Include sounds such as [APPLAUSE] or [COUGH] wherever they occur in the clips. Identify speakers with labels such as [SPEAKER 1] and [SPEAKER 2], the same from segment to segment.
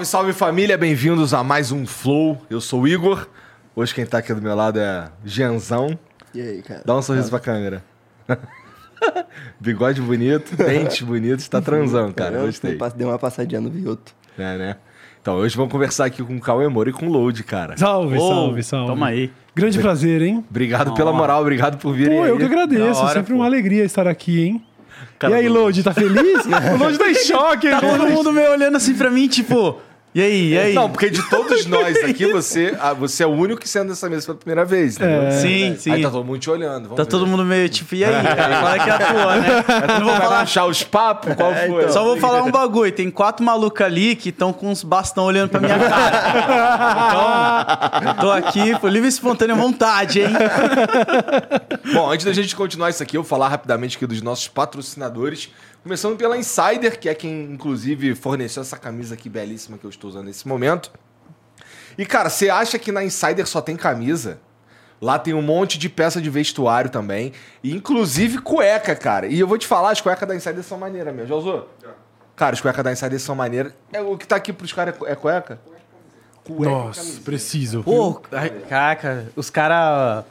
[SPEAKER 1] Salve, salve família, bem-vindos a mais um Flow. Eu sou o Igor. Hoje quem tá aqui do meu lado é Genzão.
[SPEAKER 2] E aí, cara?
[SPEAKER 1] Dá um sorriso pra câmera. [LAUGHS] Bigode bonito, dente bonito, está transando, cara.
[SPEAKER 2] Eu
[SPEAKER 1] Gostei.
[SPEAKER 2] Dei uma passadinha no Vioto.
[SPEAKER 1] É, né? Então, hoje vamos conversar aqui com o Cauê Moro e com o Load, cara.
[SPEAKER 3] Salve, oh, salve, salve.
[SPEAKER 4] Toma aí.
[SPEAKER 3] Grande prazer, hein?
[SPEAKER 1] Obrigado pela moral, obrigado por vir
[SPEAKER 3] Pô,
[SPEAKER 1] aí.
[SPEAKER 3] eu que agradeço. Hora, Sempre pô. uma alegria estar aqui, hein? Cara, e aí, Load, tá feliz? [LAUGHS] o Load tá em choque,
[SPEAKER 4] Tá todo mundo meio olhando assim pra mim, tipo... E aí, e aí?
[SPEAKER 1] Não, porque de todos nós [LAUGHS] aqui, você, você é o único que senta nessa mesa pela primeira vez, né?
[SPEAKER 4] É. Sim, sim.
[SPEAKER 1] Aí tá todo mundo te olhando.
[SPEAKER 4] Tá
[SPEAKER 1] ver.
[SPEAKER 4] todo mundo meio tipo, e aí? Qual é que é a tua, né? [LAUGHS]
[SPEAKER 1] Não vou falar... achar os papos? Qual é, foi?
[SPEAKER 4] Então. Só vou falar um bagulho. Tem quatro malucos ali que estão com uns bastão olhando pra minha [LAUGHS] cara. Então, tô aqui por livre e espontânea vontade, hein?
[SPEAKER 1] Bom, antes da gente continuar isso aqui, eu vou falar rapidamente aqui dos nossos patrocinadores. Começando pela Insider, que é quem, inclusive, forneceu essa camisa aqui belíssima que eu estou usando nesse momento. E, cara, você acha que na Insider só tem camisa? Lá tem um monte de peça de vestuário também. E, inclusive, cueca, cara. E eu vou te falar, as cuecas da Insider são maneiras mesmo. Já usou? Já. Cara, as cuecas da Insider são maneiras. É, o que tá aqui pros caras é cueca?
[SPEAKER 3] Cueca Nossa, preciso.
[SPEAKER 4] Pô, caraca, os caras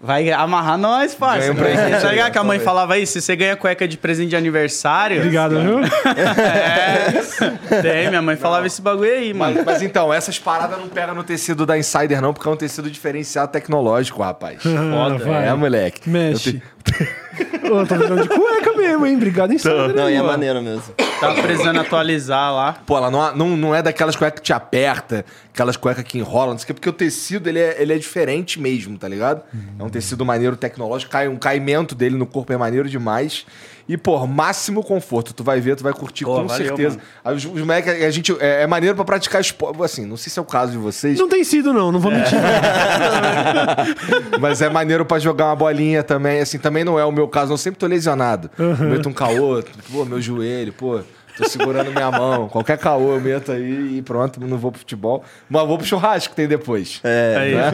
[SPEAKER 4] vai amarrar nós, parça. Um presente, tá ligado que a mãe falava aí, se você ganha cueca de presente de aniversário...
[SPEAKER 3] Obrigado, viu?
[SPEAKER 4] é, tem, minha mãe falava esse bagulho aí, mano.
[SPEAKER 1] Mas, mas, então, essas paradas não pegam no tecido da Insider não, porque é um tecido diferenciado tecnológico, rapaz. [LAUGHS]
[SPEAKER 3] Foda.
[SPEAKER 1] É, moleque.
[SPEAKER 3] Mexe. [LAUGHS] Ô, tô precisando de cueca mesmo, hein? Obrigado em
[SPEAKER 2] Não, não é maneiro mesmo.
[SPEAKER 4] Tava precisando atualizar lá.
[SPEAKER 1] Pô, ela não, não, não é daquelas cuecas que te aperta, aquelas cuecas que enrolam, não sei o que, porque o tecido ele é, ele é diferente mesmo, tá ligado? É um tecido maneiro tecnológico, cai, um caimento dele no corpo é maneiro demais. E, pô, máximo conforto. Tu vai ver, tu vai curtir pô, com valeu, certeza. Mano. Os, os moleques, a gente. É, é, maneiro pra praticar esporte. Assim, não sei se é o caso de vocês.
[SPEAKER 3] Não tem sido, não, não vou
[SPEAKER 1] é.
[SPEAKER 3] mentir. [LAUGHS]
[SPEAKER 1] Mas é maneiro pra jogar uma bolinha também. Assim, também não é o meu caso, eu sempre tô lesionado. Uhum. Meto um caô, pô, meu joelho, pô. Tô segurando minha mão. Qualquer caô eu meto aí e pronto, não vou pro futebol. Mas vou pro churrasco que tem depois.
[SPEAKER 2] É,
[SPEAKER 1] aí. Né?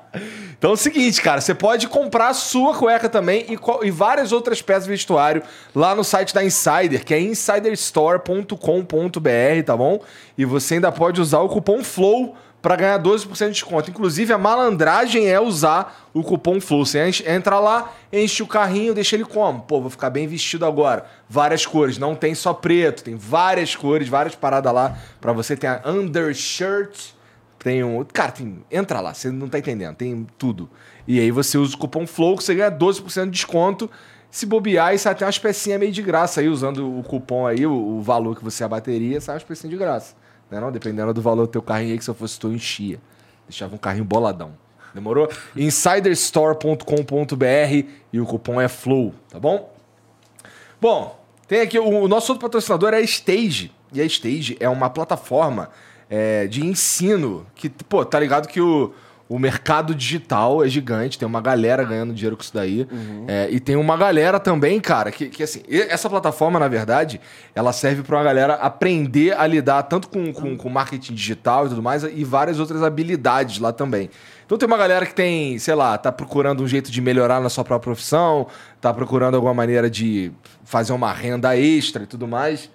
[SPEAKER 1] [LAUGHS] Então é o seguinte, cara, você pode comprar a sua cueca também e, e, várias outras peças de vestuário lá no site da Insider, que é insiderstore.com.br, tá bom? E você ainda pode usar o cupom FLOW para ganhar 12% de desconto. Inclusive, a malandragem é usar o cupom FLOW. Você entra lá, enche o carrinho, deixa ele como? Pô, vou ficar bem vestido agora. Várias cores, não tem só preto, tem várias cores, várias paradas lá para você. Tem a undershirt, tem um... Cara, tem... entra lá, você não tá entendendo, tem tudo. E aí você usa o cupom FLOW que você ganha 12% de desconto. Se bobear, e sai até umas pecinhas meio de graça aí, usando o cupom aí, o, o valor que você abateria, sai umas pecinhas de graça. Né, não? Dependendo do valor do teu carrinho aí, que se eu fosse tu, enchia. Deixava um carrinho boladão. Demorou? Insiderstore.com.br e o cupom é FLOW, tá bom? Bom, tem aqui o, o nosso outro patrocinador é a Stage. E a Stage é uma plataforma é, de ensino que, pô, tá ligado que o, o mercado digital é gigante, tem uma galera ganhando dinheiro com isso daí. É, e tem uma galera também, cara, que, que assim, essa plataforma, na verdade, ela serve para uma galera aprender a lidar tanto com, com, com marketing digital e tudo mais, e várias outras habilidades lá também. Então tem uma galera que tem, sei lá, tá procurando um jeito de melhorar na sua própria profissão, tá procurando alguma maneira de fazer uma renda extra e tudo mais.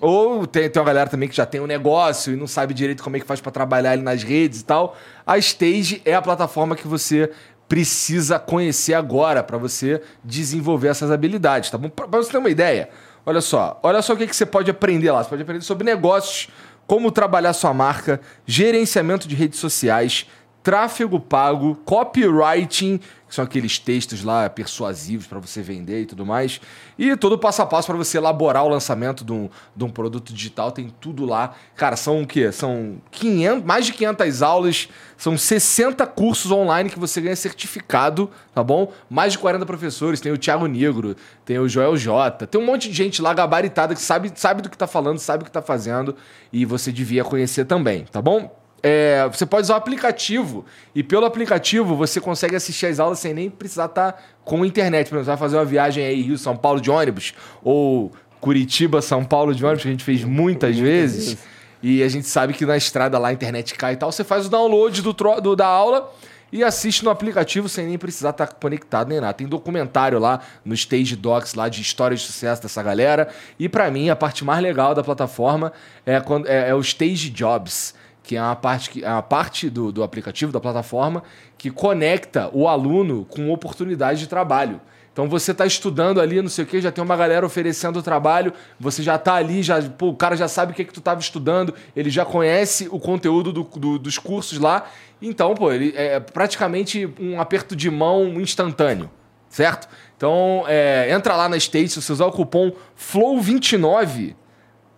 [SPEAKER 1] Ou tem, tem uma galera também que já tem um negócio e não sabe direito como é que faz pra trabalhar ali nas redes e tal. A Stage é a plataforma que você precisa conhecer agora pra você desenvolver essas habilidades, tá bom? Pra você ter uma ideia, olha só, olha só o que, que você pode aprender lá. Você pode aprender sobre negócios, como trabalhar sua marca, gerenciamento de redes sociais, tráfego pago, copywriting, que são aqueles textos lá persuasivos para você vender e tudo mais, e todo o passo a passo para você elaborar o lançamento de um, de um produto digital, tem tudo lá. Cara, são o quê? São 500, mais de 500 aulas, são 60 cursos online que você ganha certificado, tá bom? Mais de 40 professores, tem o Thiago Negro, tem o Joel J, tem um monte de gente lá gabaritada que sabe, sabe do que tá falando, sabe o que tá fazendo, e você devia conhecer também, tá bom? É, você pode usar o aplicativo e pelo aplicativo você consegue assistir as aulas sem nem precisar estar com internet. Por exemplo, você vai fazer uma viagem aí Rio São Paulo de ônibus ou Curitiba São Paulo de ônibus que a gente fez muitas vezes e a gente sabe que na estrada lá a internet cai e tal. Você faz o download do, do- da aula e assiste no aplicativo sem nem precisar estar conectado nem nada. Tem documentário lá no Stage Docs lá de história de sucesso dessa galera. E pra mim a parte mais legal da plataforma é, quando, é, é o Stage Jobs que é uma parte, que, é uma parte do, do aplicativo, da plataforma, que conecta o aluno com oportunidade de trabalho. Então você está estudando ali, não sei o que, já tem uma galera oferecendo trabalho, você já está ali, já, pô, o cara já sabe o que, que tu estava estudando, ele já conhece o conteúdo do- do- dos cursos lá. Então, pô, ele é praticamente um aperto de mão instantâneo, certo? Então, é, entra lá na State, se você usar o cupom FLOW29,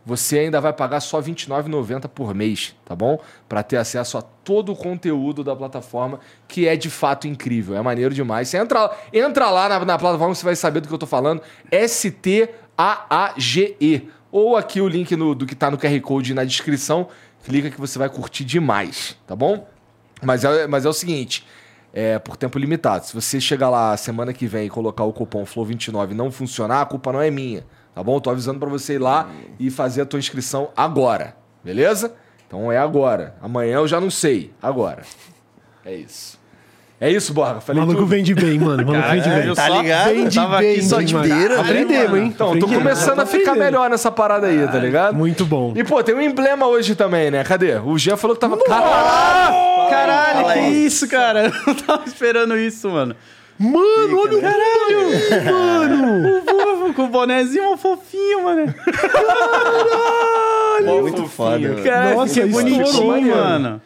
[SPEAKER 1] você ainda vai pagar só R$ 29,90 por mês, tá bom? Para ter acesso a todo o conteúdo da plataforma, que é de fato incrível, é maneiro demais. Você entra, entra lá na, na plataforma, você vai saber do que eu tô falando. S-T-A-A-G-E. Ou aqui o link no- do que tá no QR Code na descrição. Clica que você vai curtir demais, tá bom? Mas é, mas é o seguinte, é por tempo limitado. Se você chegar lá semana que vem e colocar o cupom FLOW29 e não funcionar, a culpa não é minha, tá bom? Tô avisando pra você ir lá e fazer a tua inscrição agora, beleza? Então é agora. Amanhã eu já não sei, agora. É isso. É isso, Borga.
[SPEAKER 3] O
[SPEAKER 1] Falei
[SPEAKER 3] maluco
[SPEAKER 1] tudo.
[SPEAKER 3] vende bem, mano. O maluco vende
[SPEAKER 4] Caralho,
[SPEAKER 3] bem.
[SPEAKER 2] Tá ligado?
[SPEAKER 3] Vende
[SPEAKER 4] tava
[SPEAKER 3] bem,
[SPEAKER 4] aqui só de
[SPEAKER 2] bobeira, né,
[SPEAKER 3] Aprendemos, hein?
[SPEAKER 1] Então, tô começando a ficar melhor nessa parada aí, tá ligado?
[SPEAKER 3] Muito bom.
[SPEAKER 1] E, pô, tem um emblema hoje também, né? Cadê? O Jean falou que tava... Caralho!
[SPEAKER 4] Caralho, que isso, cara? [LAUGHS] Eu não tava esperando isso, mano.
[SPEAKER 3] Mano, olha o caralho! Mano!
[SPEAKER 4] O [LAUGHS] Vovô com o bonézinho fofinho, mano.
[SPEAKER 2] Muito foda, mano.
[SPEAKER 4] Cara,
[SPEAKER 3] Nossa,
[SPEAKER 4] que bonitinho,
[SPEAKER 1] maneiro.
[SPEAKER 4] mano.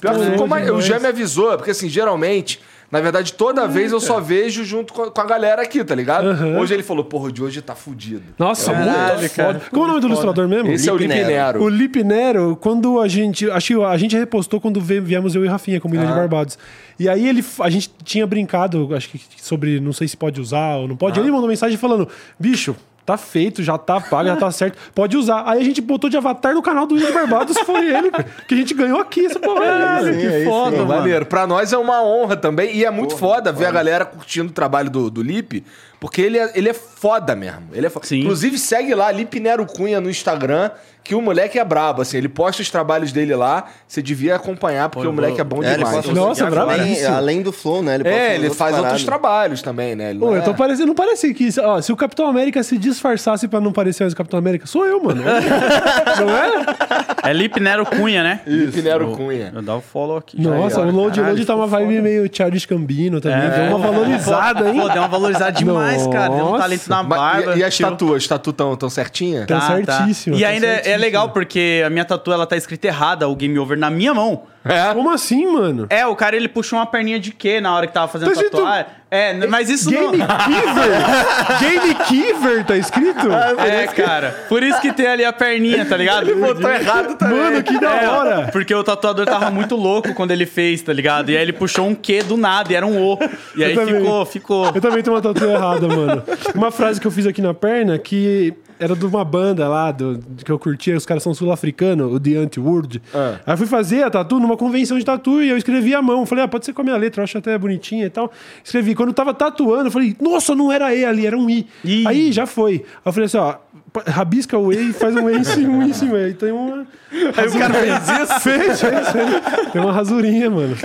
[SPEAKER 1] Pior que ficou maneiro. O. Jean me avisou, porque assim, geralmente, na verdade, toda vez eu só vejo junto com a, com a galera aqui, tá ligado?
[SPEAKER 3] Aham.
[SPEAKER 1] Hoje ele falou, porra, de hoje tá fudido.
[SPEAKER 3] Nossa,
[SPEAKER 4] Caralho,
[SPEAKER 3] muito
[SPEAKER 4] cara.
[SPEAKER 3] foda. Qual é o nome do ilustrador mesmo?
[SPEAKER 1] Esse é o
[SPEAKER 2] Lipe
[SPEAKER 1] Lipe Nero.
[SPEAKER 3] O Lipe Nero, quando a gente. Acho que a gente repostou quando viemos eu e Rafinha como Ilha de Barbados. E aí ele, a gente tinha brincado, acho que sobre não sei se pode usar ou não pode. Ele mandou mensagem falando: bicho. Tá feito, já tá pago, já tá [LAUGHS] certo. Pode usar. Aí a gente botou de avatar no canal do de Barbados, foi ele, que a gente ganhou aqui essa porra.
[SPEAKER 4] Caralho,
[SPEAKER 3] aí.
[SPEAKER 4] que
[SPEAKER 2] aí
[SPEAKER 4] foda,
[SPEAKER 1] Pô,
[SPEAKER 4] mano.
[SPEAKER 1] maneiro. Pra nós é uma honra também. E é muito foda ver a galera curtindo o trabalho do, do Lipe, porque ele é, ele é foda mesmo. Ele é foda.
[SPEAKER 4] Sim.
[SPEAKER 1] Inclusive, segue lá, Lipe Nero Cunha no Instagram, que o moleque é brabo, assim. Ele posta os trabalhos dele lá. Você devia acompanhar, porque
[SPEAKER 4] Pô,
[SPEAKER 1] o moleque é bom
[SPEAKER 2] É,
[SPEAKER 1] demais.
[SPEAKER 2] posta
[SPEAKER 3] Nossa,
[SPEAKER 2] além,
[SPEAKER 3] brabíssimo.
[SPEAKER 2] além do flow, né? Ele
[SPEAKER 1] É, ele faz outros trabalhos também, né? Ele
[SPEAKER 3] Pô,
[SPEAKER 1] não
[SPEAKER 3] eu tô
[SPEAKER 1] é-
[SPEAKER 3] parecendo, não parece que. Ó, se o Capitão América se disfarçasse pra não parecer mais o Capitão América, sou eu, mano. [LAUGHS] não é?
[SPEAKER 4] É Lipe Nero Cunha, né?
[SPEAKER 1] Lipe Nero Cunha.
[SPEAKER 4] Eu dar o follow aqui.
[SPEAKER 3] Nossa,
[SPEAKER 1] ó.
[SPEAKER 3] o load, load tá uma vibe
[SPEAKER 4] foda.
[SPEAKER 3] meio Charles Cambino também.
[SPEAKER 4] É.
[SPEAKER 3] Deu uma valorizada, hein?
[SPEAKER 4] Pô, deu uma valorizada demais, cara. Deu um talento na barba.
[SPEAKER 1] e, e as tatuas? As tatu tão, tão certinha?
[SPEAKER 3] Tá certíssimo,
[SPEAKER 4] E
[SPEAKER 3] tá
[SPEAKER 4] ainda é- é legal porque a minha tatu ela tá escrita errada, o game over, na minha mão.
[SPEAKER 1] É.
[SPEAKER 3] Como assim, mano?
[SPEAKER 4] É, o cara ele puxou uma perninha de quê na hora que tava fazendo
[SPEAKER 3] Tá escrito-
[SPEAKER 4] tatuagem? É, mas isso
[SPEAKER 3] Game
[SPEAKER 4] não.
[SPEAKER 3] Kiver? Game Kiver, tá escrito?
[SPEAKER 4] É, cara. Por isso que tem ali a perninha, tá ligado?
[SPEAKER 1] Ele botou errado também.
[SPEAKER 3] Mano, que da
[SPEAKER 4] É,
[SPEAKER 3] hora.
[SPEAKER 4] Porque o tatuador tava muito louco quando ele fez, tá ligado? E aí ele puxou um Q do nada e era um O. E aí ficou, ficou.
[SPEAKER 3] Eu também tenho uma tatu errada, mano. Uma frase que eu fiz aqui na perna que era de uma banda lá do, que eu curtia, os caras são sul-africanos, o The Anti-World.
[SPEAKER 1] Ah.
[SPEAKER 3] Aí eu fui fazer a tatu numa convenção de tatu e eu escrevi à mão. Falei, ah, pode ser com a minha letra, eu acho até bonitinha e tal. Escrevi. Quando eu tava tatuando, eu falei, nossa, não era E ali, era um I.
[SPEAKER 4] Ih.
[SPEAKER 3] Aí já foi. Aí eu falei assim, ó, rabisca o E e faz um E em cima, um E em cima. Aí tem uma.
[SPEAKER 4] Aí o cara fez isso?
[SPEAKER 3] Fez, fez, fez. Tem uma rasurinha, mano.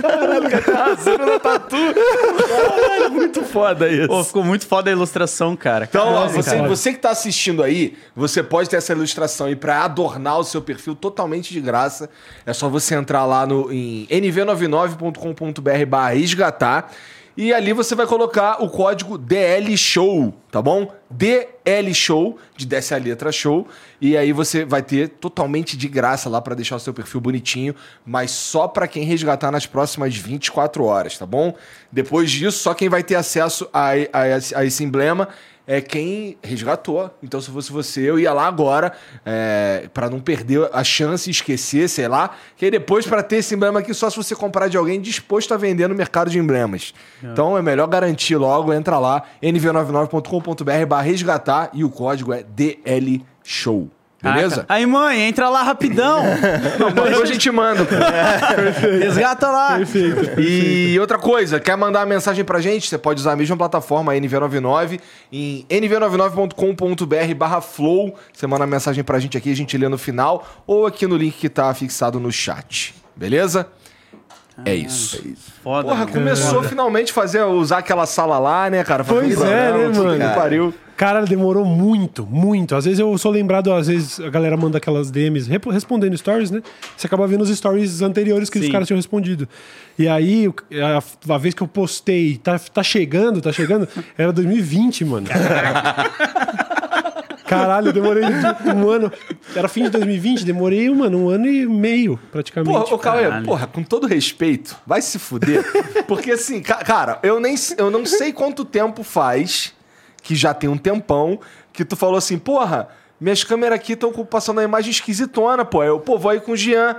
[SPEAKER 1] Muito foda isso.
[SPEAKER 4] Pô, ficou muito foda a ilustração, cara.
[SPEAKER 1] Então,
[SPEAKER 4] Caralho,
[SPEAKER 1] você,
[SPEAKER 4] cara.
[SPEAKER 1] você que tá assistindo aí, você pode ter essa ilustração aí pra adornar o seu perfil totalmente de graça. É só você entrar lá no, em nv99.com.br barra resgatar e ali você vai colocar o código DL Show, tá bom? DL Show, de desce a letra show, e aí você vai ter totalmente de graça lá pra deixar o seu perfil bonitinho, mas só pra quem resgatar nas próximas 24 horas, tá bom? Depois disso, só quem vai ter acesso a, a a esse emblema é quem resgatou. Então, se fosse você, eu ia lá agora, é, para não perder a chance e esquecer, sei lá. Que aí depois, para ter esse emblema aqui, só se você comprar de alguém disposto a vender no mercado de emblemas. Então, é melhor garantir logo, entra lá, nv99.com.br barra resgatar e o código é DL Show. Beleza?
[SPEAKER 4] Caraca. Aí, mãe, entra lá rapidão. [LAUGHS]
[SPEAKER 1] Não, depois a gente manda. pô.
[SPEAKER 4] Resgata lá.
[SPEAKER 3] Perfeito.
[SPEAKER 1] E outra coisa, quer mandar uma mensagem pra gente? Você pode usar a mesma plataforma, a NV99, em nv99.com.br barra flow. Você manda uma mensagem pra gente aqui, a gente lê no final, ou aqui no link que tá fixado no chat. Beleza? É isso.
[SPEAKER 4] Foda,
[SPEAKER 1] Porra,
[SPEAKER 4] mano.
[SPEAKER 1] começou finalmente a fazer, usar aquela sala lá, né, cara? Fazer
[SPEAKER 3] Pois
[SPEAKER 1] um
[SPEAKER 3] é,
[SPEAKER 1] programa,
[SPEAKER 3] né, mano?
[SPEAKER 1] pariu.
[SPEAKER 3] Cara, demorou muito, muito. Às vezes eu sou lembrado, às vezes a galera manda aquelas DMs respondendo stories, né? Você acaba vendo os stories anteriores que os
[SPEAKER 4] Sim.
[SPEAKER 3] caras tinham respondido. E aí, a, a vez que eu postei, tá, tá chegando, tá chegando, era 2020, mano. [LAUGHS] Caralho, eu demorei um [LAUGHS] ano. Era fim de 2020, demorei, mano, um ano e meio, praticamente.
[SPEAKER 1] Porra, ô Cauê, porra, com todo respeito, vai se fuder. Porque assim, ca- cara, eu, nem, eu não sei quanto tempo faz, que já tem um tempão, que tu falou assim, porra, minhas câmeras aqui estão passando a imagem esquisitona, pô. Eu, pô, vou aí com o Jean.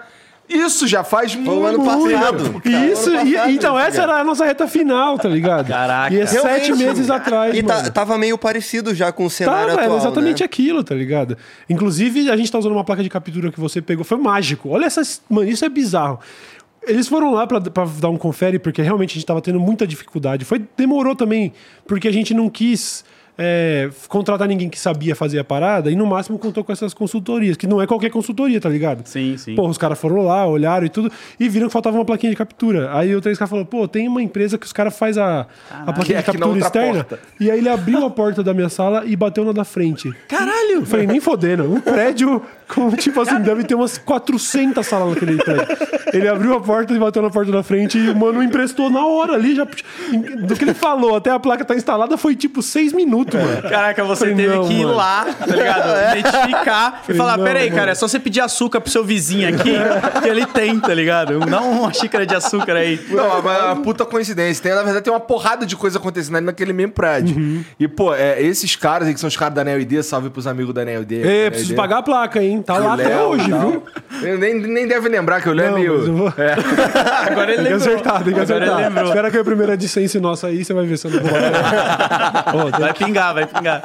[SPEAKER 1] Isso já faz muito
[SPEAKER 2] o ano passado.
[SPEAKER 3] Isso,
[SPEAKER 2] Ano
[SPEAKER 3] e-
[SPEAKER 2] passado,
[SPEAKER 3] então
[SPEAKER 2] isso,
[SPEAKER 3] essa era a nossa reta final, tá ligado?
[SPEAKER 4] Caraca.
[SPEAKER 3] E é sete meses atrás,
[SPEAKER 2] E tá-
[SPEAKER 3] mano.
[SPEAKER 2] tava meio parecido já com o cenário
[SPEAKER 3] Tava, era
[SPEAKER 2] atual,
[SPEAKER 3] exatamente
[SPEAKER 2] né?
[SPEAKER 3] aquilo, tá ligado? Inclusive, a gente tá usando uma placa de captura que você pegou. Foi mágico. Olha essas. Mano, isso é bizarro. Eles foram lá pra, pra dar um confere, porque realmente a gente tava tendo muita dificuldade. Foi, demorou também, porque a gente não quis é, contratar ninguém que sabia fazer a parada e no máximo contou com essas consultorias, que não é qualquer consultoria, tá ligado?
[SPEAKER 4] Sim, sim.
[SPEAKER 3] Pô, os caras foram lá, olharam e tudo, e viram que faltava uma plaquinha de captura. Aí o 3K falou, pô, tem uma empresa que os caras faz a, a plaquinha
[SPEAKER 1] é
[SPEAKER 3] de captura externa.
[SPEAKER 1] porta.
[SPEAKER 3] E aí ele abriu a porta da minha sala e bateu na da frente.
[SPEAKER 4] Caralho!
[SPEAKER 3] Eu falei, nem fodendo. Um prédio com, tipo assim, deve ter umas 400 salas naquele prédio. Ele abriu a porta e bateu na porta da frente e o mano emprestou na hora ali. Já, do que ele falou até a placa tá instalada foi tipo seis minutos, mano.
[SPEAKER 4] Caraca, você
[SPEAKER 3] Falei,
[SPEAKER 4] teve
[SPEAKER 3] não,
[SPEAKER 4] que ir
[SPEAKER 3] mano.
[SPEAKER 4] lá, tá ligado? [LAUGHS] Identificar e
[SPEAKER 3] Falei,
[SPEAKER 4] falar:
[SPEAKER 3] não,
[SPEAKER 4] peraí,
[SPEAKER 3] mano.
[SPEAKER 4] cara, é só você pedir açúcar pro seu vizinho aqui, que ele tem, tá ligado? Não uma xícara de açúcar aí.
[SPEAKER 1] Não, mas é uma puta coincidência. Tem, na verdade, tem uma porrada de coisa acontecendo ali naquele mesmo prédio.
[SPEAKER 3] Uhum.
[SPEAKER 1] E, pô, é, esses caras aí que são os caras da ID, salve pros amigos da ID.
[SPEAKER 3] É, preciso pagar a placa, hein? Tá lá até hoje, viu?
[SPEAKER 1] viu? Nem, nem deve lembrar que o Léo é meio.
[SPEAKER 3] eu vou- [LAUGHS]
[SPEAKER 4] Agora ele
[SPEAKER 3] Tem que
[SPEAKER 4] lembrou.
[SPEAKER 3] acertar, tem que
[SPEAKER 4] Agora ele
[SPEAKER 3] acertar.
[SPEAKER 4] lembrou.
[SPEAKER 3] Espera que a primeira licença nossa aí, você vai ver se eu não vou. [LAUGHS]
[SPEAKER 4] Vai pingar, vai pingar.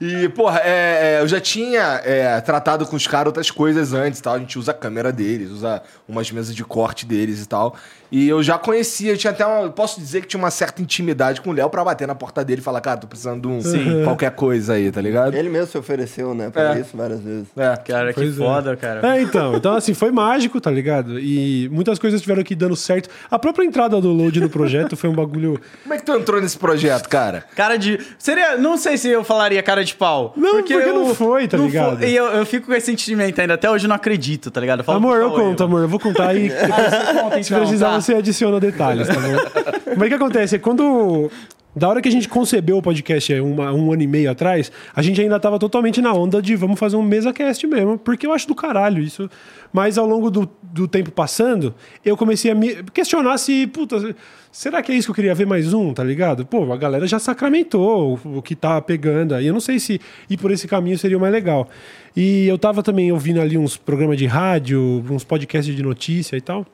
[SPEAKER 1] E, porra, é, é, eu já tinha é, tratado com os caras outras coisas antes e tal. A gente usa a câmera deles, usa umas mesas de corte deles e tal. E eu já conhecia, eu tinha até uma, posso dizer que tinha uma certa intimidade com o Léo pra bater na porta dele e falar, cara, tô precisando de um
[SPEAKER 4] Sim.
[SPEAKER 1] qualquer coisa aí, tá ligado?
[SPEAKER 2] Ele mesmo se ofereceu, né, pra
[SPEAKER 1] É.
[SPEAKER 2] isso várias vezes.
[SPEAKER 1] É.
[SPEAKER 4] Cara, que
[SPEAKER 3] Pois é.
[SPEAKER 4] foda, cara.
[SPEAKER 3] É, então. Então, assim, foi mágico, tá ligado? E muitas coisas tiveram aqui dando certo. A própria entrada do load no projeto foi um bagulho.
[SPEAKER 1] Como é que tu entrou nesse projeto, cara?
[SPEAKER 4] Cara de. Seria. Não sei se eu falaria cara de pau.
[SPEAKER 3] Não, porque não foi, tá ligado?
[SPEAKER 4] foi. E eu, eu fico com esse sentimento ainda. Até hoje eu não acredito, tá ligado? Eu falo
[SPEAKER 3] amor, eu conto,
[SPEAKER 4] mano.
[SPEAKER 3] amor. Eu vou contar aí. [LAUGHS]
[SPEAKER 4] Conta,
[SPEAKER 3] Se
[SPEAKER 4] então,
[SPEAKER 3] precisar,
[SPEAKER 4] tá?
[SPEAKER 3] você adiciona detalhes, tá bom? Mas o que acontece? Quando. Da hora que a gente concebeu o podcast é, uma- um ano e meio atrás, a gente ainda tava totalmente na onda de vamos fazer um mesa cast mesmo, porque eu acho do caralho isso. Mas ao longo do, do tempo passando, eu comecei a me questionar se, puta, será que é isso que eu queria ver mais um, tá ligado? Pô, a galera já sacramentou o, que tá pegando aí. Eu não sei se ir por esse caminho seria o mais legal. E eu tava também ouvindo ali uns programas de rádio, uns podcasts de notícia e tal.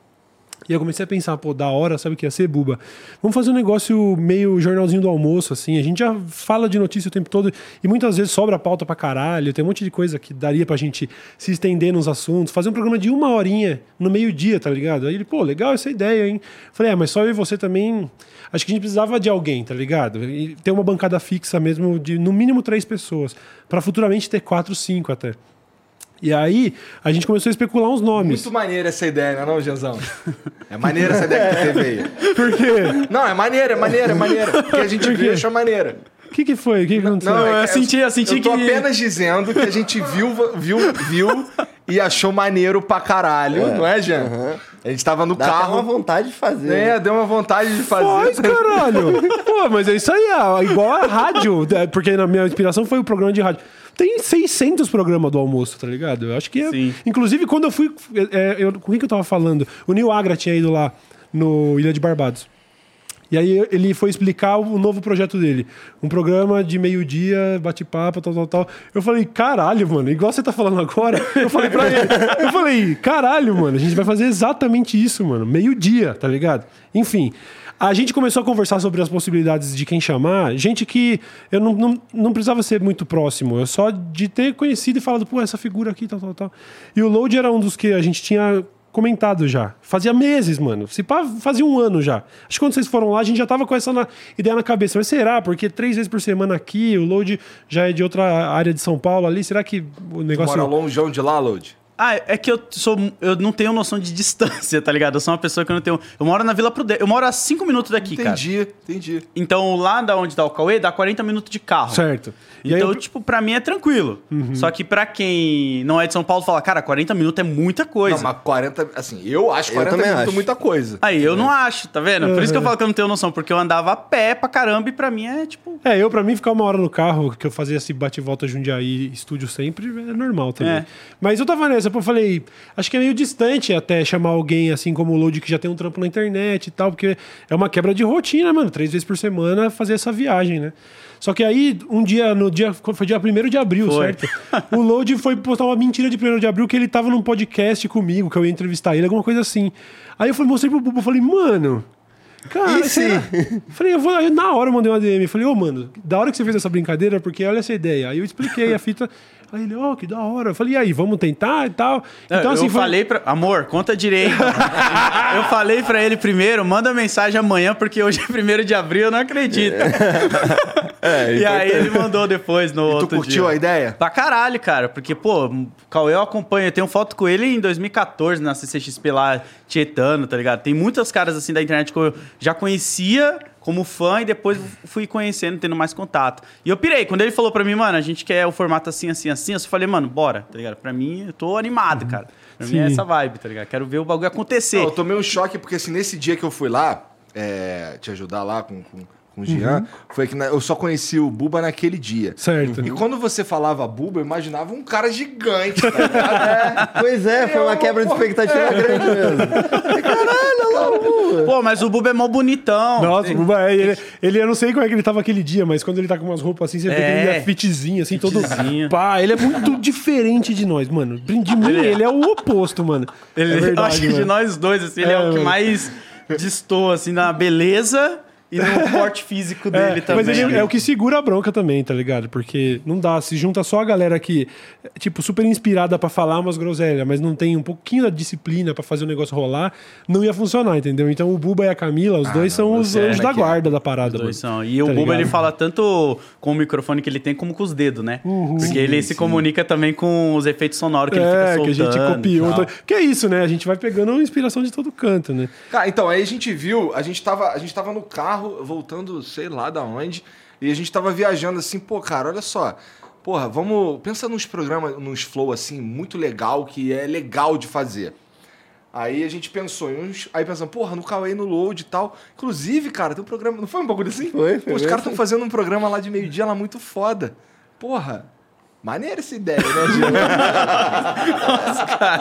[SPEAKER 3] E eu comecei a pensar, pô, da hora, sabe o que ia ser, Buba? Vamos fazer um negócio meio jornalzinho do almoço, assim. A gente já fala de notícia o tempo todo e muitas vezes sobra pauta pra caralho. Tem um monte de coisa que daria pra gente se estender nos assuntos. Fazer um programa de uma horinha no meio-dia, tá ligado? Aí ele, pô, legal essa ideia, hein? Falei, é, mas só eu e você também. Acho que a gente precisava de alguém, tá ligado? E ter uma bancada fixa mesmo de no mínimo três pessoas. Pra futuramente ter quatro, cinco até. E aí, a gente começou a especular uns nomes.
[SPEAKER 1] Muito maneira essa ideia, não é não, Genzão? É maneira essa ideia que tu teve aí. [LAUGHS]
[SPEAKER 3] Por quê?
[SPEAKER 1] Não, é maneira, é maneira, é maneira. Porque a gente viu e achou maneira.
[SPEAKER 3] O que, que foi? O que, que aconteceu?
[SPEAKER 1] Não, é
[SPEAKER 4] eu
[SPEAKER 1] que-
[SPEAKER 4] senti- eu senti
[SPEAKER 1] eu tô
[SPEAKER 4] que-
[SPEAKER 1] apenas dizendo que a gente viu, viu, viu e achou maneiro pra caralho, não é, Jean? A gente tava no
[SPEAKER 2] Dá
[SPEAKER 1] carro.
[SPEAKER 2] uma vontade de fazer.
[SPEAKER 1] É,
[SPEAKER 2] né?
[SPEAKER 1] deu uma vontade de fazer.
[SPEAKER 3] Faz, caralho! [LAUGHS] Pô, mas é isso aí, é igual a rádio, é, porque na minha inspiração foi o programa de rádio. Tem 600 programas do almoço, tá ligado? Eu acho que é.
[SPEAKER 4] Sim.
[SPEAKER 3] Inclusive, quando eu fui. É, eu, com quem que eu tava falando? O Neil Agra tinha ido lá no Ilha de Barbados. E aí ele foi explicar o novo projeto dele. Um programa de meio-dia, bate-papo, tal, tal, tal. Eu falei, caralho, mano, igual você tá falando agora. Eu falei pra ele, eu falei, caralho, mano, a gente vai fazer exatamente isso, mano. Meio-dia, tá ligado? Enfim. A gente começou a conversar sobre as possibilidades de quem chamar, gente que eu não, não, não precisava ser muito próximo, eu só de ter conhecido e falado, pô, essa figura aqui, tal, tal, tal. E o Load era um dos que a gente tinha comentado já. Fazia meses, mano. Se pá, fazia um ano já. Acho que quando vocês foram lá, a gente já tava com essa na- ideia na cabeça. Mas será? Porque três vezes por semana aqui, o load já é de outra área de São Paulo ali. Será que o negócio.
[SPEAKER 1] Mora longeão de lá, Load?
[SPEAKER 4] Ah, é que eu sou. Eu não tenho noção de distância, tá ligado? Eu sou uma pessoa que eu não tenho. Eu moro na Vila Prudente. Eu moro a 5 minutos daqui, cara.
[SPEAKER 1] Entendi, entendi.
[SPEAKER 4] Então, lá da onde tá o Cauê, dá 40 minutos de carro.
[SPEAKER 3] Certo. E aí
[SPEAKER 4] Então,
[SPEAKER 3] eu-
[SPEAKER 4] tipo, pra mim é tranquilo. Só que pra quem não é de São Paulo, fala, cara, 40 minutos é muita coisa.
[SPEAKER 1] Não, mas 40, assim, eu acho
[SPEAKER 2] Eu
[SPEAKER 1] 40
[SPEAKER 2] também
[SPEAKER 1] minutos
[SPEAKER 2] acho.
[SPEAKER 1] muita coisa.
[SPEAKER 4] Aí, eu não acho, tá vendo? Por isso que eu falo que eu não tenho noção, porque eu andava a pé pra caramba e pra mim é, tipo...
[SPEAKER 3] É, eu, pra mim, ficar uma hora no carro, que eu fazia esse bate-volta Jundiaí estúdio sempre, é normal também.
[SPEAKER 4] É.
[SPEAKER 3] Mas eu tava nessa, pô, eu falei, acho que é meio distante até chamar alguém assim como o Load, que já tem um trampo na internet e tal, porque é uma quebra de rotina, mano. Três vezes por semana fazer essa viagem, né? Só que aí, um dia, no dia. Foi dia 1 de abril,
[SPEAKER 4] Foi.
[SPEAKER 3] certo? O Load foi postar uma mentira de 1 de abril que ele tava num podcast comigo, que eu ia entrevistar ele, alguma coisa assim. Aí eu falei, mostrei pro Bubu, falei, mano. Cara,
[SPEAKER 2] E
[SPEAKER 3] será? Falei, eu vou, aí na hora eu mandei uma DM. Falei, ô, mano, da hora que você fez essa brincadeira, porque olha essa ideia. Aí eu expliquei a fita. Aí ele, ó, que da hora. Eu falei, e aí, vamos tentar e tal. Então,
[SPEAKER 4] eu
[SPEAKER 3] assim, foi-
[SPEAKER 4] falei pra... Amor, conta direito. [LAUGHS] eu falei pra ele primeiro, manda mensagem amanhã, porque hoje é 1 de abril, eu não acredito. [LAUGHS] e aí ele mandou depois no
[SPEAKER 1] E tu
[SPEAKER 4] outro
[SPEAKER 1] curtiu
[SPEAKER 4] dia.
[SPEAKER 1] a ideia?
[SPEAKER 4] Pra caralho, cara. Porque, pô, Cauê eu acompanho. Eu tenho foto com ele em 2014 na CCXP lá, tietando, tá ligado? Tem muitas caras assim da internet que eu já conhecia como fã e depois fui conhecendo, tendo mais contato. E eu pirei. Quando ele falou pra mim, mano, a gente quer o formato assim, assim, assim, eu só falei, mano, bora, tá ligado? Pra mim, eu tô animado, cara. Pra mim é
[SPEAKER 3] Sim.
[SPEAKER 4] essa vibe, tá ligado? Quero ver o bagulho acontecer.
[SPEAKER 1] Não, eu tomei um choque, porque assim, nesse dia que eu fui lá, é, te ajudar lá com, com, com o Jean, foi que na- eu só conheci o Buba naquele dia.
[SPEAKER 3] Certo.
[SPEAKER 1] E quando você falava Buba, eu imaginava um cara gigante, tá [LAUGHS] ligado?
[SPEAKER 2] Pois é, foi uma quebra de expectativa grande mesmo. Caralho,
[SPEAKER 4] Pô, mas o Buba é mó bonitão.
[SPEAKER 3] Nossa, o Buba, é, ele, ele, eu não sei como é que ele tava aquele dia, mas quando ele tá com umas roupas assim, você vê que
[SPEAKER 4] É.
[SPEAKER 3] ele é fitzinho, assim,
[SPEAKER 4] Fitzinho.
[SPEAKER 3] todo. Pá, ele é muito diferente de nós, mano. De mim, ele é o oposto, mano.
[SPEAKER 4] Ele,
[SPEAKER 3] é
[SPEAKER 4] eu
[SPEAKER 3] verdade,
[SPEAKER 4] acho que de nós dois, assim, ele é,
[SPEAKER 3] É,
[SPEAKER 4] o que mais destoa, assim, na beleza e no porte físico [LAUGHS] dele
[SPEAKER 3] É,
[SPEAKER 4] também.
[SPEAKER 3] mas ele é o que segura a bronca também, tá ligado? Porque não dá, se junta só a galera que, tipo, super inspirada pra falar umas groselhas, mas não tem um pouquinho da disciplina pra fazer o negócio rolar, não ia funcionar, entendeu? Então o Buba e a Camila, os dois são os
[SPEAKER 1] é,
[SPEAKER 3] anjos da
[SPEAKER 1] que é.
[SPEAKER 3] guarda da parada,
[SPEAKER 4] Os dois
[SPEAKER 3] mano.
[SPEAKER 4] são. E o
[SPEAKER 3] Tá
[SPEAKER 4] Buba,
[SPEAKER 3] ligado?
[SPEAKER 4] ele fala tanto com o microfone que ele tem, como com os dedos, né? Porque ele se comunica também com os efeitos sonoros que ele fica
[SPEAKER 3] É,
[SPEAKER 4] soltando.
[SPEAKER 3] que a gente copiou. tá- Que é isso, né? A gente vai pegando inspiração de todo canto, né?
[SPEAKER 1] Cara, então, aí a gente viu, a gente tava, a gente tava no carro, voltando, sei lá da onde, e a gente tava viajando assim, pô, cara, olha só. Porra, vamos. Pensa nos programas, nos flow assim, muito legal, que é legal de fazer. Aí a gente pensou em uns. Aí pensamos, porra, no Cauê, no Load e tal. Inclusive, cara, tem um programa. Não foi um bagulho assim?
[SPEAKER 2] Foi, foi
[SPEAKER 1] Pô, os caras estão fazendo um programa lá de meio-dia lá muito foda. Porra. Maneira essa ideia, né, Diego? [LAUGHS]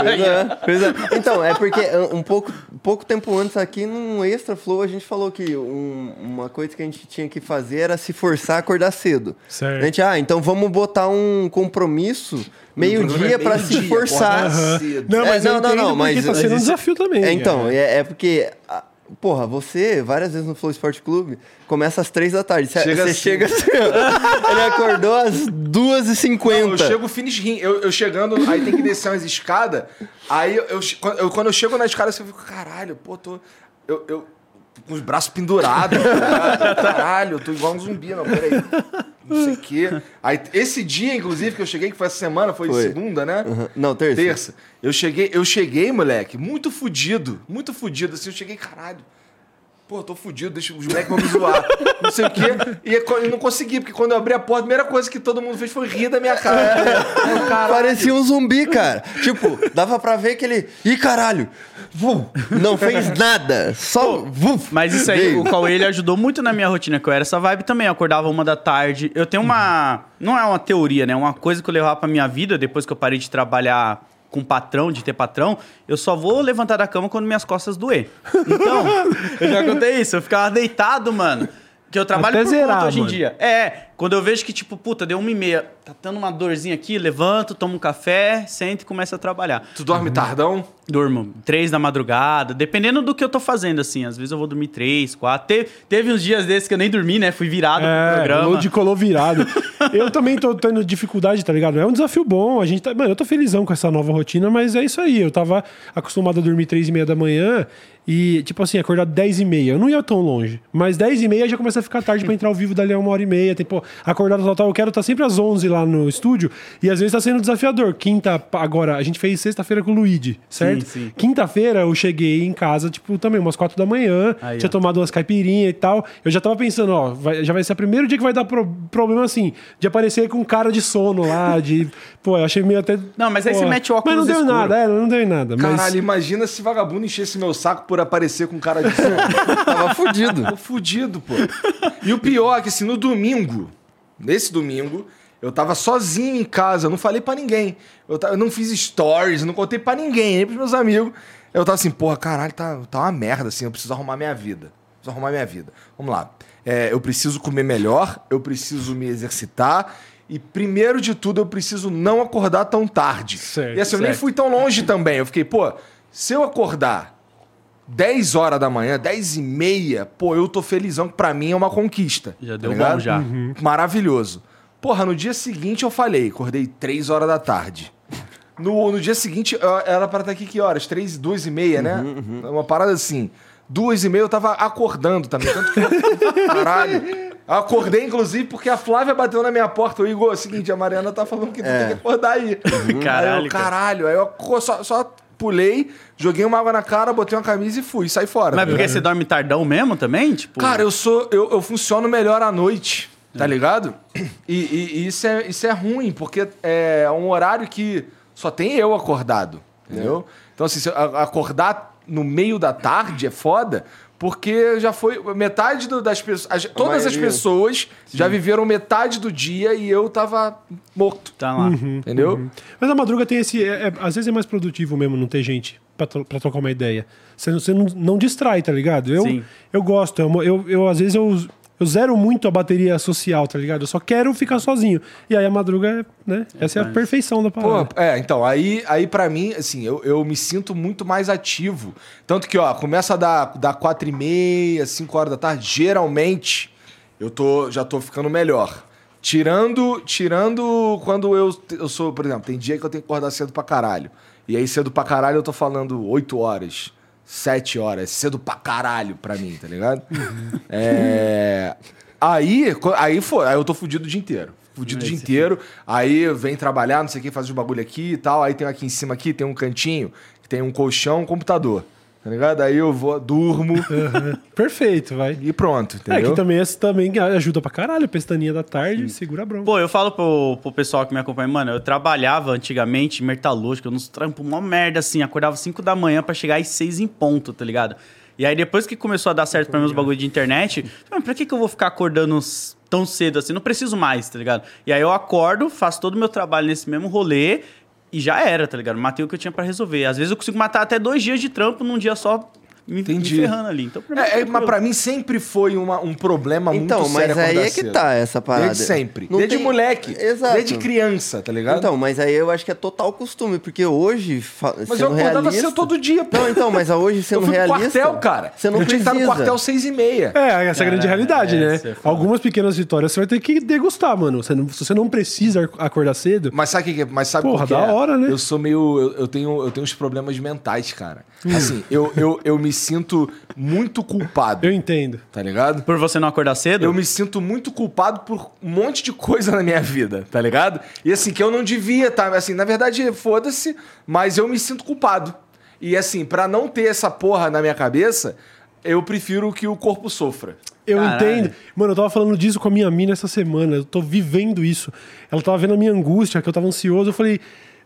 [SPEAKER 2] Pois é, pois é. Então, é porque um pouco, pouco tempo antes aqui, num Extra Flow, a gente falou que um- uma coisa que a gente tinha que fazer era se forçar a acordar cedo.
[SPEAKER 3] Certo.
[SPEAKER 2] A gente, ah, então vamos botar um compromisso meio-dia pra se
[SPEAKER 1] Meio-dia,
[SPEAKER 2] forçar.
[SPEAKER 1] acordar cedo.
[SPEAKER 3] Não, mas
[SPEAKER 2] É, não, não, não,
[SPEAKER 3] porque
[SPEAKER 2] mas
[SPEAKER 3] tá sendo um desafio também.
[SPEAKER 2] É, então, é, é porque. ah, Porra, você, várias vezes no Flow Esporte Clube, começa às três da tarde. Você
[SPEAKER 1] Chega
[SPEAKER 2] você
[SPEAKER 1] assim.
[SPEAKER 2] chega assim. [LAUGHS] Ele acordou às duas e cinquenta.
[SPEAKER 1] Eu chego finish rim. Eu, eu chegando, aí tem que descer umas escadas. Aí eu, eu, quando eu- chego na escada, eu fico, caralho, pô, tô. Eu. eu com os braços pendurados. Caralho, [LAUGHS] caralho, eu tô igual um zumbi, não, peraí. Não sei o quê. Aí, esse dia, inclusive, que eu cheguei, que foi essa semana, foi,
[SPEAKER 2] Foi.
[SPEAKER 1] segunda, né?
[SPEAKER 2] Uhum. Não, terça.
[SPEAKER 1] Terça. Eu cheguei, eu cheguei, moleque, muito fudido. Muito fudido. Assim, eu cheguei, caralho. Pô, tô fudido, deixa os moleques vão me zoar. [LAUGHS] Não sei o quê. E eu não consegui, porque quando eu abri a porta, a primeira coisa que todo mundo fez foi rir da minha cara. Eu, caralho.
[SPEAKER 2] Parecia um zumbi, cara. tipo, dava pra ver que ele. Ih, caralho! Vum. Não fez nada. Só. vum.
[SPEAKER 4] Mas isso aí,
[SPEAKER 2] Veio.
[SPEAKER 4] o Cauê, ele ajudou muito na minha rotina, que eu era essa vibe também. Eu acordava uma da tarde. Eu tenho uma. Não é uma teoria, né? Uma coisa que eu levava pra minha vida, depois que eu parei de trabalhar com patrão, de ter patrão, eu só vou levantar da cama quando minhas costas doer. Então, [LAUGHS] eu já contei isso. Eu ficava deitado, mano. Que eu trabalho
[SPEAKER 3] Até
[SPEAKER 4] por
[SPEAKER 3] zerar,
[SPEAKER 4] conta hoje em
[SPEAKER 3] mano.
[SPEAKER 4] dia. É, quando eu vejo que, tipo, puta, deu uma e meia, tá dando uma dorzinha aqui, levanto, tomo um café, sento e começo a trabalhar.
[SPEAKER 1] Tu dorme tardão?
[SPEAKER 4] Durmo três da madrugada, dependendo do que eu tô fazendo, assim. Às vezes eu vou dormir três, quatro. Teve, teve uns dias desses que eu nem dormi, né? Fui virado pro
[SPEAKER 3] É,
[SPEAKER 4] programa.
[SPEAKER 3] o load colou virado. [LAUGHS] eu também tô tendo dificuldade, tá ligado? É um desafio bom. A gente tá, mano, eu tô felizão com essa nova rotina, mas é isso aí. Eu tava acostumado a dormir três e meia da manhã e, tipo assim, acordar dez e meia. Eu não ia tão longe. Mas dez e meia já começa a ficar tarde pra entrar ao vivo dali a uma hora e meia. Tem, pô, acordar total. Eu quero estar sempre às onze lá no estúdio e às vezes tá sendo desafiador. Quinta, agora, a gente fez sexta-feira com o Luigi, certo? Quinta-feira eu cheguei em casa, tipo, também umas quatro da manhã.
[SPEAKER 4] Aí,
[SPEAKER 3] tinha
[SPEAKER 4] ó.
[SPEAKER 3] tomado umas caipirinhas e tal. Eu já tava pensando, ó, vai- já vai ser o primeiro dia que vai dar pro- problema assim, de aparecer com cara de sono lá, de. [LAUGHS] Pô, eu achei meio até.
[SPEAKER 4] Não, mas aí
[SPEAKER 3] pô,
[SPEAKER 4] você mete o
[SPEAKER 3] Mas não
[SPEAKER 4] óculos
[SPEAKER 3] deu
[SPEAKER 4] escuro.
[SPEAKER 3] nada, é, não deu em nada. Mas.
[SPEAKER 1] Caralho, imagina se vagabundo enchesse meu saco por aparecer com cara de sono. [LAUGHS]
[SPEAKER 2] Tava fudido.
[SPEAKER 1] Tô fudido, pô. E o pior é que assim, no domingo, nesse domingo, eu tava sozinho em casa, eu não falei pra ninguém. Eu, eu não fiz stories, eu não contei pra ninguém, nem pros meus amigos. Eu tava assim, porra, caralho, tá, tá uma merda, assim, eu preciso arrumar minha vida. Preciso arrumar minha vida. Vamos lá. É, eu preciso comer melhor, eu preciso me exercitar. E primeiro de tudo, eu preciso não acordar tão tarde.
[SPEAKER 3] Certo,
[SPEAKER 1] e assim, eu nem
[SPEAKER 4] certo.
[SPEAKER 1] fui tão longe também. Eu fiquei, pô, se eu acordar 10 horas da manhã, 10 e meia, pô, eu tô felizão, que pra mim é uma conquista.
[SPEAKER 4] Já
[SPEAKER 1] tá
[SPEAKER 4] deu
[SPEAKER 1] ligado?
[SPEAKER 4] bom já.
[SPEAKER 1] Maravilhoso. Porra, no dia seguinte eu falei, acordei 3 horas da tarde. No, no dia seguinte, eu- era pra estar aqui que horas? 3, 2 e meia, né? Uma parada assim. Duas e meia eu tava acordando também. Tanto que eu- [LAUGHS] Caralho. Eu acordei, inclusive, porque a Flávia bateu na minha porta. O Igor, é o seguinte, a Mariana tá falando que tu tem que acordar aí. aí
[SPEAKER 4] Caralho,
[SPEAKER 1] eu,
[SPEAKER 4] cara.
[SPEAKER 1] caralho. Aí eu só, só pulei, joguei uma água na cara, botei uma camisa e fui, saí fora.
[SPEAKER 4] Mas porque você dorme tardão mesmo também? Tipo,
[SPEAKER 1] Cara, eu sou. Eu, eu funciono melhor à noite, tá ligado? E, e- e isso, é, isso é ruim, porque é um horário que só tem eu acordado. Entendeu? Então, assim, se acordar no meio da tarde é foda. Porque já foi. Metade do- das pessoas. as- todas as
[SPEAKER 2] maioria.
[SPEAKER 1] pessoas já viveram metade do dia e eu tava morto.
[SPEAKER 4] Tá lá.
[SPEAKER 1] Entendeu?
[SPEAKER 3] Mas a madruga tem esse. é- é- às vezes é mais produtivo mesmo não ter gente pra, tro- pra trocar uma ideia. Você, não- você não, não distrai, tá ligado? Eu,
[SPEAKER 4] Sim.
[SPEAKER 3] eu gosto. é uma- Eu, eu, às vezes, eu, eu zero muito a bateria social, tá ligado? Eu só quero ficar sozinho. E aí a madruga, é, né? Essa é a perfeição da
[SPEAKER 1] Pô,
[SPEAKER 3] parada.
[SPEAKER 1] é, então, aí, aí para mim, assim, eu, eu me sinto muito mais ativo. Tanto que, ó, começa a dar, dar 4 e meia, 5 horas da tarde, geralmente eu tô, já tô ficando melhor. Tirando, tirando quando eu, eu sou, por exemplo, tem dia que eu tenho que acordar cedo pra caralho. E aí cedo pra caralho eu tô falando 8 horas, 7 horas, cedo pra caralho pra mim, tá ligado? É... Aí, aí foi, aí eu tô fudido o dia inteiro. Fudido o dia inteiro. Aí vem trabalhar, não sei o que, faz os bagulho aqui e tal. Aí tem aqui em cima aqui, tem um cantinho, tem um colchão, um computador. Tá ligado? Aí eu vou, durmo
[SPEAKER 3] Perfeito, vai.
[SPEAKER 1] e pronto,
[SPEAKER 3] É,
[SPEAKER 1] entendeu?
[SPEAKER 3] que também esse também ajuda pra caralho. Pestaninha da tarde, segura a bronca.
[SPEAKER 4] Pô, eu falo pro, pro pessoal que me acompanha, mano, eu trabalhava antigamente em metalúrgica, nos trampos, uma merda assim, acordava 5 da manhã pra chegar às 6 em ponto, tá ligado? E aí depois que começou a dar certo pra mim os bagulho de internet, mano, pra que, que eu vou ficar acordando tão cedo assim? Não preciso mais, tá ligado? E aí eu acordo, faço todo o meu trabalho nesse mesmo rolê e já era, tá ligado? Matei o que eu tinha pra resolver. Às vezes eu consigo matar até dois dias de trampo num dia só me, me
[SPEAKER 1] Entendi.
[SPEAKER 4] ferrando ali. Então, pra mim,
[SPEAKER 1] É, é, mas pra mim sempre foi uma- um problema
[SPEAKER 2] Então,
[SPEAKER 1] muito sério
[SPEAKER 2] mas aí é que
[SPEAKER 1] cedo.
[SPEAKER 2] tá essa parada.
[SPEAKER 1] Desde sempre.
[SPEAKER 2] Não
[SPEAKER 1] desde
[SPEAKER 2] tem-
[SPEAKER 1] moleque.
[SPEAKER 2] Exato.
[SPEAKER 1] Desde criança, tá ligado?
[SPEAKER 2] Então, mas aí eu acho que é total costume, porque hoje, fa-
[SPEAKER 1] mas
[SPEAKER 2] sendo
[SPEAKER 1] eu acordava
[SPEAKER 2] realista...
[SPEAKER 1] cedo todo dia, pô.
[SPEAKER 2] Não, então, mas hoje
[SPEAKER 1] eu
[SPEAKER 2] sendo
[SPEAKER 1] fui pro
[SPEAKER 2] realista...
[SPEAKER 1] quartel, cara.
[SPEAKER 2] Você não
[SPEAKER 1] eu tinha que estar no
[SPEAKER 2] precisa.
[SPEAKER 1] quartel seis e meia.
[SPEAKER 3] É, essa é a grande realidade,
[SPEAKER 4] é,
[SPEAKER 3] né?
[SPEAKER 4] é foda.
[SPEAKER 3] Algumas pequenas vitórias você vai ter que degustar, mano. Você não- se você não precisa ac- acordar cedo,
[SPEAKER 1] Mas sabe o que é? Mas sabe
[SPEAKER 3] Porra,
[SPEAKER 1] por que
[SPEAKER 3] da
[SPEAKER 1] é?
[SPEAKER 3] hora, né?
[SPEAKER 1] Eu sou meio. Eu, eu tenho, eu tenho uns problemas mentais, cara.
[SPEAKER 3] Hum.
[SPEAKER 1] Assim, eu, eu, eu me sinto muito culpado,
[SPEAKER 3] eu entendo.
[SPEAKER 1] tá ligado?
[SPEAKER 4] Por você não acordar cedo?
[SPEAKER 1] Eu me sinto muito culpado por um monte de coisa na minha vida, tá ligado? E assim, que eu não devia estar. Assim, na verdade, foda-se, mas eu me sinto culpado. E assim, pra não ter essa porra na minha cabeça, eu prefiro que o corpo sofra.
[SPEAKER 3] Eu
[SPEAKER 4] Caralho.
[SPEAKER 3] entendo. Mano, eu tava falando disso com a minha mina essa semana. Eu tô vivendo isso. Ela tava vendo a minha angústia, que eu tava ansioso. Eu falei,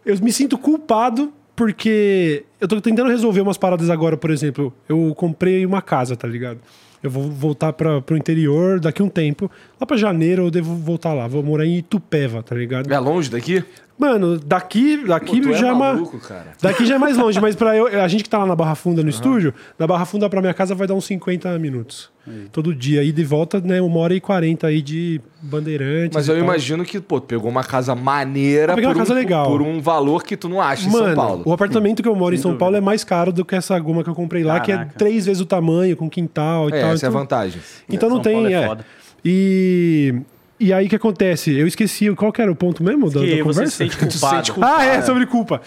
[SPEAKER 3] eu me sinto culpado porque eu tô tentando resolver umas paradas agora, por exemplo. Eu comprei uma casa, tá ligado? Eu vou voltar pra, pro interior daqui um tempo. Lá pra janeiro eu devo voltar lá. Vou morar em Itupeva, tá ligado?
[SPEAKER 1] É longe daqui?
[SPEAKER 3] Mano, daqui, daqui
[SPEAKER 1] Pô, é
[SPEAKER 3] já é uma.
[SPEAKER 1] maluco, cara.
[SPEAKER 3] Daqui já é mais longe, mas para eu, a gente que tá lá na Barra Funda no estúdio, da Barra Funda pra minha casa vai dar uns 50 minutos. Todo dia. E de volta, né, uma hora e 40 aí de bandeirantes.
[SPEAKER 1] Mas eu
[SPEAKER 3] tal.
[SPEAKER 1] imagino que, pô, tu pegou uma casa maneira por,
[SPEAKER 3] uma casa
[SPEAKER 1] um,
[SPEAKER 3] legal.
[SPEAKER 1] por um valor que tu não acha em
[SPEAKER 3] Mano,
[SPEAKER 1] São Paulo.
[SPEAKER 3] o apartamento que eu moro em
[SPEAKER 4] Sem
[SPEAKER 3] São
[SPEAKER 4] dúvida.
[SPEAKER 3] Paulo é mais caro do que essa goma que eu comprei lá, que é
[SPEAKER 4] Caraca.
[SPEAKER 3] três vezes o tamanho, com quintal e
[SPEAKER 1] É,
[SPEAKER 3] tal.
[SPEAKER 1] essa é a
[SPEAKER 3] então-
[SPEAKER 1] vantagem.
[SPEAKER 3] Então não
[SPEAKER 4] São
[SPEAKER 3] tem,
[SPEAKER 4] Paulo é
[SPEAKER 3] é. E e aí o que acontece? Eu esqueci qual que era o ponto mesmo da, da
[SPEAKER 4] você
[SPEAKER 3] conversa?
[SPEAKER 4] se sente [LAUGHS] culpado.
[SPEAKER 1] sente culpado.
[SPEAKER 3] Ah, é, sobre culpa.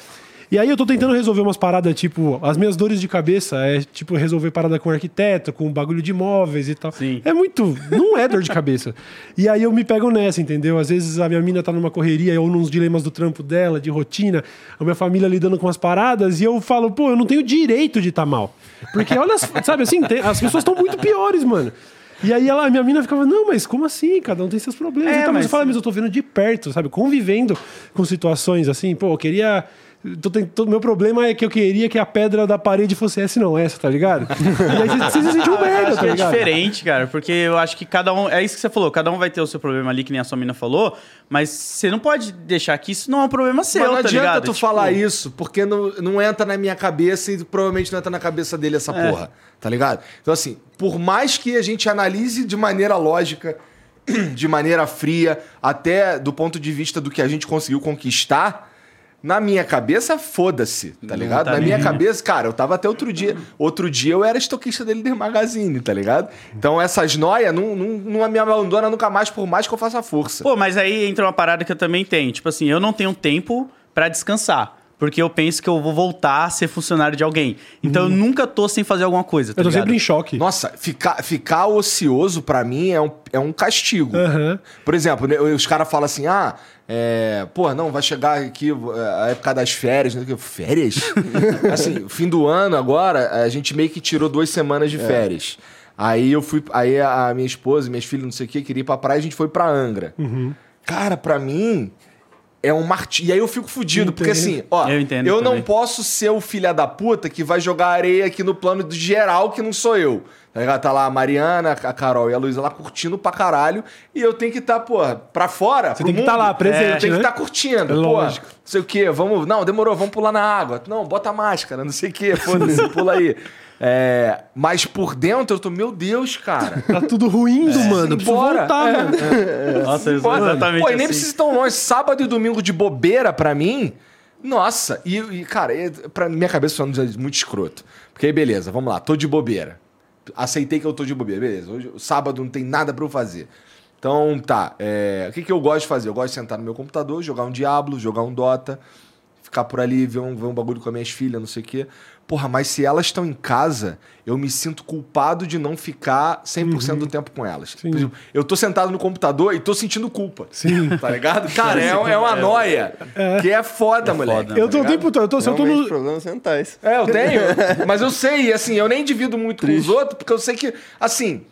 [SPEAKER 3] E aí eu tô tentando resolver umas paradas, tipo, as minhas dores de cabeça é, tipo, resolver parada com arquiteto, com bagulho de imóveis e tal.
[SPEAKER 4] Sim.
[SPEAKER 3] É muito. Não é dor de cabeça. E aí eu me pego nessa, entendeu? Às vezes a minha mina tá numa correria ou nos dilemas do trampo dela, de rotina, a minha família lidando com as paradas, e eu falo, pô, eu não tenho direito de estar mal. Porque olha, sabe assim, tem- as pessoas estão muito piores, mano. E aí ela, a minha mina ficava, não, mas como assim? Cada um tem seus problemas.
[SPEAKER 4] É,
[SPEAKER 3] e tal. mas
[SPEAKER 4] mas-
[SPEAKER 3] eu falo, mas eu tô vendo de perto, sabe? Convivendo com situações assim, pô, eu queria. Tent- meu problema é que eu queria que a pedra da parede fosse essa e não essa, tá ligado? e aí você, você se sentiu [LAUGHS] merda, tá
[SPEAKER 4] é
[SPEAKER 3] ligado?
[SPEAKER 4] diferente, cara, porque eu acho que cada um. É isso que você falou, cada um vai ter o seu problema ali, que nem a sua mina falou, mas você não pode deixar que isso não é um problema seu,
[SPEAKER 1] Mas não
[SPEAKER 4] tá
[SPEAKER 1] adianta
[SPEAKER 4] ligado?
[SPEAKER 1] tu
[SPEAKER 4] Tipo,
[SPEAKER 1] falar isso, porque não, não entra na minha cabeça e provavelmente não entra na cabeça dele essa
[SPEAKER 4] É.
[SPEAKER 1] porra, tá ligado? Então, assim, por mais que a gente analise de maneira lógica, [CLEARS THROAT] de maneira fria, até do ponto de vista do que a gente conseguiu conquistar, na minha cabeça, foda-se, tá ligado?
[SPEAKER 4] tá
[SPEAKER 1] na minha cabeça, cara, eu tava até outro dia. Outro dia eu era estoquista dele de magazine, tá ligado? Então essas noias não, não, não me abandona nunca mais, por mais que eu faça força.
[SPEAKER 4] Pô, mas aí entra uma parada que eu também tenho. Tipo assim, eu não tenho tempo pra descansar. Porque eu penso que eu vou voltar a ser funcionário de alguém. Então eu nunca tô sem fazer alguma coisa. Tá
[SPEAKER 3] Eu tô
[SPEAKER 4] ligado?
[SPEAKER 3] sempre em choque.
[SPEAKER 1] Nossa, ficar, ficar ocioso pra mim é um, é um castigo.
[SPEAKER 3] Aham.
[SPEAKER 1] Por exemplo, né, os caras falam assim: ah, é, pô, não, vai chegar aqui é, a época das férias. Né? Férias? [LAUGHS] assim, fim do ano agora, a gente meio que tirou duas semanas de férias. Aí eu fui. Aí a minha esposa, minhas filhas, não sei o que, queria ir pra praia, a gente foi pra Angra. Cara, pra mim. É um martírio. E aí eu fico fudido, porque
[SPEAKER 3] Entendo.
[SPEAKER 1] assim, ó,
[SPEAKER 4] Eu entendo
[SPEAKER 1] eu não posso ser o filho da puta que vai jogar areia aqui no plano do geral, que não sou eu. Tá ligado? Tá lá a Mariana, a Carol e a Luísa lá curtindo pra caralho. E eu tenho que estar, tá, porra, pra fora.
[SPEAKER 3] Você tem que estar lá, presente,
[SPEAKER 1] Eu tenho
[SPEAKER 3] né?
[SPEAKER 1] que estar curtindo.
[SPEAKER 3] É lógico.
[SPEAKER 1] não sei o quê, vamos. Não, demorou, vamos pular na água. Não, bota a máscara, não sei o quê, foda-se, pula aí. É, mas por dentro eu tô, meu Deus, cara.
[SPEAKER 3] Tá tudo ruindo, mano. Eu preciso
[SPEAKER 1] Embora.
[SPEAKER 3] voltar,
[SPEAKER 1] É.
[SPEAKER 3] mano.
[SPEAKER 4] Nossa, sou
[SPEAKER 1] Bora.
[SPEAKER 4] exatamente
[SPEAKER 1] Pô, e nem
[SPEAKER 4] assim.
[SPEAKER 1] precisa ir tão longe. Sábado e domingo de bobeira pra mim. Nossa, e, e, cara, é- pra minha cabeça foi muito escroto. Porque aí, beleza, vamos lá, tô de bobeira. Aceitei que eu tô de bobeira, beleza. Hoje, sábado não tem nada pra eu fazer. Então, tá. é, o que, que eu gosto de fazer? Eu gosto de sentar no meu computador, jogar um Diablo, jogar um Dota, ficar por ali, ver um, ver um bagulho com as minhas filhas, não sei o quê. Porra, mas se elas estão em casa, eu me sinto culpado de não ficar 100% do tempo com elas. Por exemplo, eu tô sentado no computador e tô sentindo culpa.
[SPEAKER 3] Sim.
[SPEAKER 1] Tá ligado? Cara, é, é uma noia. Que é foda, moleque.
[SPEAKER 4] foda.
[SPEAKER 3] Eu tô o
[SPEAKER 1] tá
[SPEAKER 3] tempo todo. Eu tô, eu tô no,
[SPEAKER 2] problemas mentais.
[SPEAKER 1] É, eu tenho. [LAUGHS] mas eu sei, e assim, eu nem divido muito com os outros, porque eu sei que, assim,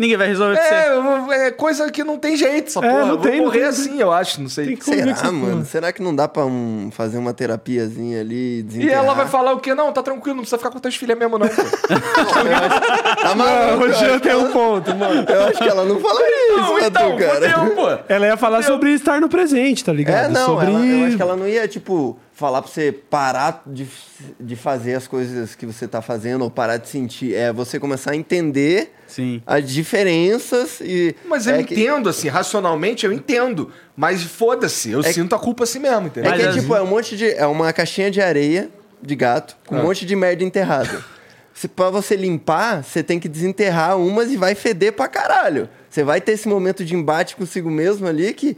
[SPEAKER 4] Ninguém vai resolver pra você.
[SPEAKER 1] É, é coisa que não tem jeito, essa
[SPEAKER 3] É,
[SPEAKER 1] porra.
[SPEAKER 3] não tem, não
[SPEAKER 1] morrer
[SPEAKER 3] tem,
[SPEAKER 1] assim, eu acho, não sei.
[SPEAKER 2] Será, mano? Será que não dá pra um, fazer uma terapiazinha ali?
[SPEAKER 1] E ela vai falar o quê? Não, tá tranquilo, não precisa ficar com teus filhos mesmo, não. pô. [LAUGHS]
[SPEAKER 2] Tá maluco?
[SPEAKER 3] o
[SPEAKER 2] eu,
[SPEAKER 3] tem um ponto, mano. [LAUGHS]
[SPEAKER 2] eu acho que ela não falaria isso
[SPEAKER 1] não, então,
[SPEAKER 2] tu, cara.
[SPEAKER 1] fodeu, pô.
[SPEAKER 3] Ela ia falar sobre estar no presente, tá ligado?
[SPEAKER 2] É, não,
[SPEAKER 3] sobre...
[SPEAKER 2] ela- eu acho que ela não ia, tipo, falar pra você parar de, de fazer as coisas que você tá fazendo ou parar de sentir. É você começar a entender
[SPEAKER 4] Sim.
[SPEAKER 2] as diferenças e...
[SPEAKER 1] Mas eu
[SPEAKER 2] é que-
[SPEAKER 1] entendo, assim, racionalmente eu entendo. Mas foda-se, eu sinto a culpa assim mesmo, entendeu?
[SPEAKER 2] É que,
[SPEAKER 4] Mas
[SPEAKER 2] tipo, é um monte de... É uma caixinha de areia de gato com
[SPEAKER 1] Ah.
[SPEAKER 2] um monte de merda enterrada. [LAUGHS] Se, pra você limpar, você tem que desenterrar umas e vai feder pra caralho. Você vai ter esse momento de embate consigo mesmo ali que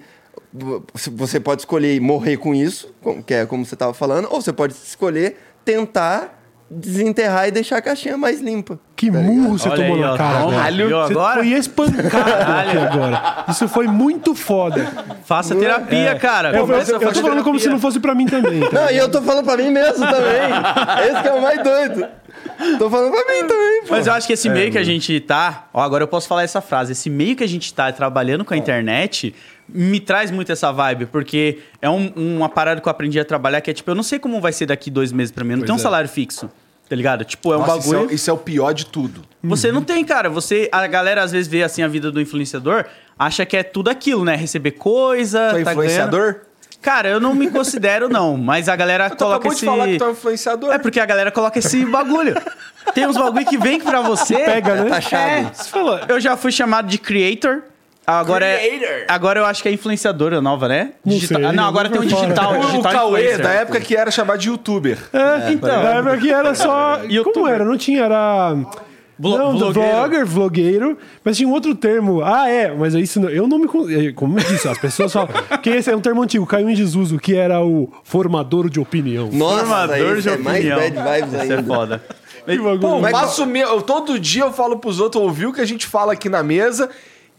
[SPEAKER 2] você pode escolher morrer com isso, que é como você tava falando, ou você pode escolher tentar desenterrar e deixar a caixinha mais limpa.
[SPEAKER 3] Que
[SPEAKER 2] tá
[SPEAKER 3] murro você
[SPEAKER 4] Olha
[SPEAKER 3] tomou
[SPEAKER 4] aí,
[SPEAKER 3] na
[SPEAKER 4] ó,
[SPEAKER 3] cara, velho.
[SPEAKER 4] Viu
[SPEAKER 3] Você
[SPEAKER 4] agora?
[SPEAKER 3] foi espancado aqui agora. Isso foi muito foda.
[SPEAKER 4] Faça terapia, cara.
[SPEAKER 3] Eu, eu, eu tô falando como se não fosse pra mim também. tá?
[SPEAKER 2] Não, e eu tô falando pra mim mesmo também. Esse que é o mais doido. Tô falando pra mim também, pô.
[SPEAKER 4] Mas eu acho que esse meio que a gente tá. Ó, agora eu posso falar essa frase. Esse meio que a gente tá trabalhando com a internet me traz muito essa vibe, porque é um- uma parada que eu aprendi a trabalhar que é tipo, eu não sei como vai ser daqui dois meses pra mim. Eu não
[SPEAKER 1] Pois
[SPEAKER 4] tenho um
[SPEAKER 1] é.
[SPEAKER 4] salário fixo. Tá ligado? Tipo, é um
[SPEAKER 1] Nossa, isso
[SPEAKER 4] bagulho.
[SPEAKER 1] é- Isso é, o pior de tudo.
[SPEAKER 4] Você não tem, cara. Você, a galera às vezes vê assim a vida do influenciador, acha que é tudo aquilo, né? Receber coisa,
[SPEAKER 1] Tu é
[SPEAKER 4] tá
[SPEAKER 1] influenciador?
[SPEAKER 4] ganhando. Cara, eu não me considero não, mas a galera
[SPEAKER 1] Tu
[SPEAKER 4] coloca esse
[SPEAKER 1] de falar que tu é um influenciador.
[SPEAKER 4] É porque a galera coloca esse bagulho. Tem uns bagulho que vem pra você.
[SPEAKER 3] Pega, né?
[SPEAKER 2] Tá.
[SPEAKER 4] É.
[SPEAKER 3] Você falou,
[SPEAKER 4] Eu já fui chamado de creator. Agora
[SPEAKER 1] Creator.
[SPEAKER 4] é. Agora eu acho que é influenciadora nova, né?
[SPEAKER 3] Não
[SPEAKER 4] Digital-
[SPEAKER 3] sei,
[SPEAKER 4] Ah, não, agora tem um
[SPEAKER 3] vou fora.
[SPEAKER 4] digital.
[SPEAKER 1] o,
[SPEAKER 4] digital
[SPEAKER 1] Cauê, da época que era chamado de youtuber.
[SPEAKER 3] É, então. Na época que era só.
[SPEAKER 4] Youtuber.
[SPEAKER 3] Como era? Não tinha, era.
[SPEAKER 4] Vlo-
[SPEAKER 3] não, do
[SPEAKER 4] vlogueiro.
[SPEAKER 3] vlogger, vlogueiro, mas tinha um outro termo. Ah, é, mas isso não- eu não me. é, Como eu disse, as pessoas falam. [LAUGHS] que esse é um termo antigo, caiu em desuso, que era o formador de opinião.
[SPEAKER 2] Nossa,
[SPEAKER 4] Formador
[SPEAKER 2] esse
[SPEAKER 4] de
[SPEAKER 2] é mais
[SPEAKER 4] opinião.
[SPEAKER 2] bad vibes
[SPEAKER 4] Isso é
[SPEAKER 2] ainda.
[SPEAKER 4] foda.
[SPEAKER 3] Que bagulho.
[SPEAKER 1] Pô,
[SPEAKER 2] Mas-
[SPEAKER 1] faço me... eu, todo dia eu falo pros outros ouvir o que a gente fala aqui na mesa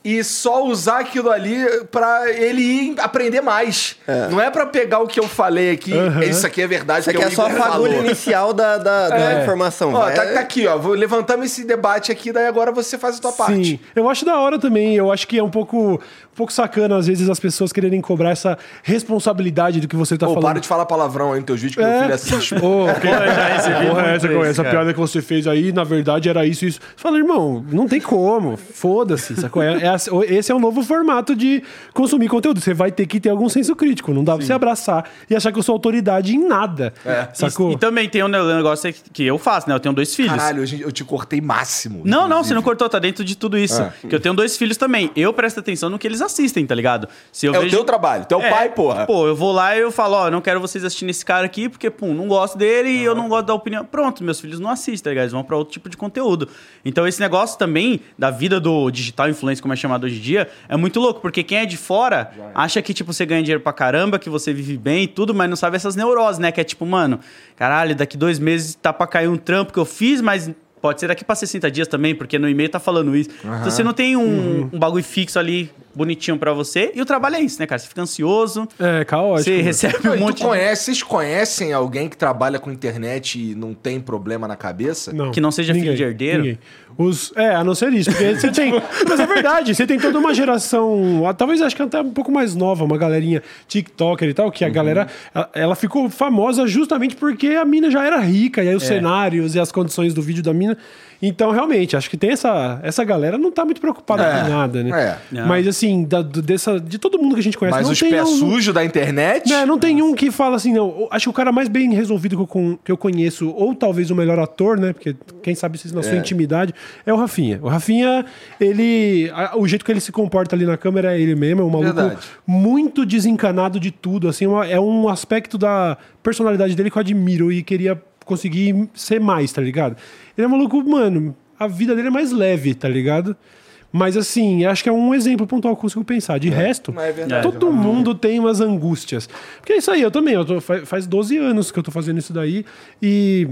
[SPEAKER 1] e só usar aquilo ali pra ele ir aprender mais. Não é pra pegar o que eu falei aqui,
[SPEAKER 3] Aham.
[SPEAKER 1] isso aqui é verdade,
[SPEAKER 2] Isso aqui é só a fagulha
[SPEAKER 1] falou.
[SPEAKER 2] inicial da, da, da
[SPEAKER 3] É.
[SPEAKER 2] informação.
[SPEAKER 1] Ó, tá, tá aqui, ó. vou- Levantamos esse debate aqui, daí agora você faz a tua parte.
[SPEAKER 3] Sim, eu acho da hora também. Eu acho que é um pouco, um pouco sacana, às vezes, as pessoas quererem cobrar essa responsabilidade do que você tá falando.
[SPEAKER 1] para de falar palavrão aí nos teus vídeos que meu
[SPEAKER 3] É.
[SPEAKER 1] filho assiste. [LAUGHS]
[SPEAKER 3] Ô, Porra, essa,
[SPEAKER 4] isso,
[SPEAKER 3] essa piada que você fez aí, na verdade, era isso e isso. Você fala, irmão, não tem como. Foda-se. sacou? É, é assim- esse é o novo formato de consumir conteúdo. Você vai ter que ter algum senso crítico. Não dá pra você abraçar e achar que eu sou autoridade em nada. Sacou?
[SPEAKER 4] E, e também tem um negócio que- eu faço, né? Eu tenho dois filhos.
[SPEAKER 1] Caralho, eu, te cortei máximo.
[SPEAKER 4] Não, não,
[SPEAKER 1] inclusive.
[SPEAKER 4] você não cortou, tá dentro de tudo isso.
[SPEAKER 1] Ah.
[SPEAKER 4] Que eu tenho dois filhos também. Eu presto atenção no que eles assistem, tá ligado? Se eu
[SPEAKER 1] É o teu trabalho, tu é o pai, porra.
[SPEAKER 4] Pô, eu vou lá e eu falo, ó, não quero vocês assistindo esse cara aqui, porque, pum, não gosto dele e eu não gosto da opinião. Pronto, meus filhos não assistem, tá ligado? Eles vão pra outro tipo de conteúdo. Então, esse negócio também da vida do digital influencer, como é chamado hoje em dia, é muito louco, porque quem é de fora acha que, tipo, você ganha dinheiro pra caramba, que você vive bem e tudo, mas não sabe essas neuroses, né? Que é tipo, mano, caralho, daqui dois meses tá pra cair um trampo que eu fiz, mas Pode ser daqui pra 60 dias também, porque no e-mail tá falando isso. Então você não tem um, um bagulho fixo ali, bonitinho pra você. E o trabalho é isso, né, cara? Você fica ansioso,
[SPEAKER 3] É, caótico.
[SPEAKER 4] você recebe
[SPEAKER 1] Não,
[SPEAKER 4] um
[SPEAKER 1] e tu
[SPEAKER 4] monte de...
[SPEAKER 1] conhece, vocês conhecem alguém que trabalha com internet e não tem problema na cabeça?
[SPEAKER 3] Não,
[SPEAKER 4] Que não seja filho de herdeiro?
[SPEAKER 3] ninguém. Os, é, a não ser isso. Porque você tem. Mas é verdade, você tem toda uma geração. Talvez acho que até um pouco mais nova, uma galerinha TikToker e tal, que a
[SPEAKER 4] Uhum.
[SPEAKER 3] galera. ela- Ela ficou famosa justamente porque a mina já era rica, e aí os
[SPEAKER 4] É.
[SPEAKER 3] cenários e as condições do vídeo da mina. Então, realmente, acho que tem essa. Essa galera não tá muito preocupada
[SPEAKER 1] É,
[SPEAKER 3] com nada, né?
[SPEAKER 1] é.
[SPEAKER 3] Mas assim, da- do- dessa, de todo mundo que a gente conhece,
[SPEAKER 1] Mas
[SPEAKER 3] não
[SPEAKER 1] os
[SPEAKER 3] tem
[SPEAKER 1] pés
[SPEAKER 3] um-
[SPEAKER 1] sujos da internet?
[SPEAKER 3] né, não tem um que fala assim, não. Acho que o cara mais bem resolvido que eu, que eu conheço, ou talvez o melhor ator, né? Porque quem sabe se na sua intimidade, é o Rafinha. O Rafinha, ele. a- o jeito que ele se comporta ali na câmera é ele mesmo, é um maluco
[SPEAKER 1] Verdade.
[SPEAKER 3] muito desencanado de tudo. Assim, uma- é um aspecto da personalidade dele que eu admiro e queria conseguir ser mais, tá ligado? Ele é um maluco, mano, a vida dele é mais leve, tá ligado? Mas assim, acho que é um exemplo pontual que eu consigo pensar. De resto,
[SPEAKER 1] Não, é verdade.
[SPEAKER 3] todo mundo tem umas angústias. Porque é isso aí, eu também. Eu tô, fa- faz 12 anos que eu tô fazendo isso daí e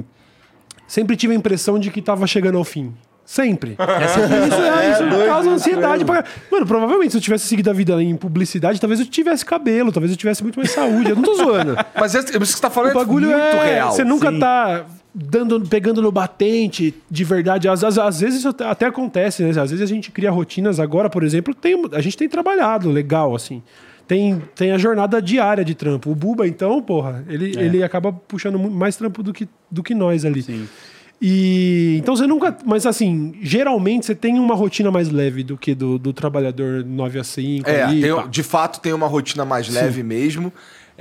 [SPEAKER 3] sempre tive a impressão de que tava chegando ao fim. Sempre. [LAUGHS] isso é, isso causa ansiedade. Pra... Mano, provavelmente se eu tivesse seguido a vida em publicidade, talvez eu tivesse cabelo, talvez eu tivesse muito mais saúde. Eu não tô zoando. [LAUGHS]
[SPEAKER 1] Mas esse- isso que você tá falando
[SPEAKER 3] O bagulho
[SPEAKER 1] é muito
[SPEAKER 3] é.
[SPEAKER 1] real.
[SPEAKER 3] Você nunca
[SPEAKER 4] Sim.
[SPEAKER 3] tá. dando, pegando no batente de verdade. Às, às, às vezes isso até- acontece, né? Às vezes a gente cria rotinas agora, por exemplo, tem, a gente tem trabalhado legal, assim. Tem, tem a jornada diária de trampo. O Buba, então, porra, ele, ele acaba puxando mais trampo do que, do que nós ali.
[SPEAKER 4] Sim.
[SPEAKER 3] E então você nunca. Mas assim, geralmente você tem uma rotina mais leve do que do, do trabalhador 9 a 5.
[SPEAKER 1] É,
[SPEAKER 3] ali,
[SPEAKER 1] tem- de fato tem uma rotina mais leve mesmo.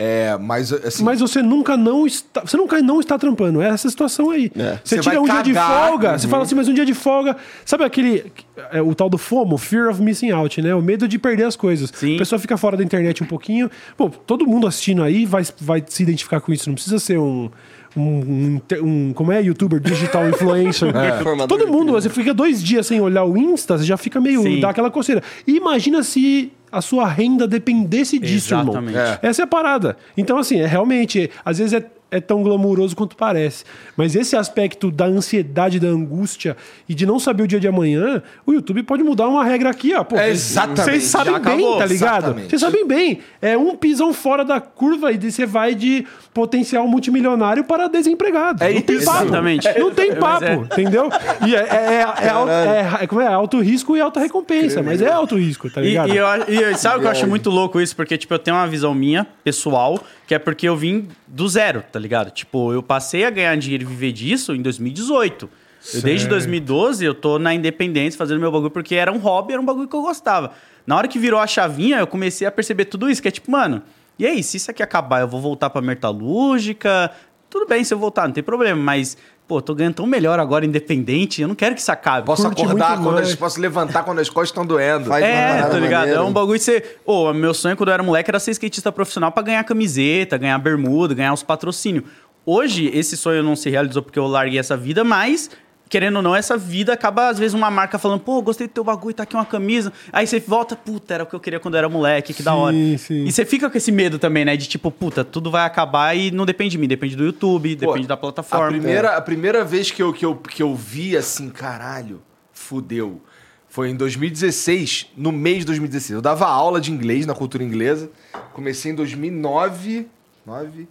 [SPEAKER 1] É, mas assim.
[SPEAKER 3] Mas você nunca não está. Você nunca não está trampando. É essa situação aí.
[SPEAKER 2] É.
[SPEAKER 3] Você
[SPEAKER 1] Você
[SPEAKER 3] tira um dia de
[SPEAKER 1] cagar,
[SPEAKER 3] folga, você
[SPEAKER 1] uhum.
[SPEAKER 3] fala assim, mas um dia de folga. Sabe aquele. é, o tal do FOMO, Fear of Missing Out, né? O medo de perder as coisas.
[SPEAKER 4] Sim.
[SPEAKER 3] A pessoa fica fora da internet um pouquinho. Pô, todo mundo assistindo aí vai, vai se identificar com isso. Não precisa ser um. Um, um, um- como é youtuber digital influencer [LAUGHS]
[SPEAKER 2] Formador
[SPEAKER 3] todo mundo você fica dois dias sem olhar o Insta você já fica meio
[SPEAKER 4] Sim.
[SPEAKER 3] dá aquela coceira e imagina se a sua renda dependesse disso irmão
[SPEAKER 4] Exatamente.
[SPEAKER 1] É.
[SPEAKER 3] essa é a parada. Então, assim, é realmente, às vezes é, é tão glamuroso quanto parece. Mas esse aspecto da ansiedade, da angústia e de não saber o dia de amanhã, o YouTube pode mudar uma regra aqui, ó. Pô,
[SPEAKER 1] É, exatamente.
[SPEAKER 3] Vocês sabem
[SPEAKER 4] Já
[SPEAKER 3] bem,
[SPEAKER 4] acabou.
[SPEAKER 3] tá ligado? Vocês sabem bem. É um pisão fora da curva e você vai de potencial multimilionário para desempregado.
[SPEAKER 1] É
[SPEAKER 3] não tem
[SPEAKER 1] isso.
[SPEAKER 3] papo.
[SPEAKER 4] Exatamente.
[SPEAKER 3] Não tem
[SPEAKER 4] Mas
[SPEAKER 3] papo,
[SPEAKER 4] é.
[SPEAKER 3] entendeu? E é, é, é, é, alto, é- é- como é? alto risco e alta recompensa, mas é alto risco, tá
[SPEAKER 4] E,
[SPEAKER 3] ligado?
[SPEAKER 4] e eu, e sabe o que eu acho muito louco isso? Porque, tipo, eu tenho uma visão minha, pessoal, que é porque eu vim do zero, tá ligado? Tipo, eu passei a ganhar dinheiro e viver disso em 2018. Eu, desde 2012 eu tô na independência fazendo meu bagulho porque era um hobby, era um bagulho que eu gostava. Na hora que virou a chavinha, eu comecei a perceber tudo isso, que é tipo, mano, e aí, se isso aqui acabar, eu vou voltar pra metalúrgica? Tudo bem se eu voltar, não tem problema, mas, pô, tô ganhando tão melhor agora independente, eu não quero que isso acabe.
[SPEAKER 1] Posso
[SPEAKER 3] Curte
[SPEAKER 1] acordar quando
[SPEAKER 3] mais.
[SPEAKER 1] as, posso levantar quando as costas estão doendo.
[SPEAKER 2] Faz
[SPEAKER 4] É, tá ligado?
[SPEAKER 2] maneira.
[SPEAKER 4] É um bagulho de ser. Ô, meu sonho quando eu era moleque era ser skatista profissional pra ganhar camiseta, ganhar bermuda, ganhar os patrocínios. Hoje, esse sonho não se realizou porque eu larguei essa vida, mas. Querendo ou não, essa vida acaba, às vezes, uma marca falando, pô, gostei do teu bagulho, tá aqui uma camisa. Aí você volta, puta, era o que eu queria quando eu era moleque, que da
[SPEAKER 3] Sim,
[SPEAKER 4] hora.
[SPEAKER 3] sim.
[SPEAKER 4] E você fica com esse medo também, né? De tipo, puta, tudo vai acabar e não depende de mim, depende do YouTube,
[SPEAKER 1] Pô,
[SPEAKER 4] depende da plataforma.
[SPEAKER 1] A primeira, a primeira vez que eu, que, eu, que eu vi assim, caralho, fudeu. Foi em 2016, no mês de 2016. Eu dava aula de inglês na cultura inglesa. Comecei em 2009. 9?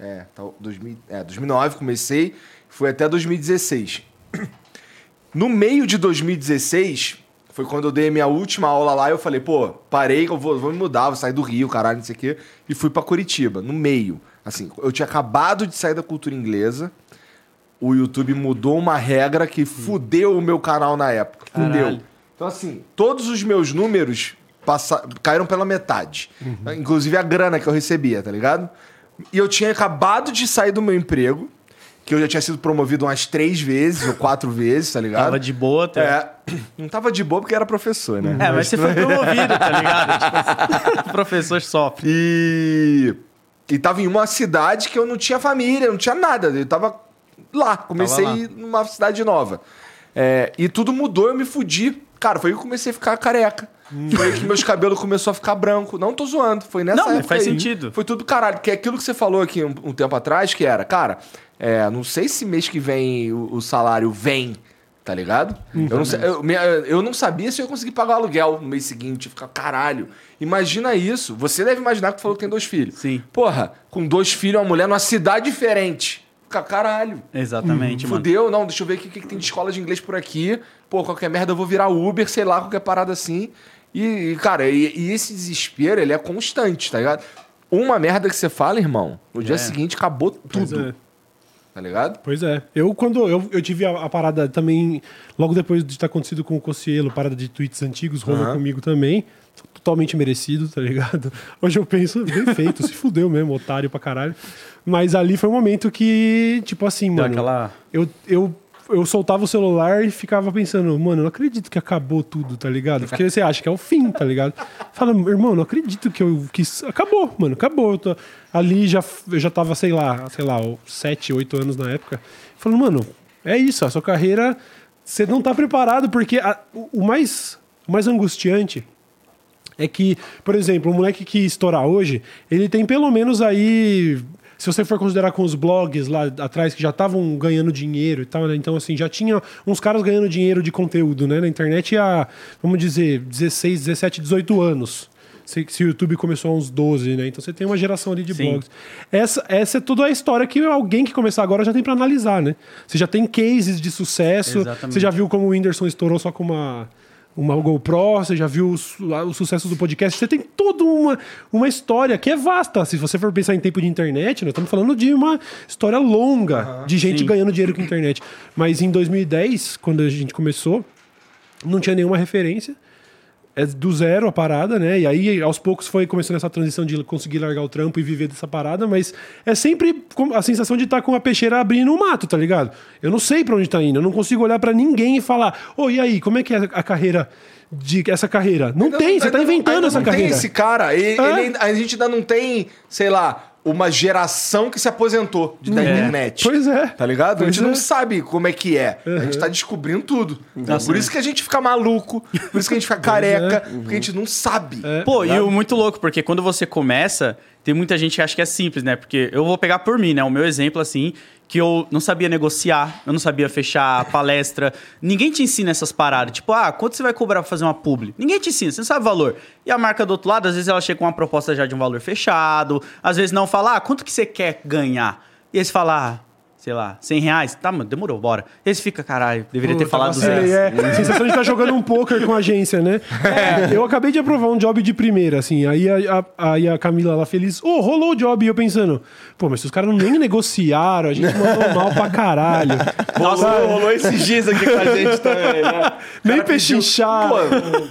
[SPEAKER 1] É, tá, 2000, é, 2009 comecei. Fui até 2016. No meio de 2016, foi quando eu dei a minha última aula lá. Eu falei, pô, parei, eu vou, vou me mudar, vou sair do Rio, caralho, não sei o quê. E fui pra Curitiba, no meio. Assim, eu tinha acabado de sair da cultura inglesa. O YouTube mudou uma regra que fudeu o meu canal na época. Fudeu.
[SPEAKER 4] Caralho.
[SPEAKER 1] Então, assim, todos os meus números passa... caíram pela metade. Inclusive a grana que eu recebia, tá ligado? E eu tinha acabado de sair do meu emprego, que eu já tinha sido promovido umas três vezes ou quatro vezes, tá ligado?
[SPEAKER 4] Tava de boa até.
[SPEAKER 1] É, não tava de boa porque era professor, né?
[SPEAKER 4] É, mas você foi promovido, tá ligado? Tipo, o professor sofre.
[SPEAKER 1] E. E tava em uma cidade que eu não tinha família, não tinha nada. Eu tava lá. Comecei
[SPEAKER 4] lá.
[SPEAKER 1] numa cidade nova. É, e tudo mudou, eu me fudi. Cara, foi aí que eu comecei a ficar careca. Foi aí que meus cabelos começou a ficar branco. Não tô zoando, foi nessa
[SPEAKER 4] Não, mas
[SPEAKER 1] época
[SPEAKER 4] faz
[SPEAKER 1] aí.
[SPEAKER 4] sentido.
[SPEAKER 1] Foi tudo caralho. Que é aquilo que você falou aqui um, um tempo atrás, que era, cara, é, não sei se mês que vem o, o salário vem, tá ligado? Eu, não, sei- eu, eu não sabia se eu ia conseguir pagar o aluguel no mês seguinte. Ficar, caralho. Imagina isso. Você deve imaginar que tu falou que tem dois filhos.
[SPEAKER 4] Sim.
[SPEAKER 1] Porra, com dois filhos, uma mulher numa cidade diferente. Fica, caralho.
[SPEAKER 4] Exatamente, mano.
[SPEAKER 1] Fudeu, não, deixa eu ver o que, que tem de escola de inglês por aqui. Pô, qualquer merda eu vou virar Uber, sei lá, qualquer parada assim. E, cara, e, e esse desespero, ele é constante, tá ligado? Uma merda que você fala, irmão, no dia
[SPEAKER 4] É.
[SPEAKER 1] seguinte acabou tudo. Tá ligado?
[SPEAKER 3] Pois é. Eu, quando eu, eu tive a, a parada também, logo depois de ter acontecido com o Cossielo, parada de tweets antigos, rolou
[SPEAKER 1] Aham.
[SPEAKER 3] comigo também. Totalmente merecido, tá ligado? [LAUGHS] Hoje eu penso, bem feito, se fudeu mesmo, otário pra caralho. Mas ali foi um momento que, tipo assim, mano.
[SPEAKER 4] aquela-
[SPEAKER 3] Eu, eu, eu soltava o celular e ficava pensando, mano, eu não acredito que acabou tudo, tá ligado? Porque você acha que é o fim, tá ligado? Fala, irmão, não acredito que eu quis. Acabou, mano, acabou. Eu tô- Ali já, eu já tava, sei lá, sei lá, sete, oito anos na época. Falando, mano, é isso, a sua carreira. Você não tá preparado, porque a- o mais, o mais angustiante é que, por exemplo, o moleque que estourar hoje, ele tem pelo menos aí. Se você for considerar com os blogs lá atrás que já estavam ganhando dinheiro e tal, né? Então, assim, já tinha uns caras ganhando dinheiro de conteúdo, né? Na internet há, vamos dizer, 16, 17, 18 anos. Se, se o YouTube começou há uns 12, né? Então você tem uma geração ali de
[SPEAKER 4] Sim.
[SPEAKER 3] blogs. Essa, essa é toda a história que alguém que começar agora já tem pra analisar, né? Você já tem cases de sucesso.
[SPEAKER 4] Exatamente.
[SPEAKER 3] Você já viu como o Whindersson estourou só com uma. Uma GoPro, você já viu o, o sucesso do podcast. Você tem toda uma, uma história que é vasta. Se você for pensar em tempo de internet, nós estamos falando de uma história longa de gente
[SPEAKER 4] Sim.
[SPEAKER 3] ganhando dinheiro com internet. Mas em 2010, quando a gente começou, não tinha nenhuma referência. É do zero a parada, né? E aí, aos poucos, foi começando essa transição de conseguir largar o trampo e viver dessa parada, mas é sempre a sensação de estar com a peixeira abrindo um mato, tá ligado? Eu não sei pra onde tá indo, eu não consigo olhar pra ninguém e falar, ô, e aí, como é que é a carreira de essa carreira? Não tem, você tá
[SPEAKER 1] Ainda não-
[SPEAKER 3] inventando
[SPEAKER 1] ainda
[SPEAKER 3] essa
[SPEAKER 1] não
[SPEAKER 3] carreira.
[SPEAKER 1] Tem esse cara, ele,
[SPEAKER 3] É.
[SPEAKER 1] ele- a gente ainda não tem, sei lá, uma geração que se aposentou de, da internet.
[SPEAKER 3] Pois é.
[SPEAKER 1] Tá ligado? a
[SPEAKER 3] Pois
[SPEAKER 1] gente não
[SPEAKER 3] é.
[SPEAKER 1] sabe como é que é. A gente tá descobrindo tudo. por isso que a gente fica maluco, por isso que a gente fica [LAUGHS]
[SPEAKER 3] é.
[SPEAKER 1] careca, porque a gente não sabe.
[SPEAKER 4] Pô, e o muito louco, porque quando você começa, tem muita gente que acha que é simples, né? Porque eu vou pegar por mim, né? O meu exemplo, assim, que eu não sabia negociar, eu não sabia fechar palestra. Ninguém te ensina essas paradas. Tipo, ah, quanto você vai cobrar pra fazer uma publi? Ninguém te ensina, você não sabe o valor. E a marca do outro lado, às vezes ela chega com uma proposta já de um valor fechado, às vezes não fala, ah, quanto que você quer ganhar? E aí você fala, ah, sei lá, 100 reais? Tá, mano, demorou, bora. E você fica, caralho, deveria ter falado
[SPEAKER 3] vacilei,
[SPEAKER 4] zero.
[SPEAKER 3] é. Sensação de estar jogando um poker com a agência, né?
[SPEAKER 4] É.
[SPEAKER 3] Eu acabei de aprovar um job de primeira, assim. Aí a, a, aí a Camila lá feliz, ô, rolou o job. E eu pensando, pô, mas se os caras nem negociaram, a gente mandou [LAUGHS] mal pra caralho.
[SPEAKER 1] Rolou, rolou esses dias aqui com a gente também, né? [LAUGHS]
[SPEAKER 3] Nem pechinchar.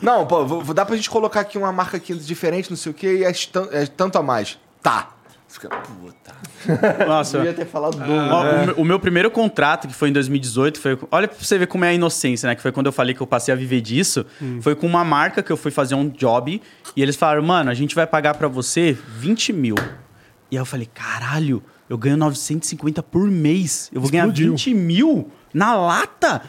[SPEAKER 1] Não, pô, vou- dá pra gente colocar aqui uma marca aqui diferente, não sei o quê, e é, é tanto a mais. Tá. Fica, puta. [LAUGHS]
[SPEAKER 4] Nossa,
[SPEAKER 2] Devia ter falado do.
[SPEAKER 4] Ó, o meu- o, meu primeiro contrato, que foi em 2018, foi. Olha pra você ver como é a inocência, né? Que foi quando eu falei que eu passei a viver disso. Foi com uma marca que eu fui fazer um job. E eles falaram, mano, a gente vai pagar pra você 20 mil. E aí eu falei, caralho, eu ganho 950 por mês. Eu vou ganhar
[SPEAKER 3] Explodiu.
[SPEAKER 4] 20 mil na lata?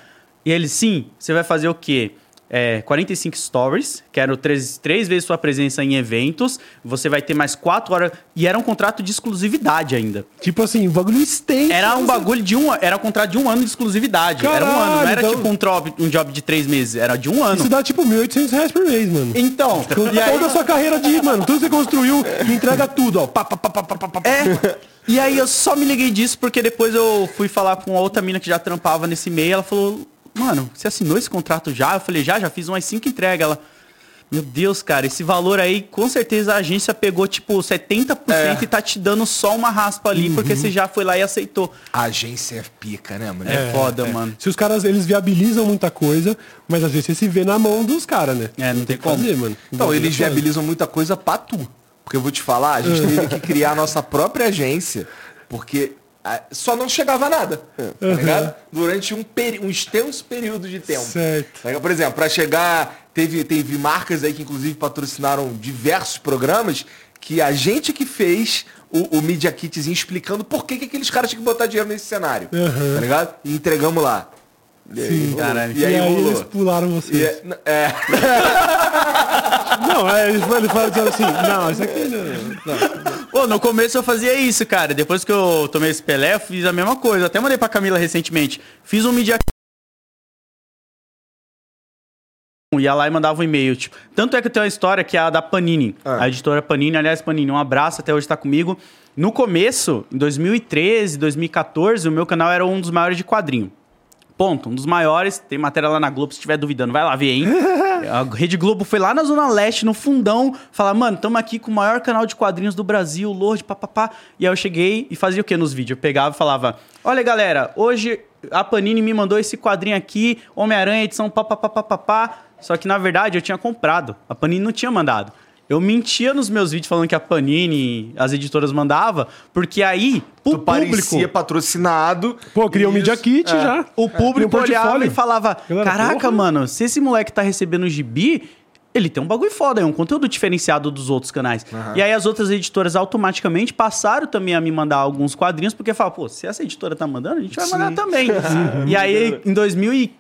[SPEAKER 4] E aí eles, sim, você vai fazer o quê? É, 45 stories, quero três, três vezes sua presença em eventos, você vai ter mais quatro horas. E era um contrato de exclusividade ainda.
[SPEAKER 3] Tipo assim, o bagulho extenso.
[SPEAKER 4] Era um bagulho de um Era um contrato de um ano de exclusividade. era um ano, não
[SPEAKER 3] Caralho,
[SPEAKER 4] era
[SPEAKER 3] então-
[SPEAKER 4] tipo um job, um job de três meses, era de um ano.
[SPEAKER 3] Isso dá tipo 1.800 reais por mês, mano.
[SPEAKER 4] Então, [LAUGHS] e aí,
[SPEAKER 3] toda a sua carreira de, mano, tudo que você construiu, me entrega tudo, ó. Pá, pá, pá, pá, pá, pá, pá.
[SPEAKER 4] é. E aí eu só me liguei disso porque depois eu fui falar com outra mina que já trampava nesse meio. Ela falou, mano, você assinou esse contrato já? Eu falei, já, já fiz umas cinco entregas. Ela, meu Deus, cara, esse valor aí, com certeza a agência pegou, tipo, 70% e tá te dando só uma raspa ali, porque você já foi lá e aceitou.
[SPEAKER 1] A agência é pica, né, mulher?
[SPEAKER 4] É, foda, mano.
[SPEAKER 3] Se os caras, eles viabilizam muita coisa, mas às vezes você se vê na mão dos caras, né?
[SPEAKER 4] É, não tem como.
[SPEAKER 3] Fazer, mano.
[SPEAKER 1] Então,
[SPEAKER 3] Não
[SPEAKER 1] eles
[SPEAKER 3] tem
[SPEAKER 1] viabilizam muita coisa pra tu. Porque eu vou te falar, a gente [LAUGHS] teve que criar a nossa própria agência, porque só não chegava nada, tá ligado? Durante um, um extenso período de tempo.
[SPEAKER 3] Certo.
[SPEAKER 1] Tá? Por exemplo, pra chegar, teve, teve marcas aí que inclusive patrocinaram diversos programas que a gente que fez o, o Media Kitzinho explicando por que, que aqueles caras tinham que botar dinheiro nesse cenário.
[SPEAKER 3] Uhum.
[SPEAKER 1] Tá ligado? E entregamos lá. E aí, rolou.
[SPEAKER 4] caralho.
[SPEAKER 1] E aí,
[SPEAKER 3] eles pularam você.
[SPEAKER 1] E é- é, [LAUGHS]
[SPEAKER 3] Não, é, eles falam assim, não, isso aqui não. não.
[SPEAKER 4] Pô, no começo eu fazia isso, cara. Depois que eu tomei esse Pelé, eu fiz a mesma coisa. Até mandei pra Camila recentemente. Fiz um media ia lá e mandava um e-mail, tipo. Tanto é que eu tenho uma história que é a da Panini.
[SPEAKER 1] Ah.
[SPEAKER 4] A editora Panini, aliás, Panini, um abraço, até hoje tá comigo. No começo, em 2013, 2014, o meu canal era um dos maiores de quadrinho. Ponto, um dos maiores. Tem matéria lá na Globo, se estiver duvidando, vai lá ver, hein? [LAUGHS] a Rede Globo foi lá na Zona Leste, no fundão, falar, mano, tamo aqui com o maior canal de quadrinhos do Brasil, Lorde, papapá. E aí eu cheguei e fazia o que nos vídeos? Eu pegava e falava, olha galera, hoje a Panini me mandou esse quadrinho aqui, Homem-Aranha, edição papapá. Só que na verdade eu tinha comprado, a Panini não tinha mandado. Eu mentia nos meus vídeos falando que a Panini, as editoras mandava, porque aí, pro
[SPEAKER 1] tu parecia
[SPEAKER 4] público,
[SPEAKER 3] um
[SPEAKER 1] patrocinado.
[SPEAKER 3] Pô, cria um. Media Kit
[SPEAKER 1] É.
[SPEAKER 3] já.
[SPEAKER 4] o público
[SPEAKER 3] um
[SPEAKER 4] olhava e falava:
[SPEAKER 3] Galera,
[SPEAKER 4] Caraca,
[SPEAKER 3] porra.
[SPEAKER 4] mano, se esse moleque tá recebendo gibi, ele tem um bagulho foda, é um conteúdo diferenciado dos outros canais. E aí as outras editoras automaticamente passaram também a me mandar alguns quadrinhos, porque falaram, pô, se essa editora tá mandando, a gente vai mandar também. [LAUGHS] E aí, em 2015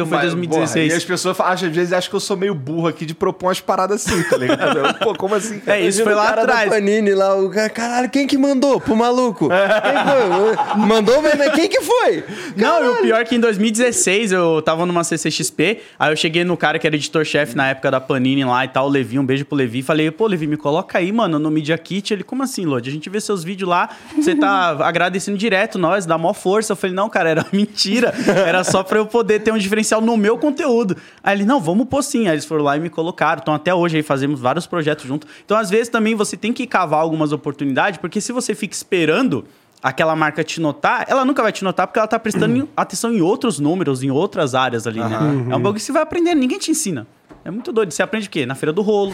[SPEAKER 4] ou foi
[SPEAKER 1] Mas,
[SPEAKER 4] 2016?
[SPEAKER 1] porra, e as pessoas acham, às vezes acham que eu sou meio burro aqui de propor umas paradas assim, tá ligado? Pô, como assim? cara?
[SPEAKER 4] É, isso foi lá atrás.
[SPEAKER 2] Panini lá, o cara, caralho, quem que mandou pro maluco? Quem foi? Mandou, mas quem que foi?
[SPEAKER 4] Não, e o pior é que em 2016 eu tava numa CCXP, aí eu cheguei no cara que era editor-chefe na época da Panini lá e tal, o Levi, um beijo pro Levi, falei, pô, Levi, me coloca aí, mano, no Media Kit. Ele, como assim, Lodi? A gente vê seus vídeos lá, você tá agradecendo direto nós, dá mó força. Eu falei, não, cara, era [LAUGHS] mentira. Era só pra eu poder ter um diferencial no meu conteúdo. Aí ele, não, vamos pôr sim. Aí eles foram lá e me colocaram. Então até hoje aí fazemos vários projetos juntos. Então às vezes também você tem que cavar algumas oportunidades, porque se você fica esperando aquela marca te notar, ela nunca vai te notar porque ela tá prestando em- atenção em outros números, em outras áreas ali, né? É um bagulho que você vai aprendendo, ninguém te ensina. É muito doido. Você aprende o quê? Na feira do rolo.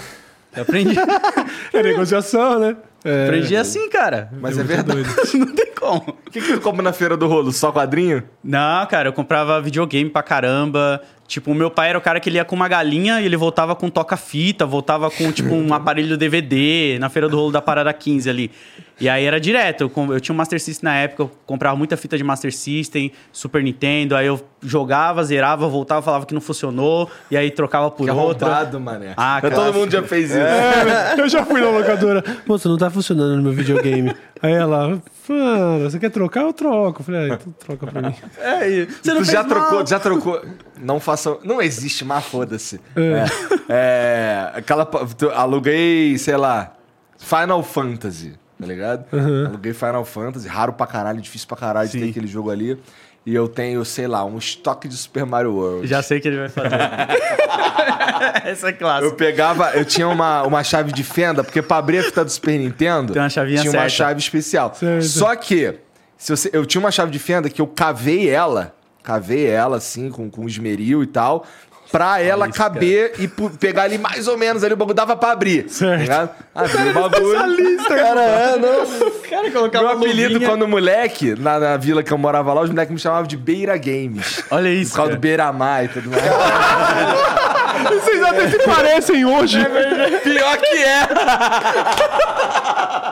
[SPEAKER 4] Você aprende, [LAUGHS]
[SPEAKER 3] É negociação, né? É.
[SPEAKER 4] aprende assim, cara.
[SPEAKER 1] Mas é verdade. [LAUGHS]
[SPEAKER 4] Não tem como.
[SPEAKER 1] O que, que tu compra na feira do rolo? Só quadrinho?
[SPEAKER 4] Não, cara, eu comprava videogame pra caramba. Tipo, o meu pai era o cara que ele ia com uma galinha e ele voltava com toca-fita, voltava com, tipo, um [LAUGHS] aparelho DVD na feira do rolo da Parada 15 ali. E aí era direto. Eu, eu tinha um Master System na época, eu comprava muita fita de Master System, Super Nintendo. Aí eu jogava, zerava, voltava, falava que não funcionou. E aí trocava por
[SPEAKER 1] Que
[SPEAKER 4] outra.
[SPEAKER 1] arrombado, mané.
[SPEAKER 4] Ah,
[SPEAKER 1] Todo
[SPEAKER 4] clássico.
[SPEAKER 1] mundo já fez isso.
[SPEAKER 3] É, eu já fui na locadora. Moça, não tá funcionando no meu videogame. Aí ela, mano, você quer trocar? Eu troco. Eu falei, ah, então troca pra mim.
[SPEAKER 4] É, e você não
[SPEAKER 1] Tu
[SPEAKER 4] fez
[SPEAKER 1] já
[SPEAKER 4] mal.
[SPEAKER 1] trocou, já trocou. Não façam. Não existe, mas foda-se. É. É, aquela. pa- tu- Aluguei, sei lá, Final Fantasy, tá ligado? Aluguei Final Fantasy, raro pra caralho, difícil pra caralho de ter aquele jogo ali. E eu tenho, sei lá, um estoque de Super Mario World.
[SPEAKER 4] Já sei o que ele vai fazer. [LAUGHS] Essa é
[SPEAKER 1] Eu
[SPEAKER 4] clássica.
[SPEAKER 1] pegava, eu tinha uma, uma chave de fenda, porque pra abrir a fita do Super Nintendo,
[SPEAKER 4] Tem uma chavinha
[SPEAKER 1] tinha uma
[SPEAKER 4] certa.
[SPEAKER 1] chave especial.
[SPEAKER 3] Certo.
[SPEAKER 1] Só que, se você, eu tinha uma chave de fenda que eu cavei ela, cavei ela assim, com, com esmeril e tal, pra ela
[SPEAKER 4] isso,
[SPEAKER 1] caber e pu- pegar ali mais ou menos ali, o bagulho dava pra abrir.
[SPEAKER 3] Certo.
[SPEAKER 1] Tá ligado? Abri o bagulho.
[SPEAKER 2] Cara, é, não.
[SPEAKER 4] cara colocava
[SPEAKER 1] Meu apelido
[SPEAKER 4] luvinha.
[SPEAKER 1] quando moleque, na, na vila que eu morava lá, os moleques me chamavam de Beira Games.
[SPEAKER 4] Olha isso,
[SPEAKER 1] Por causa
[SPEAKER 4] cara.
[SPEAKER 1] do Beira Mar e tudo mais.
[SPEAKER 3] Vocês até se parecem hoje.
[SPEAKER 1] Pior que é! [LAUGHS]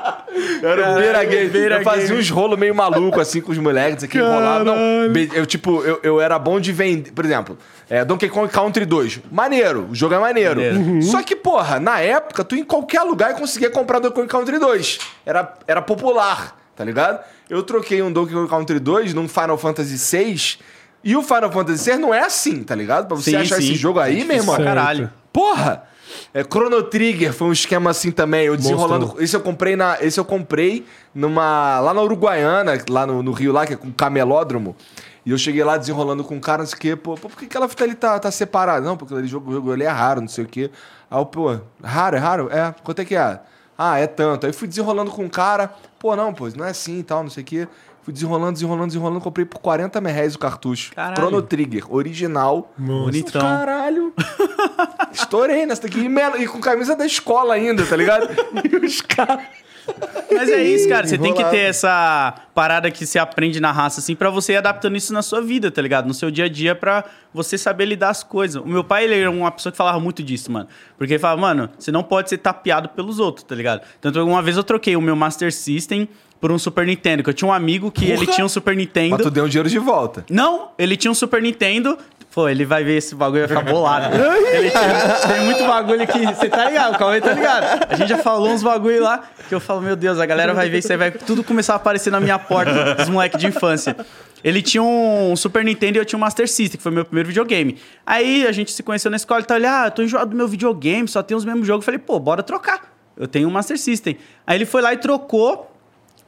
[SPEAKER 1] Era o Beira Game.
[SPEAKER 4] Beira
[SPEAKER 1] eu fazia uns rolos meio maluco assim com os moleques aqui enrolado. Não,
[SPEAKER 3] Caralho.
[SPEAKER 1] be- eu, tipo, eu, eu era bom de vender. Por exemplo, é, Donkey Kong Country 2. Maneiro, o jogo é maneiro.
[SPEAKER 4] Maneiro.
[SPEAKER 1] Só que, porra, na época, tu em qualquer lugar conseguia comprar Donkey Kong Country 2. Era, era popular, tá ligado? Eu troquei um Donkey Kong Country 2 num Final Fantasy VI. E o Final Fantasy VI não é assim, tá ligado? Pra você
[SPEAKER 4] Sim,
[SPEAKER 1] achar
[SPEAKER 4] sim.
[SPEAKER 1] esse jogo aí, meu irmão.
[SPEAKER 4] Caralho.
[SPEAKER 1] Porra! É, Chrono Trigger foi um esquema assim também. Eu desenrolando. Esse eu comprei na. Esse eu comprei numa. Lá na Uruguaiana, lá no, no Rio, lá, que é com camelódromo. E eu cheguei lá desenrolando com um cara, não sei o quê. Pô, pô, por que aquela fita ali tá, tá separada? Não, porque aquele jogo, o jogo ali é raro, não sei o quê. Aí eu, pô, raro, é raro? É, quanto é que é? Ah, é tanto. Aí fui desenrolando com um cara. Pô, não, pô, não é assim e tal, não sei o quê. Fui desenrolando, desenrolando, desenrolando. Comprei por 40 mil reais o cartucho.
[SPEAKER 4] Caralho.
[SPEAKER 1] Chrono Trigger, original.
[SPEAKER 4] Bonitão.
[SPEAKER 1] Caralho. [LAUGHS] Estourei nessa daqui. E, e com camisa da escola ainda, tá ligado? [LAUGHS] E os caras.
[SPEAKER 4] Mas é isso, cara. Você tem que ter essa parada que você aprende na raça, assim, pra você ir adaptando isso na sua vida, tá ligado? No seu dia a dia, pra você saber lidar as coisas. O meu pai, ele era uma pessoa que falava muito disso, mano. Porque ele falava, mano, você não pode ser tapeado pelos outros, tá ligado? Tanto que uma vez eu troquei o meu Master System por um Super Nintendo, que eu tinha um amigo que ele
[SPEAKER 1] Porra!
[SPEAKER 4] tinha um Super Nintendo.
[SPEAKER 1] Mas tu deu um dinheiro de volta.
[SPEAKER 4] Não, ele tinha um Super Nintendo. Pô, ele vai ver esse bagulho e vai ficar bolado. [LAUGHS] Ele tinha- tem muito bagulho aqui. Você tá ligado? O Cauê tá ligado. A gente já falou uns bagulho lá que eu falo, meu Deus, a galera vai ver isso aí, vai tudo começar a aparecer na minha porta dos moleques de infância. Ele tinha um Super Nintendo e eu tinha um Master System, que foi meu primeiro videogame. Aí a gente se conheceu na escola e tal. Ele, ah, eu tô enjoado do meu videogame, só tem os mesmos jogos. Eu falei, pô, bora trocar. Eu tenho um Master System. Aí ele foi lá e trocou.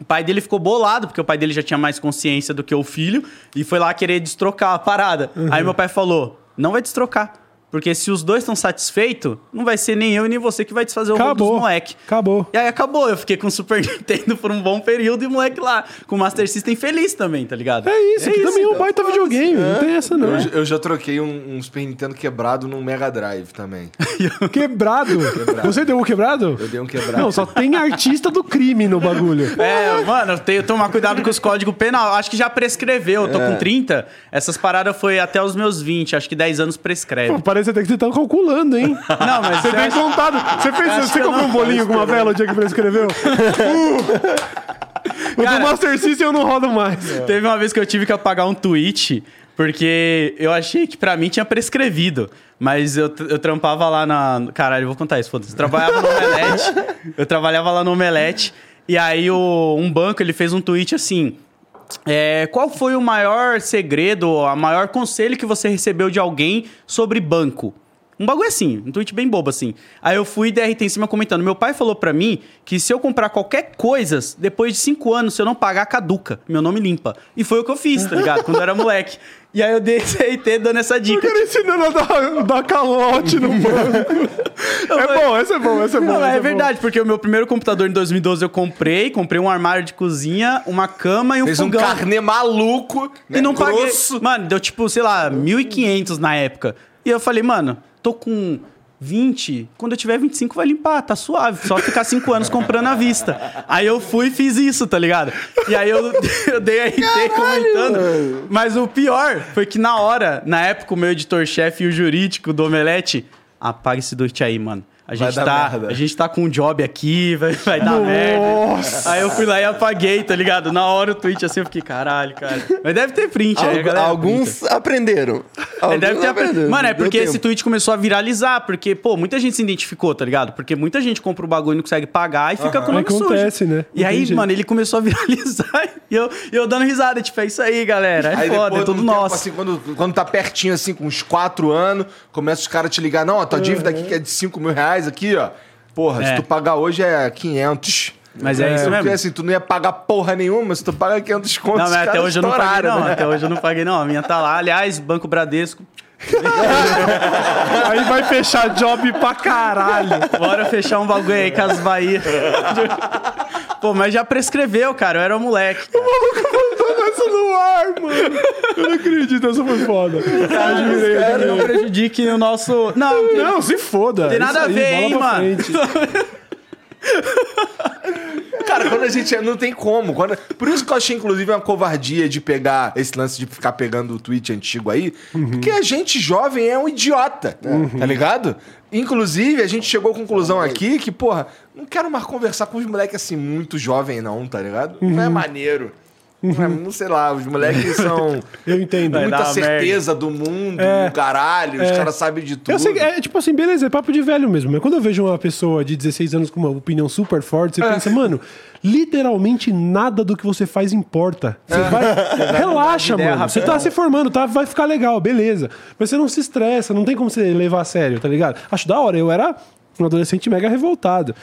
[SPEAKER 4] O pai dele ficou bolado, porque o pai dele já tinha mais consciência do que o filho, e foi lá querer destrocar a parada. Aí meu pai falou: não vai destrocar. Porque se os dois estão satisfeitos, não vai ser nem eu e nem você que vai desfazer o rolo dos
[SPEAKER 3] Acabou.
[SPEAKER 4] moleque.
[SPEAKER 3] Acabou.
[SPEAKER 4] E aí acabou. Eu fiquei com o Super [LAUGHS] Nintendo por um bom período e o moleque lá, com o Master System feliz também, tá ligado?
[SPEAKER 3] É isso, aqui também é um baita videogame. Não tem essa, não.
[SPEAKER 1] Eu, eu já troquei um, um Super Nintendo quebrado num Mega Drive também. [LAUGHS]
[SPEAKER 3] Quebrado. Você deu um quebrado?
[SPEAKER 1] Eu dei um quebrado.
[SPEAKER 3] Não, só tem artista do crime no bagulho. [LAUGHS]
[SPEAKER 4] É, mano, eu tenho que tomar cuidado com os códigos penal. Acho que já prescreveu. Eu tô com 30. Essas paradas foi até os meus 20. Acho que 10 anos prescreve.
[SPEAKER 3] Pô, parece até que você tá calculando, hein? [LAUGHS]
[SPEAKER 4] Não, mas
[SPEAKER 3] Você tem contado. Você, fez, você comprou um bolinho com uma vela o dia que você escreveu? Uh! [LAUGHS] O
[SPEAKER 4] Cara-
[SPEAKER 3] do Master System eu não rodo mais. [LAUGHS]
[SPEAKER 4] Teve uma vez que eu tive que apagar um tweet Porque eu achei que pra mim tinha prescrevido. Mas eu, eu trampava lá na. Caralho, eu vou contar isso, foda-se. Eu trabalhava no Omelete. eu trabalhava lá no Omelete. E aí o, um banco ele fez um tweet assim. É, qual foi o maior segredo, a maior conselho que você recebeu de alguém sobre banco? Um bagulho assim, um tweet bem bobo assim. Aí eu fui e DRT em cima comentando. Meu pai falou pra mim que se eu comprar qualquer coisa, depois de cinco anos, se eu não pagar, caduca. Meu nome limpa. E foi o que eu fiz, tá ligado? Quando eu era moleque. E aí eu dei DRT dando essa
[SPEAKER 3] Eu
[SPEAKER 4] dica.
[SPEAKER 3] quero ensinando a dar, dar calote no banco. [LAUGHS] é bom, essa é bom, essa é bom.
[SPEAKER 4] Não, é
[SPEAKER 3] bom.
[SPEAKER 4] verdade, porque o meu primeiro computador em 2012 eu comprei, comprei um armário de cozinha, uma cama e um
[SPEAKER 1] Fez um
[SPEAKER 4] fogão.
[SPEAKER 1] carnê maluco, né?
[SPEAKER 4] E não paguei.
[SPEAKER 1] grosso.
[SPEAKER 4] Mano, deu tipo, sei lá, 1.500 na época. E eu falei, mano, tô com 20. Quando eu tiver 25 vai limpar, tá suave. Só ficar 5 anos comprando à vista. Aí eu fui e fiz isso, tá ligado? E aí eu, [LAUGHS] eu dei RT comentando. Mas o pior foi que na hora, na época, o meu editor-chefe e o jurídico do Omelete, apaga esse tweet aí, mano. A gente, tá,
[SPEAKER 1] merda.
[SPEAKER 4] a gente tá com um job aqui, vai, vai dar merda. Aí eu fui lá e apaguei, tá ligado? Na hora o tweet assim, eu fiquei, caralho, cara. Mas deve ter print aí, galera.
[SPEAKER 2] alguns aprenderam.
[SPEAKER 4] É,
[SPEAKER 2] Alguns
[SPEAKER 4] deve ter apre-
[SPEAKER 2] aprenderam.
[SPEAKER 4] Mano, é porque esse
[SPEAKER 2] tempo.
[SPEAKER 4] tweet começou a viralizar, porque, pô, muita gente se identificou, tá ligado? Porque muita gente compra o bagulho e não consegue pagar e fica com o nome
[SPEAKER 3] Acontece,
[SPEAKER 4] sujo.
[SPEAKER 3] né?
[SPEAKER 4] E
[SPEAKER 3] Não
[SPEAKER 4] aí,
[SPEAKER 3] jeito.
[SPEAKER 4] mano, ele começou a [LAUGHS] viralizar e eu, eu dando risada, tipo, é isso aí, galera. É
[SPEAKER 1] Aí
[SPEAKER 4] foda,
[SPEAKER 1] depois
[SPEAKER 4] é tudo
[SPEAKER 1] tempo,
[SPEAKER 4] nosso.
[SPEAKER 1] assim, quando, quando tá pertinho, assim, com uns 4 anos, começa os caras a te ligar, não, a tua dívida aqui que é de 5 mil reais aqui, ó. Porra, se
[SPEAKER 4] É.
[SPEAKER 1] tu pagar hoje é 500.
[SPEAKER 4] Mas é isso
[SPEAKER 1] Porque
[SPEAKER 4] mesmo.
[SPEAKER 1] assim, tu não ia pagar porra nenhuma, se tu paga 500 contos,
[SPEAKER 4] Não, mas até
[SPEAKER 1] caras
[SPEAKER 4] hoje eu não paguei, não.
[SPEAKER 1] né?
[SPEAKER 4] Até hoje eu não paguei, não. A minha tá lá. Aliás, Banco Bradesco.
[SPEAKER 3] Aí vai fechar job pra caralho.
[SPEAKER 4] Bora fechar um bagulho aí com as Bahia. [LAUGHS] Pô, mas já prescreveu, cara. Eu era um moleque. cara.
[SPEAKER 3] Mandando essa no ar, mano. Eu não acredito, essa foi foda. Admirei,
[SPEAKER 4] Cara, não
[SPEAKER 3] admirei.
[SPEAKER 4] prejudique o nosso. Não, não tem-
[SPEAKER 3] Não, se foda.
[SPEAKER 4] Tem
[SPEAKER 3] Isso
[SPEAKER 4] nada a
[SPEAKER 3] aí,
[SPEAKER 4] ver,
[SPEAKER 3] bola
[SPEAKER 4] hein, mano? [LAUGHS]
[SPEAKER 1] Cara, quando a gente. Não tem como. Quando- por isso que eu achei, inclusive, uma covardia de pegar esse lance de ficar pegando o tweet antigo aí. Porque a gente jovem é um idiota. Tá ligado? Inclusive, a gente chegou à conclusão aqui que, porra, não quero mais conversar com os moleques assim, muito jovem, não, tá ligado? Não é maneiro. Não, é- não sei lá, os moleques [LAUGHS] são.
[SPEAKER 3] Eu entendo.
[SPEAKER 1] Muita certeza do mundo,
[SPEAKER 3] É.
[SPEAKER 1] do caralho, os
[SPEAKER 3] É.
[SPEAKER 1] caras sabem de tudo.
[SPEAKER 3] Sei, é tipo assim, beleza, é papo de velho mesmo. Mas quando eu vejo uma pessoa de 16 anos com uma opinião super forte,
[SPEAKER 1] É.
[SPEAKER 3] você pensa, mano, literalmente nada do que você faz importa. Você vai. [LAUGHS] Relaxa,
[SPEAKER 4] ideia
[SPEAKER 3] mano. Você tá se formando, tá? Vai ficar legal, beleza. Mas você não se estressa, não tem como você levar a sério, tá ligado? Acho da hora. Eu era um adolescente mega revoltado.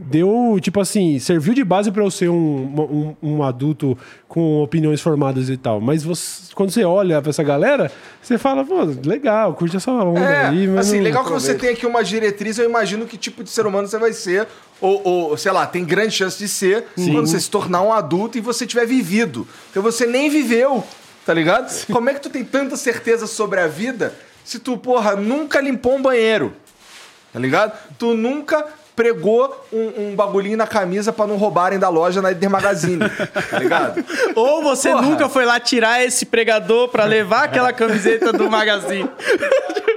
[SPEAKER 3] Deu, tipo assim, serviu de base pra eu ser um, um, um adulto com opiniões formadas e tal. Mas você- quando você olha pra essa galera, você fala, pô, legal, curte essa onda
[SPEAKER 1] É,
[SPEAKER 3] aí. Mas
[SPEAKER 1] assim,
[SPEAKER 3] não-
[SPEAKER 1] legal que você tem aqui uma diretriz, eu imagino que tipo de ser humano você vai ser, ou, ou, sei lá, tem grande chance de ser quando você se tornar um adulto e você tiver vivido. Porque você nem viveu, tá ligado? Como é que tu tem tanta certeza sobre a vida se tu, porra, nunca limpou um banheiro? Tá ligado? Tu nunca pregou um, um bagulhinho na camisa pra não roubarem da loja na Eder Magazine, tá ligado? [LAUGHS]
[SPEAKER 4] Ou você
[SPEAKER 1] Porra.
[SPEAKER 4] nunca foi lá tirar esse pregador pra levar aquela camiseta do magazine.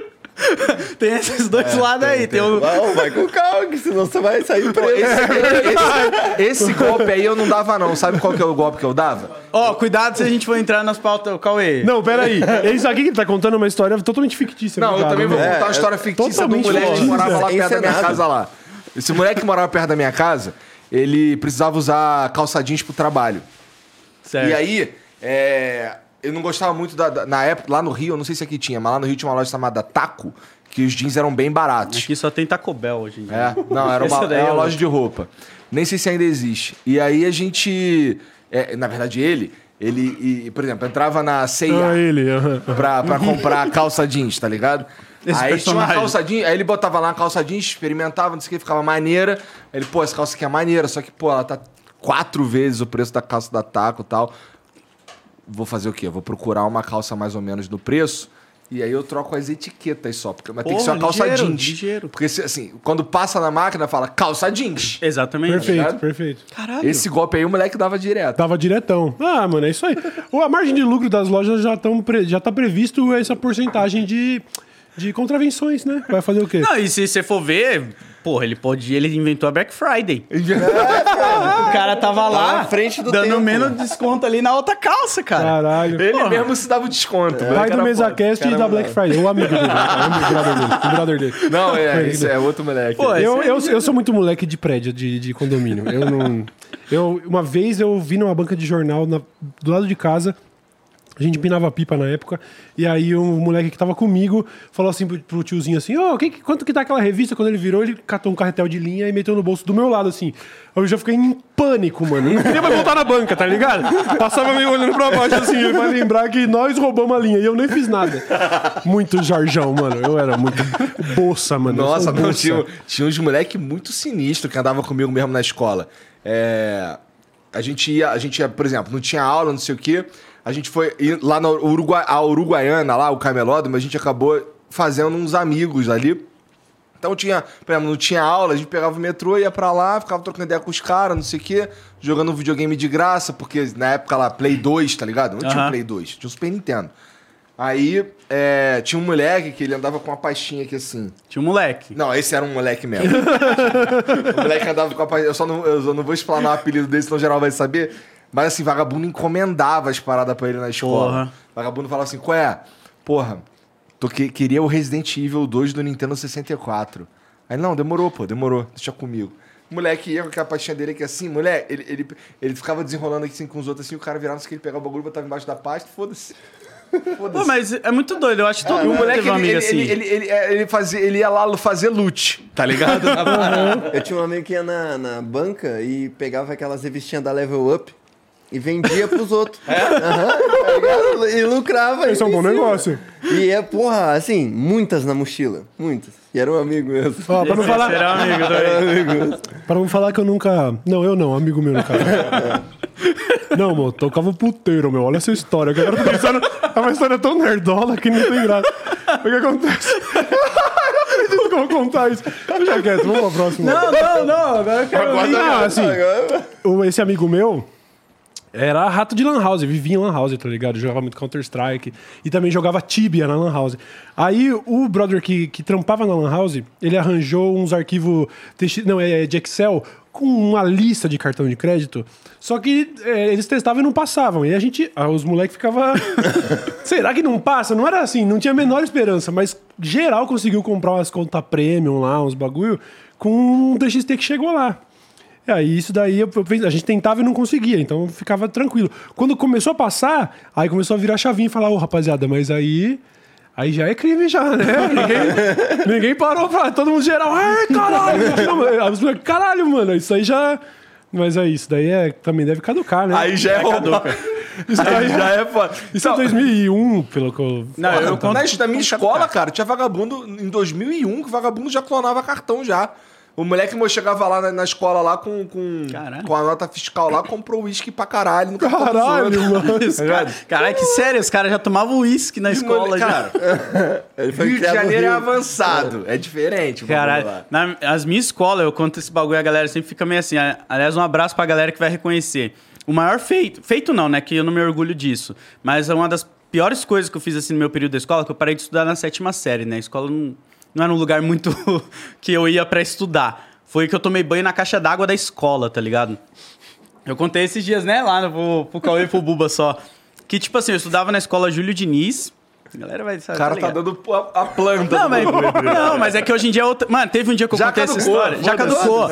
[SPEAKER 4] [LAUGHS] tem esses dois lados aí. Tem, o.
[SPEAKER 2] Não, vai com calma, que senão você vai sair preso.
[SPEAKER 1] Esse, esse golpe aí eu não dava não. Sabe qual que é o golpe que eu dava?
[SPEAKER 4] Ó, cuidado se a gente for entrar nas pautas. Cauê.
[SPEAKER 3] Não, peraí. Isso aqui que ele tá contando é uma história totalmente fictícia.
[SPEAKER 1] Não, eu
[SPEAKER 3] cara.
[SPEAKER 1] também vou
[SPEAKER 2] É,
[SPEAKER 1] contar uma
[SPEAKER 2] é
[SPEAKER 1] história fictícia do
[SPEAKER 3] totalmente
[SPEAKER 1] moleque que morava lá perto da minha casa lá. Esse moleque que morava perto da minha casa, ele precisava usar calça jeans pro trabalho.
[SPEAKER 4] Certo.
[SPEAKER 1] E aí, é, eu não gostava muito da, da- Na época, lá no Rio, eu não sei se aqui tinha, mas lá no Rio tinha uma loja chamada Taco, que os jeans eram bem baratos.
[SPEAKER 4] Aqui só tem Taco Bell hoje em dia.
[SPEAKER 1] É, não, era uma, [LAUGHS] era uma
[SPEAKER 4] é
[SPEAKER 1] loja de roupa. Nem sei se ainda existe. E aí a gente. é, na verdade, ele, ele, e, por exemplo, entrava na CIA
[SPEAKER 3] Ah, ele.
[SPEAKER 1] pra, pra comprar calça jeans, tá ligado?
[SPEAKER 4] Esse
[SPEAKER 1] aí tinha uma
[SPEAKER 4] personagem.
[SPEAKER 1] calça jeans, aí ele botava lá uma calça jeans, experimentava, não sei o que, ficava maneira. Aí ele, pô, essa calça aqui é maneira, só que, pô, ela tá quatro vezes o preço da calça da Taco e tal. Vou fazer o quê? Vou procurar uma calça mais ou menos do preço. E aí eu troco as etiquetas só, porque mas tem que ser uma calça
[SPEAKER 4] ligeiro,
[SPEAKER 1] jeans.
[SPEAKER 4] ligeiro.
[SPEAKER 1] Porque assim, quando passa na máquina, fala calça jeans.
[SPEAKER 4] Exatamente.
[SPEAKER 3] Perfeito,
[SPEAKER 1] ligado?
[SPEAKER 3] perfeito.
[SPEAKER 4] Caralho.
[SPEAKER 1] Esse golpe aí o moleque dava direto.
[SPEAKER 3] Tava diretão. Ah, mano, é isso aí. Ou a margem de lucro das lojas já, tão pre... já tá previsto essa porcentagem de, de contravenções, né? Vai fazer o quê?
[SPEAKER 4] Não, e se você for ver, Porra, ele podia, ele inventou a Black Friday. [LAUGHS] o cara tava lá,
[SPEAKER 2] na frente do
[SPEAKER 4] dando
[SPEAKER 2] tempo.
[SPEAKER 4] menos desconto ali na outra calça, cara.
[SPEAKER 3] Caralho.
[SPEAKER 1] Ele
[SPEAKER 4] Porra.
[SPEAKER 1] mesmo se dava o desconto. moleque
[SPEAKER 3] Pai do
[SPEAKER 1] era
[SPEAKER 3] MesaCast e da Black Friday. O amigo dele. O brother dele. O brother dele.
[SPEAKER 1] foda. Não, é, isso é outro moleque.
[SPEAKER 4] Pô,
[SPEAKER 3] Eu, eu, eu sou muito moleque de prédio, de, de condomínio. Eu não. Eu, uma vez eu vi numa banca de jornal na- do lado de casa. A gente empinava pipa na época. E aí um moleque que tava comigo falou assim pro, pro tiozinho assim: Ô, que, que- quanto que tá aquela revista? Quando ele virou, ele catou um carretel de linha e meteu no bolso do meu lado, assim. Eu já fiquei em pânico, mano. Eu não queria mais voltar na banca, tá ligado? Passava meio olhando pra baixo assim, ele vai lembrar que nós roubamos a linha e eu nem fiz nada. Muito Jorjão, mano. Eu era muito bolsa, mano.
[SPEAKER 1] Nossa, não,
[SPEAKER 3] bolsa.
[SPEAKER 1] tinha, tinha uns moleque muito sinistro que andava comigo mesmo na escola. É, a gente ia, a gente ia, por exemplo, não tinha aula, não sei o quê. A gente foi lá na Uruguai, a Uruguaiana, lá, o camelódromo, a gente acabou fazendo uns amigos ali. Então tinha, por exemplo, não tinha aula, a gente pegava o metrô, ia pra lá, ficava trocando ideia com os caras, não sei o quê, jogando um videogame de graça, porque na época lá, Play 2, tá ligado? Não tinha
[SPEAKER 4] Aham.
[SPEAKER 1] o Play 2, tinha o Super Nintendo. Aí é, tinha um moleque que ele andava com uma pastinha aqui assim.
[SPEAKER 4] Tinha um moleque.
[SPEAKER 1] Não, esse era um moleque mesmo. [LAUGHS] o moleque andava com a pastinha. Eu só não, eu só não vou explanar o apelido dele, senão geral vai saber. Mas assim, vagabundo encomendava as paradas pra ele na escola.
[SPEAKER 4] Porra.
[SPEAKER 1] Vagabundo falava assim: qual é? Porra, tô que, queria o Resident Evil 2 do Nintendo 64. Aí, não, demorou, pô, demorou, deixa comigo. O moleque ia com aquela pastinha dele aqui assim, mulher, ele, ele, ele ficava desenrolando aqui assim com os outros assim, o cara virava, não sei o que, ele pegava o bagulho, botava embaixo da pasta, foda-se. [LAUGHS]
[SPEAKER 4] Pô, mas é muito doido. Eu acho que todo
[SPEAKER 1] o
[SPEAKER 4] mundo
[SPEAKER 1] moleque,
[SPEAKER 4] teve um
[SPEAKER 1] ele,
[SPEAKER 4] amigo
[SPEAKER 1] ele,
[SPEAKER 4] assim.
[SPEAKER 1] ele, ele, ele, é, ele fazia, ele ia lá fazer loot, tá ligado? [LAUGHS]
[SPEAKER 2] Eu tinha um amigo que ia na, na banca e pegava aquelas revistinhas da Level Up e vendia pros outros. [LAUGHS] É? tá ligado? E lucrava.
[SPEAKER 3] Esse é um bom negócio.
[SPEAKER 2] E é, porra, assim, muitas na mochila. Muitas. E era um amigo mesmo.
[SPEAKER 3] Ó, pra não falar,
[SPEAKER 4] Será amigo também.
[SPEAKER 3] Pra não falar que eu nunca. Não, eu não, amigo meu no caso. [LAUGHS] Não, mano, tocava puteiro, meu. Olha essa história. que Agora eu tô pensando. É uma história tão nerdola que não tem graça. O que acontece? eu não acredito que eu vou contar isso. Deixa quieto, vamos pra próxima.
[SPEAKER 4] Não, não, não. Agora eu quero
[SPEAKER 3] assim,
[SPEAKER 2] Agora-
[SPEAKER 3] o- esse amigo meu era rato de Lan House, vivia em Lan House, tá ligado? Jogava muito Counter-Strike e também jogava Tibia na Lan House. Aí o brother que, que trampava na Lan House, ele arranjou uns arquivos não, é de Excel com uma lista de cartão de crédito. Só que é, eles testavam e não passavam. E a gente, ah, os moleques ficavam. [LAUGHS] Será que não passa? Não era assim, não tinha a menor esperança, mas geral conseguiu comprar umas contas premium lá, uns bagulho, com um TXT que chegou lá. E aí isso daí eu- eu a gente tentava e não conseguia, então ficava tranquilo. Quando começou a passar, aí começou a virar chavinha e falar, ô rapaziada, mas aí. Aí já é crime já, né? [LAUGHS] Ninguém, ninguém parou pra. Todo mundo geral, ai, caralho! [LAUGHS] Caralho, mano, isso aí já. Mas é isso, daí é, também deve caducar, né?
[SPEAKER 1] Aí já é roubar.
[SPEAKER 3] isso
[SPEAKER 1] Aí
[SPEAKER 3] daí
[SPEAKER 1] já é foda.
[SPEAKER 3] Isso é 2001, pelo que eu.
[SPEAKER 4] Não, eu conto.
[SPEAKER 1] na, na minha escola, cara, tinha vagabundo em 2001 que vagabundo já clonava cartão já. O moleque meu chegava lá na, na escola lá com, com,
[SPEAKER 4] Caralho.
[SPEAKER 1] com a nota fiscal lá, comprou uísque pra caralho dos
[SPEAKER 3] Caralho, mano. [LAUGHS]
[SPEAKER 4] Os cara- Caralho, que sério, os caras já tomavam uísque na escola
[SPEAKER 1] mole-
[SPEAKER 4] já.
[SPEAKER 1] Cara, [LAUGHS]
[SPEAKER 2] Ele foi
[SPEAKER 1] Rio de Janeiro é
[SPEAKER 2] Rio.
[SPEAKER 1] avançado. É diferente. o bagulho
[SPEAKER 4] Caralho,
[SPEAKER 1] lá.
[SPEAKER 4] na, as minhas escolas, eu conto esse bagulho e a galera sempre fica meio assim. Aliás, um abraço pra galera que vai reconhecer. O maior feito, feito não, né? Que eu não me orgulho disso. Mas é uma das piores coisas que eu fiz assim no meu período da escola, que eu parei de estudar na sétima série, né? A escola não, não era um lugar muito [LAUGHS] que eu ia pra estudar. Foi que eu tomei banho na caixa d'água da escola, tá ligado? Eu contei esses dias, né, lá no, pro, pro Cauê e pro Buba só. Que, tipo assim, eu estudava na escola Júlio Diniz. A galera vai
[SPEAKER 1] O
[SPEAKER 4] saber.
[SPEAKER 1] cara tá dando a, a planta.
[SPEAKER 4] Não mas, [LAUGHS] não, mas é que hoje em dia é outra. Mano, teve um dia que eu
[SPEAKER 1] Já
[SPEAKER 4] contei essa história. Já caducou.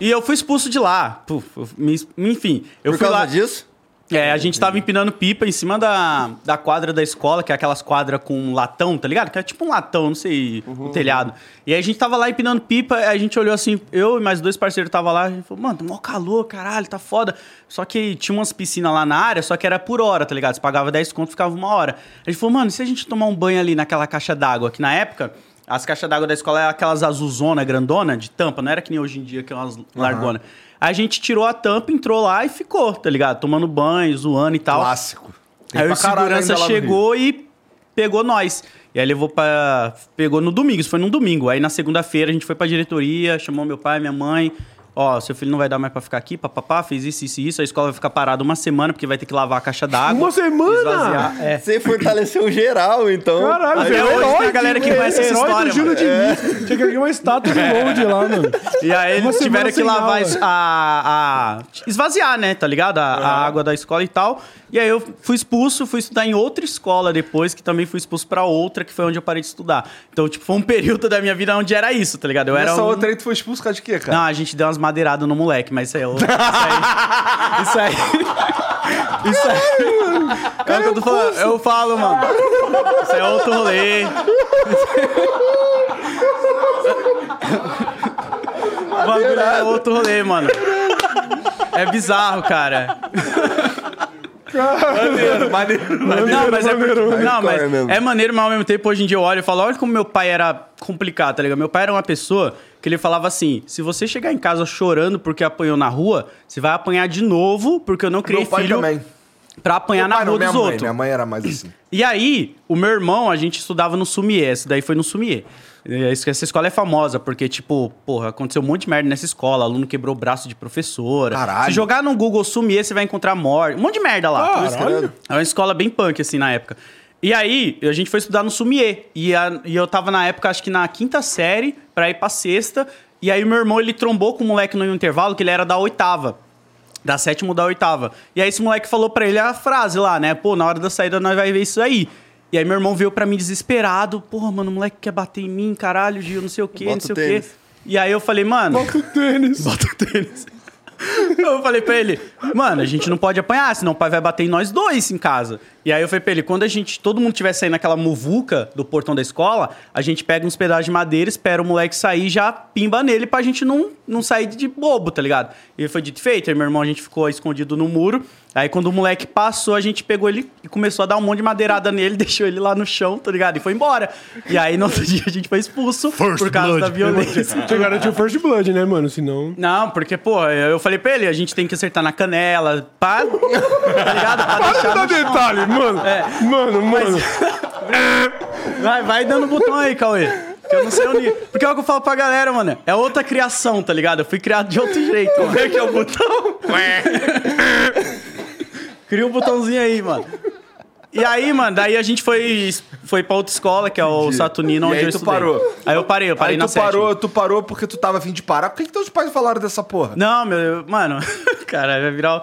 [SPEAKER 4] E eu fui expulso de lá. Puf, eu me- enfim, eu
[SPEAKER 2] Por
[SPEAKER 4] fui
[SPEAKER 2] causa
[SPEAKER 4] lá.
[SPEAKER 2] disso?
[SPEAKER 4] É, a gente tava empinando pipa em cima da, da quadra da escola, que é aquelas quadras com latão, tá ligado? Que é tipo um latão, não sei, o telhado. E aí a gente tava lá empinando pipa, aí a gente olhou assim, eu e mais dois parceiros tava lá, a gente falou, mano, tá mó calor, caralho, tá foda. Só que tinha umas piscinas lá na área, só que era por hora, tá ligado? Você pagava 10 conto, ficava uma hora. A gente falou, mano, e se a gente tomar um banho ali naquela caixa d'água, que na época... As caixas d'água da escola eram aquelas azulzona grandona de tampa, não era que nem hoje em dia que é umas largona. A gente tirou a tampa, entrou lá e ficou, tá ligado? Tomando banho, zoando e tal.
[SPEAKER 1] Clássico. Tem
[SPEAKER 4] Aí o segurança chegou e pegou nós. E aí levou pra. Pegou no domingo, isso foi num domingo. Aí na segunda-feira a gente foi pra diretoria, chamou meu pai, minha mãe. Ó, seu filho não vai dar mais pra ficar aqui, papapá, fez isso, isso e isso, a escola vai ficar parada uma semana porque vai ter que lavar a caixa d'água.
[SPEAKER 3] Uma semana?
[SPEAKER 4] É.
[SPEAKER 2] Você fortaleceu geral, então.
[SPEAKER 3] Caralho,
[SPEAKER 4] Até
[SPEAKER 3] é
[SPEAKER 4] hoje
[SPEAKER 3] herói
[SPEAKER 4] tem a galera que
[SPEAKER 3] de-
[SPEAKER 4] conhece essa
[SPEAKER 3] herói
[SPEAKER 4] história,
[SPEAKER 3] do Júlio
[SPEAKER 4] mano.
[SPEAKER 3] Diniz. Tinha que abrir uma estátua do Load [LAUGHS] lá, mano.
[SPEAKER 4] E aí
[SPEAKER 3] Uma
[SPEAKER 4] eles tiveram que lavar a, a- esvaziar, né? Tá ligado? A, a água da escola e tal. E aí eu fui expulso, fui estudar em outra escola depois, que também fui expulso pra outra, que foi onde eu parei de estudar. Então, tipo, foi um período da minha vida onde era isso, tá ligado? Eu era
[SPEAKER 1] Essa
[SPEAKER 4] um...
[SPEAKER 1] outra aí tu foi expulso por causa de quê, cara?
[SPEAKER 4] Não, a gente deu umas madeiradas no moleque, mas isso aí é outro. Isso aí. Isso aí. Isso aí. É o que eu, falando, eu falo, mano. Isso é outro rolê. O bagulho é outro rolê, mano. É bizarro, cara.
[SPEAKER 1] Maneiro, maneiro.
[SPEAKER 4] Não, mas é porque, não, mas é maneiro, mas ao mesmo tempo hoje em dia eu olho e falo, olha como meu pai era complicado, tá ligado? Meu pai era uma pessoa que ele falava assim: se você chegar em casa chorando porque apanhou na rua, você vai apanhar de novo porque eu não criei
[SPEAKER 1] Meu pai
[SPEAKER 4] filho
[SPEAKER 1] também.
[SPEAKER 4] pra apanhar
[SPEAKER 1] Meu
[SPEAKER 4] na
[SPEAKER 1] não,
[SPEAKER 4] rua
[SPEAKER 1] minha
[SPEAKER 4] dos outros.
[SPEAKER 1] Minha mãe era mais assim.
[SPEAKER 4] E aí, o meu irmão, a gente estudava no Sumier, esse daí foi no Sumier. E Essa escola é famosa, porque, tipo, porra, aconteceu um monte de merda nessa escola. Aluno quebrou o braço de professora.
[SPEAKER 1] Caralho.
[SPEAKER 4] Se jogar no Google Sumier, você vai encontrar morte. Um monte de merda lá.
[SPEAKER 3] Caralho.
[SPEAKER 4] É uma escola bem punk, assim, na época. E aí, a gente foi estudar no Sumier. E, a- e eu tava na época, acho que na quinta série, pra ir pra sexta. E aí, meu irmão, ele trombou com um moleque no intervalo, que ele era da oitava. Da sétima ou da oitava. E aí, esse moleque falou pra ele a frase lá, né? Pô, na hora da saída nós vai ver isso aí. E aí, meu irmão veio pra mim desesperado. Porra, mano, o moleque quer bater em mim, caralho, Gil, não sei o quê,
[SPEAKER 2] Bota
[SPEAKER 4] não sei
[SPEAKER 2] o
[SPEAKER 4] o quê. E aí, eu falei, mano.
[SPEAKER 3] Bota o tênis. [LAUGHS]
[SPEAKER 4] Bota o tênis. Eu falei pra ele, mano, a gente não pode apanhar, senão o pai vai bater em nós dois em casa. E aí eu falei pra ele, quando a gente, todo mundo tiver saindo naquela muvuca do portão da escola, a gente pega uns pedaços de madeira, espera o moleque sair e já pimba nele pra gente não, não sair de bobo, tá ligado? E foi dito e feito, aí meu irmão, a gente ficou escondido no muro. Aí quando o moleque passou, a gente pegou ele e começou a dar um monte de madeirada nele, [LAUGHS] deixou ele lá no chão, tá ligado? E foi embora. E aí no outro [LAUGHS] dia a gente foi expulso por causa da violência.
[SPEAKER 3] Garantido o First Blood, né, mano? Senão.
[SPEAKER 4] Não, porque, pô, eu falei pra ele, a gente tem que acertar na canela, pá, [LAUGHS] tá ligado? Pra
[SPEAKER 3] Para de
[SPEAKER 4] deixar
[SPEAKER 3] dar
[SPEAKER 4] no chão.
[SPEAKER 3] detalhe, mano.
[SPEAKER 4] É.
[SPEAKER 3] Mano, mano.
[SPEAKER 4] Vai, vai dando botão aí, Cauê. Que eu não sei onde. Porque é o que eu falo pra galera, mano. É outra criação, tá ligado? Eu fui criado de outro jeito. Como é que é o botão? Cria um botãozinho aí, mano. E aí, mano, daí a gente foi, foi pra outra escola, que é o Saturnino,
[SPEAKER 1] E
[SPEAKER 4] onde
[SPEAKER 1] aí
[SPEAKER 4] eu
[SPEAKER 1] tu
[SPEAKER 4] estudei.
[SPEAKER 1] parou?
[SPEAKER 4] Aí eu parei, eu parei
[SPEAKER 1] Aí
[SPEAKER 4] na
[SPEAKER 1] tu
[SPEAKER 4] sétima.
[SPEAKER 1] parou, tu parou porque tu tava afim de parar. Por que, que teus pais falaram dessa porra?
[SPEAKER 4] Não, meu, mano, [LAUGHS] cara, vai virar. o-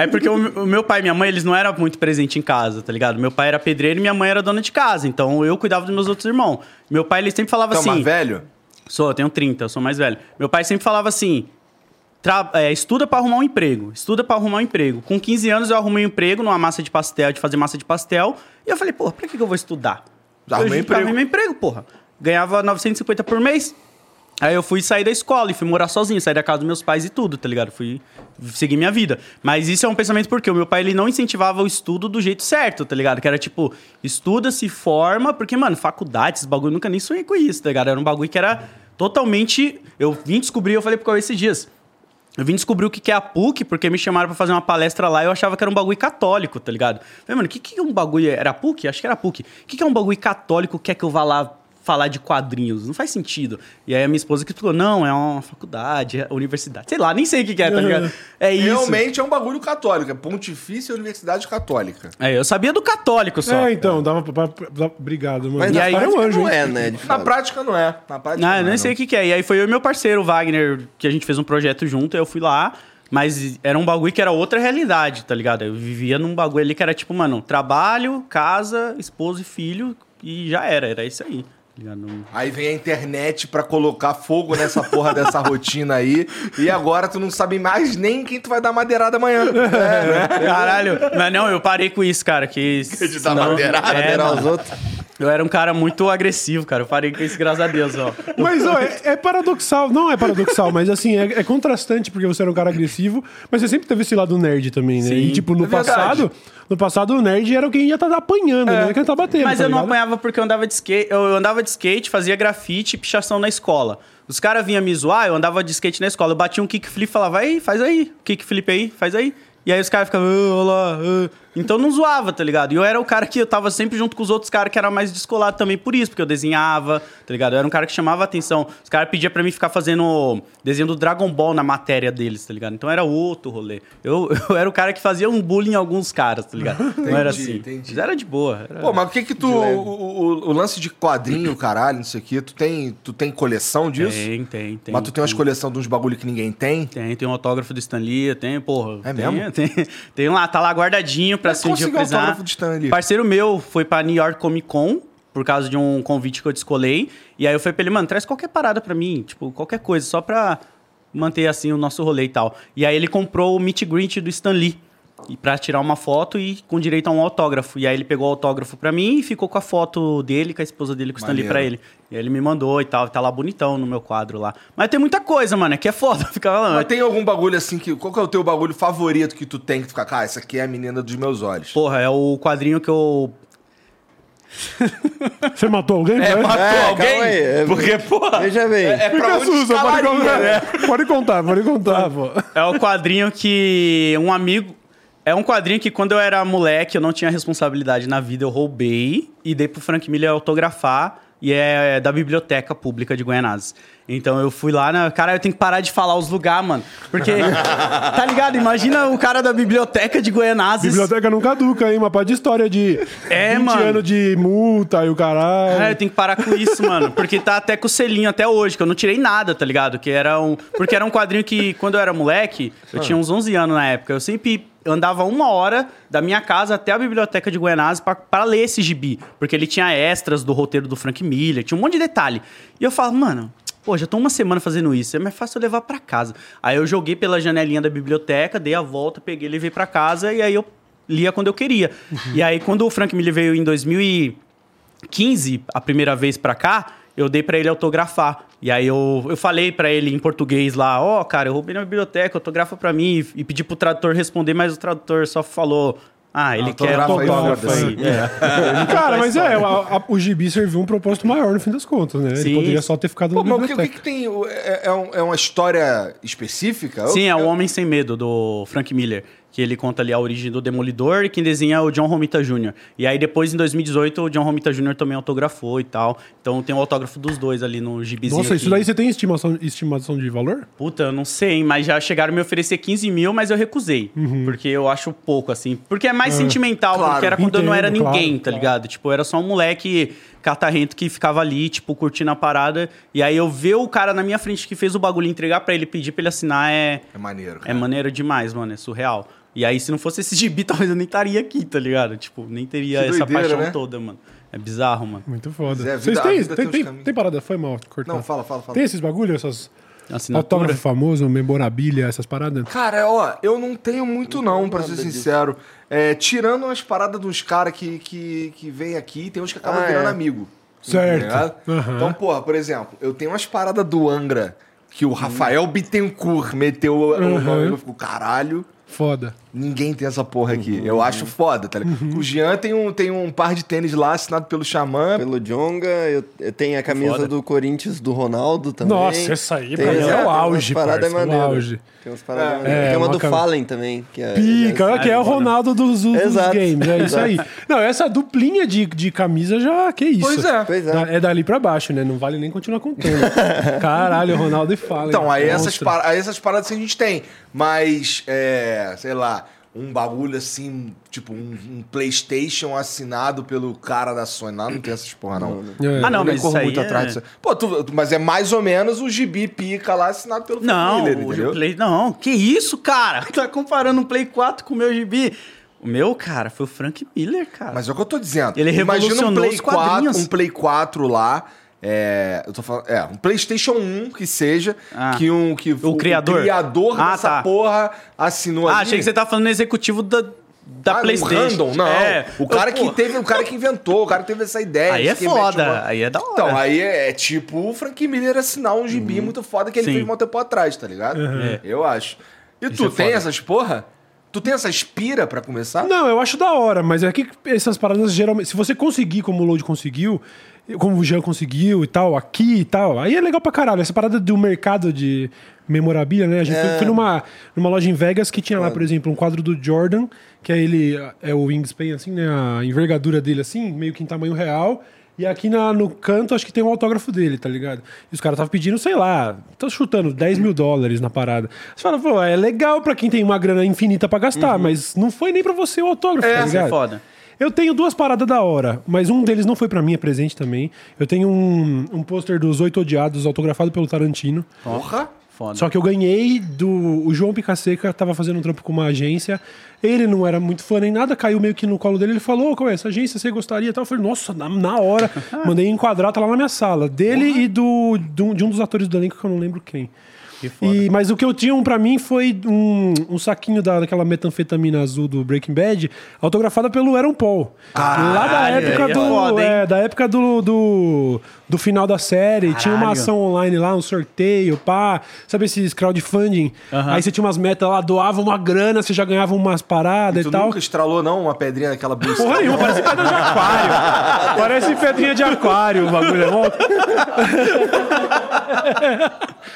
[SPEAKER 4] É porque o, o meu pai e minha mãe, eles não eram muito presentes em casa, tá ligado? Meu pai era pedreiro e minha mãe era dona de casa, então eu cuidava dos meus outros irmãos. Meu pai, ele sempre falava
[SPEAKER 1] é
[SPEAKER 4] assim.
[SPEAKER 1] mais velho?
[SPEAKER 4] Sou, eu tenho 30, eu sou mais velho. Meu pai sempre falava assim: é, estuda pra arrumar um emprego, estuda pra arrumar um emprego. Com 15 anos eu arrumei um emprego numa massa de pastel, de fazer massa de pastel, e eu falei, porra, pra que, que eu vou estudar?
[SPEAKER 1] Arrumei
[SPEAKER 4] eu
[SPEAKER 1] emprego.
[SPEAKER 4] arrumei emprego, porra. Ganhava 950 por mês. Aí eu fui sair da escola e fui morar sozinho, sair da casa dos meus pais e tudo, tá ligado? Fui seguir minha vida. Mas isso é um pensamento porque o meu pai ele não incentivava o estudo do jeito certo, tá ligado? Que era tipo, estuda, se forma, porque, mano, faculdade, esses bagulho, eu nunca nem sonhei com isso, tá ligado? Era um bagulho que era totalmente. Eu vim descobrir, eu falei pro Cauê esses dias. Eu vim descobrir o que é a PUC, porque me chamaram pra fazer uma palestra lá e eu achava que era um bagulho católico, tá ligado? Falei, mano, o que, que é um bagulho. Era PUC? Acho que era PUC. O que, que é um bagulho católico que quer que eu vá lá falar de quadrinhos? Não faz sentido. E aí a minha esposa que falou: não, é uma faculdade, é universidade. Sei lá, nem sei o que, que é, tá ligado? [LAUGHS] É isso.
[SPEAKER 1] Realmente é um bagulho católico. É Pontifícia Universidade Católica.
[SPEAKER 4] É, eu sabia do católico só.
[SPEAKER 3] É, então, dava pra. Obrigado, mano.
[SPEAKER 2] Mas
[SPEAKER 4] E
[SPEAKER 2] na
[SPEAKER 4] aí-
[SPEAKER 2] prática
[SPEAKER 3] é um anjo,
[SPEAKER 2] não é, né?
[SPEAKER 1] Na prática não é. Na prática
[SPEAKER 4] Não,
[SPEAKER 1] não
[SPEAKER 4] eu
[SPEAKER 1] é,
[SPEAKER 4] nem sei o que, que é. E aí foi eu e meu parceiro, o Wagner, que a gente fez um projeto junto, eu fui lá. Mas era um bagulho que era outra realidade, tá ligado? Eu vivia num bagulho ali que era tipo, mano, trabalho, casa, esposo e filho, e já era, era isso aí. Não-
[SPEAKER 1] Aí vem a internet pra colocar fogo nessa porra dessa [LAUGHS] rotina aí. E agora tu não sabe mais nem quem tu vai dar madeirada amanhã. [LAUGHS] É, né?
[SPEAKER 4] Caralho, mas não, eu parei com isso, cara. Que
[SPEAKER 1] De dar
[SPEAKER 4] senão-
[SPEAKER 1] madeirada,
[SPEAKER 4] é,
[SPEAKER 2] Madeirar
[SPEAKER 4] mano,
[SPEAKER 2] os outros.
[SPEAKER 4] Eu era um cara muito agressivo, cara. Eu parei com isso, graças a Deus, ó.
[SPEAKER 3] Mas, ó, é, é paradoxal. Não é paradoxal, mas assim, é, é contrastante porque você era um cara agressivo, mas você sempre teve esse lado nerd também, né?
[SPEAKER 4] Sim,
[SPEAKER 3] e, tipo, no
[SPEAKER 1] é
[SPEAKER 3] passado, no passado o nerd era quem ia estar apanhando, né? Quem tá batendo.
[SPEAKER 4] Mas
[SPEAKER 3] tá
[SPEAKER 4] eu não
[SPEAKER 3] ligado?
[SPEAKER 4] apanhava porque eu andava de skate. Eu andava de skate, fazia grafite e pichação na escola. Os caras vinham me zoar, eu andava de skate na escola. Eu batia um kickflip e falava, aí, faz aí, kickflip aí, faz aí. E aí os caras ficavam, "Ah, olha lá. Ah." Então não zoava, tá ligado? E eu era o cara que eu tava sempre junto com os outros caras que era mais descolado também por isso, porque eu desenhava, tá ligado? Eu era um cara que chamava atenção. Os caras pediam pra mim ficar fazendo desenho do Dragon Ball na matéria deles, tá ligado? Então era outro rolê. Eu, [LAUGHS] eu era o cara que fazia um bullying em alguns caras, tá ligado? não era
[SPEAKER 1] Entendi,
[SPEAKER 4] assim.
[SPEAKER 1] entendi.
[SPEAKER 4] Mas era de boa. era-
[SPEAKER 1] Pô, mas o que que tu. O, o- o lance de quadrinho, caralho, não sei o quê, tu tem, tu tem coleção disso?
[SPEAKER 4] Tem, tem, tem.
[SPEAKER 1] mas tu tem umas coleção de uns bagulho que ninguém tem?
[SPEAKER 4] Tem, tem um autógrafo do Stan Lee, tem, porra.
[SPEAKER 1] É
[SPEAKER 4] tem,
[SPEAKER 1] mesmo? [LAUGHS]
[SPEAKER 4] Tem, tem lá, tá lá guardadinho pra
[SPEAKER 1] Mas
[SPEAKER 4] se um dia eu
[SPEAKER 1] conseguiu
[SPEAKER 4] precisar.
[SPEAKER 1] autógrafo do Stan Lee?
[SPEAKER 4] Parceiro meu foi pra New York Comic Con, por causa de um convite que eu descolei. E aí eu falei pra ele, mano, traz qualquer parada pra mim, tipo, qualquer coisa, só pra manter, assim, o nosso rolê e tal. E aí ele comprou o Meet Grint do Stan Lee. E pra tirar uma foto e com direito a um autógrafo. E aí ele pegou o autógrafo pra mim e ficou com a foto dele, com a esposa dele, com o Stan Lee
[SPEAKER 1] Maneiro.
[SPEAKER 4] pra ele. E aí ele me mandou e tal, tá lá bonitão no meu quadro lá. Mas tem muita coisa, mano, é que é foda. [LAUGHS] Ficava lá,
[SPEAKER 1] Mas tem algum bagulho assim que. Qual que é o teu bagulho favorito que tu tem que tu fica, cara, essa aqui é a menina dos meus olhos?
[SPEAKER 4] Porra, é o quadrinho que eu. [LAUGHS]
[SPEAKER 3] Você matou alguém?
[SPEAKER 1] É,
[SPEAKER 3] foi?
[SPEAKER 1] matou
[SPEAKER 2] É,
[SPEAKER 1] alguém?
[SPEAKER 2] calma aí, é-
[SPEAKER 1] Porque, porra.
[SPEAKER 2] Veja bem.
[SPEAKER 1] É, é
[SPEAKER 3] Fica
[SPEAKER 1] pra onde
[SPEAKER 3] susto, pode contar.
[SPEAKER 1] né?
[SPEAKER 3] Pode contar, pode contar, pô.
[SPEAKER 4] É o quadrinho que um amigo. É um quadrinho que quando eu era moleque, eu não tinha responsabilidade na vida, eu roubei e dei pro Frank Miller autografar. E é da Biblioteca Pública de Guianazes. Então eu fui lá na. Cara, eu tenho que parar de falar os lugares, mano. Porque. [LAUGHS] tá ligado? Imagina o cara da Biblioteca de Guianazes.
[SPEAKER 3] Biblioteca não caduca, hein? Uma parte de história de
[SPEAKER 4] É,
[SPEAKER 3] 20
[SPEAKER 4] mano.
[SPEAKER 3] anos de multa e o caralho.
[SPEAKER 4] Cara, eu tenho que parar com isso, mano. Porque tá até com o selinho até hoje, que eu não tirei nada, tá ligado? Que era um. Porque era um quadrinho que, quando eu era moleque, eu tinha uns 11 anos na época. Eu sempre andava uma hora da minha casa até a biblioteca de Guianazes pra- pra ler esse gibi. Porque ele tinha extras do roteiro do Frank Miller, tinha um monte de detalhe. E eu falo, mano. Pô, já tô uma semana fazendo isso, é mais fácil eu levar pra casa. Aí eu joguei pela janelinha da biblioteca, dei a volta, peguei, levei pra casa e aí eu lia quando eu queria. [LAUGHS] E aí quando o Frank Miller veio em 2000 e 15, a primeira vez pra cá, eu dei pra ele autografar. E aí eu, eu falei pra ele em português lá, ó, cara, eu roubei na biblioteca, autografa pra mim. E pedi pro tradutor responder, mas o tradutor só falou, ah, ele quer autógrafo aí. É. [LAUGHS]
[SPEAKER 3] Cara, mas é, a- a- o gibi serviu um propósito maior no fim das contas, né?
[SPEAKER 4] Sim.
[SPEAKER 3] Ele poderia só ter ficado
[SPEAKER 1] Pô,
[SPEAKER 3] na
[SPEAKER 1] mas o que, o que
[SPEAKER 3] biblioteca.
[SPEAKER 1] que tem? É, é um- é uma história específica?
[SPEAKER 4] Sim, é
[SPEAKER 1] Eu-
[SPEAKER 4] o Homem Sem Medo, do Frank Miller. Que ele conta ali a origem do Demolidor e quem desenha é o John Romita Jr. E aí depois, em 2018, o John Romita Jr. também autografou e tal. Então tem o autógrafo dos dois ali no gibizinho.
[SPEAKER 3] Nossa, isso
[SPEAKER 4] aqui.
[SPEAKER 3] daí você tem estimação, estimação de valor?
[SPEAKER 4] Puta, eu não sei, hein, mas já chegaram a me oferecer 15 mil, mas eu recusei. Porque eu acho pouco, assim. Porque é mais sentimental,
[SPEAKER 1] Claro.
[SPEAKER 4] porque era quando eu não era
[SPEAKER 3] Entendo,
[SPEAKER 4] ninguém,
[SPEAKER 3] claro,
[SPEAKER 4] tá
[SPEAKER 3] claro.
[SPEAKER 4] ligado? Tipo, eu era só um moleque catarrento que ficava ali, tipo, curtindo a parada. E aí eu ver o cara na minha frente que fez o bagulho entregar pra ele, pedir pra ele assinar é,
[SPEAKER 1] É maneiro,
[SPEAKER 4] é
[SPEAKER 1] cara.
[SPEAKER 4] maneiro demais, mano. É surreal. E aí, se não fosse esse gibi, [LAUGHS] talvez eu nem estaria aqui, tá ligado? Tipo, nem teria
[SPEAKER 1] Que
[SPEAKER 4] essa
[SPEAKER 1] doideira,
[SPEAKER 4] paixão
[SPEAKER 1] né?
[SPEAKER 4] toda, mano. É bizarro, mano.
[SPEAKER 3] Muito foda.
[SPEAKER 1] É,
[SPEAKER 3] Vocês
[SPEAKER 1] vida- a
[SPEAKER 3] têm, tem,
[SPEAKER 1] tem
[SPEAKER 3] tem, parada? Foi mal cortar.
[SPEAKER 1] Não, fala, fala, fala.
[SPEAKER 3] Tem esses bagulho, essas
[SPEAKER 4] Assinatura.
[SPEAKER 3] autógrafo famoso, memorabilia, essas paradas?
[SPEAKER 1] Cara, ó, eu não tenho muito não, pra ser sincero. É, tirando umas paradas dos caras que, que, que vem aqui, tem uns que acabam
[SPEAKER 2] Ah,
[SPEAKER 1] virando
[SPEAKER 2] é.
[SPEAKER 1] amigo.
[SPEAKER 3] Certo.
[SPEAKER 1] Tá ligado?
[SPEAKER 3] Aham.
[SPEAKER 1] Então, porra, por exemplo, eu tenho umas paradas do Angra que o Rafael Bittencourt meteu o- o nome eu fico, caralho.
[SPEAKER 3] Foda.
[SPEAKER 1] Ninguém tem essa porra aqui. Eu acho foda, tá ligado? O Jean tem um, tem um par de tênis lá assinado pelo Xamã.
[SPEAKER 2] Pelo Jonga, eu, eu tenho a camisa
[SPEAKER 4] Foda.
[SPEAKER 2] do Corinthians do Ronaldo também.
[SPEAKER 3] Nossa, essa aí
[SPEAKER 2] Tem-
[SPEAKER 3] pra mim
[SPEAKER 2] é,
[SPEAKER 3] é o auge,
[SPEAKER 2] paradas
[SPEAKER 3] parça, o
[SPEAKER 2] maneiras.
[SPEAKER 3] auge.
[SPEAKER 2] Tem umas paradas
[SPEAKER 1] É,
[SPEAKER 2] maneiras.
[SPEAKER 3] é,
[SPEAKER 2] Tem uma,
[SPEAKER 3] uma
[SPEAKER 2] do
[SPEAKER 3] cam-
[SPEAKER 2] Fallen também. Que é,
[SPEAKER 3] Pica,
[SPEAKER 2] é-
[SPEAKER 3] que é o Ronaldo dos, dos
[SPEAKER 2] Exato.
[SPEAKER 3] games, é isso aí. Não, essa duplinha de, de camisa já, que isso.
[SPEAKER 1] Pois é.
[SPEAKER 2] Pois é.
[SPEAKER 3] Da- É dali pra baixo, né? Não vale nem continuar contando. [LAUGHS] Caralho, Ronaldo e fala.
[SPEAKER 1] Então, aí essas, par- aí essas paradas a gente tem. Mas, é, sei lá, um bagulho assim, tipo um, um PlayStation assinado pelo cara da Sony. Não, não tem essas porra, não.
[SPEAKER 3] É.
[SPEAKER 4] Ah, não, mas
[SPEAKER 1] corro
[SPEAKER 4] isso aí
[SPEAKER 1] muito
[SPEAKER 4] é-
[SPEAKER 1] atrás disso. Pô, tu- mas é mais ou menos o gibi pica lá assinado pelo
[SPEAKER 4] Não,
[SPEAKER 1] Frank Miller,
[SPEAKER 4] o
[SPEAKER 1] entendeu?
[SPEAKER 4] Play. Não, que isso, cara? [LAUGHS] Tá comparando um Play 4 com o meu gibi. O meu, cara, foi o Frank Miller, cara.
[SPEAKER 1] Mas é o que eu tô dizendo.
[SPEAKER 4] Ele
[SPEAKER 1] Imagina um
[SPEAKER 4] revolucionou
[SPEAKER 1] Play
[SPEAKER 4] os
[SPEAKER 1] 4,
[SPEAKER 4] quadrinhos.
[SPEAKER 1] um Play 4 lá. É, eu tô falando, é, um PlayStation 1 que seja,
[SPEAKER 4] Ah.
[SPEAKER 1] que um que
[SPEAKER 4] O criador?
[SPEAKER 1] criador
[SPEAKER 4] Ah,
[SPEAKER 1] dessa
[SPEAKER 4] tá.
[SPEAKER 1] porra assinou
[SPEAKER 4] ah,
[SPEAKER 1] ali.
[SPEAKER 4] achei que você tava falando no executivo da, da
[SPEAKER 1] Ah, um
[SPEAKER 4] PlayStation.
[SPEAKER 1] random, não.
[SPEAKER 4] É,
[SPEAKER 1] o cara
[SPEAKER 4] eu,
[SPEAKER 1] que
[SPEAKER 4] pô,
[SPEAKER 1] teve, o cara que inventou, o cara que teve essa ideia.
[SPEAKER 4] Aí é foda,
[SPEAKER 1] uma-
[SPEAKER 4] aí é da hora.
[SPEAKER 1] Então, aí é, é tipo o Frank Miller assinar um gibi muito foda que ele
[SPEAKER 4] Sim.
[SPEAKER 1] fez um tempo atrás, tá ligado?
[SPEAKER 4] É.
[SPEAKER 1] Eu acho. E
[SPEAKER 4] Isso
[SPEAKER 1] tu,
[SPEAKER 4] é
[SPEAKER 1] tem
[SPEAKER 4] foda.
[SPEAKER 1] essas porra? Tu tem essa espira pra começar?
[SPEAKER 3] Não, eu acho da hora, mas é que essas paradas geralmente. Se você conseguir, como o Load conseguiu, como o Jean conseguiu e tal, aqui e tal, aí é legal pra caralho. Essa parada do mercado de memorabilia, né? A gente foi, foi numa, numa loja em Vegas que tinha lá, por exemplo, um quadro do Jordan, que é ele, é o wingspan, assim, né? A envergadura dele, assim, meio que em tamanho real. E aqui na- no canto, acho que tem um autógrafo dele, tá ligado? E os caras estavam pedindo, sei lá, tô chutando 10 mil dólares na parada. Você fala, pô, é legal pra quem tem uma grana infinita pra gastar, mas não foi nem pra você o autógrafo, tá
[SPEAKER 4] Isso é
[SPEAKER 3] ligado?
[SPEAKER 4] foda.
[SPEAKER 3] Eu tenho duas paradas da hora, mas um deles não foi pra mim, é presente também. Eu tenho um, um pôster dos Oito Odiados, autografado pelo Tarantino.
[SPEAKER 1] Porra!
[SPEAKER 4] Foda.
[SPEAKER 3] Só que eu ganhei do. O João Picaseca tava fazendo um trampo com uma agência. Ele não era muito fã nem nada, caiu meio que no colo dele. Ele falou: qual é essa agência? Você gostaria tal? Eu falei: nossa, na, na hora. [LAUGHS] Mandei enquadrar, tá lá na minha sala. Dele e do, do- de um dos atores do elenco que eu não lembro quem. E, mas o que eu tinha um pra mim foi um, um saquinho da, daquela metanfetamina azul do Breaking Bad, autografada pelo Aaron Paul. lá da época
[SPEAKER 4] é
[SPEAKER 3] do.
[SPEAKER 4] foda,
[SPEAKER 3] é, da época do, do, do final da série. Tinha uma
[SPEAKER 4] Caralho.
[SPEAKER 3] ação online lá, um sorteio, pá. Sabe esses crowdfunding?
[SPEAKER 4] Aham.
[SPEAKER 3] Aí você tinha umas metas lá, doava uma grana, você já ganhava umas paradas
[SPEAKER 1] Tu
[SPEAKER 3] e tal.
[SPEAKER 1] nunca estralou, não, uma pedrinha daquela bolsa?
[SPEAKER 3] Porra nenhuma, parece pedra de aquário. [LAUGHS] parece pedrinha de aquário o bagulho. É [LAUGHS]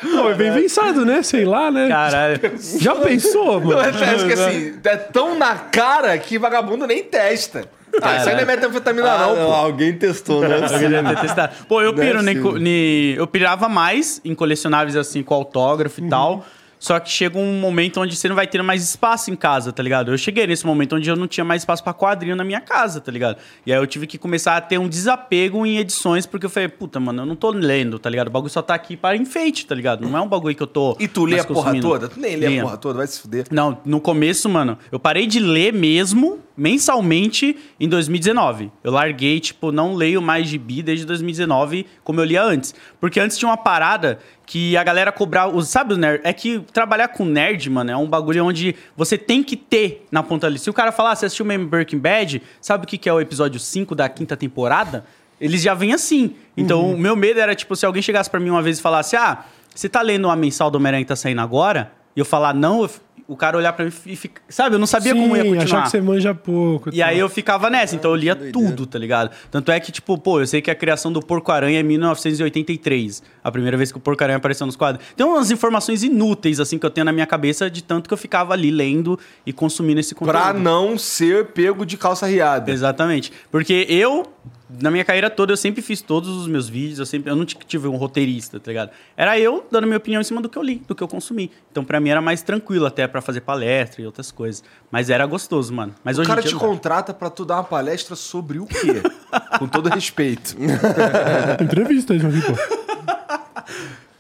[SPEAKER 3] Pô, é bem pensado, né? Sei lá, né?
[SPEAKER 4] Caralho.
[SPEAKER 3] Já pensou, mano?
[SPEAKER 1] Acho que [LAUGHS] assim, é tão na cara que vagabundo nem testa. Ah, isso aí não é metanfetamina,
[SPEAKER 2] Ah,
[SPEAKER 1] não,
[SPEAKER 2] alguém testou, né? [LAUGHS]
[SPEAKER 4] Alguém deve ter testado. Pô, eu
[SPEAKER 2] é
[SPEAKER 4] piro, ni- eu pirava mais em colecionáveis assim, com autógrafo
[SPEAKER 3] Uhum.
[SPEAKER 4] e tal. Só que chega um momento onde você não vai ter mais espaço em casa, tá ligado? Eu cheguei nesse momento onde eu não tinha mais espaço pra quadrinho na minha casa, tá ligado? E aí eu tive que começar a ter um desapego em edições, porque eu falei, puta, mano, eu não tô lendo, tá ligado? O bagulho só tá aqui para enfeite, tá ligado? Não é um bagulho que eu tô.
[SPEAKER 1] E tu lê a porra toda? Tu nem lê a porra toda, vai se fuder.
[SPEAKER 4] Não, no começo, mano, eu parei de ler mesmo, mensalmente, em 2019. Eu larguei, tipo, não leio mais gibi desde 2019, como eu lia antes. Porque antes tinha uma parada que a galera cobrava. Sabe o nerd? É que trabalhar com nerd, mano, é um bagulho onde você tem que ter na ponta ali. Se o cara falar, ah, você assistiu mesmo Breaking Bad, sabe o que é o episódio 5 da quinta temporada? Eles já vêm assim. Então, o meu medo era, tipo, se alguém chegasse pra mim uma vez e falasse, ah, você tá lendo uma mensal do Homem-Aranha que tá saindo agora? E eu falar, não, eu o cara olhar pra mim e ficar. Sabe, eu não sabia como ia
[SPEAKER 3] Sim,
[SPEAKER 4] continuar.
[SPEAKER 3] achar que você manja pouco.
[SPEAKER 4] E aí eu ficava nessa, então eu lia
[SPEAKER 2] doideira.
[SPEAKER 4] tudo, tá ligado? Tanto é que, tipo, pô, eu sei que a criação do Porco-Aranha é 1983. A primeira vez que o Porco-Aranha apareceu nos quadros. Tem umas informações inúteis, assim, que eu tenho na minha cabeça, de tanto que eu ficava ali lendo e consumindo esse conteúdo.
[SPEAKER 1] Pra não ser pego de calça riada.
[SPEAKER 4] Exatamente. Porque eu, na minha carreira toda, eu sempre fiz todos os meus vídeos, eu sempre eu não tive um roteirista, tá ligado? Era eu dando minha opinião em cima do que eu li, do que eu consumi. Então, pra mim era mais tranquilo até pra fazer palestra e outras coisas. Mas era gostoso, mano. Mas
[SPEAKER 1] O
[SPEAKER 4] hoje
[SPEAKER 1] cara
[SPEAKER 4] em dia
[SPEAKER 1] te contrata pra tu dar uma palestra sobre o quê? [LAUGHS] Com todo respeito.
[SPEAKER 3] Entrevista, aqui, pô.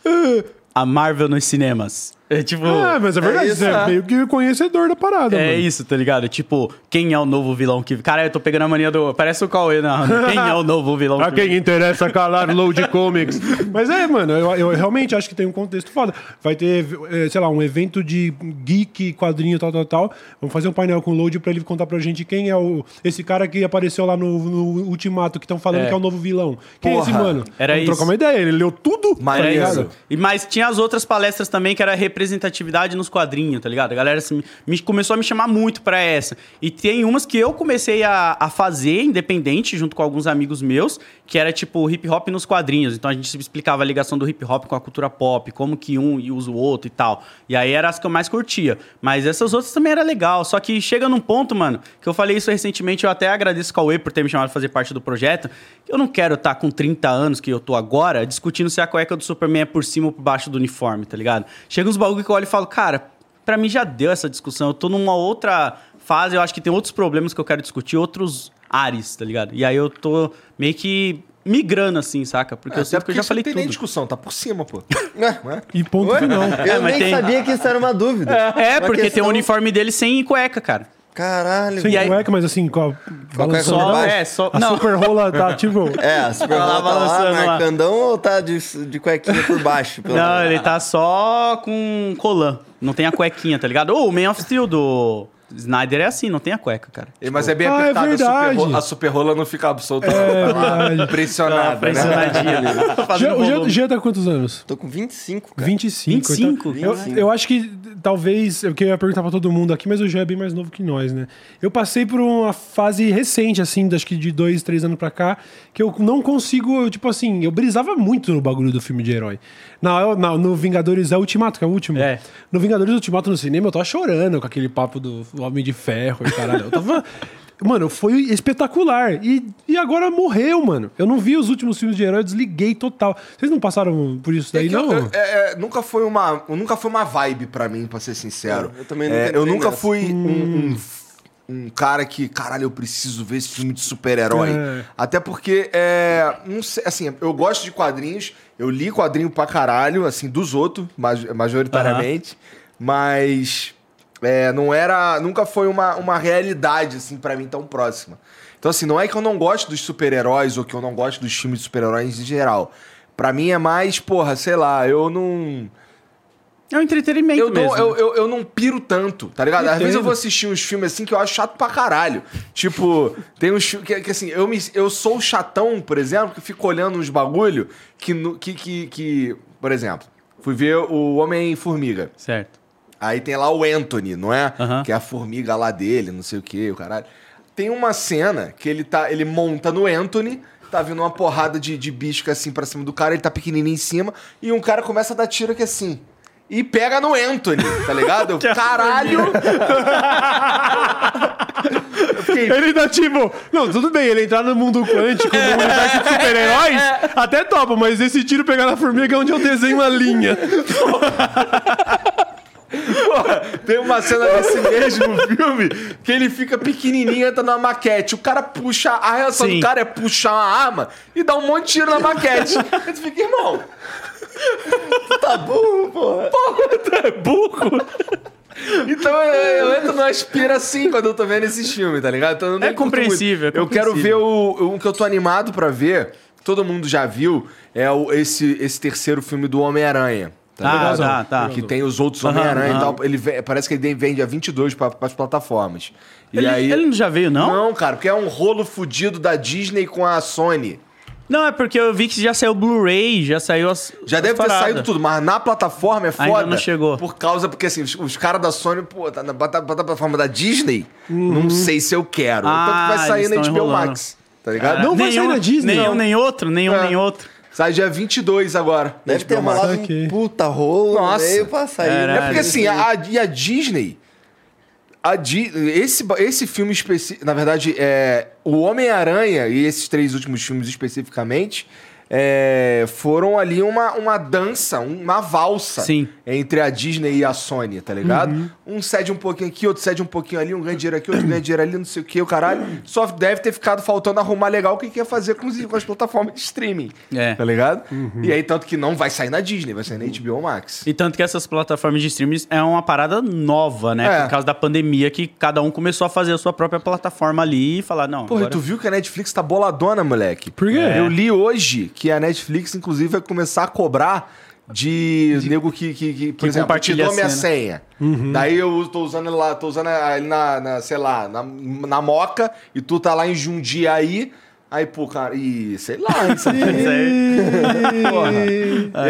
[SPEAKER 3] [LAUGHS]
[SPEAKER 4] a Marvel nos cinemas. É tipo.
[SPEAKER 3] Ah, mas é verdade,
[SPEAKER 2] isso,
[SPEAKER 3] você é
[SPEAKER 2] é.
[SPEAKER 3] meio que conhecedor da parada,
[SPEAKER 4] É
[SPEAKER 3] mano.
[SPEAKER 4] isso, tá ligado? Tipo, quem é o novo vilão que. Cara, eu tô pegando a mania do. Parece o Cauê, não. [LAUGHS] Quem é o novo vilão
[SPEAKER 3] Pra
[SPEAKER 4] que.
[SPEAKER 3] quem interessa calar [LAUGHS] Load Comics. Mas é, mano, eu, eu realmente acho que tem um contexto foda. Vai ter, eh, sei lá, um evento de geek, quadrinho, tal, tal, tal. Vamos fazer um painel com o Load pra ele contar pra gente quem é o esse cara que apareceu lá no, no Ultimato, que estão falando
[SPEAKER 4] É.
[SPEAKER 3] que é o novo vilão. Quem é esse
[SPEAKER 1] Porra,
[SPEAKER 3] mano?
[SPEAKER 4] era
[SPEAKER 3] Vamos
[SPEAKER 4] isso.
[SPEAKER 3] trocar uma ideia. Ele leu tudo, tá
[SPEAKER 1] Maneiro.
[SPEAKER 3] ligado?
[SPEAKER 4] E, mas tinha as outras palestras também que era representatividade nos quadrinhos, tá ligado? A galera assim, me, começou a me chamar muito pra essa. E tem umas que eu comecei a, a fazer independente, junto com alguns amigos meus, que era tipo hip hop nos quadrinhos. Então a gente explicava a ligação do hip hop com a cultura pop, como que um usa o outro e tal. E aí eram as que eu mais curtia. Mas essas outras também era legal. Só que chega num ponto, mano, que eu falei isso recentemente, eu até agradeço o Cauê por ter me chamado pra fazer parte do projeto. Eu não quero estar com 30 anos, que eu tô agora, discutindo se a cueca do Superman é por cima ou por baixo do uniforme, tá ligado? Chega uns bagulho que eu olho e falo, cara, pra mim já deu essa discussão. Eu tô numa outra fase, eu acho que tem outros problemas que eu quero discutir, outros ares, tá ligado? E aí eu tô meio que migrando assim, saca? Porque eu
[SPEAKER 1] Até
[SPEAKER 4] sinto que eu já
[SPEAKER 1] isso
[SPEAKER 4] falei
[SPEAKER 1] não tem nem
[SPEAKER 4] tudo.
[SPEAKER 1] discussão, tá por cima, pô.
[SPEAKER 2] Ué,
[SPEAKER 1] Não é?
[SPEAKER 3] E ponto
[SPEAKER 2] Oi?
[SPEAKER 3] final.
[SPEAKER 2] Eu
[SPEAKER 4] É, mas
[SPEAKER 2] nem
[SPEAKER 4] tem-
[SPEAKER 2] sabia que isso era uma dúvida.
[SPEAKER 4] É,
[SPEAKER 2] Uma
[SPEAKER 4] porque tem
[SPEAKER 2] questão-
[SPEAKER 4] o uniforme dele sem cueca, cara.
[SPEAKER 2] Caralho.
[SPEAKER 3] Sem
[SPEAKER 4] E aí-
[SPEAKER 3] cueca, mas assim, com a, balançando.
[SPEAKER 2] Só- baixo.
[SPEAKER 4] é, só.
[SPEAKER 3] A
[SPEAKER 4] não.
[SPEAKER 3] super rola tá tipo. [LAUGHS]
[SPEAKER 2] É, a Super [LAUGHS] Bowl tá lá, marcandão ou tá de, de cuequinha por baixo? pelo
[SPEAKER 4] Não, ele tá só com colã. Não tem a cuequinha, tá ligado? Ou o Man of Steel do Snyder é assim, não tem a cueca, cara.
[SPEAKER 1] Mas é bem
[SPEAKER 3] Ah, é
[SPEAKER 1] apertado. a,
[SPEAKER 3] verdade.
[SPEAKER 1] super, a super rola não fica absoluta.
[SPEAKER 3] É
[SPEAKER 1] tá pressionada. né?
[SPEAKER 4] Pressionadinha ali.
[SPEAKER 3] Já, [LAUGHS]
[SPEAKER 4] Fazendo
[SPEAKER 3] o Jean- tá com quantos anos?
[SPEAKER 2] Tô com 25, cara.
[SPEAKER 3] 25.
[SPEAKER 4] 25?
[SPEAKER 3] então- eu,
[SPEAKER 2] 25.
[SPEAKER 3] eu acho que talvez, eu queria perguntar pra todo mundo aqui, mas o Jean é bem mais novo que nós, né? Eu passei por uma fase recente, assim, acho que de dois, três anos pra cá, que eu não consigo, tipo assim, eu brisava muito no bagulho do filme de herói. Na, na- no Vingadores é Ultimato, que é o último.
[SPEAKER 4] É.
[SPEAKER 3] No Vingadores Ultimato no cinema, eu tava chorando com aquele papo do Homem de Ferro e caralho. Eu tava. [LAUGHS] Mano, foi espetacular. E, e agora morreu, mano. Eu não vi os últimos filmes de herói, eu desliguei total. Vocês não passaram por isso daí,
[SPEAKER 1] É
[SPEAKER 3] não?
[SPEAKER 1] eu- é, é, nunca foi uma nunca foi uma vibe pra mim, pra ser sincero.
[SPEAKER 2] Eu também
[SPEAKER 1] É,
[SPEAKER 2] nunca
[SPEAKER 1] eu nunca
[SPEAKER 2] nessa.
[SPEAKER 1] fui um, um, um cara que, caralho, eu preciso ver esse filme de super-herói.
[SPEAKER 3] É.
[SPEAKER 1] Até porque, é, não sei, assim, eu gosto de quadrinhos, eu li quadrinho pra caralho, assim, dos outros, maj- majoritariamente, mas é, não era, nunca foi uma, uma realidade, assim, pra mim tão próxima. Então, assim, não é que eu não gosto dos super-heróis ou que eu não gosto dos filmes de super-heróis em geral. Pra mim é mais, porra, sei lá, eu não.
[SPEAKER 4] É um entretenimento
[SPEAKER 1] Eu
[SPEAKER 4] mesmo.
[SPEAKER 1] não, eu, eu, eu não piro tanto, tá ligado? Às
[SPEAKER 3] Entendo.
[SPEAKER 1] vezes eu vou assistir uns filmes assim que eu acho chato pra caralho. Tipo, tem uns filmes que, que, assim, eu, me, eu sou chatão, por exemplo, que fico olhando uns bagulho que, no- que, que, que. Por exemplo, fui ver o Homem-Formiga.
[SPEAKER 4] Certo.
[SPEAKER 1] Aí tem lá o Anthony, não é? Que é a formiga lá dele, não sei o que, o caralho. Tem uma cena que ele tá. Ele monta no Anthony, tá vindo uma porrada de, de bicho que é assim pra cima do cara, ele tá pequenininho em cima, e um cara começa a dar tiro aqui assim. E pega no Anthony, tá ligado? [LAUGHS] Caralho! [LAUGHS] fiquei,
[SPEAKER 3] Ele tá tipo. Não, tudo bem, ele entrar no mundo quântico, no universo de super-heróis, [LAUGHS] até topa, mas esse tiro pegar na formiga é onde eu desenho uma linha.
[SPEAKER 1] Porra, tem uma cena desse mesmo filme que ele fica pequenininho, entra na maquete. O cara puxa, a reação
[SPEAKER 4] Sim.
[SPEAKER 1] do cara é puxar uma arma e dar um monte de tiro na maquete. [LAUGHS] Aí tu fica, irmão,
[SPEAKER 2] Tá burro, porra.
[SPEAKER 1] é burro. Então eu, eu entro numa aspira assim quando eu tô vendo esses filmes, tá ligado? Então,
[SPEAKER 4] É compreensível,
[SPEAKER 1] muito.
[SPEAKER 4] é
[SPEAKER 1] Eu quero ver
[SPEAKER 4] compreensível.
[SPEAKER 1] o, o que eu tô animado pra ver, todo mundo já viu, é o, esse, esse terceiro filme do Homem-Aranha. Tá
[SPEAKER 4] Ah, tá, tá.
[SPEAKER 1] Que tem os outros Homem-Aranha e
[SPEAKER 4] aham.
[SPEAKER 1] tal. Ele parece que ele vem dia 22 para as plataformas. E
[SPEAKER 4] Ele,
[SPEAKER 1] aí...
[SPEAKER 4] ele não já veio, não?
[SPEAKER 1] Não, cara, porque é um rolo fudido da Disney com a Sony.
[SPEAKER 4] Não, é porque eu vi que já saiu o Blu-ray, já saiu as.
[SPEAKER 1] Já
[SPEAKER 4] as
[SPEAKER 1] deve ter
[SPEAKER 4] paradas.
[SPEAKER 1] saído tudo, mas na plataforma é foda.
[SPEAKER 4] Ainda não chegou.
[SPEAKER 1] Por causa, porque assim, os, os caras da Sony, pô, tá na plata- plataforma da Disney, não sei se eu quero.
[SPEAKER 4] Ah,
[SPEAKER 1] que vai sair na HBO
[SPEAKER 4] enrolando.
[SPEAKER 1] Max, tá ligado?
[SPEAKER 3] Não vai sair na Disney,
[SPEAKER 4] Nenhum,
[SPEAKER 3] não.
[SPEAKER 4] nem outro, nenhum,
[SPEAKER 1] É.
[SPEAKER 4] nem outro.
[SPEAKER 1] Sai dia 22 agora.
[SPEAKER 2] Deve ter rolado um puta rolo
[SPEAKER 1] Nossa.
[SPEAKER 2] meio pra sair.
[SPEAKER 4] Caralho.
[SPEAKER 1] É
[SPEAKER 2] né?
[SPEAKER 1] porque assim, a, e a Disney. A Di- esse, esse filme específico. Na verdade, é, o Homem-Aranha e esses três últimos filmes especificamente. É, foram ali uma, uma dança, uma valsa
[SPEAKER 4] Sim.
[SPEAKER 1] entre a Disney e a Sony, tá ligado? Um cede um pouquinho aqui, outro cede um pouquinho ali, um ganha dinheiro aqui, outro ganha dinheiro ali, não sei o que, o caralho. Só deve ter ficado faltando arrumar legal o que quer fazer com, os- com as plataformas de streaming.
[SPEAKER 4] É.
[SPEAKER 1] Tá ligado? E aí, tanto que não vai sair na Disney, vai sair na HBO Max.
[SPEAKER 4] E tanto que essas plataformas de streams é uma parada nova, né?
[SPEAKER 1] É.
[SPEAKER 4] Por causa da pandemia, que cada um começou a fazer a sua própria plataforma ali e falar, não.
[SPEAKER 1] Porra,
[SPEAKER 4] agora...
[SPEAKER 1] tu viu que a Netflix tá boladona, moleque?
[SPEAKER 3] Por quê?
[SPEAKER 1] Eu li hoje que a Netflix, inclusive, vai começar a cobrar de, nego que, que, que, por
[SPEAKER 4] Que
[SPEAKER 1] exemplo, te dou minha
[SPEAKER 4] senha.
[SPEAKER 1] senha. Daí eu tô usando ele lá, tô usando ele na, na, sei lá, na, na Moca, e tu tá lá em Jundiaí, aí, pô, cara, e sei lá, isso [LAUGHS]
[SPEAKER 4] aí. [LAUGHS]
[SPEAKER 1] Porra.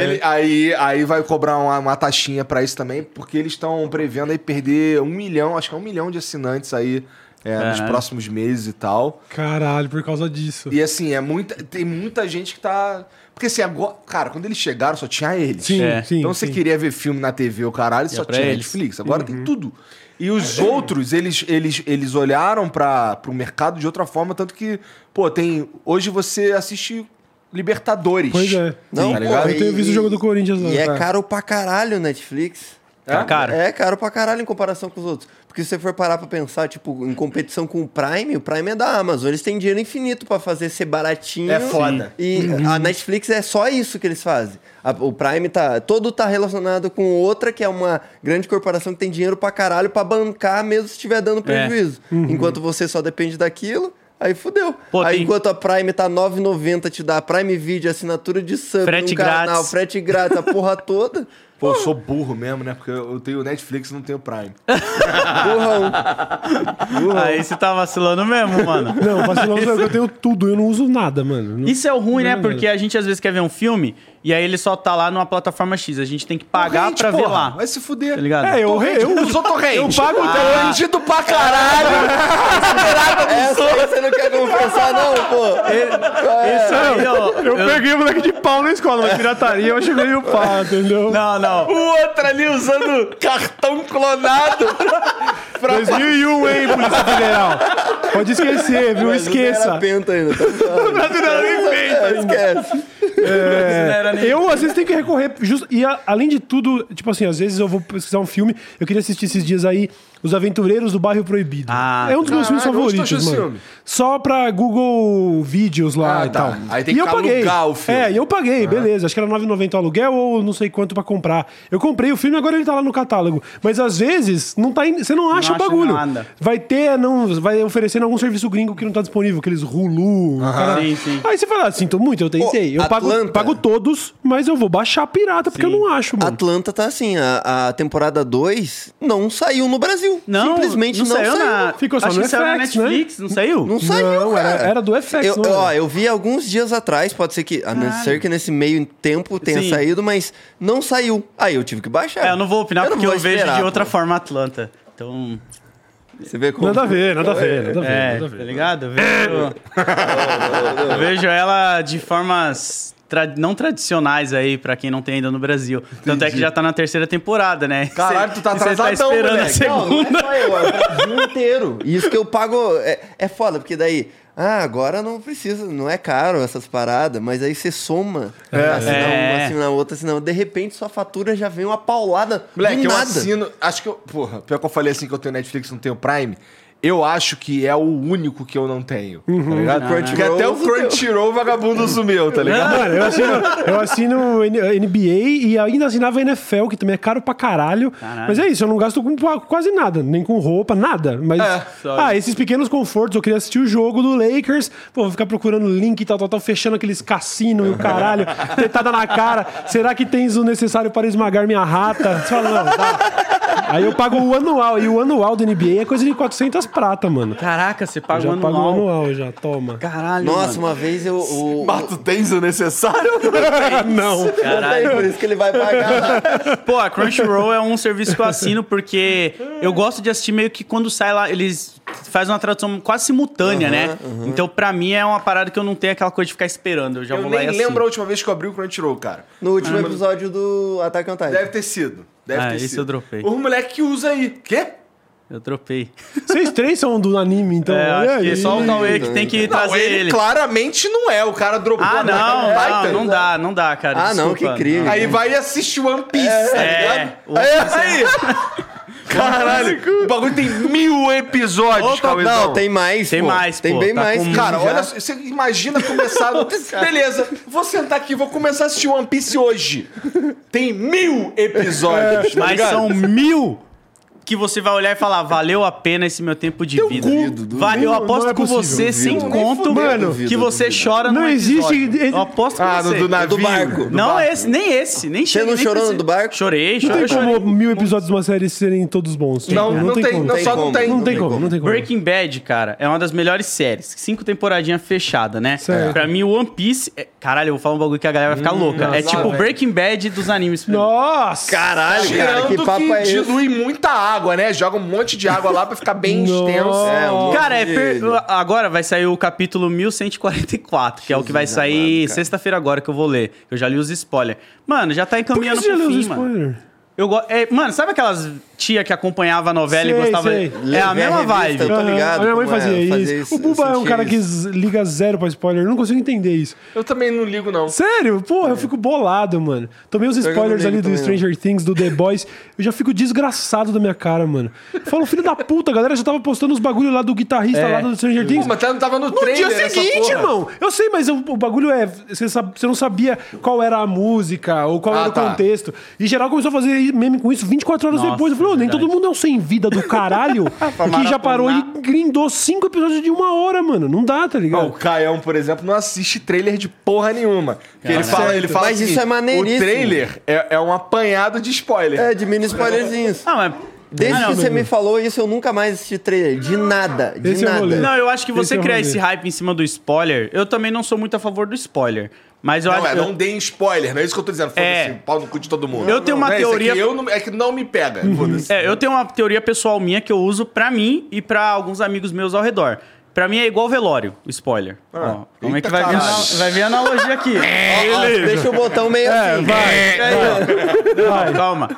[SPEAKER 1] Ele- aí, aí vai cobrar uma, uma taxinha pra isso também, porque eles estão prevendo aí perder um milhão, acho que é um milhão de assinantes aí é, nos próximos meses e tal.
[SPEAKER 3] Caralho, por causa disso.
[SPEAKER 1] E assim, é muita, tem muita gente que tá. Porque assim, agora. Cara, quando eles chegaram, só tinha eles.
[SPEAKER 3] Sim,
[SPEAKER 4] É.
[SPEAKER 3] sim.
[SPEAKER 1] então você
[SPEAKER 3] sim.
[SPEAKER 1] queria ver filme na TV, o caralho, só
[SPEAKER 4] pra
[SPEAKER 1] tinha
[SPEAKER 4] eles.
[SPEAKER 1] Netflix. Agora tem tudo. E os outros, eles, eles, eles olharam para o mercado de outra forma, tanto que, pô, tem. Hoje você assiste Libertadores.
[SPEAKER 3] Pois é.
[SPEAKER 2] Não,
[SPEAKER 1] tá
[SPEAKER 2] pô?
[SPEAKER 3] Eu tenho visto o jogo do Corinthians lá.
[SPEAKER 2] E é
[SPEAKER 3] cara.
[SPEAKER 2] caro pra caralho o Netflix.
[SPEAKER 4] Tá caro.
[SPEAKER 2] É caro pra caralho em comparação com os outros. Porque se você for parar pra pensar, tipo, em competição com o Prime, o Prime é da Amazon. Eles têm dinheiro infinito pra fazer ser baratinho.
[SPEAKER 1] É foda.
[SPEAKER 2] E a Netflix é só isso que eles fazem. A- o Prime tá. Todo tá relacionado com outra, que é uma grande corporação que tem dinheiro pra caralho pra bancar, mesmo se estiver dando prejuízo. Enquanto você só depende daquilo. Aí fudeu.
[SPEAKER 4] Pô,
[SPEAKER 2] aí
[SPEAKER 4] tem-
[SPEAKER 2] enquanto a Prime tá R$ 9,90, te dá Prime Video, assinatura de sub,
[SPEAKER 4] Frete
[SPEAKER 2] um canal,
[SPEAKER 4] grátis.
[SPEAKER 2] frete grátis, a porra toda. [LAUGHS]
[SPEAKER 1] Pô, eu sou burro mesmo, né? Porque eu tenho Netflix e não tenho Prime. [LAUGHS]
[SPEAKER 2] Burrão.
[SPEAKER 4] Aí você tá vacilando mesmo, mano.
[SPEAKER 3] Não, vacilão, [LAUGHS] eu tenho tudo, eu não uso nada, mano. Não-
[SPEAKER 4] Isso é o ruim, né?
[SPEAKER 3] Não,
[SPEAKER 4] Porque a gente às vezes quer ver um filme e aí ele só tá lá numa plataforma X. A gente tem que pagar
[SPEAKER 1] Torrente,
[SPEAKER 4] pra ver
[SPEAKER 1] porra.
[SPEAKER 4] lá.
[SPEAKER 1] Vai se fuder.
[SPEAKER 4] Tá ligado?
[SPEAKER 3] É, eu,
[SPEAKER 1] Torrente,
[SPEAKER 3] eu,
[SPEAKER 1] eu sou torrente.
[SPEAKER 3] Eu pago o
[SPEAKER 1] ah. bandido pra caralho. [LAUGHS]
[SPEAKER 2] Essa aí você não quer confessar, não, pô.
[SPEAKER 4] Isso aí, ó.
[SPEAKER 3] Eu peguei o moleque de pau na escola, mas pirataria eu achei meio pá, entendeu?
[SPEAKER 4] Não, não.
[SPEAKER 1] O outro ali usando cartão clonado. [LAUGHS] pra...
[SPEAKER 3] 2001, hein, Polícia Federal? Pode esquecer, viu?
[SPEAKER 2] Mas não era
[SPEAKER 3] Esqueça.
[SPEAKER 2] penta ainda, tá ligado? É, esquece.
[SPEAKER 3] É,
[SPEAKER 4] Não era nem-
[SPEAKER 3] eu, às vezes, tenho que recorrer. just- e, a- além de tudo, tipo assim, às vezes eu vou pesquisar um filme. Eu queria assistir esses dias aí Os Aventureiros do Bairro Proibido.
[SPEAKER 4] Ah,
[SPEAKER 3] é um dos meus filmes
[SPEAKER 1] tu
[SPEAKER 3] favoritos, mano. Só pra Google Vídeos lá
[SPEAKER 1] Ah,
[SPEAKER 3] e
[SPEAKER 1] tá.
[SPEAKER 3] tal.
[SPEAKER 1] Aí tem
[SPEAKER 3] e
[SPEAKER 1] que
[SPEAKER 3] eu paguei.
[SPEAKER 1] o filme.
[SPEAKER 3] É, e eu paguei, beleza. Acho que era 9,90 o aluguel ou não sei quanto pra comprar. Eu comprei o filme, agora ele tá lá no catálogo. Mas às vezes não tá in- você não acha o
[SPEAKER 4] acha
[SPEAKER 3] bagulho.
[SPEAKER 4] nada.
[SPEAKER 3] Vai ter, não, vai oferecendo algum serviço gringo que não tá disponível, aqueles Hulu. cara-
[SPEAKER 4] Sim, sim.
[SPEAKER 3] Aí você fala, ah, sinto muito, eu tentei.
[SPEAKER 2] Ô,
[SPEAKER 3] eu pago, pago todos, mas eu vou baixar pirata, porque eu não acho, mano.
[SPEAKER 2] Atlanta tá assim, a, a temporada 2 não saiu no Brasil.
[SPEAKER 4] Não,
[SPEAKER 2] Simplesmente não,
[SPEAKER 4] não saiu, na.
[SPEAKER 3] Ficou só
[SPEAKER 4] Acho
[SPEAKER 3] no
[SPEAKER 4] que saiu na
[SPEAKER 3] FX, né?
[SPEAKER 4] Netflix, não saiu?
[SPEAKER 2] Não saiu,
[SPEAKER 3] Não,
[SPEAKER 2] cara.
[SPEAKER 3] era- era do FX,
[SPEAKER 2] eu,
[SPEAKER 3] não
[SPEAKER 2] eu- ó, eu vi alguns dias atrás, pode ser que, a não ser que nesse meio tempo tenha
[SPEAKER 4] Sim.
[SPEAKER 2] saído, mas não saiu. Aí eu tive que baixar.
[SPEAKER 4] É, eu não vou opinar
[SPEAKER 2] Eu
[SPEAKER 4] porque
[SPEAKER 2] vou
[SPEAKER 4] eu vejo
[SPEAKER 2] esperar,
[SPEAKER 4] de outra
[SPEAKER 2] pô.
[SPEAKER 4] forma Atlanta. Então.
[SPEAKER 2] Você vê como...
[SPEAKER 3] Nada a ver, nada a ver, nada a ver.
[SPEAKER 4] É,
[SPEAKER 3] nada a
[SPEAKER 4] tá
[SPEAKER 3] ver.
[SPEAKER 4] ligado? Eu vejo, [LAUGHS] eu vejo ela de formas tra- não tradicionais aí, pra quem não tem ainda no Brasil. Tanto é que já tá na terceira temporada, né?
[SPEAKER 1] Caralho, tu tá
[SPEAKER 4] e cê
[SPEAKER 1] atrasadão,
[SPEAKER 4] esperando a
[SPEAKER 1] moleque.
[SPEAKER 2] Não, não é
[SPEAKER 4] segunda.
[SPEAKER 2] só eu, é o Brasil inteiro. E isso que eu pago é, é foda, porque daí... Ah, agora não precisa, não é caro essas paradas, mas aí você soma, assinar
[SPEAKER 4] É.
[SPEAKER 2] uma, assinar outra, assinar outra. De repente sua fatura já vem uma paulada
[SPEAKER 1] Moleque,
[SPEAKER 2] do
[SPEAKER 1] eu
[SPEAKER 2] nada.
[SPEAKER 1] assino. Acho que eu. Porra, pior que eu falei assim que eu tenho Netflix não tenho Prime. Eu acho que é o único que eu não tenho. Tá ligado?
[SPEAKER 2] Crunchyroll
[SPEAKER 1] Porque até o. Crunchyroll vagabundo sumiu, tá ligado?
[SPEAKER 3] Mano, eu assino, eu assino NBA e ainda assinava NFL, que também é caro pra caralho.
[SPEAKER 4] Caralho.
[SPEAKER 3] Mas é isso, eu não gasto com qua- quase nada, nem com roupa, nada. Mas,
[SPEAKER 4] só
[SPEAKER 3] ah, esses pequenos confortos, eu queria assistir o jogo do Lakers, pô, vou ficar procurando link e tal, tal, tal, fechando aqueles cassinos e o caralho, [LAUGHS] tetada na cara. Será que tens o necessário para esmagar minha rata? Você fala, não, tá. Aí eu pago o anual, e o anual do NBA é coisa de 400 prata, mano.
[SPEAKER 4] Caraca, você paga
[SPEAKER 3] já
[SPEAKER 4] o
[SPEAKER 3] pago o
[SPEAKER 4] anual.
[SPEAKER 3] anual, já, toma.
[SPEAKER 4] Caralho,
[SPEAKER 2] Nossa,
[SPEAKER 4] mano.
[SPEAKER 2] uma vez eu... O,
[SPEAKER 1] Mas tu tens o necessário? [LAUGHS]
[SPEAKER 3] não.
[SPEAKER 4] Caralho.
[SPEAKER 2] Por isso que ele vai pagar. [LAUGHS]
[SPEAKER 4] Pô, a Crunchyroll é um serviço que eu assino porque eu gosto de assistir meio que quando sai lá, eles fazem uma tradução quase simultânea, né? Então, pra mim, é uma parada que eu não tenho aquela coisa de ficar esperando. Eu já
[SPEAKER 1] Eu
[SPEAKER 4] vou lá e
[SPEAKER 1] nem
[SPEAKER 4] assino.
[SPEAKER 1] lembro a última vez que eu abri o Crunchyroll, cara.
[SPEAKER 2] No último episódio do Attack on Titan.
[SPEAKER 1] Deve ter sido. Deve
[SPEAKER 4] Ah,
[SPEAKER 1] ter
[SPEAKER 4] esse
[SPEAKER 1] sido.
[SPEAKER 4] eu dropei.
[SPEAKER 1] O moleque que usa aí. Quê?
[SPEAKER 4] Eu dropei.
[SPEAKER 3] Vocês três são do anime, então.
[SPEAKER 4] É,
[SPEAKER 3] olha
[SPEAKER 4] acho que
[SPEAKER 3] aí.
[SPEAKER 4] só o Cauê que tem que
[SPEAKER 1] Não,
[SPEAKER 4] trazer
[SPEAKER 1] ele,
[SPEAKER 4] ele.
[SPEAKER 1] claramente não é. O cara dropou
[SPEAKER 4] Ah,
[SPEAKER 1] a
[SPEAKER 4] não,
[SPEAKER 1] on
[SPEAKER 4] não,
[SPEAKER 1] Titan.
[SPEAKER 4] não dá, não dá, cara.
[SPEAKER 2] Ah, não,
[SPEAKER 4] desculpa.
[SPEAKER 2] que crime.
[SPEAKER 1] Aí vai e assiste One Piece, tá
[SPEAKER 4] É,
[SPEAKER 1] ligado?
[SPEAKER 4] o
[SPEAKER 1] Aí, aí. Caralho, o bagulho tem mil episódios,
[SPEAKER 2] Opa,
[SPEAKER 1] Cauêzão.
[SPEAKER 2] não, tem mais,
[SPEAKER 4] Tem
[SPEAKER 2] pô.
[SPEAKER 4] mais,
[SPEAKER 2] Tem
[SPEAKER 4] pô,
[SPEAKER 2] bem
[SPEAKER 4] tá
[SPEAKER 2] mais.
[SPEAKER 1] Cara,
[SPEAKER 2] já.
[SPEAKER 1] olha, só, você imagina começar. [LAUGHS] Beleza, vou sentar aqui, vou começar a assistir One Piece hoje. Tem mil episódios, tá
[SPEAKER 4] Mas
[SPEAKER 1] ligado?
[SPEAKER 4] são mil que você vai olhar e falar, valeu a pena esse meu tempo de vida.
[SPEAKER 2] duvido,
[SPEAKER 4] Valeu, eu
[SPEAKER 3] duvido.
[SPEAKER 4] aposto
[SPEAKER 3] Não é
[SPEAKER 4] com
[SPEAKER 3] possível,
[SPEAKER 4] você sem
[SPEAKER 2] duvido.
[SPEAKER 4] conto
[SPEAKER 2] Nem fudendo,
[SPEAKER 4] que
[SPEAKER 2] duvido,
[SPEAKER 4] você
[SPEAKER 2] duvido.
[SPEAKER 4] chora no
[SPEAKER 3] Não existe-
[SPEAKER 4] episódio. Eu aposto com
[SPEAKER 1] Ah,
[SPEAKER 4] você.
[SPEAKER 1] no do navio.
[SPEAKER 2] Do barco.
[SPEAKER 1] do
[SPEAKER 4] Não
[SPEAKER 1] barco.
[SPEAKER 4] esse, nem esse, nem chega.
[SPEAKER 2] não
[SPEAKER 4] nem
[SPEAKER 2] chorou no do barco?
[SPEAKER 4] Chorei,
[SPEAKER 3] Não
[SPEAKER 4] chorei,
[SPEAKER 3] tem
[SPEAKER 4] chorei.
[SPEAKER 3] como mil episódios de uma série serem todos bons.
[SPEAKER 1] Não,
[SPEAKER 3] Tipo,
[SPEAKER 1] não, tem,
[SPEAKER 3] como.
[SPEAKER 1] não, só não
[SPEAKER 2] como.
[SPEAKER 1] tem.
[SPEAKER 3] Não tem como, não tem como.
[SPEAKER 4] Breaking Bad, cara, é uma das melhores séries. Cinco temporadinhas fechada, né?
[SPEAKER 3] Certo.
[SPEAKER 4] Pra mim, o One Piece. é- Caralho, eu vou falar um bagulho que a galera vai ficar louca. É tipo. Breaking Bad dos animes.
[SPEAKER 3] Nossa!
[SPEAKER 2] Caralho, cara, que papo é esse?
[SPEAKER 1] dilui muita água, né? Joga um monte de água lá pra ficar bem extenso.
[SPEAKER 2] É, um
[SPEAKER 4] Cara, é per- agora vai sair o capítulo 1144, que é o que vai sair sexta-feira agora que eu vou ler. Eu já li os spoilers. Mano, já tá
[SPEAKER 3] Por que
[SPEAKER 4] encaminhando
[SPEAKER 3] você já
[SPEAKER 4] pro
[SPEAKER 3] leu os
[SPEAKER 4] fim, mano.
[SPEAKER 3] spoilers?
[SPEAKER 4] Eu go... é, mano, sabe aquelas tia que acompanhava a novela
[SPEAKER 3] Sei,
[SPEAKER 4] e gostava?
[SPEAKER 3] sei.
[SPEAKER 4] É a mesma
[SPEAKER 2] revista,
[SPEAKER 4] vibe.
[SPEAKER 2] eu tô ligado
[SPEAKER 3] A minha mãe
[SPEAKER 2] é,
[SPEAKER 3] fazia
[SPEAKER 2] fazer
[SPEAKER 3] isso.
[SPEAKER 2] isso,
[SPEAKER 3] O Buba é um cara que
[SPEAKER 2] isso.
[SPEAKER 3] z- liga zero pra spoiler. Eu não consigo entender isso.
[SPEAKER 1] Eu também não ligo, não.
[SPEAKER 3] Sério? Porra, eu fico bolado, mano. Tomei os
[SPEAKER 2] que não
[SPEAKER 3] spoilers
[SPEAKER 2] ligo
[SPEAKER 3] ali do Stranger Things, do The Boys. Eu já fico desgraçado da minha cara, mano. Falo, filho da puta, a galera já tava postando os bagulho lá do guitarrista
[SPEAKER 4] É.
[SPEAKER 3] lá do Stranger Things.
[SPEAKER 1] Pô, mas tá- não tava no,
[SPEAKER 3] No
[SPEAKER 1] trailer
[SPEAKER 3] dia
[SPEAKER 1] essa
[SPEAKER 3] seguinte, irmão. Eu sei, mas o, o bagulho é. Você, sabe- você não sabia qual era a música ou qual
[SPEAKER 1] Ah,
[SPEAKER 3] era o
[SPEAKER 1] tá.
[SPEAKER 3] contexto. E geral começou a fazer meme com isso 24 horas
[SPEAKER 4] Nossa.
[SPEAKER 3] depois. Eu falei, "Ô, nem todo mundo é um sem vida do caralho [LAUGHS] que já parou e grindou cinco episódios de uma hora, mano. Não dá, tá
[SPEAKER 1] Não, o
[SPEAKER 3] ligado?
[SPEAKER 1] Caião, por exemplo, não assiste trailer de porra nenhuma. Porque ele
[SPEAKER 2] Caralho.
[SPEAKER 1] fala, ele fala
[SPEAKER 2] Mas
[SPEAKER 1] assim,
[SPEAKER 2] isso é maneiríssimo.
[SPEAKER 1] O trailer é, é um apanhado de spoiler.
[SPEAKER 2] É, de mini spoilerzinhos.
[SPEAKER 4] Ah, mas.
[SPEAKER 2] Desde
[SPEAKER 4] Ah, não,
[SPEAKER 2] que você me falou isso, eu nunca mais assisti trailer. De nada. De
[SPEAKER 3] Esse é o
[SPEAKER 2] nada.
[SPEAKER 3] rolê.
[SPEAKER 4] Não, eu acho que você
[SPEAKER 3] Esse é o
[SPEAKER 4] criar
[SPEAKER 3] rolê.
[SPEAKER 4] esse hype em cima do spoiler, eu também não sou muito a favor do spoiler. Mas eu
[SPEAKER 1] Não,
[SPEAKER 4] acho
[SPEAKER 1] é, não deem spoiler, não é isso que eu tô dizendo. Foda-se,
[SPEAKER 4] É.
[SPEAKER 1] pau no cu de todo mundo.
[SPEAKER 4] Eu tenho uma
[SPEAKER 1] Não é
[SPEAKER 4] teoria-
[SPEAKER 1] É que, eu não, é que não me pega, foda-se.
[SPEAKER 4] É, eu tenho uma teoria pessoal minha que eu uso pra mim e pra alguns amigos meus ao redor. Pra mim é igual velório, spoiler. Ó, como é que vai vir, vai vir a analogia aqui? [LAUGHS]
[SPEAKER 2] Ó, Deixa o botão meio
[SPEAKER 3] É,
[SPEAKER 2] assim.
[SPEAKER 4] Calma, calma.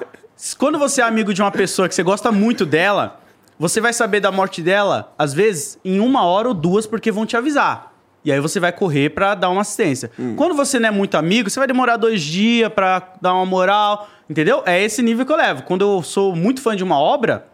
[SPEAKER 4] Quando você é amigo de uma pessoa que você gosta muito dela, você vai saber da morte dela, às vezes, em uma hora ou duas, porque vão te avisar. E aí você vai correr pra dar uma assistência. Quando você não é muito amigo, você vai demorar dois dias pra dar uma moral, entendeu? É esse nível que eu levo. Quando eu sou muito fã de uma obra,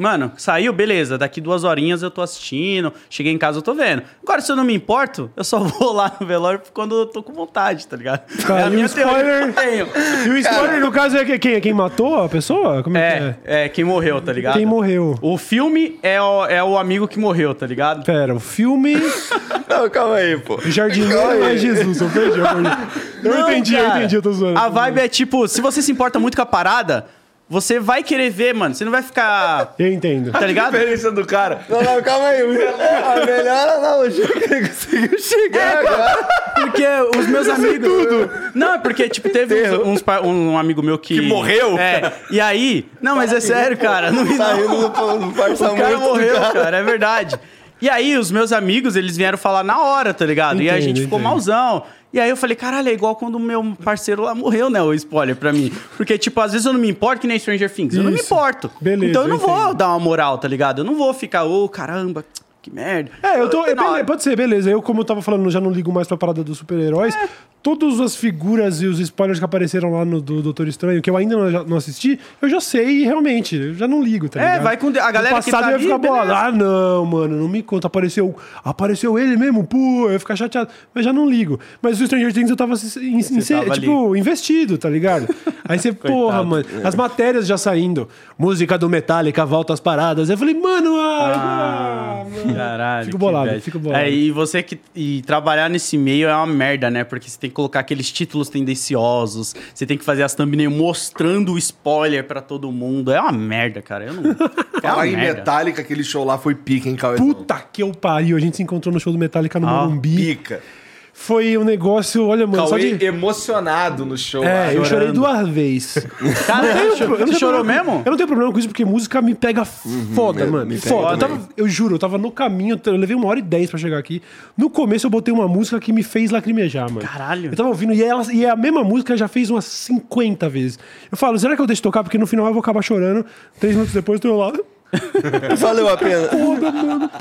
[SPEAKER 4] Mano, saiu, beleza. Daqui duas horinhas eu tô assistindo. Cheguei em casa, eu tô vendo. Agora, se eu não me importo, eu só [LAUGHS] vou lá no velório quando eu tô com vontade, tá ligado?
[SPEAKER 3] Tá,
[SPEAKER 4] é a
[SPEAKER 3] e
[SPEAKER 4] minha
[SPEAKER 3] o
[SPEAKER 4] teoria eu
[SPEAKER 3] spoiler-
[SPEAKER 4] tenho.
[SPEAKER 3] E o spoiler, no caso, é que- quem, quem matou a pessoa? Como é, que
[SPEAKER 4] É,
[SPEAKER 3] é?
[SPEAKER 4] é, quem morreu, tá ligado?
[SPEAKER 3] Quem morreu?
[SPEAKER 4] O filme é o, é o amigo que morreu, tá ligado?
[SPEAKER 3] Pera, o filme [LAUGHS]
[SPEAKER 2] Não, calma aí, pô.
[SPEAKER 3] Jardineiro é Jesus, eu perdi, eu perdi. Eu
[SPEAKER 4] Não,
[SPEAKER 3] entendi, eu
[SPEAKER 4] cara.
[SPEAKER 3] entendi, eu tô zoando.
[SPEAKER 4] A vibe é tipo, se você se importa muito com a parada, você vai querer ver, mano. Você não vai ficar.
[SPEAKER 3] Eu entendo.
[SPEAKER 4] Tá
[SPEAKER 1] A
[SPEAKER 4] ligado?
[SPEAKER 1] diferença do cara.
[SPEAKER 2] Não, não, calma aí. A [LAUGHS] melhor analogia que ele conseguiu chegar agora.
[SPEAKER 4] Porque os meus amigos. Não, é porque, tipo, teve uns, uns um amigo meu que.
[SPEAKER 1] Que morreu?
[SPEAKER 4] É. E aí. Não, mas é sério, cara. Não,
[SPEAKER 2] Tá indo no, no parça
[SPEAKER 4] O cara morreu,
[SPEAKER 2] cara.
[SPEAKER 4] cara, é verdade. E aí, os meus amigos, eles vieram falar na hora, tá ligado? e a gente ficou
[SPEAKER 3] entendo.
[SPEAKER 4] malzão. E aí eu falei, caralho, é igual quando o meu parceiro lá morreu, né? O spoiler pra mim. Porque, tipo, às vezes eu não me importo que nem Stranger Things. Eu não me
[SPEAKER 3] Isso.
[SPEAKER 4] importo.
[SPEAKER 3] Beleza,
[SPEAKER 4] então eu não
[SPEAKER 3] eu
[SPEAKER 4] vou dar uma moral, tá ligado? Eu não vou ficar, ô, caramba, que merda.
[SPEAKER 3] É, eu tô. é,
[SPEAKER 4] Na hora.
[SPEAKER 3] bele- pode ser, beleza. Eu, como eu tava falando, já não ligo mais pra parada dos super-heróis. Todas as figuras e os spoilers que apareceram lá no do Doutor Estranho, que eu ainda não, não assisti, eu já sei realmente. Eu já não ligo, tá
[SPEAKER 4] É,
[SPEAKER 3] ligado?
[SPEAKER 4] vai com- a galera
[SPEAKER 3] no
[SPEAKER 4] que
[SPEAKER 3] passado
[SPEAKER 4] tá
[SPEAKER 3] eu ia
[SPEAKER 4] ali,
[SPEAKER 3] ficar bolado.
[SPEAKER 4] beleza.
[SPEAKER 3] Ah, não, mano, não me conta. Apareceu, apareceu ele mesmo, pô, eu ia ficar chateado. Mas já não ligo. Mas o Stranger Things eu tava, in- in-
[SPEAKER 4] tava
[SPEAKER 3] tipo, investido, tá ligado? Aí você, [LAUGHS] porra, mano, as matérias já saindo. Música do Metallica, volta às paradas. Eu falei, mano, ah, mano.
[SPEAKER 4] Caralho.
[SPEAKER 3] Fico bolado, fico bolado.
[SPEAKER 4] É, e você que. E trabalhar nesse meio é uma merda, né? Porque você tem que colocar aqueles títulos tendenciosos, você tem que fazer as thumbnails mostrando o spoiler pra todo mundo. É uma merda, cara. Eu não. É [LAUGHS]
[SPEAKER 1] em
[SPEAKER 4] merda.
[SPEAKER 1] Metallica, aquele show lá foi pica, hein, Cauê?
[SPEAKER 3] Puta que eu pariu. A gente se encontrou no show do Metallica no
[SPEAKER 4] Ah,
[SPEAKER 3] Morumbi.
[SPEAKER 1] Pica.
[SPEAKER 3] Foi um negócio, olha, mano, só
[SPEAKER 1] Cauê
[SPEAKER 3] de...
[SPEAKER 1] emocionado no show.
[SPEAKER 3] É,
[SPEAKER 1] lá.
[SPEAKER 3] eu chorei duas vezes. [LAUGHS]
[SPEAKER 4] Cara,
[SPEAKER 3] Eu
[SPEAKER 4] você
[SPEAKER 3] não
[SPEAKER 4] chorou,
[SPEAKER 3] tenho
[SPEAKER 4] você chorou
[SPEAKER 3] problema-
[SPEAKER 4] mesmo?
[SPEAKER 3] Eu não tenho problema com isso, porque música me pega foda,
[SPEAKER 2] me-
[SPEAKER 3] mano.
[SPEAKER 2] me pega
[SPEAKER 3] foda. Eu, tava- eu juro, eu tava no caminho, eu levei uma hora e dez pra chegar aqui. No começo eu botei uma música que me fez lacrimejar, mano.
[SPEAKER 4] Caralho.
[SPEAKER 3] Eu tava ouvindo, e, ela, e é a mesma música já fez umas 50 vezes. Eu falo, será que eu deixo tocar? Porque no final eu vou acabar chorando. Três minutos depois eu tô lá. [LAUGHS]
[SPEAKER 2] Valeu a pena.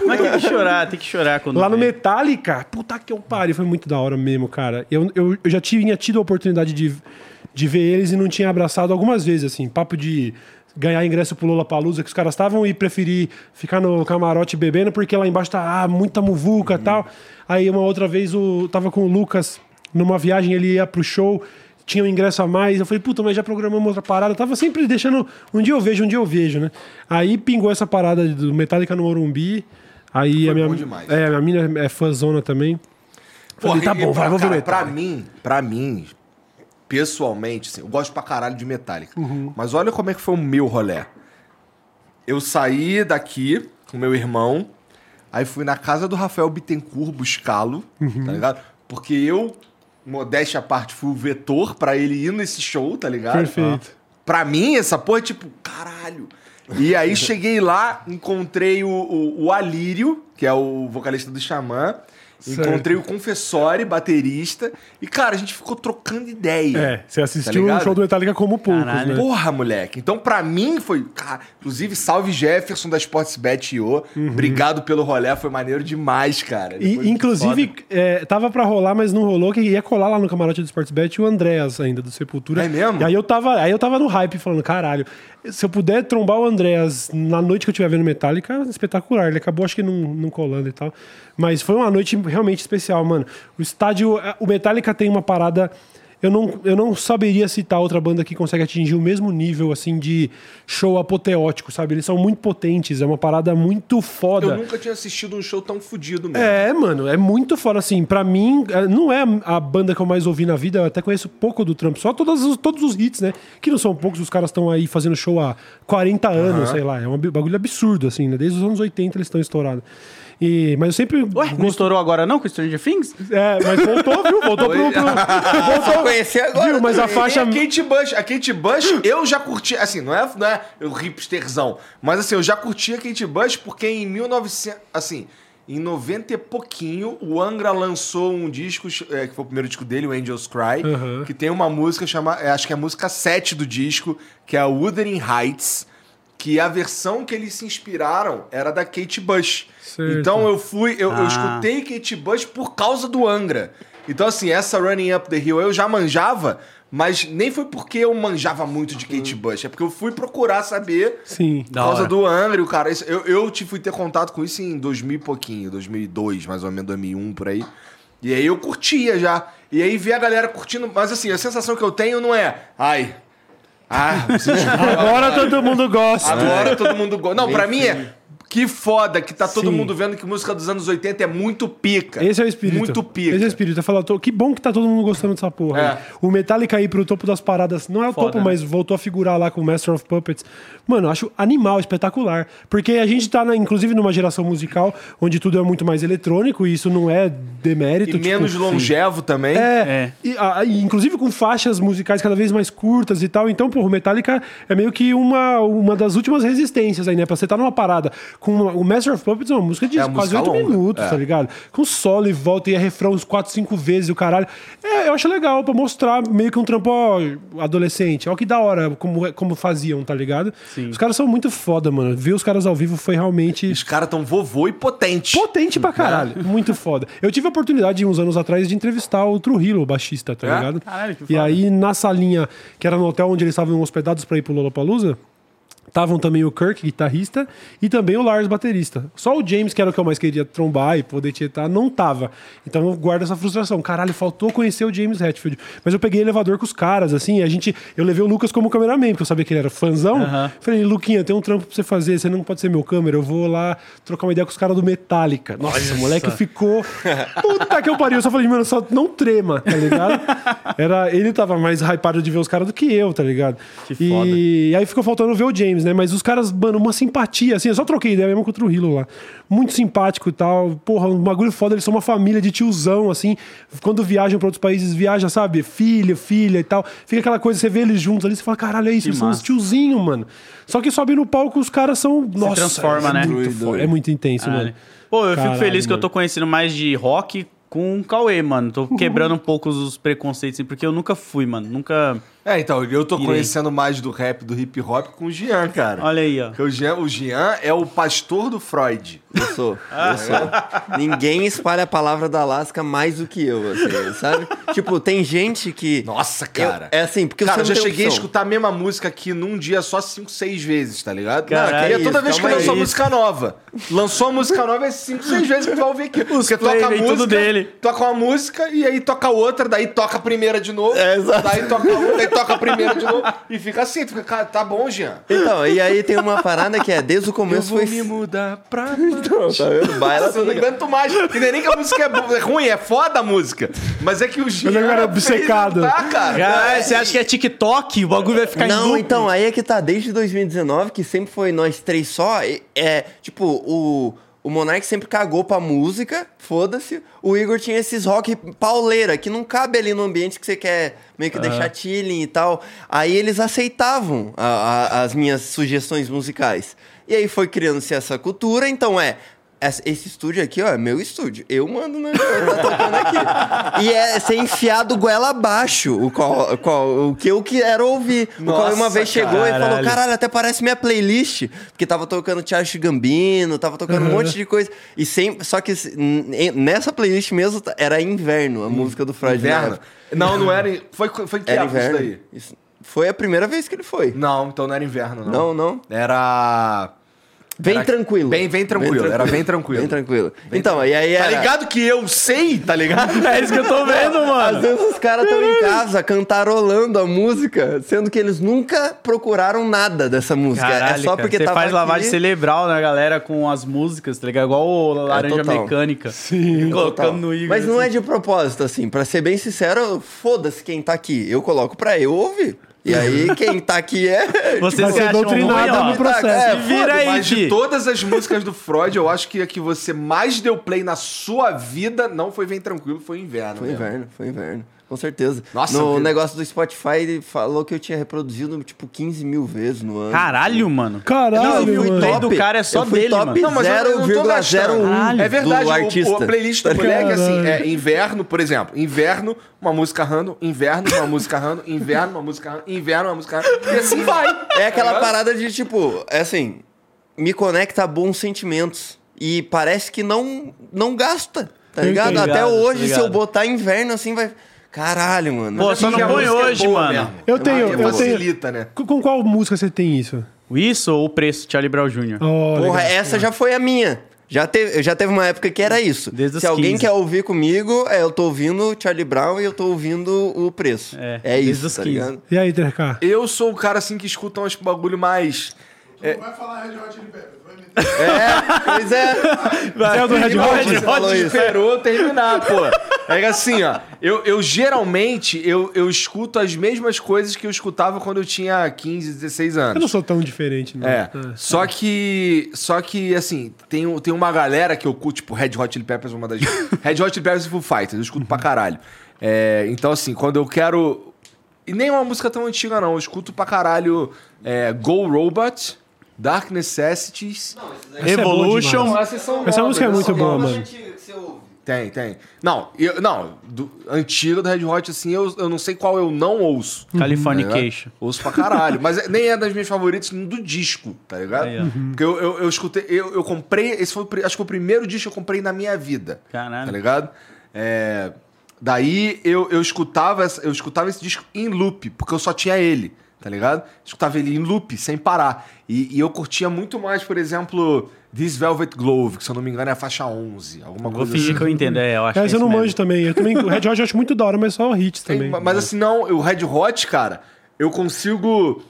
[SPEAKER 4] Mas tem que chorar, tem que chorar quando.
[SPEAKER 3] Lá no
[SPEAKER 4] vê.
[SPEAKER 3] Metallica, puta que eu pariu, foi muito da hora mesmo, cara. Eu, eu, eu já tinha tido a oportunidade de, de ver eles e não tinha abraçado algumas vezes, assim, papo de ganhar ingresso pro Lollapalooza que os caras estavam e preferir ficar no camarote bebendo porque lá embaixo tá ah, muita muvuca e tal. Aí uma outra vez eu tava com o Lucas numa viagem, ele ia pro show, tinha um ingresso a mais. Eu falei, puta, mas já programamos outra parada. Eu tava sempre deixando. Um dia eu vejo, um dia eu vejo, né? Aí pingou essa parada do Metallica no Morumbi. Aí a minha,
[SPEAKER 1] bom demais.
[SPEAKER 3] é, a minha é fãzona também. Falei, tá bom, vai, vou ver Metallica.
[SPEAKER 1] Pra mim, pra mim, pessoalmente, assim, eu gosto pra caralho de Metallica.
[SPEAKER 3] Uhum.
[SPEAKER 1] Mas olha como é que foi o meu rolê. Eu saí daqui com meu irmão, aí fui na casa do Rafael Bittencourt buscá-lo,
[SPEAKER 3] Uhum.
[SPEAKER 1] tá ligado? Porque eu, modéstia à parte, fui o vetor pra ele ir nesse show, tá ligado?
[SPEAKER 3] Perfeito.
[SPEAKER 1] Pra mim, essa porra é tipo, caralho. E aí [LAUGHS] cheguei lá, encontrei o, o, o Alírio, que é o vocalista do Xamã.
[SPEAKER 3] Certo.
[SPEAKER 1] Encontrei o Confessori, baterista. E, cara, a gente ficou trocando ideia.
[SPEAKER 3] É, você assistiu o
[SPEAKER 1] ligado?
[SPEAKER 3] show do Metallica como poucos,
[SPEAKER 4] Caralho.
[SPEAKER 3] né?
[SPEAKER 1] Porra, moleque. Então, pra mim, foi. Cara, inclusive, salve Jefferson da Sportsbet IO. Obrigado pelo rolê, foi maneiro demais, cara.
[SPEAKER 3] Uhum. E, inclusive, é, tava pra rolar, mas não rolou, que ia colar lá no camarote do Sportsbet o Andréas ainda, do Sepultura.
[SPEAKER 1] É mesmo?
[SPEAKER 3] E aí eu tava, aí eu tava no hype falando, caralho, se eu puder trombar o Andréas na noite que eu estiver vendo Metallica, espetacular. Ele acabou, acho que não, não colando e tal. Mas foi uma noite realmente especial, mano. O estádio, o Metallica tem uma parada. Eu não, eu não saberia citar outra banda que consegue atingir o mesmo nível, assim, de show apoteótico, sabe? Eles são muito potentes, é uma parada muito foda.
[SPEAKER 1] Eu nunca tinha assistido um show tão fodido mesmo.
[SPEAKER 3] É, mano, é muito foda, assim, pra mim, é, não é a banda que eu mais ouvi na vida, eu até conheço pouco do Trump, só todos os, todos os hits, né? Que não são poucos, os caras estão aí fazendo show há 40 anos, sei lá, é um bagulho absurdo, assim, né? Desde os anos 80 eles estão estourados. E, mas eu sempre.
[SPEAKER 4] Ué, não estourou agora não com Stranger Things?
[SPEAKER 3] É, mas voltou, viu? [LAUGHS] Voltou pro. pro voltou,
[SPEAKER 2] conheci agora
[SPEAKER 3] Viu? Mas a faixa.
[SPEAKER 1] A Kate Bush. A Kate Bush, [COUGHS] eu já curti. Assim, não é, não é o hipsterzão. Mas assim, eu já curti a Kate Bush porque em 1900. Assim, em 90 e pouquinho, o Angra lançou um disco, é, que foi o primeiro disco dele, o Angels Cry,
[SPEAKER 3] Uhum.
[SPEAKER 1] que tem uma música chamada. Acho que é a música 7 do disco, que é a Wuthering Heights. Que a versão que eles se inspiraram era da Kate Bush.
[SPEAKER 3] Certo.
[SPEAKER 1] Então eu fui, eu, eu
[SPEAKER 4] Ah.
[SPEAKER 1] escutei Kate Bush por causa do Angra. Então, assim, essa Running Up the Hill eu já manjava, mas nem foi porque eu manjava muito de Kate Bush, é porque eu fui procurar saber
[SPEAKER 3] Sim.
[SPEAKER 1] por
[SPEAKER 4] Da
[SPEAKER 1] causa
[SPEAKER 4] hora.
[SPEAKER 1] do Angra, e o cara. isso- Eu, eu te fui ter contato com isso em 2000 e pouquinho, 2002, mais ou menos 2001 por aí. E aí eu curtia já. E aí ver a galera curtindo, mas assim, a sensação que eu tenho não é, ai. Ah, vocês
[SPEAKER 3] Agora todo mundo gosta.
[SPEAKER 1] Agora todo mundo gosta. Não, pra mim é. Que foda que tá todo
[SPEAKER 3] Sim.
[SPEAKER 1] mundo vendo que música dos anos 80 é muito pica.
[SPEAKER 3] Esse é o espírito.
[SPEAKER 1] Muito pica.
[SPEAKER 3] Esse é o espírito. Eu falo, tô- que bom que tá todo mundo gostando dessa porra.
[SPEAKER 1] É.
[SPEAKER 3] O Metallica aí pro topo das paradas, não é o
[SPEAKER 4] Foda,
[SPEAKER 3] topo,
[SPEAKER 4] né?
[SPEAKER 3] mas voltou a figurar lá com o Master of Puppets. Mano, eu acho animal, espetacular. Porque a gente tá, na- inclusive, numa geração musical onde tudo é muito mais eletrônico e isso não é demérito.
[SPEAKER 1] E
[SPEAKER 3] tipo,
[SPEAKER 1] menos longevo também.
[SPEAKER 3] É,
[SPEAKER 4] É.
[SPEAKER 3] E, a- e inclusive com faixas musicais cada vez mais curtas e tal. Então, pô, o Metallica é meio que uma, uma das últimas resistências aí, né? Pra você estar numa parada com uma- o Master of Puppets é uma música de
[SPEAKER 1] É uma
[SPEAKER 3] quase
[SPEAKER 1] música
[SPEAKER 3] oito
[SPEAKER 1] longa,
[SPEAKER 3] minutos,
[SPEAKER 1] é.
[SPEAKER 3] tá ligado? Com solo e volta e é refrão uns quatro, cinco vezes e o caralho. É, eu acho legal pra mostrar meio que um trampo ó, adolescente. Ó, que da hora como, como faziam, tá ligado?
[SPEAKER 4] Sim.
[SPEAKER 3] Os caras são muito foda, mano. Ver os caras ao vivo foi realmente.
[SPEAKER 1] Os caras tão vovô e potente.
[SPEAKER 3] Potente pra caralho. Muito foda. Eu tive a oportunidade, uns anos atrás, de entrevistar o Trujillo, o baixista, tá
[SPEAKER 1] É?
[SPEAKER 3] ligado?
[SPEAKER 4] Caralho, que
[SPEAKER 3] E
[SPEAKER 4] foda.
[SPEAKER 3] aí, na salinha, que era no hotel onde eles estavam hospedados pra ir pro Lollapalooza, estavam também o Kirk, guitarrista, e também o Lars, baterista. Só o James, que era o que eu mais queria trombar e poder tietar, não tava. Então eu guardo essa frustração. Caralho, faltou conhecer o James Hetfield. Mas eu peguei elevador com os caras, assim, e a gente... Eu levei o Lucas como cameraman, porque eu sabia que ele era fãzão.
[SPEAKER 4] Aham.
[SPEAKER 3] Falei, Luquinha, tem um trampo pra você fazer, você não pode ser meu câmera, eu vou lá trocar uma ideia com os caras do Metallica. Nossa, o moleque ficou. [LAUGHS] Puta que eu pariu. Eu só falei, mano, só não trema, tá ligado? Era, ele tava mais hypado de ver os caras do que eu, tá ligado?
[SPEAKER 4] Que
[SPEAKER 3] e,
[SPEAKER 4] foda.
[SPEAKER 3] e aí ficou faltando ver o James, né? Mas os caras, mano, uma simpatia, assim, eu só troquei ideia mesmo com o Trujillo lá. Muito simpático e tal. Porra, um bagulho foda, eles são uma família de tiozão, assim. Quando viajam pra outros países, viaja, sabe? Filho, filha e tal. Fica aquela coisa, você vê eles juntos ali, você fala, caralho, é isso,
[SPEAKER 4] Que
[SPEAKER 3] eles são uns
[SPEAKER 4] massa.
[SPEAKER 3] tiozinhos, mano. Só que sobe no palco, os caras são. Nossa,
[SPEAKER 4] transforma,
[SPEAKER 3] é
[SPEAKER 4] né?
[SPEAKER 3] Muito
[SPEAKER 2] Doido,
[SPEAKER 3] é muito intenso,
[SPEAKER 4] Caralho.
[SPEAKER 3] mano.
[SPEAKER 4] Pô, eu
[SPEAKER 3] Caralho,
[SPEAKER 4] fico feliz que eu
[SPEAKER 3] mano.
[SPEAKER 4] tô conhecendo mais de rock com o Cauê, mano. Tô [LAUGHS] quebrando um pouco os preconceitos, assim, porque eu nunca fui, mano. Nunca.
[SPEAKER 1] É, então, eu tô
[SPEAKER 4] Irei.
[SPEAKER 1] conhecendo mais do rap, do hip hop com o Jean, cara.
[SPEAKER 4] Olha aí, ó.
[SPEAKER 1] Porque o Jean, o Jean é o pastor do Freud.
[SPEAKER 2] Eu sou, eu sou. Ninguém espalha a palavra da Alaska mais do que eu, assim, sabe? Tipo, tem gente que.
[SPEAKER 1] Nossa,
[SPEAKER 2] Eu-
[SPEAKER 1] cara.
[SPEAKER 2] é assim, porque
[SPEAKER 1] Cara, eu
[SPEAKER 2] você
[SPEAKER 1] já
[SPEAKER 2] não tem
[SPEAKER 1] cheguei a
[SPEAKER 2] opção.
[SPEAKER 1] escutar a mesma música aqui num dia só cinco, seis vezes, tá ligado?
[SPEAKER 4] Caralho,
[SPEAKER 1] e é toda
[SPEAKER 2] isso,
[SPEAKER 1] vez que lançou música nova. Lançou a música nova, é cinco, seis vezes que tu vai ouvir aqui. Porque
[SPEAKER 4] play
[SPEAKER 1] toca a música,
[SPEAKER 4] tudo dele.
[SPEAKER 1] toca uma música e aí toca outra, daí toca a primeira de novo.
[SPEAKER 2] É, exato.
[SPEAKER 1] Daí toca outra, toca a primeira de novo. E fica assim, tu fica, cara, tá bom, Jean.
[SPEAKER 2] Então, e aí tem uma parada que é, desde o começo foi.
[SPEAKER 1] mudar pra [LAUGHS]
[SPEAKER 2] Então, tá vendo? Baila
[SPEAKER 1] eu não aguento mais. E não é nem que a música é, bo- é ruim, é foda a música. Mas é que o Jean.
[SPEAKER 3] Ele era
[SPEAKER 1] fez
[SPEAKER 3] obcecado.
[SPEAKER 1] Tá, cara.
[SPEAKER 4] Você acha que é TikTok? O bagulho vai ficar
[SPEAKER 2] Não, então, aí é que tá, desde 2019, que sempre foi nós três só, é, tipo, o, o Monark sempre cagou pra música, foda-se, o Igor tinha esses rock pauleira, que não cabe ali no ambiente que você quer meio que deixar chilling e tal, aí eles aceitavam a- a- as minhas sugestões musicais. E aí foi criando-se essa cultura, então é... Esse estúdio aqui, ó, é meu estúdio. Eu mando, né? Eu tá tocando aqui. E é ser enfiado goela abaixo o, qual, qual- o que eu quero ouvir. o qual uma
[SPEAKER 1] Nossa,
[SPEAKER 2] vez chegou e falou:
[SPEAKER 4] caralho.
[SPEAKER 2] caralho, até parece minha playlist. Porque tava tocando Charles Gambino, tava tocando um monte de coisa. E sempre. Só que nessa playlist mesmo era inverno, a música do Freud.
[SPEAKER 1] Inverno? Não, não era. Foi, foi que
[SPEAKER 2] Era
[SPEAKER 1] época isso
[SPEAKER 2] inverno.
[SPEAKER 1] daí?
[SPEAKER 2] Isso- Foi a primeira vez que ele foi.
[SPEAKER 1] Não, então não era inverno, não.
[SPEAKER 2] Não, não.
[SPEAKER 1] Era.
[SPEAKER 2] Bem
[SPEAKER 1] Era-
[SPEAKER 2] tranquilo.
[SPEAKER 1] Bem, bem tranquilo. Era bem tranquilo.
[SPEAKER 2] Bem tranquilo. então, e aí
[SPEAKER 1] Tá
[SPEAKER 2] era...
[SPEAKER 1] ligado que eu sei, tá ligado? [LAUGHS]
[SPEAKER 4] É isso que eu tô vendo,
[SPEAKER 2] Às
[SPEAKER 4] mano.
[SPEAKER 2] vezes os caras estão em casa cantarolando a música, sendo que eles nunca procuraram nada dessa música.
[SPEAKER 4] Caralho,
[SPEAKER 2] é só
[SPEAKER 4] cara,
[SPEAKER 2] porque
[SPEAKER 4] você
[SPEAKER 2] tava
[SPEAKER 4] faz
[SPEAKER 2] aqui...
[SPEAKER 4] lavagem cerebral na galera com as músicas, tá ligado? Igual o Laranja
[SPEAKER 2] total.
[SPEAKER 4] Mecânica.
[SPEAKER 3] Sim.
[SPEAKER 4] Colocando
[SPEAKER 2] Total.
[SPEAKER 4] no Igor.
[SPEAKER 2] Mas não
[SPEAKER 4] assim.
[SPEAKER 2] é de propósito, assim. Pra ser bem sincero, foda-se quem tá aqui. Eu coloco pra eu ouvir. E aí, quem tá aqui é. [LAUGHS]
[SPEAKER 4] Você
[SPEAKER 3] Vai
[SPEAKER 4] se ruim, ó.
[SPEAKER 3] no processo.
[SPEAKER 2] É,
[SPEAKER 4] vira aí,
[SPEAKER 1] Mas de todas as músicas do Freud, eu acho que a que você mais deu play na sua vida não foi Vem Tranquilo, foi Inverno.
[SPEAKER 2] Foi
[SPEAKER 1] mesmo.
[SPEAKER 2] inverno, foi inverno. Com certeza.
[SPEAKER 1] Nossa,
[SPEAKER 2] no
[SPEAKER 1] que-
[SPEAKER 2] negócio do Spotify, ele falou que eu tinha reproduzido, tipo, 15 mil vezes no ano.
[SPEAKER 4] Caralho, mano.
[SPEAKER 3] Caralho,
[SPEAKER 2] Não, eu fui
[SPEAKER 3] mano.
[SPEAKER 4] top. do cara é só
[SPEAKER 2] eu fui
[SPEAKER 4] dele,
[SPEAKER 2] top
[SPEAKER 4] mano.
[SPEAKER 1] Não, mas eu- eu não tô gastando.
[SPEAKER 2] 0,01
[SPEAKER 1] É verdade,
[SPEAKER 2] do
[SPEAKER 1] o-
[SPEAKER 2] artista.
[SPEAKER 1] O, a playlist do
[SPEAKER 2] Tá
[SPEAKER 1] moleque, assim,
[SPEAKER 3] Caralho.
[SPEAKER 1] é inverno, por exemplo. Inverno, uma música random, inverno, uma música random, inverno, uma música random, inverno, uma música random, e assim vai.
[SPEAKER 2] É aquela
[SPEAKER 1] Tá ligado?
[SPEAKER 2] parada de, tipo, é assim, me conecta a bons sentimentos. E parece que não, não gasta, tá ligado? Até
[SPEAKER 4] Ligado,
[SPEAKER 2] hoje, se eu botar inverno, assim, vai... Caralho, mano.
[SPEAKER 4] Pô, só
[SPEAKER 2] é
[SPEAKER 4] não põe
[SPEAKER 2] é
[SPEAKER 4] hoje,
[SPEAKER 2] boa
[SPEAKER 1] né?
[SPEAKER 4] mano.
[SPEAKER 2] mesmo.
[SPEAKER 3] Eu tenho,
[SPEAKER 1] Porque
[SPEAKER 3] eu tenho.
[SPEAKER 1] facilita, né?
[SPEAKER 3] Com qual música você tem isso?
[SPEAKER 4] Isso ou o preço, Charlie Brown Jr.
[SPEAKER 3] Oh,
[SPEAKER 2] Porra,
[SPEAKER 3] legal.
[SPEAKER 2] essa já foi a minha. Já teve, já teve uma época que era isso.
[SPEAKER 4] Desde
[SPEAKER 2] Se alguém
[SPEAKER 4] 15.
[SPEAKER 2] quer ouvir comigo, é, eu tô ouvindo Charlie Brown e eu tô ouvindo o preço.
[SPEAKER 4] É,
[SPEAKER 2] É,
[SPEAKER 4] desde
[SPEAKER 2] isso, tá
[SPEAKER 4] 15.
[SPEAKER 2] ligado?
[SPEAKER 3] E aí, TRK?
[SPEAKER 1] Eu sou o cara, assim, que escuta uns bagulho mais...
[SPEAKER 5] Não vai falar Red Hot Chili Peppers, meter.
[SPEAKER 2] Pois é.
[SPEAKER 3] É o do Red Hot?
[SPEAKER 2] você falou isso.
[SPEAKER 1] esperou eu terminar, pô. É que assim, ó, eu, eu geralmente, eu, eu escuto as mesmas coisas que eu escutava quando eu tinha 15, 16
[SPEAKER 3] Eu não
[SPEAKER 1] anos.
[SPEAKER 3] sou tão diferente, não.
[SPEAKER 1] É, só que, só que, assim, tem, um- tem uma galera que eu curto, tipo, Red Hot Chili Peppers, uma das... [LAUGHS] Red Hot Chili Peppers e Foo Fighters, eu escuto pra caralho. É, então, assim, quando eu quero... E nem uma música tão antiga, não. Eu escuto pra caralho é, Go Robot, Dark Necessities...
[SPEAKER 3] Essa é
[SPEAKER 4] Revolution.
[SPEAKER 1] são
[SPEAKER 3] Essa
[SPEAKER 1] novas,
[SPEAKER 3] música é muito
[SPEAKER 1] são
[SPEAKER 3] boa, mano.
[SPEAKER 1] Tem, tem. Não, eu, não, do, antigo do Red Hot, assim, eu, eu não sei qual eu não ouço.
[SPEAKER 4] Californication.
[SPEAKER 1] Tá ouço pra caralho. mas é- nem é das minhas favoritas do disco, tá ligado?
[SPEAKER 4] Aí, ó.
[SPEAKER 1] Porque eu, eu, eu escutei, eu, eu comprei, esse foi acho que o primeiro disco que eu comprei na minha vida.
[SPEAKER 4] Caralho.
[SPEAKER 1] Tá ligado? É, daí eu, eu, escutava, eu escutava esse disco em loop, porque eu só tinha ele, tá ligado? Escutava ele em loop, sem parar. E, e eu curtia muito mais, por exemplo, This Velvet Glove, que se eu não me engano é a faixa 11, alguma
[SPEAKER 4] Vou
[SPEAKER 1] coisa
[SPEAKER 4] fingir
[SPEAKER 1] assim.
[SPEAKER 4] que eu entendo. É, eu acho que
[SPEAKER 3] Essa
[SPEAKER 4] é
[SPEAKER 3] eu não manjo também. Eu também. [LAUGHS] O Red Hot eu acho muito da hora, mas só hits
[SPEAKER 1] Tem,
[SPEAKER 3] também.
[SPEAKER 1] mas assim, não, o Red Hot, cara, eu consigo.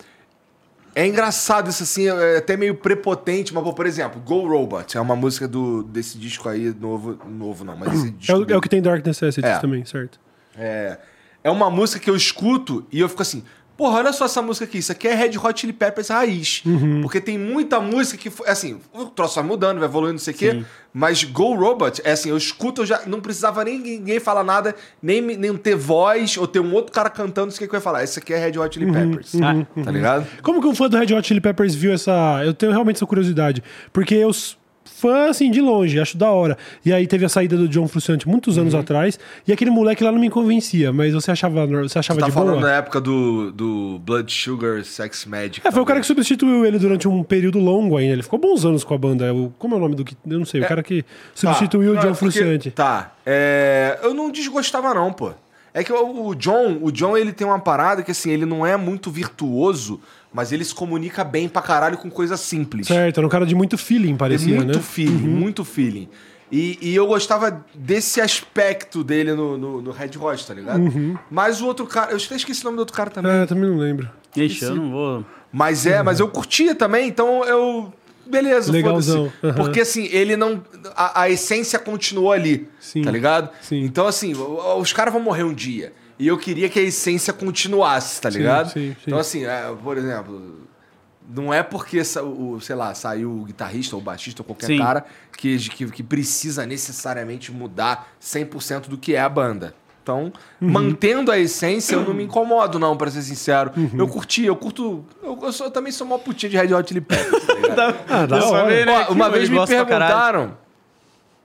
[SPEAKER 1] É engraçado isso assim, é até meio prepotente, mas, por exemplo, Go Robot é uma música do, desse disco aí, novo, novo não, mas esse disco
[SPEAKER 3] É o, é o que tem Dark Necessities
[SPEAKER 1] É.
[SPEAKER 3] também, certo?
[SPEAKER 1] É, é uma música que eu escuto e eu fico assim, porra, olha só essa música aqui, isso aqui é Red Hot Chili Peppers raiz.
[SPEAKER 3] Uhum.
[SPEAKER 1] Porque tem muita música que, assim, o troço vai mudando, vai evoluindo, não sei o quê, mas Go Robot, é assim, eu escuto, eu já não precisava nem ninguém falar nada, nem, nem ter voz, ou ter um outro cara cantando, não sei o que eu ia falar, isso aqui é Red Hot Chili Peppers,
[SPEAKER 4] Ah,
[SPEAKER 1] tá ligado?
[SPEAKER 3] Como que um fã do Red Hot Chili Peppers viu essa. Eu tenho realmente essa curiosidade. Porque eu. Fã, assim, de longe, acho da hora. E aí teve a saída do John Frusciante muitos anos
[SPEAKER 1] Uhum.
[SPEAKER 3] atrás. E aquele moleque lá não me convencia, mas você achava, você achava
[SPEAKER 1] Você tá
[SPEAKER 3] de
[SPEAKER 1] falando
[SPEAKER 3] boa?
[SPEAKER 1] na época do, do Blood Sugar Sex Magic.
[SPEAKER 3] É, foi o cara que substituiu ele durante um período longo ainda. Ele ficou bons anos com a banda. O- como é o nome do que. Eu não sei. O cara que substituiu
[SPEAKER 1] Tá,
[SPEAKER 3] o John
[SPEAKER 1] é porque-
[SPEAKER 3] Frusciante.
[SPEAKER 1] Tá. É, eu não desgostava, não, pô. É que o, o John, o John, ele tem uma parada que, assim, ele não é muito virtuoso, mas ele se comunica bem pra caralho com coisa simples.
[SPEAKER 3] Certo, era um cara de muito feeling, parecia,
[SPEAKER 1] muito
[SPEAKER 3] né?
[SPEAKER 1] feeling, muito feeling. E, e eu gostava desse aspecto dele no, no, no Red Hot, tá ligado? Mas o outro cara, eu até esqueci o nome do outro cara também.
[SPEAKER 3] É, também não lembro.
[SPEAKER 4] Ixi, eu não vou.
[SPEAKER 1] Mas é, mas eu curtia também, então eu. Beleza,
[SPEAKER 3] Legalzão,
[SPEAKER 1] foda-se.
[SPEAKER 3] aham.
[SPEAKER 1] Porque assim, ele não. A, a essência continuou ali.
[SPEAKER 3] Sim,
[SPEAKER 1] Tá ligado?
[SPEAKER 3] sim.
[SPEAKER 1] Então, assim, o- os caras vão morrer um dia. E eu queria que a essência continuasse, tá
[SPEAKER 3] Sim,
[SPEAKER 1] ligado?
[SPEAKER 3] sim, sim.
[SPEAKER 1] Então, assim, é, por exemplo. Não é porque, o, sei lá, saiu o guitarrista ou o baixista ou qualquer
[SPEAKER 4] Sim.
[SPEAKER 1] cara que, que, que precisa necessariamente mudar 100% do que é a banda. Então,
[SPEAKER 3] Uhum.
[SPEAKER 1] mantendo a essência, eu não me incomodo, não, pra ser sincero.
[SPEAKER 3] Uhum.
[SPEAKER 1] Eu curti, eu curto. Eu, eu, sou- eu também sou uma putinha de Red Hot Chili Peppers, tá? [LAUGHS]
[SPEAKER 3] Ah, hora.
[SPEAKER 4] vi, né,
[SPEAKER 1] Ó, uma
[SPEAKER 4] ele
[SPEAKER 1] vez me perguntaram.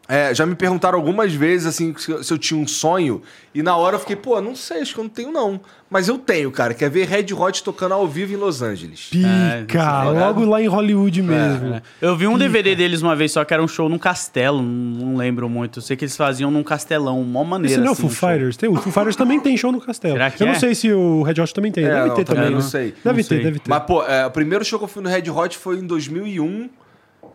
[SPEAKER 1] É, já me perguntaram algumas vezes, assim, se eu, se eu tinha um sonho. E na hora eu fiquei, pô, não sei, acho que eu não tenho, não. Mas eu tenho, cara. Quer ver Red Hot tocando ao vivo em Los Angeles.
[SPEAKER 4] É,
[SPEAKER 3] Pica,
[SPEAKER 1] tá ligado?
[SPEAKER 3] logo lá em Hollywood mesmo.
[SPEAKER 4] É. Eu vi um DVD deles uma vez, só que era um show num castelo, não lembro muito. Eu sei que eles faziam num castelão, mó maneira.
[SPEAKER 3] Esse não é o
[SPEAKER 4] assim,
[SPEAKER 3] Foo. Fighters? Tem, o Foo Fighters também tem show no castelo.
[SPEAKER 4] Será que
[SPEAKER 3] Eu
[SPEAKER 4] é?
[SPEAKER 3] não sei se o Red Hot também tem.
[SPEAKER 1] É,
[SPEAKER 3] deve
[SPEAKER 1] não,
[SPEAKER 3] ter
[SPEAKER 1] também não
[SPEAKER 3] né?
[SPEAKER 1] sei.
[SPEAKER 3] Deve
[SPEAKER 4] Não
[SPEAKER 3] ter,
[SPEAKER 4] sei.
[SPEAKER 3] deve ter.
[SPEAKER 1] Mas, pô, é, o primeiro show que eu fui no Red Hot foi em 2001.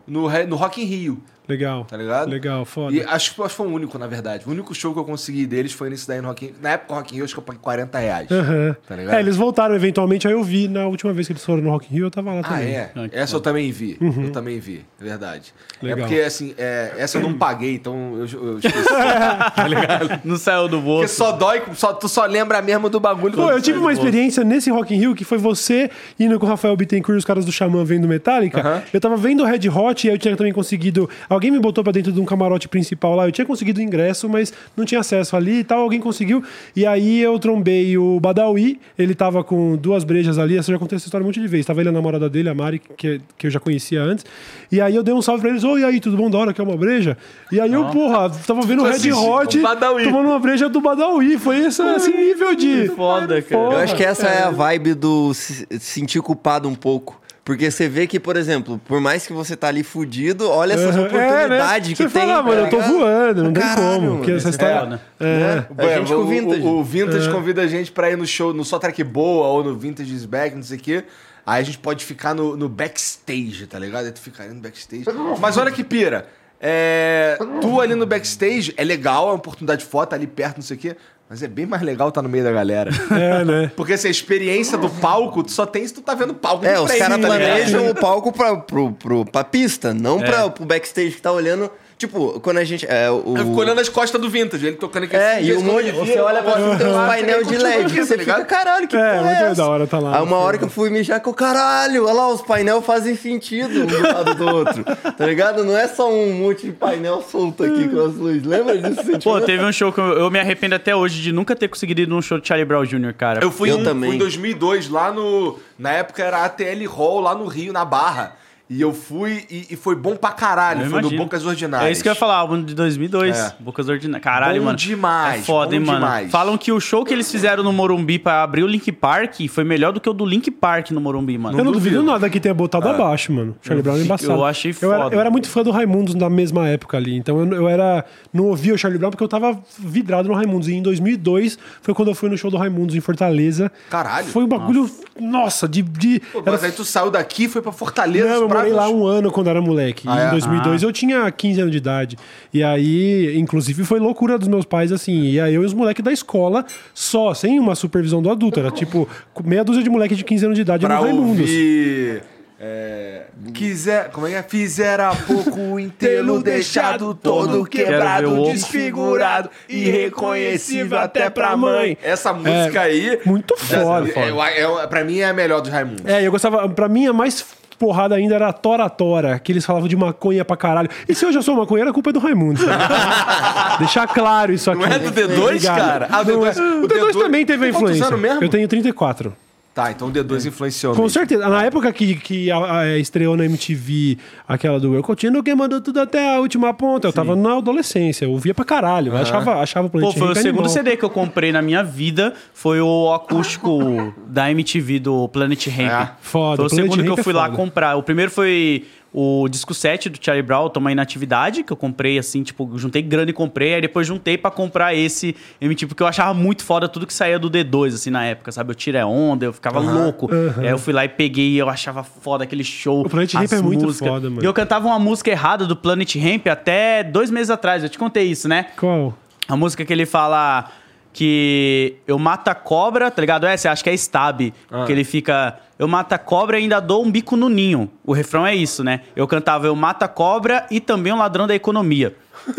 [SPEAKER 1] no, no Rock in Rio,
[SPEAKER 3] Legal.
[SPEAKER 1] tá ligado?
[SPEAKER 3] Legal, foda.
[SPEAKER 1] E acho que acho que foi o único, na verdade. O único show que eu consegui deles foi nesse daí no Rock in Na época, o Rock in Rio, acho que eu paguei 40 reais.
[SPEAKER 3] Aham.
[SPEAKER 1] Tá ligado?
[SPEAKER 3] É, eles voltaram eventualmente, aí eu vi na última vez que eles foram no Rock in Rio, eu tava lá
[SPEAKER 1] Ah,
[SPEAKER 3] também.
[SPEAKER 1] é?
[SPEAKER 4] Ah, que
[SPEAKER 1] Essa eu também vi. Eu também vi, é verdade.
[SPEAKER 3] Legal.
[SPEAKER 1] É porque, assim, é, essa eu não paguei, então eu, eu esqueci. [LAUGHS]
[SPEAKER 4] Não saiu do
[SPEAKER 1] porque
[SPEAKER 4] bolso.
[SPEAKER 1] só dói, só, tu só lembra mesmo do bagulho.
[SPEAKER 3] Pô, eu tive uma experiência nesse Rock in Rio que foi você indo com o Rafael Bittencourt e os caras do Xamã vendo Metallica.
[SPEAKER 1] Aham.
[SPEAKER 3] Eu tava vendo o Red Hot e aí eu tinha também conseguido. Alguém me botou pra dentro de um camarote principal lá. Eu tinha conseguido o ingresso, mas não tinha acesso ali e tal. Alguém conseguiu. E aí eu trombei o Badawi. Ele tava com duas brejas ali. Essa eu já contei essa história um monte de vezes. Tava ele a namorada dele, a Mari, que, que eu já conhecia antes. E aí eu dei um salve pra eles. Oi, e aí, tudo bom? Da hora que é uma breja? E aí eu, porra, tava vendo o Red
[SPEAKER 1] assisti
[SPEAKER 3] Hot tomando uma breja do Badawi. Foi esse, esse nível de.
[SPEAKER 4] Foda, cara.
[SPEAKER 2] Eu acho que essa é a vibe do se se sentir culpado um pouco. Porque você vê que, por exemplo, por mais que você tá ali fudido, olha essas
[SPEAKER 3] Aham.
[SPEAKER 2] oportunidades
[SPEAKER 3] é, né?
[SPEAKER 2] que
[SPEAKER 3] Você
[SPEAKER 2] tem.
[SPEAKER 3] fala, ah, mano,
[SPEAKER 2] tá
[SPEAKER 3] eu tô voando, não tem
[SPEAKER 2] Caralho,
[SPEAKER 3] como.
[SPEAKER 2] mano,
[SPEAKER 3] Porque essa
[SPEAKER 2] isso
[SPEAKER 3] história.
[SPEAKER 4] foda.
[SPEAKER 3] É.
[SPEAKER 2] É gente com vintage.
[SPEAKER 1] O, o Vintage convida a gente pra ir no show, no Só Track Boa ou no Vintage is Back, não sei o quê. Aí a gente pode ficar no, no backstage, tá ligado? Aí tu fica ali no backstage. Mas olha que pira. É, tu ali no backstage é legal, é uma oportunidade de foto ali perto, não sei o quê. Mas é bem mais legal estar no meio da galera.
[SPEAKER 3] É, né? [LAUGHS]
[SPEAKER 1] Porque essa experiência do palco, tu só tem se tu tá vendo palco
[SPEAKER 2] É,
[SPEAKER 1] de
[SPEAKER 2] os
[SPEAKER 1] frente,
[SPEAKER 2] caras
[SPEAKER 1] tá ligado?
[SPEAKER 2] planejam o palco pra, pro, pro, pra pista, não pra, pro backstage que tá olhando. Tipo, quando a gente. É, o...
[SPEAKER 1] Eu fico olhando as costas do Vintage, ele tocando aqui
[SPEAKER 2] É,
[SPEAKER 1] assim,
[SPEAKER 2] e um monte. Você olha pra cima, tem uns
[SPEAKER 1] Uhum.
[SPEAKER 2] painel de LED.
[SPEAKER 1] aqui,
[SPEAKER 2] Você
[SPEAKER 1] tá ligado?
[SPEAKER 2] fica, caralho, que
[SPEAKER 3] É,
[SPEAKER 2] porra é essa?
[SPEAKER 3] da hora tá lá.
[SPEAKER 2] Aí uma hora que eu fui mijar, que eu, caralho, olha lá, os painel fazem sentido um do lado do outro. [LAUGHS] Tá ligado? Não é só um monte de painel solto aqui com as luzes. Lembra disso?
[SPEAKER 4] Pô, teve um show que eu, eu me arrependo até hoje de nunca ter conseguido ir num show de Charlie Brown Jr., cara.
[SPEAKER 1] Eu fui,
[SPEAKER 2] Eu
[SPEAKER 1] um,
[SPEAKER 2] também.
[SPEAKER 1] fui em 2002, lá no... Na época era ATL Hall, lá no Rio, na Barra. E eu fui e, e foi bom pra caralho.
[SPEAKER 4] Eu
[SPEAKER 1] foi no
[SPEAKER 4] imagino.
[SPEAKER 1] Bocas Ordinárias.
[SPEAKER 4] É isso que eu ia falar, álbum de 2002,
[SPEAKER 1] É.
[SPEAKER 4] Bocas Ordinárias. Caralho,
[SPEAKER 1] Bom
[SPEAKER 4] mano.
[SPEAKER 1] demais,
[SPEAKER 4] É foda,
[SPEAKER 1] bom
[SPEAKER 4] hein, mano.
[SPEAKER 1] demais.
[SPEAKER 4] Falam que o show que eles fizeram no Morumbi pra abrir o Link Park foi melhor do que o do Link Park no Morumbi, mano.
[SPEAKER 3] Eu não duvido nada que tenha botado abaixo, mano. Charlie Brown é embaçado.
[SPEAKER 4] eu achei
[SPEAKER 3] Eu era,
[SPEAKER 4] foda.
[SPEAKER 3] eu era muito fã do Raimundos na mesma época ali. Então eu, eu era. Não ouvia o Charlie Brown porque eu tava vidrado no Raimundos. E em 2002 foi quando eu fui no show do Raimundos em Fortaleza.
[SPEAKER 1] Caralho.
[SPEAKER 3] Foi um bagulho. Nossa, de. de
[SPEAKER 1] Pô,
[SPEAKER 3] era
[SPEAKER 1] mas aí tu saiu daqui e foi pra Fortaleza.
[SPEAKER 3] Não, morei lá um ano quando era moleque.
[SPEAKER 1] Ah, é?
[SPEAKER 3] em 2002 eu tinha 15 anos de idade. E aí, inclusive, foi loucura dos meus pais, assim. E aí eu e os moleques da escola, só, sem uma supervisão do adulto. Era tipo meia dúzia de moleque de 15 anos de idade
[SPEAKER 1] Pra
[SPEAKER 3] no Raimundos.
[SPEAKER 1] ouvir... É, quiser, como é que é? Fizer há pouco o [LAUGHS] inteiro deixado todo quebrado, desfigurado, irreconhecível até pra mãe. Essa música aí.
[SPEAKER 3] muito
[SPEAKER 1] já-
[SPEAKER 3] foda.
[SPEAKER 1] É, é, pra mim é a melhor dos Raimundos.
[SPEAKER 3] É, eu gostava. Pra mim, a mais porrada ainda era a Tora Tora, que eles falavam de maconha pra caralho. E se eu já sou maconheiro, a culpa é do Raimundo. [LAUGHS] Deixar claro isso aqui.
[SPEAKER 1] Não é do D2,
[SPEAKER 3] Obrigado.
[SPEAKER 1] cara? Ah,
[SPEAKER 3] Não é.
[SPEAKER 1] D2
[SPEAKER 3] O D2 também teve a influência. Eu tenho 34.
[SPEAKER 1] Tá, então o D2 influenciou.
[SPEAKER 3] Com
[SPEAKER 1] mesmo.
[SPEAKER 3] certeza. Na época que, que a- a- estreou na MTV aquela do Eu Continuo que mandou tudo até a última ponta, eu tava na adolescência, eu via pra caralho. Eu achava, achava o
[SPEAKER 4] Pô, foi o segundo
[SPEAKER 3] animal.
[SPEAKER 4] CD que eu comprei na minha vida. Foi o acústico [LAUGHS] da MTV do Planet Ramp.
[SPEAKER 1] É.
[SPEAKER 3] Foda,
[SPEAKER 4] Foi o
[SPEAKER 3] Planet
[SPEAKER 4] segundo que
[SPEAKER 3] Ramp
[SPEAKER 4] eu
[SPEAKER 3] é
[SPEAKER 4] fui lá
[SPEAKER 3] foda.
[SPEAKER 4] comprar. O primeiro foi o disco 7 do Charlie Brown, Toma Inatividade, que eu comprei assim, tipo, juntei grana e comprei. Aí depois juntei pra comprar esse MTV, porque eu achava muito foda tudo que saía do D2, assim, na época, sabe? Eu tirei onda, eu ficava louco. Aí eu fui lá e peguei e eu achava foda aquele show.
[SPEAKER 3] O Planet Ramp é muito foda, mano.
[SPEAKER 4] E eu cantava uma música errada do Planet Ramp até dois meses atrás, eu te contei isso, né?
[SPEAKER 3] Qual?
[SPEAKER 4] A música que ele fala que eu mato a cobra, tá ligado? É, você acha que é Stab. Que ele fica. Eu mato a cobra e ainda dou um bico no ninho. O refrão é isso, né? Eu cantava eu mato a cobra e também um ladrão da economia.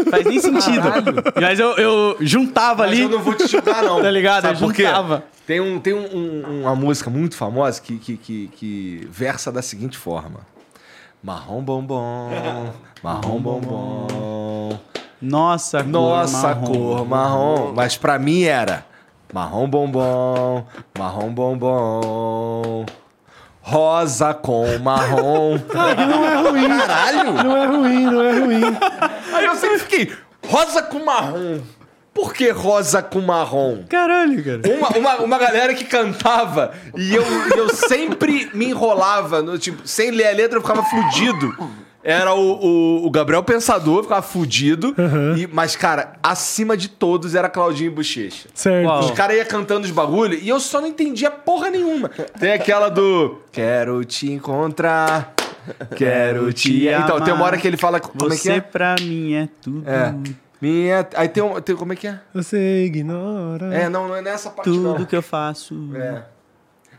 [SPEAKER 4] Faz nem sentido. Mas eu, eu juntava
[SPEAKER 1] Mas
[SPEAKER 4] ali.
[SPEAKER 1] eu não vou te julgar, não. [LAUGHS]
[SPEAKER 4] Tá ligado?
[SPEAKER 1] Sabe
[SPEAKER 4] Eu
[SPEAKER 1] por quê?
[SPEAKER 4] juntava.
[SPEAKER 1] Tem, um, tem um- um- uma música muito famosa que, que, que, que versa da seguinte forma: Marrom bombom, marrom bombom,
[SPEAKER 4] Nossa,
[SPEAKER 1] nossa
[SPEAKER 4] cor,
[SPEAKER 1] cor marrom. Mas pra mim era marrom bombom, marrom bombom, rosa com marrom. [LAUGHS]
[SPEAKER 3] Não é ruim.
[SPEAKER 1] Caralho!
[SPEAKER 3] Não é ruim, não é ruim.
[SPEAKER 1] Aí eu sempre fiquei, rosa com marrom. Por que rosa com marrom?
[SPEAKER 4] Caralho, cara.
[SPEAKER 1] Uma, uma, uma galera que cantava e eu, eu sempre me enrolava, no, tipo, sem ler a letra eu ficava fudido. Era o, o, o Gabriel Pensador, ficava fudido. e- mas, cara, acima de todos era Claudinho e Bochecha.
[SPEAKER 3] Certo.
[SPEAKER 4] Uau.
[SPEAKER 1] Os caras iam cantando os bagulho e eu só não entendia porra nenhuma. Tem aquela do Quero te encontrar Quero te
[SPEAKER 4] amar.
[SPEAKER 1] Então, tem uma hora que ele fala. Como é que
[SPEAKER 4] Você
[SPEAKER 1] é?
[SPEAKER 4] pra mim é tudo.
[SPEAKER 1] É. Minha. Aí tem um. tem- como é que é?
[SPEAKER 3] Você ignora.
[SPEAKER 1] É, não, não é nessa parte,
[SPEAKER 4] Tudo
[SPEAKER 1] não.
[SPEAKER 4] que eu faço.
[SPEAKER 1] É.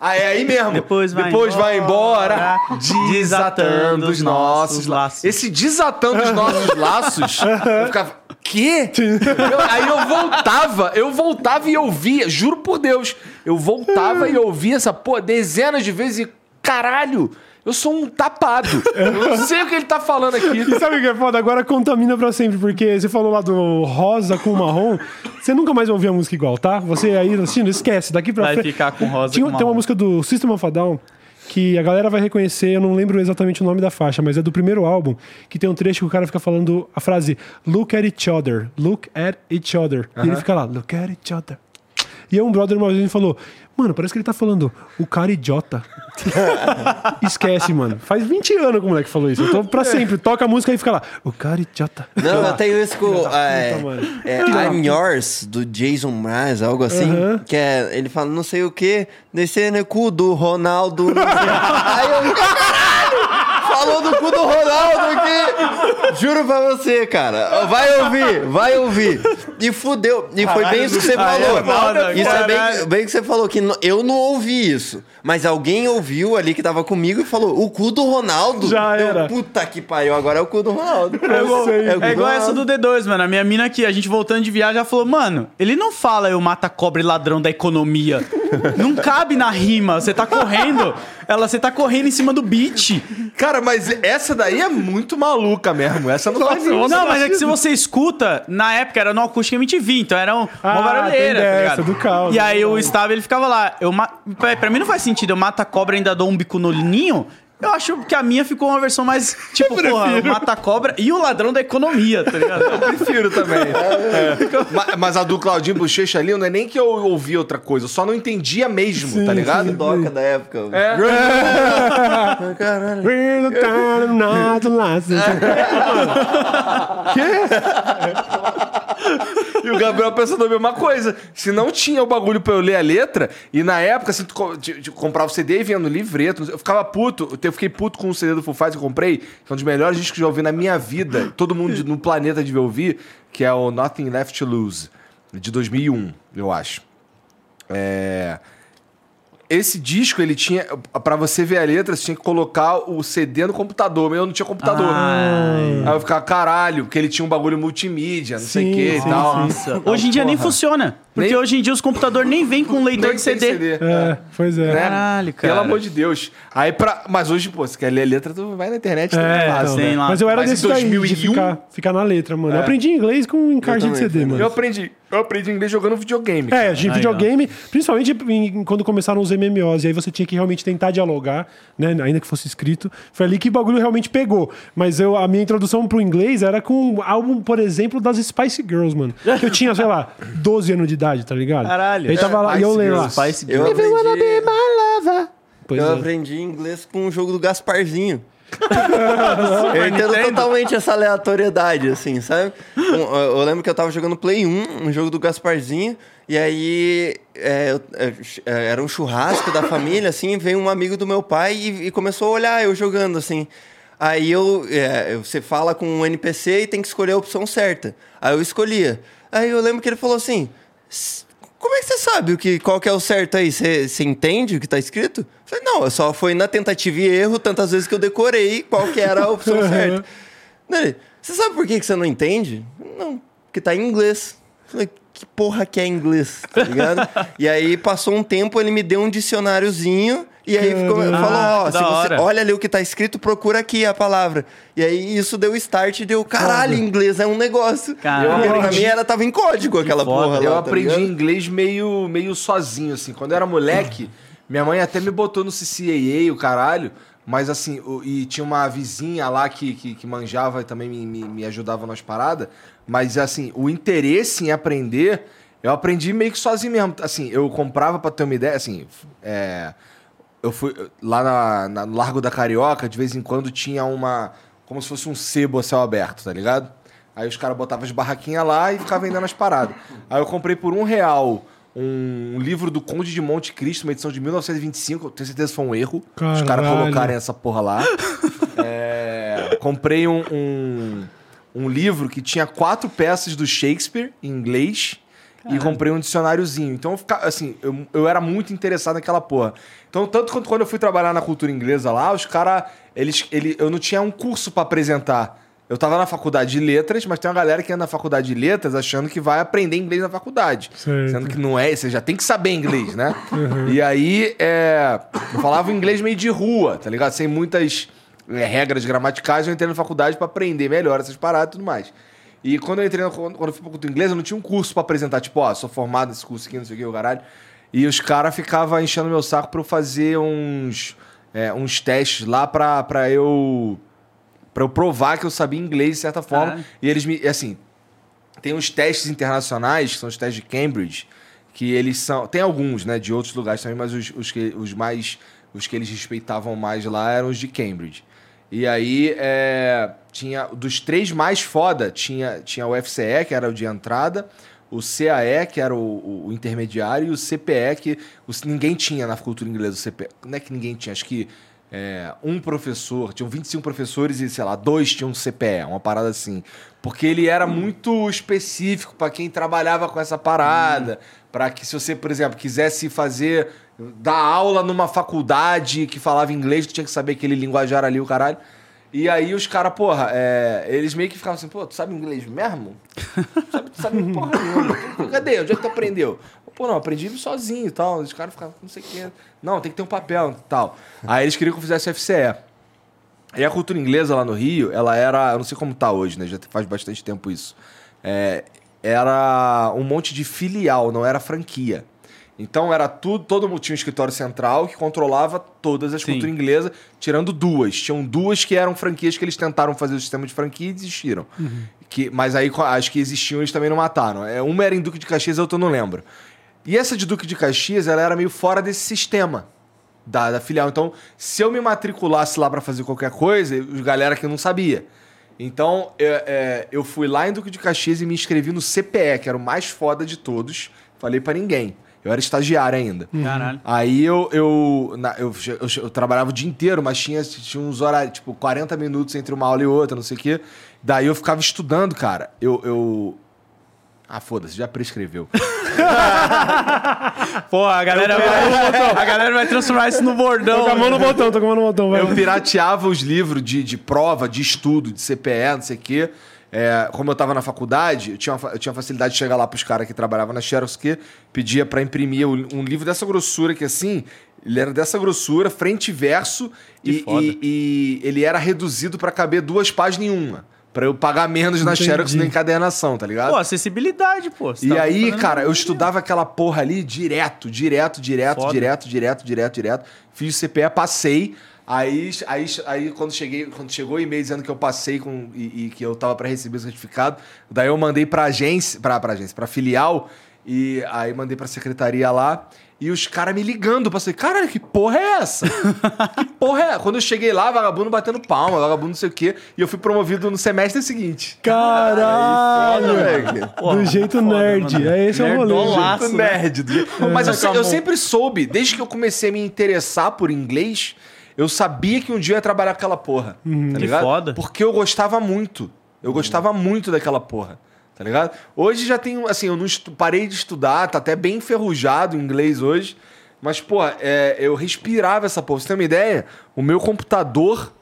[SPEAKER 1] Ah, é aí mesmo.
[SPEAKER 4] Depois vai
[SPEAKER 1] Depois vai embora.
[SPEAKER 4] embora,
[SPEAKER 1] Desatando os nossos laços. Esse desatando os nossos [LAUGHS] laços, eu ficava. Quê? Eu- aí eu voltava, eu voltava e ouvia, juro por Deus. Eu voltava e ouvia essa porra dezenas de vezes e. Caralho! Eu sou um tapado. Eu não [LAUGHS] sei o que ele tá falando aqui.
[SPEAKER 3] E sabe o que é foda? Agora contamina pra sempre, porque você falou lá do rosa com marrom. Você nunca mais vai ouvir a música igual, tá? Você aí assistindo, esquece. Daqui pra
[SPEAKER 4] Vai
[SPEAKER 3] frente.
[SPEAKER 4] ficar com rosa
[SPEAKER 3] Tinha,
[SPEAKER 4] com
[SPEAKER 3] tem uma
[SPEAKER 4] marrom.
[SPEAKER 3] música do System of a Down que a galera vai reconhecer, eu não lembro exatamente o nome da faixa, mas é do primeiro álbum, que tem um trecho que o cara fica falando a frase Look at each other, look at each other. E ele fica lá, look at each other. E aí um brother uma vez me falou, mano, parece que ele tá falando o cara idiota. [LAUGHS] Esquece, mano. Faz 20 anos que o moleque falou isso. Eu tô pra sempre. Toca a música e fica lá, o cara idiota.
[SPEAKER 2] Não, eu tenho isso com. é,
[SPEAKER 3] puta, mano.
[SPEAKER 2] é, I'm Yours, do Jason Mraz, algo assim.
[SPEAKER 3] Aham.
[SPEAKER 2] Que é. Ele fala não sei o que, descendo o cu do Ronaldo. [LAUGHS] Aí eu. Falou do cu do Ronaldo aqui! Juro pra você, cara. Vai ouvir, vai ouvir. E fudeu. E foi bem isso que você
[SPEAKER 4] Caralho,
[SPEAKER 2] falou.
[SPEAKER 4] Ronaldo,
[SPEAKER 2] isso é bem, bem que você falou, que eu não ouvi isso. Mas alguém ouviu ali que tava comigo e falou: o cu do Ronaldo.
[SPEAKER 3] Já
[SPEAKER 2] Eu,
[SPEAKER 3] era.
[SPEAKER 2] Puta que pariu, agora é o cu do Ronaldo. É cu
[SPEAKER 4] É
[SPEAKER 2] do
[SPEAKER 4] igual essa
[SPEAKER 2] Ronaldo.
[SPEAKER 4] do D2, mano. A minha mina aqui, a gente voltando de viagem, já falou, mano, ele não fala eu mata cobra e ladrão da economia. não cabe na rima. Você tá correndo. Ela, você tá correndo em cima do beat.
[SPEAKER 1] Cara, mas essa daí é muito maluca mesmo. Essa não faz nenhum
[SPEAKER 4] Não, mas é que se você escuta, na época era no Acústica MTV, então era um, uma
[SPEAKER 3] Ah,
[SPEAKER 4] barulheira,
[SPEAKER 3] tem
[SPEAKER 4] tá
[SPEAKER 3] dessa, do caos,
[SPEAKER 4] E aí
[SPEAKER 3] do
[SPEAKER 4] o. Stab, ele ficava lá, eu ma... pra, pra mim não faz sentido, eu mato a cobra e ainda dou um bico no ninho. Eu acho que a minha ficou uma versão mais, tipo, porra, mata a cobra e o ladrão da economia, tá ligado?
[SPEAKER 1] Eu prefiro também. É. Ma- Mas a do Claudinho Bochecha ali não é nem que eu ouvi outra coisa, eu só não entendia mesmo, tá ligado?
[SPEAKER 2] Doca da época.
[SPEAKER 1] É.
[SPEAKER 2] Caralho.
[SPEAKER 3] We're [LAUGHS]
[SPEAKER 1] E o Gabriel pensando a mesma coisa. Se não tinha o bagulho pra eu ler a letra, e na época, assim, tu co- de- de- comprava o CD e no livreto, eu ficava puto. Eu fiquei puto com o CD do Full Fighters que eu comprei, que é um dos melhores discos que eu já ouvi na minha vida. Todo mundo no planeta devia ouvir, que é o Nothing Left to Lose, de 2001, eu acho. É... Esse disco, ele tinha. Pra você ver a letra, você tinha que colocar o CD no computador. Mas eu não tinha computador.
[SPEAKER 4] Ai.
[SPEAKER 1] Aí eu ficava, caralho, porque ele tinha um bagulho multimídia, não sei o
[SPEAKER 3] Sim,
[SPEAKER 1] que e
[SPEAKER 3] sim,
[SPEAKER 1] tal.
[SPEAKER 4] Nossa, hoje em dia nem funciona. Porque
[SPEAKER 1] Nem-
[SPEAKER 4] hoje em dia os computadores nem vêm com leitor
[SPEAKER 1] Nem
[SPEAKER 4] de
[SPEAKER 1] tem
[SPEAKER 4] CD.
[SPEAKER 3] É, pois é.
[SPEAKER 1] né?
[SPEAKER 4] Caralho, cara.
[SPEAKER 1] Pelo amor de Deus. Aí pra... Mas hoje, pô, se quer ler a letra, tu vai na internet,
[SPEAKER 3] É,
[SPEAKER 1] é fácil,
[SPEAKER 3] então.
[SPEAKER 1] né?
[SPEAKER 4] lá.
[SPEAKER 3] Mas eu era
[SPEAKER 1] Mas
[SPEAKER 3] desse daí, de
[SPEAKER 1] 2001?
[SPEAKER 3] ficar, ficar na letra, mano. Eu
[SPEAKER 1] É.
[SPEAKER 3] aprendi inglês com encarte de CD, mano.
[SPEAKER 1] Eu aprendi, eu aprendi inglês jogando videogame.
[SPEAKER 3] É,
[SPEAKER 1] cara.
[SPEAKER 3] de
[SPEAKER 4] Aí,
[SPEAKER 3] videogame, principalmente em- quando começaram os MMOs, e aí você tinha que realmente tentar dialogar, né, ainda que fosse escrito. Foi ali que o bagulho realmente pegou. Mas eu, a minha introdução pro inglês era com um álbum, por exemplo, das Spice Girls, mano. Que eu tinha, sei lá, 12 anos de idade, tá ligado?
[SPEAKER 4] Caralho.
[SPEAKER 3] Aí tava lá, e eu
[SPEAKER 1] Spice
[SPEAKER 3] lembro lá. Pois
[SPEAKER 2] eu
[SPEAKER 3] é.
[SPEAKER 2] aprendi inglês com o jogo do Gasparzinho. [LAUGHS] eu entendo totalmente essa aleatoriedade, assim, sabe? Um, eu, lembro que eu tava jogando Play 1, um jogo do Gasparzinho, e aí é, eu- é, é, era um churrasco da família, assim, veio um amigo do meu pai e, e começou a olhar eu jogando, assim. Aí eu, é, você fala com um NPC e tem que escolher a opção certa. Aí eu escolhia. Aí eu lembro que ele falou assim: "S- como é que você sabe o que, qual que é o certo aí? Você, você entende o que tá escrito? Eu falei, não, só foi na tentativa e erro tantas vezes que eu decorei qual que era a opção [LAUGHS] certa. Ele, você sabe por que, que você não entende? Não, porque tá em inglês. Falei, que porra que é inglês, tá ligado? [LAUGHS] e aí passou um tempo, ele me deu um dicionáriozinho e aí ficou,
[SPEAKER 3] Caramba.
[SPEAKER 2] falou, ó,
[SPEAKER 4] Ah,
[SPEAKER 2] se você olha ali o que tá escrito, procura aqui a palavra. E aí isso deu start e deu, caralho, inglês é um negócio.
[SPEAKER 4] Caralho.
[SPEAKER 2] Pra mim era, tava em código aquela
[SPEAKER 4] foda.
[SPEAKER 2] porra lá,
[SPEAKER 1] Eu
[SPEAKER 2] tá
[SPEAKER 1] aprendi
[SPEAKER 2] ligado?
[SPEAKER 1] inglês meio, meio sozinho, assim. Quando eu era moleque, minha mãe até me botou no CCAA, o caralho. Mas assim, o- e tinha uma vizinha lá que, que, que manjava e também me, me, me ajudava nas paradas. Mas assim, o interesse em aprender, eu aprendi meio que sozinho mesmo. Assim, eu comprava pra ter uma ideia, assim, é, eu fui lá na, na- no Largo da Carioca, de vez em quando tinha uma. Como se fosse um sebo a céu aberto, tá ligado? Aí os caras botavam as barraquinhas lá e ficavam vendendo as paradas. Aí eu comprei por um real um livro do Conde de Monte Cristo, uma edição de 1925. Eu tenho certeza que foi um erro. Os caras
[SPEAKER 3] Caralho.
[SPEAKER 1] colocarem essa porra lá. [LAUGHS] É, comprei um, um, um livro que tinha quatro peças do Shakespeare em inglês e comprei um dicionáriozinho. Então, eu assim, eu, eu era muito interessado naquela porra. Então, tanto quanto quando eu fui trabalhar na cultura inglesa lá, os caras, eles, ele, eu não tinha um curso pra apresentar. Eu tava na faculdade de letras, mas tem uma galera que anda na faculdade de letras achando que vai aprender inglês na faculdade.
[SPEAKER 3] Certo.
[SPEAKER 1] Sendo que não é, você já tem que saber inglês, né? [LAUGHS] E aí, é, eu falava inglês meio de rua, tá ligado? Sem muitas é, regras gramaticais, eu entrei na faculdade pra aprender melhor essas paradas e tudo mais. E quando eu entrei, quando eu fui pra cultura inglesa, eu não tinha um curso pra apresentar, tipo, ó, sou formado nesse curso aqui, não sei o que, o caralho. E os caras ficavam enchendo meu saco pra eu fazer uns, é, uns testes lá pra, pra eu. pra eu provar que eu sabia inglês de certa forma.
[SPEAKER 4] Caralho.
[SPEAKER 1] E eles me. Assim, tem os testes internacionais, que são os testes de Cambridge, que eles são. Tem alguns, né, de outros lugares também, mas os, os, que, os mais. Os que eles respeitavam mais lá eram os de Cambridge. E aí, é, tinha. Dos três mais foda, tinha, tinha o FCE, que era o de entrada, o CAE, que era o, o- intermediário, e o CPE, que os- ninguém tinha na cultura inglesa o CPE. Não é que ninguém tinha, acho que é, um professor, tinham 25 professores e, sei lá, dois tinham um CPE, uma parada assim. Porque ele era muito específico para quem trabalhava com essa parada. Para que, se você, por exemplo, quisesse fazer, dar aula numa faculdade que falava inglês, tu tinha que saber aquele linguajar ali, o caralho. E aí os caras, porra, é, eles meio que ficavam assim, pô, tu sabe inglês mesmo? Tu [LAUGHS] sabe, tu sabe porra nenhuma. Cadê? Onde é que tu aprendeu? Pô, não, aprendi sozinho e tal. Os caras ficavam, não sei o quê. Não, tem que ter um papel e tal. Aí eles queriam que eu fizesse FCE. E a cultura inglesa lá no Rio, ela era. Eu não sei como tá hoje, né? Já faz bastante tempo isso. É, era um monte de filial, não era franquia. Então era tudo, todo mundo tinha um escritório central que controlava todas as
[SPEAKER 4] Sim.
[SPEAKER 1] culturas inglesas, tirando duas. Tinham duas que eram franquias que eles tentaram fazer o sistema de franquia e desistiram. Que, mas aí as que existiam eles também não mataram. É, uma era em Duque de Caxias, a outra eu não lembro. E essa de Duque de Caxias, ela era meio fora desse sistema da, da filial. Então, se eu me matriculasse lá pra fazer qualquer coisa, os galera que não sabia. Então, é, é, eu fui lá em Duque de Caxias e me inscrevi no CPE, que era o mais foda de todos. Falei pra ninguém. Eu era estagiário ainda.
[SPEAKER 4] Caralho.
[SPEAKER 1] Aí eu, eu, na- eu, eu, eu trabalhava o dia inteiro, mas tinha, tinha uns horários, tipo, 40 minutos entre uma aula e outra, não sei o quê. Daí eu ficava estudando, cara. Eu. eu... Ah, foda-se, já prescreveu. [LAUGHS]
[SPEAKER 4] Pô, a galera, vai, a galera vai transformar isso no bordão.
[SPEAKER 3] Tô com a mão no botão, tô com a mão no botão, vai.
[SPEAKER 1] Eu pirateava os livros de, de prova, de estudo, de CPE, não sei o quê. É, como eu tava na faculdade, eu tinha, uma eu tinha facilidade de chegar lá pros caras que trabalhavam na Xerox que pedia pra imprimir um livro dessa grossura que assim, ele era dessa grossura, frente e verso, e, e- e ele era reduzido pra caber duas páginas em uma. Pra eu pagar menos na
[SPEAKER 3] Entendi.
[SPEAKER 1] Xerox na encadernação, tá ligado?
[SPEAKER 4] Pô, acessibilidade, pô. Você
[SPEAKER 1] E
[SPEAKER 4] tava
[SPEAKER 1] aí, cara, eu estudava aquela porra ali direto, direto, direto,
[SPEAKER 4] Foda.
[SPEAKER 1] direto, direto, direto, direto. Fiz o CPE, passei. Aí, aí, aí quando, cheguei, quando chegou o e-mail dizendo que eu passei com, e, e que eu tava para receber o certificado, daí eu mandei pra agência, pra, pra agência, pra filial, e aí mandei pra secretaria lá. E os caras me ligando, eu passei, caralho, que porra é essa? [LAUGHS] que porra é essa? Quando eu cheguei lá, vagabundo batendo palma, vagabundo não sei o quê, e eu fui promovido no semestre seguinte.
[SPEAKER 3] Caralho!
[SPEAKER 2] moleque.
[SPEAKER 4] Porra,
[SPEAKER 3] do jeito
[SPEAKER 4] foda,
[SPEAKER 3] nerd.
[SPEAKER 4] mano.
[SPEAKER 3] É esse é o rolê.
[SPEAKER 1] Muito
[SPEAKER 4] né?
[SPEAKER 1] nerd. do jeito- Mas eu, eu sempre soube, desde que eu comecei a me interessar por inglês, eu sabia que um dia eu ia trabalhar com aquela porra. Tá
[SPEAKER 4] Que
[SPEAKER 1] ligado?
[SPEAKER 4] foda.
[SPEAKER 1] Porque eu gostava muito. Eu gostava muito daquela porra. Tá ligado? Hoje já tenho, assim, eu não parei de estudar, tá até bem enferrujado o inglês hoje. Mas, pô, é, eu respirava essa porra. Você ter uma ideia? O meu computador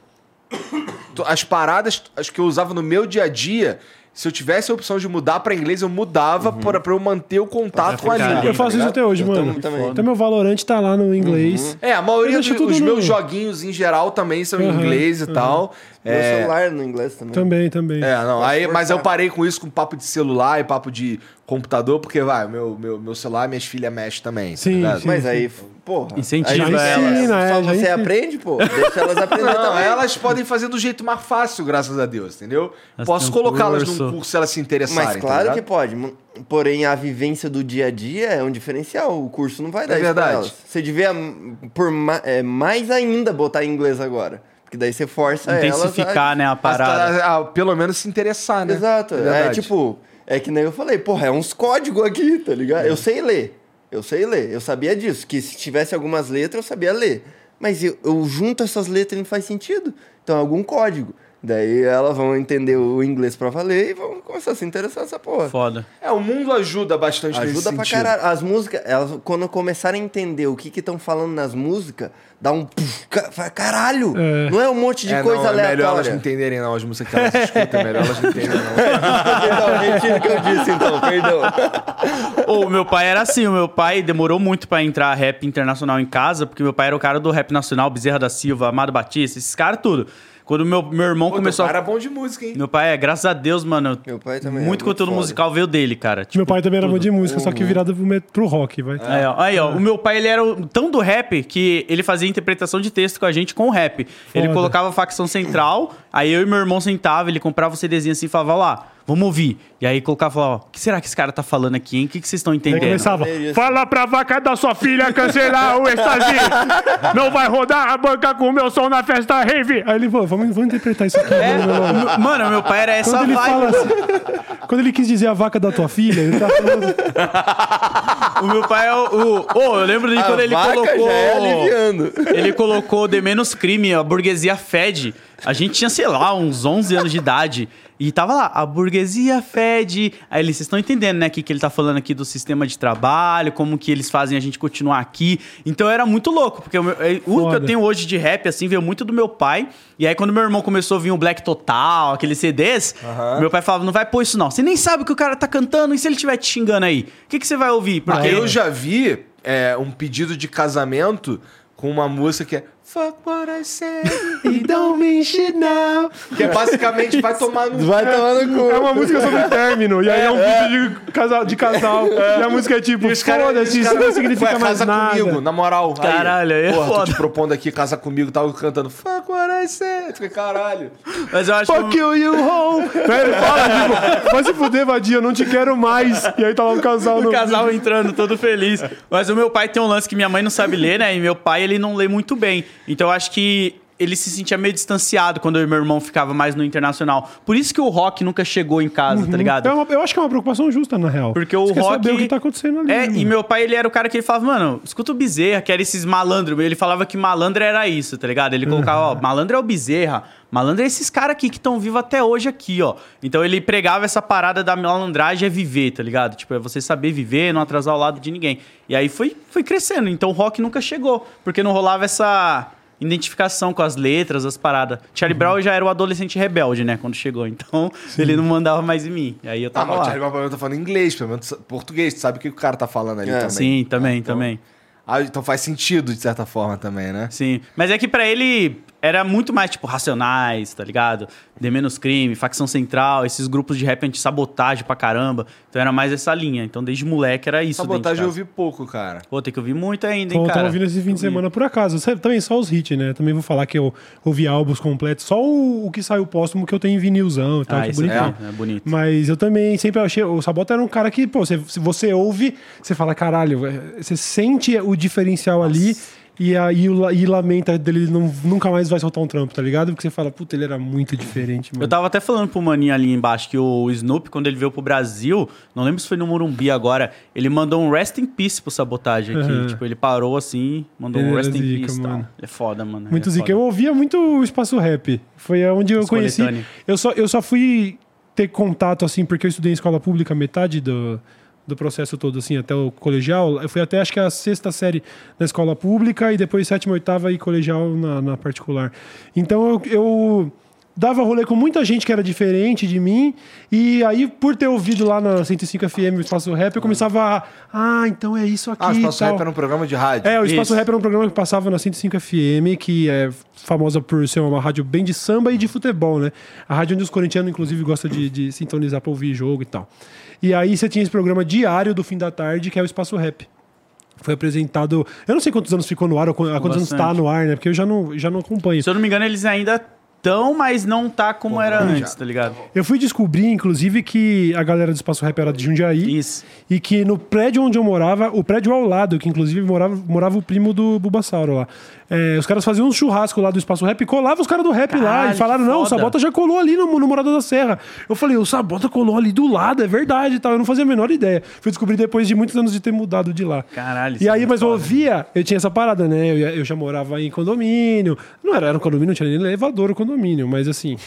[SPEAKER 1] [COUGHS] as paradas as que eu usava no meu dia a dia, se eu tivesse a opção de mudar pra inglês, eu mudava pra, pra eu manter o contato com a língua.
[SPEAKER 3] Eu faço
[SPEAKER 1] tá
[SPEAKER 3] isso até hoje,
[SPEAKER 2] Eu
[SPEAKER 3] mano.
[SPEAKER 2] também.
[SPEAKER 3] Então meu Valorant tá lá no inglês.
[SPEAKER 1] É, a maioria dos meus joguinhos em geral também são em inglês e tal.
[SPEAKER 2] Meu
[SPEAKER 1] É,
[SPEAKER 2] celular no inglês também.
[SPEAKER 3] Também, também.
[SPEAKER 1] é, não, aí, mas eu
[SPEAKER 2] forçar.
[SPEAKER 1] parei com isso, com papo de celular e papo de computador, porque, vai, meu, meu, meu celular, minhas filhas mexem também. tá
[SPEAKER 3] Sim,
[SPEAKER 1] ligado?
[SPEAKER 3] sim.
[SPEAKER 2] Mas aí, porra.
[SPEAKER 4] Incentiva
[SPEAKER 2] aí,
[SPEAKER 4] elas.
[SPEAKER 3] ensina, é,
[SPEAKER 2] Só você
[SPEAKER 3] ensina.
[SPEAKER 2] aprende, pô. Deixa elas aprenderem
[SPEAKER 1] Não,
[SPEAKER 2] também.
[SPEAKER 1] elas podem fazer do jeito mais fácil, graças a Deus, entendeu?
[SPEAKER 4] Elas
[SPEAKER 1] Posso
[SPEAKER 4] um
[SPEAKER 1] colocá-las
[SPEAKER 4] curso.
[SPEAKER 1] num curso se elas se interessarem.
[SPEAKER 2] Mas
[SPEAKER 1] tá
[SPEAKER 2] claro
[SPEAKER 1] ligado?
[SPEAKER 2] que pode. Porém, a vivência do dia a dia é um diferencial. O curso não vai dar
[SPEAKER 1] É
[SPEAKER 2] isso pra
[SPEAKER 1] verdade.
[SPEAKER 2] elas. Você devia, hum, por ma- é, mais ainda, botar em inglês agora. Porque daí você força elas
[SPEAKER 4] Intensificar, né, a parada.
[SPEAKER 1] tá, ah, pelo menos se interessar,
[SPEAKER 2] a...
[SPEAKER 1] né?
[SPEAKER 2] Exato. É,
[SPEAKER 1] verdade.
[SPEAKER 2] tipo... É que nem eu falei. Porra, é uns códigos aqui, tá ligado? Eu sei ler. Eu sei ler. Eu sabia disso. Que se tivesse algumas letras, eu sabia ler. mas eu, eu junto essas letras e não faz sentido. Então é algum código. Daí elas vão entender o inglês pra valer e vão começar a se interessar nessa porra.
[SPEAKER 4] Foda.
[SPEAKER 1] É, o mundo ajuda bastante nesse
[SPEAKER 2] Ajuda pra
[SPEAKER 1] sentido.
[SPEAKER 2] caralho. As músicas, elas, quando começarem a entender o que estão falando nas músicas, dá um. puf, Caralho!
[SPEAKER 3] É.
[SPEAKER 2] Não é um monte de
[SPEAKER 1] É,
[SPEAKER 2] coisa
[SPEAKER 1] não, é melhor elas
[SPEAKER 2] aleatória.
[SPEAKER 1] não entenderem não, as músicas que elas escutam, é melhor elas não entenderem não. [LAUGHS]
[SPEAKER 2] Perdão, retiro o que eu disse então, perdão.
[SPEAKER 4] O meu pai era assim, o meu pai demorou muito pra entrar rap internacional em casa, porque meu pai era o cara do rap nacional, Bezerra da Silva, Amado Batista, esses caras tudo. Quando meu, meu irmão
[SPEAKER 1] Pô,
[SPEAKER 4] começou
[SPEAKER 1] teu
[SPEAKER 4] a...
[SPEAKER 1] cara é bom de música, hein?
[SPEAKER 4] Meu pai é, graças a Deus, mano.
[SPEAKER 2] Meu pai também é
[SPEAKER 4] Muito
[SPEAKER 2] muito
[SPEAKER 4] conteúdo
[SPEAKER 2] foda.
[SPEAKER 4] musical veio dele, cara. Tipo,
[SPEAKER 3] Meu pai também era
[SPEAKER 4] tudo.
[SPEAKER 3] muito de música, só que virado pro, rock, vai.
[SPEAKER 4] Aí, ó, aí, ó, o meu pai, ele era tão do rap que ele fazia interpretação de texto com a gente com o rap. Ele
[SPEAKER 3] Foda.
[SPEAKER 4] colocava a facção central, aí eu e meu irmão sentava, ele comprava o CDzinho assim e falava, lá, vamos ouvir. E aí colocava, ó, o que será que esse cara tá falando aqui, hein? O que, que vocês estão
[SPEAKER 3] Aí
[SPEAKER 4] entendendo?
[SPEAKER 3] começava,
[SPEAKER 2] Isso.
[SPEAKER 3] fala pra vaca da sua filha cancelar o êxtase. Não vai rodar a banca com o meu som na festa rave. Aí ele, pô, vamos, vamos interpretar isso aqui.
[SPEAKER 4] É,
[SPEAKER 3] vamos, vamos.
[SPEAKER 4] m- mano, meu pai era essa
[SPEAKER 3] Quando ele
[SPEAKER 4] vibe.
[SPEAKER 3] fala assim, quando ele quis dizer a vaca da tua filha, ele tá falando [LAUGHS]
[SPEAKER 4] O meu pai é o. o- Ô, eu lembro de
[SPEAKER 2] A
[SPEAKER 4] quando ele
[SPEAKER 2] vaca
[SPEAKER 4] colocou.
[SPEAKER 2] já é aliviando. [LAUGHS]
[SPEAKER 4] Ele colocou de menos crime, a burguesia fede. A gente tinha, sei lá, uns 11 anos de idade. E tava lá, a burguesia fede. Aí ele, vocês estão entendendo, né, que, que ele tá falando aqui do sistema de trabalho, como que eles fazem a gente continuar aqui. Então era muito louco, porque o, meu- é, o que eu tenho hoje de rap, assim, veio muito do meu pai. E aí quando meu irmão começou a vir o Black Total, aqueles CDs, meu pai falava, não vai pôr isso não. Você nem sabe o que o cara tá cantando, e se ele estiver te xingando aí? O que, que você vai ouvir? Porque
[SPEAKER 1] Porque eu já vi é, um pedido de casamento com uma música que é Fuck what I said, don't mean shit now. Que é basicamente vai tomar no
[SPEAKER 2] Vai tomar no cu.
[SPEAKER 3] É uma música sobre término, e aí é um vídeo de casal. De casal e a música é tipo, foda-se, isso não significa
[SPEAKER 1] Ué,
[SPEAKER 3] mais
[SPEAKER 1] casa
[SPEAKER 3] nada.
[SPEAKER 1] comigo, na moral. Aí,
[SPEAKER 4] Caralho, aí é
[SPEAKER 1] Porra, tô
[SPEAKER 4] foda.
[SPEAKER 1] te propondo aqui, casa comigo e tal, cantando Fuck what I said. Eu falei, Caralho.
[SPEAKER 4] Mas eu acho
[SPEAKER 3] Fuck
[SPEAKER 4] que.
[SPEAKER 3] you, you home. Aí ele fala, tipo, vai se fuder, vadia, eu não te quero mais. E aí tá lá um casal no
[SPEAKER 4] O casal entrando todo feliz. Mas o meu pai tem um lance que minha mãe não sabe ler, né? E meu pai, ele não lê muito bem. Então eu acho que ele se sentia meio distanciado quando eu e meu irmão ficava mais no internacional. Por isso que o rock nunca chegou em casa, tá ligado?
[SPEAKER 3] É uma- eu acho que é uma preocupação justa, na real.
[SPEAKER 4] Porque o
[SPEAKER 3] Você
[SPEAKER 4] rock.
[SPEAKER 3] saber o que tá acontecendo ali.
[SPEAKER 4] É,
[SPEAKER 3] né,
[SPEAKER 4] e meu pai, ele era o cara que ele falava, mano, escuta o Bezerra, que era esses malandros. Ele falava que malandro era isso, tá ligado? Ele colocava, ó, malandro é o Bezerra. Malandro é esses caras aqui que estão vivos até hoje aqui, ó. Então ele pregava essa parada da malandragem é viver, tá ligado? Tipo, é você saber viver, não atrasar o lado de ninguém. E aí foi, foi crescendo. Então o rock nunca chegou, porque não rolava essa identificação com as letras, as paradas. Charlie Brown já era o adolescente rebelde, né, quando chegou. Então ele não mandava mais em mim. Aí eu
[SPEAKER 1] Ah,
[SPEAKER 4] tava
[SPEAKER 1] mas o. Charlie Brown pelo menos tá falando inglês, pelo menos português. Tu sabe o que o cara tá falando ali
[SPEAKER 2] É.
[SPEAKER 1] também.
[SPEAKER 4] Sim, também,
[SPEAKER 1] Então-
[SPEAKER 4] também.
[SPEAKER 1] Ah, então faz sentido, de certa forma, também, né?
[SPEAKER 4] Sim. Mas é que pra ele era muito mais, tipo, Racionais, tá ligado? De Menos Crime, Facção Central, esses grupos de rap anti-sabotagem pra caramba. Então era mais essa linha. Então desde moleque era isso.
[SPEAKER 1] Sabotagem eu ouvi pouco, cara.
[SPEAKER 4] Pô, tem que ouvir muito ainda, hein,
[SPEAKER 3] Então, eu
[SPEAKER 4] cara.
[SPEAKER 3] tava ouvindo esse fim de semana por acaso. Também só os hits, né? Também vou falar que eu ouvi álbuns completos. Só o, o que saiu póstumo que eu tenho em vinilzão e tal,
[SPEAKER 4] Ah,
[SPEAKER 3] que
[SPEAKER 4] isso
[SPEAKER 3] bonitão.
[SPEAKER 4] é, é bonito.
[SPEAKER 3] Mas eu também sempre achei. O Sabota era um cara que, pô, você, se você ouve, você fala, caralho, é, você sente o diferencial ali e, aí o e lamenta dele não, nunca mais vai soltar um trampo, tá ligado? Porque você fala, puta, ele era muito diferente, mano.
[SPEAKER 4] Eu tava até falando pro maninho ali embaixo que o Snoop, quando ele veio pro Brasil, não lembro se foi no Morumbi agora, ele mandou um rest in peace pro sabotagem aqui.
[SPEAKER 3] Uhum.
[SPEAKER 4] Tipo, ele parou assim, mandou
[SPEAKER 3] Ele
[SPEAKER 4] um rest in
[SPEAKER 3] zica,
[SPEAKER 4] peace
[SPEAKER 3] mano.
[SPEAKER 4] É foda, mano.
[SPEAKER 3] Muito
[SPEAKER 4] é
[SPEAKER 3] zica.
[SPEAKER 4] foda.
[SPEAKER 3] Eu ouvia muito o espaço rap. Foi onde eu conheci. Eu só, eu só fui ter contato, assim, porque eu estudei em escola pública metade do, do processo todo, assim, até o colegial. Eu fui até, acho que a sexta série na escola pública e depois sétima, oitava e colegial na, na particular. Então eu, eu dava rolê com muita gente que era diferente de mim. E aí, por ter ouvido lá na 105 FM o Espaço Rap, eu começava a. Ah, então é isso aqui.
[SPEAKER 1] Ah, o Espaço
[SPEAKER 3] tal.
[SPEAKER 1] Rap era um programa de rádio.
[SPEAKER 3] É, o Espaço
[SPEAKER 4] Isso.
[SPEAKER 3] Rap era um programa que passava na 105 FM, que é famosa por ser uma rádio bem de samba e de futebol, né? A rádio onde os corintianos, inclusive, gostam de, de sintonizar pra ouvir jogo e tal. E aí você tinha esse programa diário do fim da tarde, que é o Espaço Rap. Foi apresentado. Eu não sei quantos anos ficou no ar, ou quantos anos
[SPEAKER 4] Bastante.
[SPEAKER 3] tá no ar, né? Porque eu já não, já não acompanho.
[SPEAKER 4] Se eu não me engano, eles ainda tão, mas não tá como era antes, tá ligado?
[SPEAKER 3] Eu fui descobrir, inclusive, que a galera do Espaço Rap era de Jundiaí.
[SPEAKER 4] Isso.
[SPEAKER 3] E que no prédio onde eu morava, o prédio ao lado, que inclusive morava, morava o primo do Bulbasauro lá. É, os caras faziam um churrasco lá do Espaço Rap e colavam os caras do rap lá.
[SPEAKER 4] Caralho,
[SPEAKER 3] E falaram, não, o. Sabota já colou ali no, no Morada da Serra. Eu falei, o Sabota colou ali do lado, é verdade e tal. Eu não fazia a menor ideia. Fui descobrir depois de muitos anos de ter mudado de lá.
[SPEAKER 4] Caralho, isso
[SPEAKER 3] E
[SPEAKER 4] é
[SPEAKER 3] aí,
[SPEAKER 4] muito
[SPEAKER 3] mas eu
[SPEAKER 4] foda.
[SPEAKER 3] ouvia, eu tinha essa parada, né? Eu, eu já morava em condomínio. Não era, era um condomínio, não tinha nem elevador o condomínio, mas assim.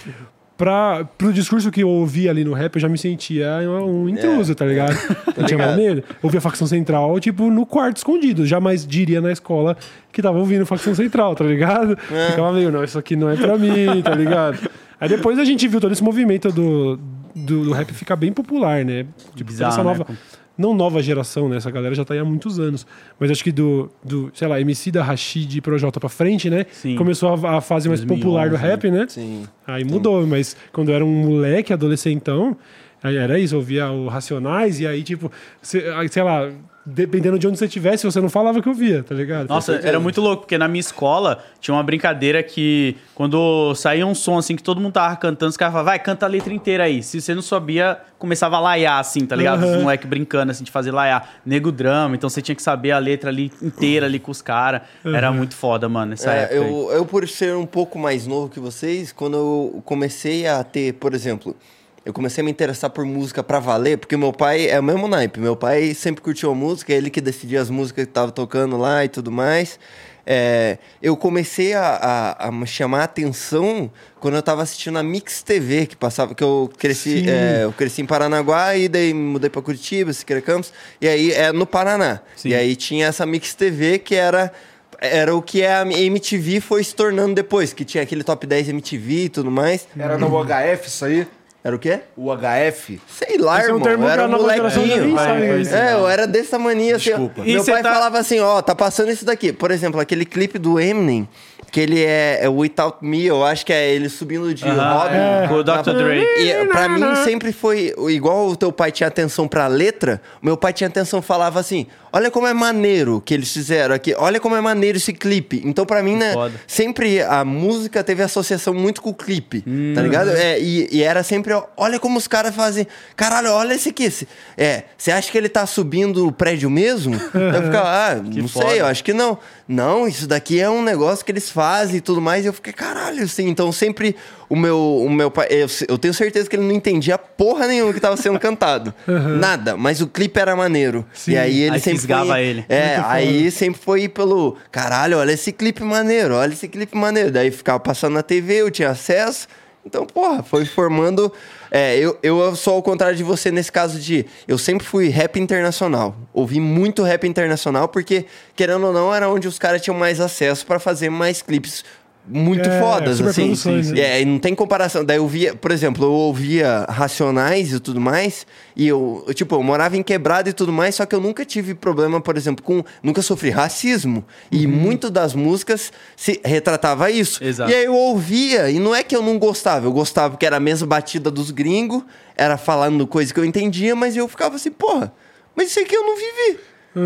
[SPEAKER 3] Pra, pro discurso que eu ouvia ali no rap, eu já me sentia um intruso, tá ligado? [LAUGHS] Eu tinha mal medo. Ouvia facção central, tipo, no quarto escondido. Jamais diria na escola que tava ouvindo facção central, tá ligado? Ficava meio, não, isso aqui não é pra mim, tá ligado? Aí depois a gente viu todo esse movimento do, do, do rap ficar bem popular, né? Tipo,
[SPEAKER 4] Bizarro,
[SPEAKER 3] essa
[SPEAKER 4] né?
[SPEAKER 3] Não nova geração, né? Essa galera já tá aí há muitos anos. Mas acho que do, do sei lá, MC da Rashid e Projota pra frente, né?
[SPEAKER 4] Sim.
[SPEAKER 3] Começou a, a fase mais
[SPEAKER 4] 2011,
[SPEAKER 3] popular do rap, né?
[SPEAKER 2] Sim.
[SPEAKER 3] Aí mudou, mas quando eu era um moleque, adolescentão, aí era isso, ouvia o Racionais e aí, tipo, sei lá, dependendo de onde você estivesse, você não falava que eu via, tá ligado?
[SPEAKER 4] Nossa, era muito louco, porque na minha escola tinha uma brincadeira que quando saía um som assim que todo mundo tava cantando, os caras falavam, vai, canta a letra inteira aí. Se você não sabia, começava a laiar, assim, tá ligado? Os
[SPEAKER 3] Aham.
[SPEAKER 4] moleques brincando, assim, de fazer laiar. Nego drama, então você tinha que saber a letra ali inteira ali com os caras. Era muito foda, mano, nessa
[SPEAKER 2] É,
[SPEAKER 4] época. aí.
[SPEAKER 2] eu, eu, por ser um pouco mais novo que vocês, quando eu comecei a ter, por exemplo, eu comecei a me interessar por música pra valer, porque meu pai é o mesmo naipe. Meu pai sempre curtiu a música, é ele que decidia as músicas que tava tocando lá e tudo mais. É, eu comecei a, a, a me chamar a atenção quando eu tava assistindo a Mix TV, que passava, que eu cresci, é, eu cresci em Paranaguá e daí mudei pra Curitiba, Siqueira Campos, e aí é no Paraná.
[SPEAKER 4] Sim.
[SPEAKER 2] E aí tinha essa Mix TV que era era o que a MTV foi se tornando depois, que tinha aquele top 10 MTV e tudo mais.
[SPEAKER 1] Era no UHF isso aí?
[SPEAKER 2] Era o quê?
[SPEAKER 1] O UHF?
[SPEAKER 2] Sei lá,
[SPEAKER 3] Esse é um
[SPEAKER 2] irmão.
[SPEAKER 3] termo
[SPEAKER 2] eu era um molequinho. É, eu era desse tamanho assim.
[SPEAKER 1] Desculpa.
[SPEAKER 4] E
[SPEAKER 2] Meu pai
[SPEAKER 4] tá-
[SPEAKER 2] falava assim, ó, tá passando isso daqui. Por exemplo, aquele clipe do Eminem, que ele é, é Without Me, eu acho que é ele subindo de
[SPEAKER 4] Aham,
[SPEAKER 2] Robin.
[SPEAKER 4] é, com o Dr. Dre.
[SPEAKER 2] E pra mim sempre foi igual o teu pai tinha atenção pra letra, o meu pai tinha atenção falava assim: "Olha como é maneiro que eles fizeram aqui, olha como é maneiro esse clipe". Então pra mim, né,
[SPEAKER 4] Foda.
[SPEAKER 2] sempre a música teve associação muito com o clipe,
[SPEAKER 4] Hum.
[SPEAKER 2] tá ligado? É, e, e era sempre, ó, olha como os caras fazem. Caralho, olha esse aqui. esse- É, você acha que ele tá subindo o prédio mesmo? [LAUGHS] eu ficava, ah, não
[SPEAKER 4] foda.
[SPEAKER 2] sei, eu acho que não. Não, isso daqui é um negócio que eles fazem e tudo mais. E eu fiquei, caralho, assim. Então sempre o meu, o meu pai. Eu, eu tenho certeza que ele não entendia porra nenhuma que tava sendo cantado. [LAUGHS] Nada. Mas o clipe era maneiro.
[SPEAKER 3] Sim.
[SPEAKER 2] E aí ele
[SPEAKER 4] Aí
[SPEAKER 2] sempre.
[SPEAKER 4] fisgava
[SPEAKER 2] foi,
[SPEAKER 4] ele.
[SPEAKER 2] É,
[SPEAKER 3] Muito
[SPEAKER 2] aí sempre foi pelo. Caralho, olha esse clipe maneiro, olha esse clipe maneiro. Daí ficava passando na TV, eu tinha acesso. Então, porra, foi formando. É, eu, eu sou ao contrário de você nesse caso de. Eu sempre fui rap internacional. Ouvi muito rap internacional, porque, querendo ou não, era onde os caras tinham mais acesso pra fazer mais clipes muito
[SPEAKER 3] É,
[SPEAKER 2] fodas, assim.
[SPEAKER 3] superproduções, né?
[SPEAKER 2] É, e não tem comparação. Daí eu via, por exemplo, eu ouvia Racionais e tudo mais, e eu, eu, tipo, eu morava em quebrada e tudo mais, só que eu nunca tive problema, por exemplo, com. Nunca sofri racismo. E muito das músicas se retratava isso.
[SPEAKER 4] Exato.
[SPEAKER 2] E aí eu ouvia, e não é que eu não gostava, eu gostava porque era a mesma batida dos gringos, era falando coisa que eu entendia, mas eu ficava assim, porra, mas isso aqui eu não vivi.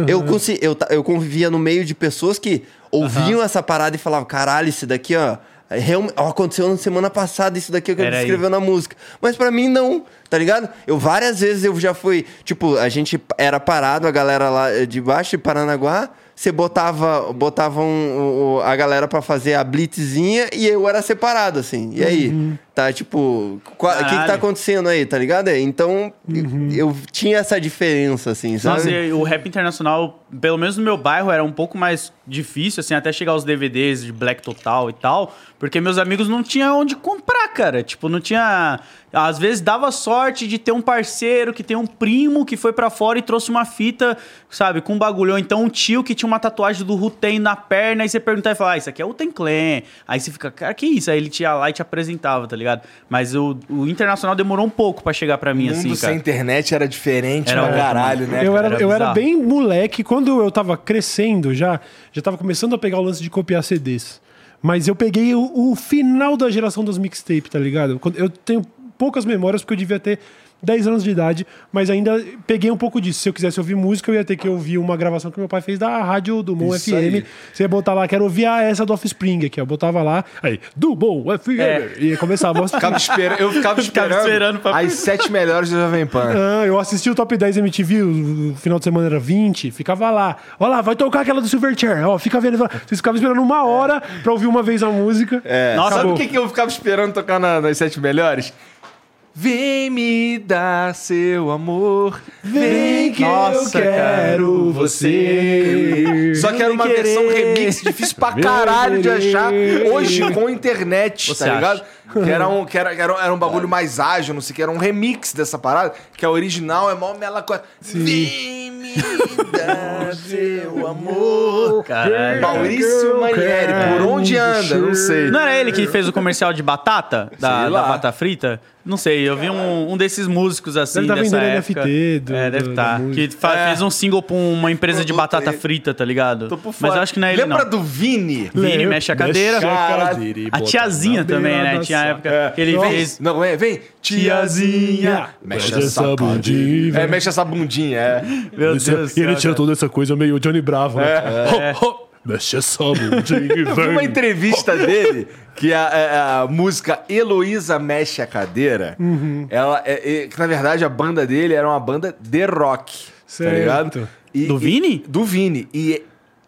[SPEAKER 2] Eu, consi- eu, ta- eu convivia no meio de pessoas que ouviam essa parada e falavam, caralho, isso daqui, ó. é real- aconteceu na semana passada isso daqui que ele escreveu na música. Mas pra mim, não, tá ligado? Eu várias vezes eu já fui. Tipo, a gente era parado, a galera lá de baixo de Paranaguá. Você botava, botava um- o- a galera pra fazer a blitzinha e eu era separado, assim. E aí? Tá, tipo, o que, que tá acontecendo aí, tá ligado? É, Então, eu, eu tinha essa diferença, assim, sabe?
[SPEAKER 4] Nossa, o rap internacional, pelo menos no meu bairro, era um pouco mais difícil, assim, até chegar aos DVDs de Black Total e tal, porque meus amigos não tinham onde comprar, cara. Tipo, não tinha. Às vezes dava sorte de ter um parceiro que tem um primo que foi pra fora e trouxe uma fita, sabe, com um bagulho. Ou então um tio que tinha uma tatuagem do Ruten na perna, e você perguntava e falava, ah, isso aqui é o Ten Clan. Aí você fica, cara, que isso? Aí ele ia lá e te apresentava, tá ligado? Mas o, o internacional demorou um pouco pra chegar pra mim,
[SPEAKER 1] mundo
[SPEAKER 4] assim,
[SPEAKER 1] sem
[SPEAKER 4] cara.
[SPEAKER 1] internet era diferente
[SPEAKER 4] Era
[SPEAKER 1] pra caralho, né?
[SPEAKER 3] eu era,
[SPEAKER 4] Era
[SPEAKER 3] eu era bem moleque. Quando eu tava crescendo já, já tava começando a pegar o lance de copiar CDs. Mas eu peguei o, o final da geração das mixtapes, tá ligado? Quando- Eu tenho poucas memórias porque eu devia ter 10 anos de idade, mas ainda peguei um pouco disso. Se eu quisesse ouvir música, eu ia ter que ouvir uma gravação que meu pai fez da rádio do Mon FM.
[SPEAKER 1] aí.
[SPEAKER 3] Você ia botar lá, quero ouvir a essa do Offspring aqui, ó. Eu botava lá, aí, do Mon FM.
[SPEAKER 4] É.
[SPEAKER 3] E começava a
[SPEAKER 1] Ficava esperando, eu ficava esperando,
[SPEAKER 4] esperando pra-
[SPEAKER 1] as sete melhores do Jovem Pan.
[SPEAKER 3] Ah, eu assisti o Top 10 MTV, o, final de semana era 20, ficava lá. Olha lá, vai tocar aquela do Silverchair. Ó, fica vendo. Vocês ficavam esperando uma hora pra ouvir uma vez a música.
[SPEAKER 1] É.
[SPEAKER 4] Nossa,
[SPEAKER 1] Sabe
[SPEAKER 3] acabou.
[SPEAKER 1] o que, que eu ficava esperando tocar na- nas sete melhores? Vem me dar seu amor.
[SPEAKER 3] Vem que
[SPEAKER 4] Nossa,
[SPEAKER 3] eu quero
[SPEAKER 4] cara.
[SPEAKER 3] você.
[SPEAKER 1] Só que era uma
[SPEAKER 4] querer.
[SPEAKER 1] versão remix, difícil pra caralho de achar hoje com internet,
[SPEAKER 4] Você
[SPEAKER 1] tá ligado?
[SPEAKER 4] acha?
[SPEAKER 1] Que era um, que era, que era, era um bagulho mais ágil, não sei o que, era um remix dessa parada, que a original é mó mela coisa. Vem me dar [LAUGHS] seu amor.
[SPEAKER 4] Caralho.
[SPEAKER 1] Maurício Manieri, por onde anda? Não sei.
[SPEAKER 4] Não era ele que fez o comercial de batata? Da, da batata frita? Não sei, eu vi um, um desses músicos assim
[SPEAKER 3] Deve tá
[SPEAKER 4] dessa época.
[SPEAKER 3] NFT do-
[SPEAKER 4] é, deve estar.
[SPEAKER 3] da
[SPEAKER 4] que
[SPEAKER 3] música.
[SPEAKER 4] fa-
[SPEAKER 1] É.
[SPEAKER 4] fez um single pra uma empresa de batata frita, tá ligado?
[SPEAKER 1] Tô por
[SPEAKER 4] Mas
[SPEAKER 1] fora.
[SPEAKER 4] eu acho que não é ele
[SPEAKER 1] Lembra
[SPEAKER 4] não.
[SPEAKER 1] do Vini?
[SPEAKER 4] Vini mexe a cadeira.
[SPEAKER 1] Caralho.
[SPEAKER 4] A tiazinha também, né? Tinha a época que ele
[SPEAKER 3] Nossa.
[SPEAKER 4] fez...
[SPEAKER 1] Não, é, vem. Tiazinha. Mexe essa bundinha. É, mexe essa bundinha, é.
[SPEAKER 4] Meu Deus do céu, cara.
[SPEAKER 3] toda essa coisa meio Johnny Bravo, né? Ho, ho, Mexe essa bundinha e
[SPEAKER 1] Eu vi uma entrevista [LAUGHS] dele que a, a- a música Heloísa Mexe a Cadeira, ela, é, é- que na verdade a banda dele era uma banda de rock.
[SPEAKER 3] Certo.
[SPEAKER 1] Tá ligado? E-
[SPEAKER 4] Do
[SPEAKER 1] e-
[SPEAKER 4] Vini?
[SPEAKER 1] do Vini. E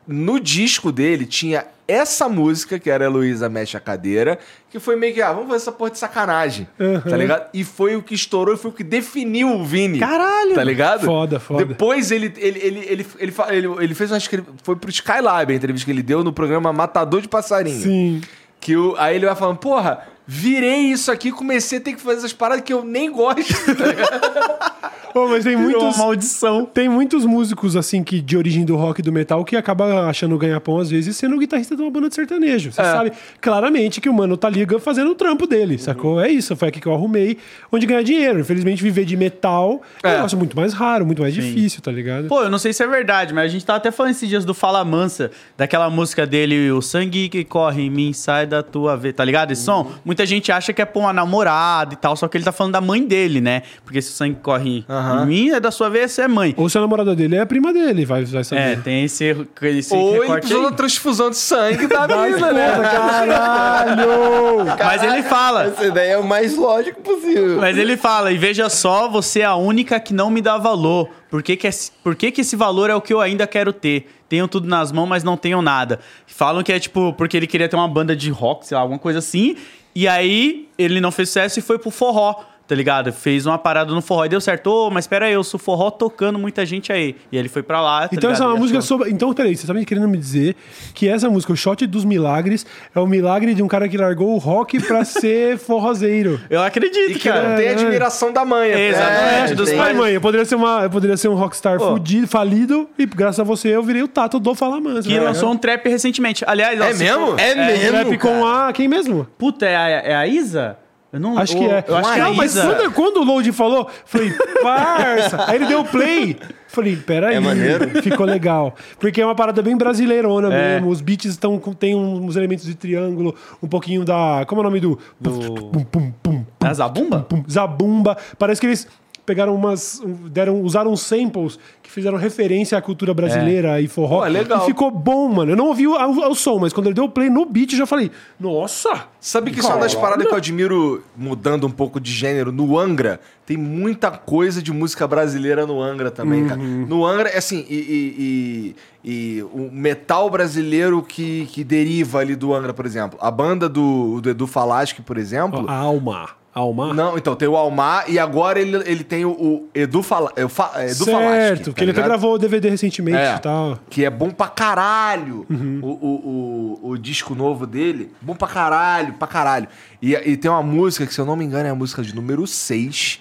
[SPEAKER 1] no disco dele tinha essa música, que era Heloísa Mexe a Cadeira, que foi meio que, ah, vamos fazer essa porra de sacanagem. Tá ligado? E foi o que estourou foi o que definiu o Vini.
[SPEAKER 4] Caralho!
[SPEAKER 1] Tá ligado?
[SPEAKER 3] Foda, foda.
[SPEAKER 1] Depois ele, ele, ele, ele, ele, ele, ele fez uma escre- Foi pro Skylab a entrevista que ele deu no programa Matador de Passarinho.
[SPEAKER 3] Sim.
[SPEAKER 1] Que o, aí ele vai falando, porra, virei isso aqui, comecei a ter que fazer essas paradas que eu nem gosto. tá ligado? [LAUGHS]
[SPEAKER 3] Pô, mas tem muitos.
[SPEAKER 4] uma maldição.
[SPEAKER 3] Tem muitos músicos, assim, que de origem do rock e do metal que acaba achando ganha-pão, às vezes, sendo o guitarrista de uma banda de sertanejo. Você
[SPEAKER 1] É.
[SPEAKER 3] sabe claramente que o mano tá liga fazendo o trampo dele, sacou? É isso, foi aqui que eu arrumei, onde ganhar dinheiro. Infelizmente, viver de metal é um
[SPEAKER 1] É.
[SPEAKER 3] negócio muito mais raro, muito mais difícil, tá ligado?
[SPEAKER 4] Pô, eu não sei se é verdade, mas a gente tava até falando esses dias do Fala Mansa, daquela música dele, O Sangue que Corre em Mim, Sai da Tua Veia, tá ligado? Esse som? Muita gente acha que é pra uma namorada e tal, só que ele tá falando da mãe dele, né? Porque se o sangue corre
[SPEAKER 1] Aham.
[SPEAKER 4] em mim, é da sua veia, você é mãe.
[SPEAKER 3] Ou se a namorada dele é a prima dele, vai, vai
[SPEAKER 4] É,
[SPEAKER 3] saber.
[SPEAKER 4] tem esse, esse
[SPEAKER 1] Ou ele
[SPEAKER 4] recorte
[SPEAKER 1] precisou
[SPEAKER 4] aí.
[SPEAKER 1] da transfusão de sangue da mina, né?
[SPEAKER 3] Caralho! [LAUGHS]
[SPEAKER 4] Mas ele fala,
[SPEAKER 2] Esse daí é o mais lógico possível.
[SPEAKER 4] mas ele fala, e veja só, você é a única que não me dá valor. Por que que, esse, por que que esse valor é o que eu ainda quero ter? Tenho tudo nas mãos, mas não tenho nada. Falam que é tipo, porque ele queria ter uma banda de rock, sei lá, alguma coisa assim. E aí, ele não fez sucesso e foi pro forró, tá ligado? Fez uma parada no forró e deu certo. Ô, mas pera aí, eu sou forró tocando muita gente aí. E ele foi pra lá, tá
[SPEAKER 3] Então essa é
[SPEAKER 4] ligado?
[SPEAKER 3] uma música
[SPEAKER 4] achou-
[SPEAKER 3] sobre. Então, peraí, você tá me querendo me dizer que essa música, o Shot dos Milagres, é o milagre de um cara que largou o rock pra [LAUGHS] ser forrozeiro.
[SPEAKER 4] Eu acredito,
[SPEAKER 1] E que
[SPEAKER 4] cara.
[SPEAKER 1] não tem
[SPEAKER 3] É.
[SPEAKER 1] admiração da mãe. até.
[SPEAKER 4] Exatamente,
[SPEAKER 2] É,
[SPEAKER 4] dos pais.
[SPEAKER 3] mãe, eu poderia ser, uma, eu poderia ser um rockstar
[SPEAKER 4] Pô.
[SPEAKER 3] fudido, falido, e graças a você eu virei o Tato do Fala Mansa.
[SPEAKER 4] Que
[SPEAKER 3] né?
[SPEAKER 4] lançou um trap recentemente. Aliás, ó,
[SPEAKER 1] É
[SPEAKER 4] se
[SPEAKER 1] mesmo?
[SPEAKER 4] for-
[SPEAKER 2] É mesmo,
[SPEAKER 3] Rap com a. Quem mesmo?
[SPEAKER 4] Puta, é a, é a Isa? Eu não
[SPEAKER 3] Acho que é.
[SPEAKER 4] Eu acho que é
[SPEAKER 3] Não, mas
[SPEAKER 4] Isa.
[SPEAKER 3] quando, quando o Load falou, falei, parça. Aí ele deu play. Falei, peraí.
[SPEAKER 2] É maneiro.
[SPEAKER 3] Ficou legal. Porque é uma parada bem brasileirona
[SPEAKER 4] É.
[SPEAKER 3] mesmo. Os beats estão com, tem uns elementos de triângulo, um pouquinho da. Como é o nome do. Pum, pum, pum,
[SPEAKER 4] É a Zabumba?
[SPEAKER 3] pum, zabumba. Parece que eles pegaram umas. deram, usaram samples que fizeram referência à cultura brasileira e forró.
[SPEAKER 1] Pô, legal.
[SPEAKER 3] E ficou bom, mano. Eu não ouvi o, o- o som, mas quando ele deu play no beat, eu já falei, nossa!
[SPEAKER 1] Sabe que isso é uma das paradas que eu admiro, mudando um pouco de gênero, no Angra, tem muita coisa de música brasileira no Angra também, cara. No Angra, assim, e, e- e- e o metal brasileiro que, que deriva ali do Angra, por exemplo. A banda do, do Edu Falaschi, por exemplo.
[SPEAKER 3] A alma. Alma?
[SPEAKER 1] Não, então, tem o Almar e agora ele, ele tem o, o Edu, Fala, é, é, Edu Falaschi.
[SPEAKER 3] certo, que ele até
[SPEAKER 1] ligado?
[SPEAKER 3] gravou o DVD recentemente
[SPEAKER 1] É,
[SPEAKER 3] e tal.
[SPEAKER 1] que é bom pra caralho.
[SPEAKER 3] Uhum.
[SPEAKER 1] O, o, o, o disco novo dele, bom pra caralho, pra caralho. E, e tem uma música que, se eu não me engano, é a música de número 6,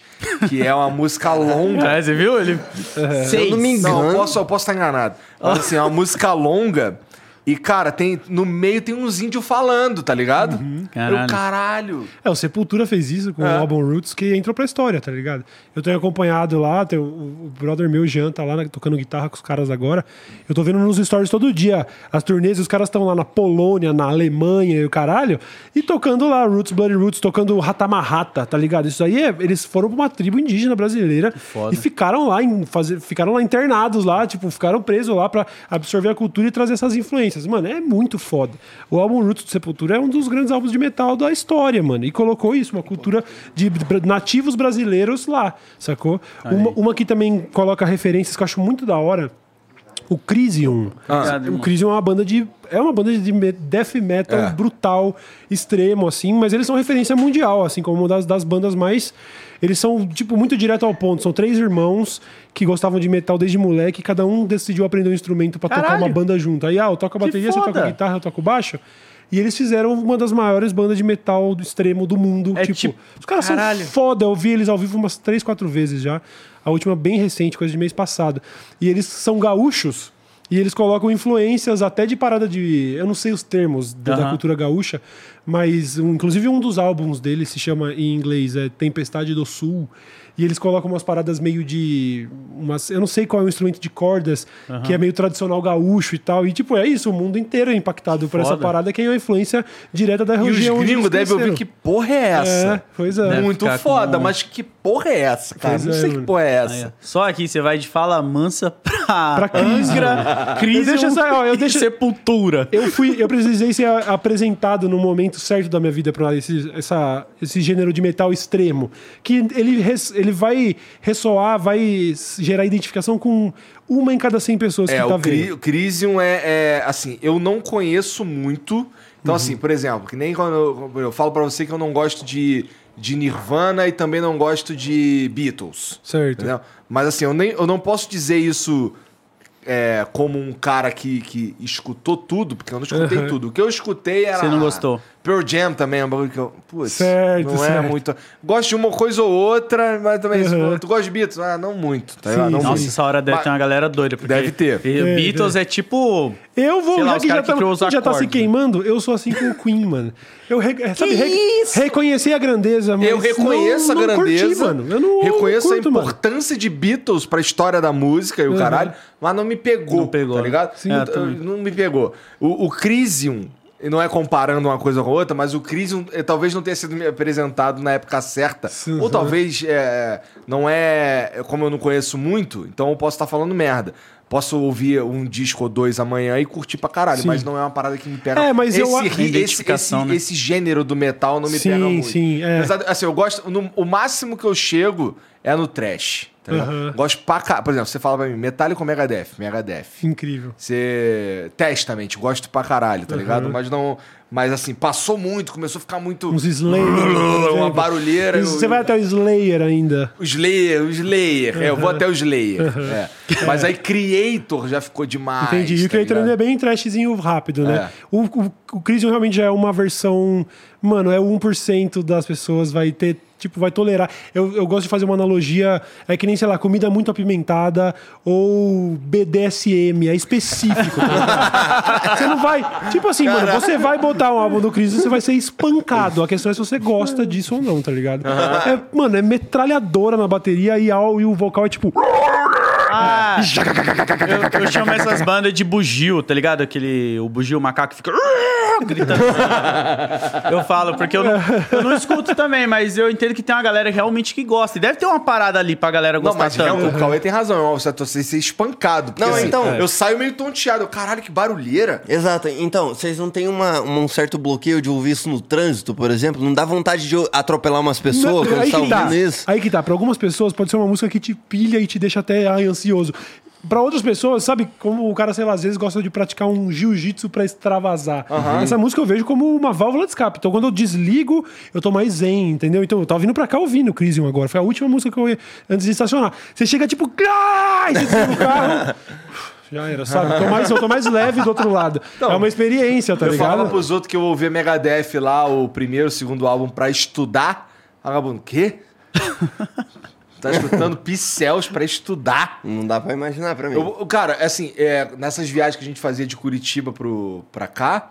[SPEAKER 1] que é uma música [LAUGHS] longa.
[SPEAKER 4] É, você viu? Ele...
[SPEAKER 2] Se eu não me
[SPEAKER 1] Não, eu
[SPEAKER 2] engano.
[SPEAKER 1] posso, eu posso estar enganado. Mas assim, é uma música longa. E, cara, tem, no meio tem uns índios falando, tá ligado? Eu,
[SPEAKER 4] Caralho.
[SPEAKER 1] caralho.
[SPEAKER 3] É, o Sepultura fez isso com
[SPEAKER 1] É.
[SPEAKER 3] o álbum Roots, que entrou pra história, tá ligado? Eu tenho acompanhado lá, tem o, o brother meu, Jean, tá lá né, tocando guitarra com os caras agora. Eu tô vendo nos stories todo dia as turnês, e os caras estão lá na Polônia, na Alemanha e o caralho, e tocando lá Roots, Bloody Roots, tocando Ratamarrata, tá ligado? Isso aí, é, eles foram pra uma tribo indígena brasileira e ficaram lá, em, fazer, ficaram lá internados lá, tipo, ficaram presos lá pra absorver a cultura e trazer essas influências. Mano, é muito foda. O álbum Roots do Sepultura é um dos grandes álbuns de metal da história, mano. E colocou isso, uma cultura de nativos brasileiros lá, sacou? Uma, uma que também coloca referências que eu acho muito da hora. O Crisium.
[SPEAKER 4] Obrigado,
[SPEAKER 3] o. Crisium é uma banda de. É uma banda de death metal
[SPEAKER 1] É.
[SPEAKER 3] brutal, extremo, assim, mas eles são referência mundial, assim, como uma das, das bandas mais. Eles são, tipo, muito direto ao ponto. São três irmãos que gostavam de metal desde moleque, e cada um decidiu aprender um instrumento pra tocar uma banda junto. Aí, ah, eu toco a bateria, você toca a guitarra, eu toco baixo. E eles fizeram uma das maiores bandas de metal do extremo do mundo.
[SPEAKER 4] É
[SPEAKER 3] tipo,
[SPEAKER 4] tipo-
[SPEAKER 3] os caras
[SPEAKER 4] caralho.
[SPEAKER 3] são foda. Eu vi eles ao vivo umas três, quatro vezes já. A última bem recente, coisa de mês passado. E eles são gaúchos. E eles colocam influências até de parada de. Eu não sei os termos da, da
[SPEAKER 4] Aham.
[SPEAKER 3] cultura gaúcha, mas um- inclusive um dos álbuns deles se chama em inglês é Tempestade do Sul. E eles colocam umas paradas meio de. Umas, eu não sei qual é o instrumento de cordas, que é meio tradicional gaúcho e tal. E tipo, é isso, o mundo inteiro é impactado por essa parada que é uma influência direta da
[SPEAKER 1] E os
[SPEAKER 3] região. onde
[SPEAKER 1] gringos devem ouvir que porra é essa?
[SPEAKER 3] É, pois é.
[SPEAKER 4] Deve
[SPEAKER 1] Muito foda,
[SPEAKER 4] com-
[SPEAKER 1] mas que porra é essa, cara?
[SPEAKER 3] Pois
[SPEAKER 1] não
[SPEAKER 3] é,
[SPEAKER 1] sei que porra é essa.
[SPEAKER 4] Só aqui você vai de fala mansa pra,
[SPEAKER 3] Pra Crisium.
[SPEAKER 4] Angra,
[SPEAKER 3] Eu
[SPEAKER 4] Crisium
[SPEAKER 3] deixo essa- ó, eu deixo-
[SPEAKER 4] Sepultura.
[SPEAKER 3] Eu fui, eu precisei ser apresentado no momento certo da minha vida para esse, essa, esse gênero de metal extremo, que ele, res- ele vai ressoar, vai gerar identificação com uma em cada 100 pessoas
[SPEAKER 1] É,
[SPEAKER 3] que tá
[SPEAKER 1] o,
[SPEAKER 3] vendo.
[SPEAKER 1] o Crisium é, é, assim, eu não conheço muito. Então,
[SPEAKER 3] Uhum.
[SPEAKER 1] assim, por exemplo, que nem quando eu, eu falo pra você que eu não gosto de, de Nirvana e também não gosto de Beatles.
[SPEAKER 3] Certo.
[SPEAKER 1] Entendeu? Mas assim, eu, nem, eu não posso dizer isso é, como um cara que, que escutou tudo, porque eu não escutei
[SPEAKER 3] Uhum.
[SPEAKER 1] tudo. O que eu escutei era.
[SPEAKER 4] Você não gostou?
[SPEAKER 1] Pearl Jam também é um bagulho que eu. Putz,
[SPEAKER 3] Certo,
[SPEAKER 1] não é
[SPEAKER 3] certo.
[SPEAKER 1] muito. Gosto de uma coisa ou outra, mas também.
[SPEAKER 3] Uhum.
[SPEAKER 1] Tu gosta de Beatles? Ah, não muito. Tá
[SPEAKER 3] Sim?
[SPEAKER 1] Não
[SPEAKER 3] sim.
[SPEAKER 4] Nossa, essa hora deve
[SPEAKER 1] Mas-
[SPEAKER 4] ter uma galera doida. Porque
[SPEAKER 1] Deve ter.
[SPEAKER 3] É,
[SPEAKER 4] Beatles é tipo.
[SPEAKER 3] Eu vou,
[SPEAKER 4] Sei lá,
[SPEAKER 3] já
[SPEAKER 4] os
[SPEAKER 3] que já tá,
[SPEAKER 4] que
[SPEAKER 3] já tá se
[SPEAKER 4] né?
[SPEAKER 3] queimando, eu sou assim com o Queen, mano. Eu re, é, sabe, re-
[SPEAKER 1] isso?
[SPEAKER 3] reconhecer a grandeza, mas
[SPEAKER 1] Eu reconheço
[SPEAKER 3] não,
[SPEAKER 1] a
[SPEAKER 3] não
[SPEAKER 1] grandeza.
[SPEAKER 3] Curti, mano. Eu não
[SPEAKER 1] reconheço
[SPEAKER 3] curto,
[SPEAKER 1] a
[SPEAKER 3] mano.
[SPEAKER 1] importância de Beatles pra história da música e o
[SPEAKER 3] Uhum.
[SPEAKER 1] caralho, mas não me pegou,
[SPEAKER 4] Não pegou,
[SPEAKER 1] tá ligado?
[SPEAKER 4] Sim, também.
[SPEAKER 1] não me pegou. O, o Crisium, e não é comparando uma coisa com outra, mas o Crisium eh, talvez não tenha sido me apresentado na época certa.
[SPEAKER 3] Sim,
[SPEAKER 1] ou talvez é, não é. Como eu não conheço muito, então eu posso estar falando merda. Posso ouvir um disco ou dois amanhã e curtir pra caralho,
[SPEAKER 3] Sim.
[SPEAKER 1] mas não é uma parada que me pega.
[SPEAKER 3] É, mas eu
[SPEAKER 1] esse,
[SPEAKER 3] a-
[SPEAKER 1] ri- esse, esse,
[SPEAKER 4] né?
[SPEAKER 1] esse gênero do metal não me
[SPEAKER 3] Sim,
[SPEAKER 1] pega muito.
[SPEAKER 3] sim, é.
[SPEAKER 1] Apesar de- assim, eu gosto. no- o máximo que eu chego é no trash. Tá ligado?
[SPEAKER 3] Uhum.
[SPEAKER 1] Gosto pra cá. Por exemplo, você fala pra mim, Metallica ou Megadeth? Megadeth.
[SPEAKER 3] Incrível.
[SPEAKER 1] Você. Testament, gosto pra caralho, tá ligado? Mas não. Mas assim, passou muito, começou a ficar muito.
[SPEAKER 3] Uns Slayer. [LAUGHS]
[SPEAKER 1] Uma barulheira.
[SPEAKER 3] Isso,
[SPEAKER 1] eu-
[SPEAKER 3] Você vai até o Slayer ainda.
[SPEAKER 1] O Slayer, o Slayer. É, eu vou até o Slayer. é. Mas aí Creator já ficou demais.
[SPEAKER 3] Entendi. E o
[SPEAKER 1] tá
[SPEAKER 3] Creator
[SPEAKER 1] ligado?
[SPEAKER 3] ainda é bem trashzinho rápido, né?
[SPEAKER 1] É.
[SPEAKER 3] O, o, o Crisium realmente já é uma versão. Mano, é 1% das pessoas vai ter. Tipo, vai tolerar. Eu, eu gosto de fazer uma analogia. É que nem, sei lá, comida muito apimentada ou BDSM. É específico. tá [LAUGHS] você não vai. Tipo assim, mano, você vai botar um álbum do Crisium, você vai ser espancado. A questão é se você gosta disso ou não, tá ligado? É, mano, é metralhadora na bateria e, ao- e o vocal é tipo.
[SPEAKER 4] Ah, [LAUGHS] eu, eu chamo essas bandas de bugio, tá ligado? Aquele. O bugio, o macaco que fica. Gritando. [LAUGHS] eu falo, porque eu não, eu não escuto também, mas eu entendo que tem uma galera realmente que gosta. E deve ter uma parada ali pra galera
[SPEAKER 1] Não,
[SPEAKER 4] gostar
[SPEAKER 1] mas
[SPEAKER 4] tanto.
[SPEAKER 1] o Cauê tem razão. Você tá ser espancado. Porque,
[SPEAKER 2] Não,
[SPEAKER 1] assim,
[SPEAKER 2] então-
[SPEAKER 1] Eu saio meio tonteado. Caralho, que barulheira.
[SPEAKER 2] Exato. Então, vocês não têm uma, um certo bloqueio de ouvir isso no trânsito, por exemplo? Não dá vontade de atropelar umas pessoas quando
[SPEAKER 3] aí
[SPEAKER 2] tá
[SPEAKER 3] que tá.
[SPEAKER 2] ouvindo isso?
[SPEAKER 3] Aí que tá. Pra algumas pessoas pode ser uma música que te pilha e te deixa até ai, ansioso. Pra outras pessoas, sabe, como o cara, sei lá, às vezes gosta de praticar um jiu-jitsu pra extravasar. Essa música eu vejo como uma válvula de escape. Então quando eu desligo, eu tô mais zen, entendeu? Então eu tava vindo pra cá ouvindo o Crisium agora. Foi a última música que eu ia antes de estacionar. Você chega tipo, ai, você desliga o carro. Já era, sabe? Eu tô mais, eu tô mais leve do outro lado. é uma experiência, tá
[SPEAKER 1] eu
[SPEAKER 3] ligado?
[SPEAKER 1] falava pros outros que eu ouvia Megadeth lá, o primeiro, o segundo álbum, pra estudar. Vagabundo, o quê? Tá escutando [LAUGHS] Picels pra estudar.
[SPEAKER 2] Não dá pra imaginar pra mim.
[SPEAKER 1] Eu- cara, assim, é, nessas viagens que a gente fazia de Curitiba pro, pra cá,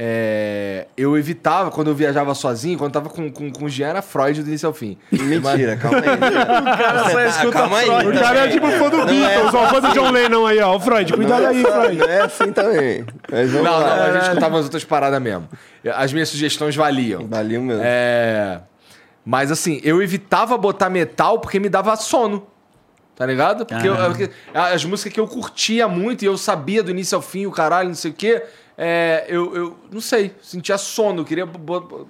[SPEAKER 1] é, eu evitava, quando eu viajava sozinho, quando eu tava com, com, com o Jean, era Freud do início ao fim. [LAUGHS]
[SPEAKER 2] Mentira, calma aí. [LAUGHS]
[SPEAKER 4] O cara só escuta
[SPEAKER 2] calma aí.
[SPEAKER 4] Freud.
[SPEAKER 3] O cara é tipo fã do Beatles, ó, fã do John Lennon aí, ó. O Freud, cuidado aí, Freud.
[SPEAKER 2] Não é assim também. Mas
[SPEAKER 1] Não,
[SPEAKER 2] vamos
[SPEAKER 1] não,
[SPEAKER 2] lá.
[SPEAKER 1] a gente escutava as outras paradas mesmo. As minhas sugestões valiam.
[SPEAKER 2] Valeu mesmo.
[SPEAKER 1] É, mas assim, eu evitava botar metal porque me dava sono. Tá ligado? Porque eu- as músicas que eu curtia muito e eu sabia do início ao fim, o caralho, não sei o quê. É, eu, eu não sei, sentia sono. Queria.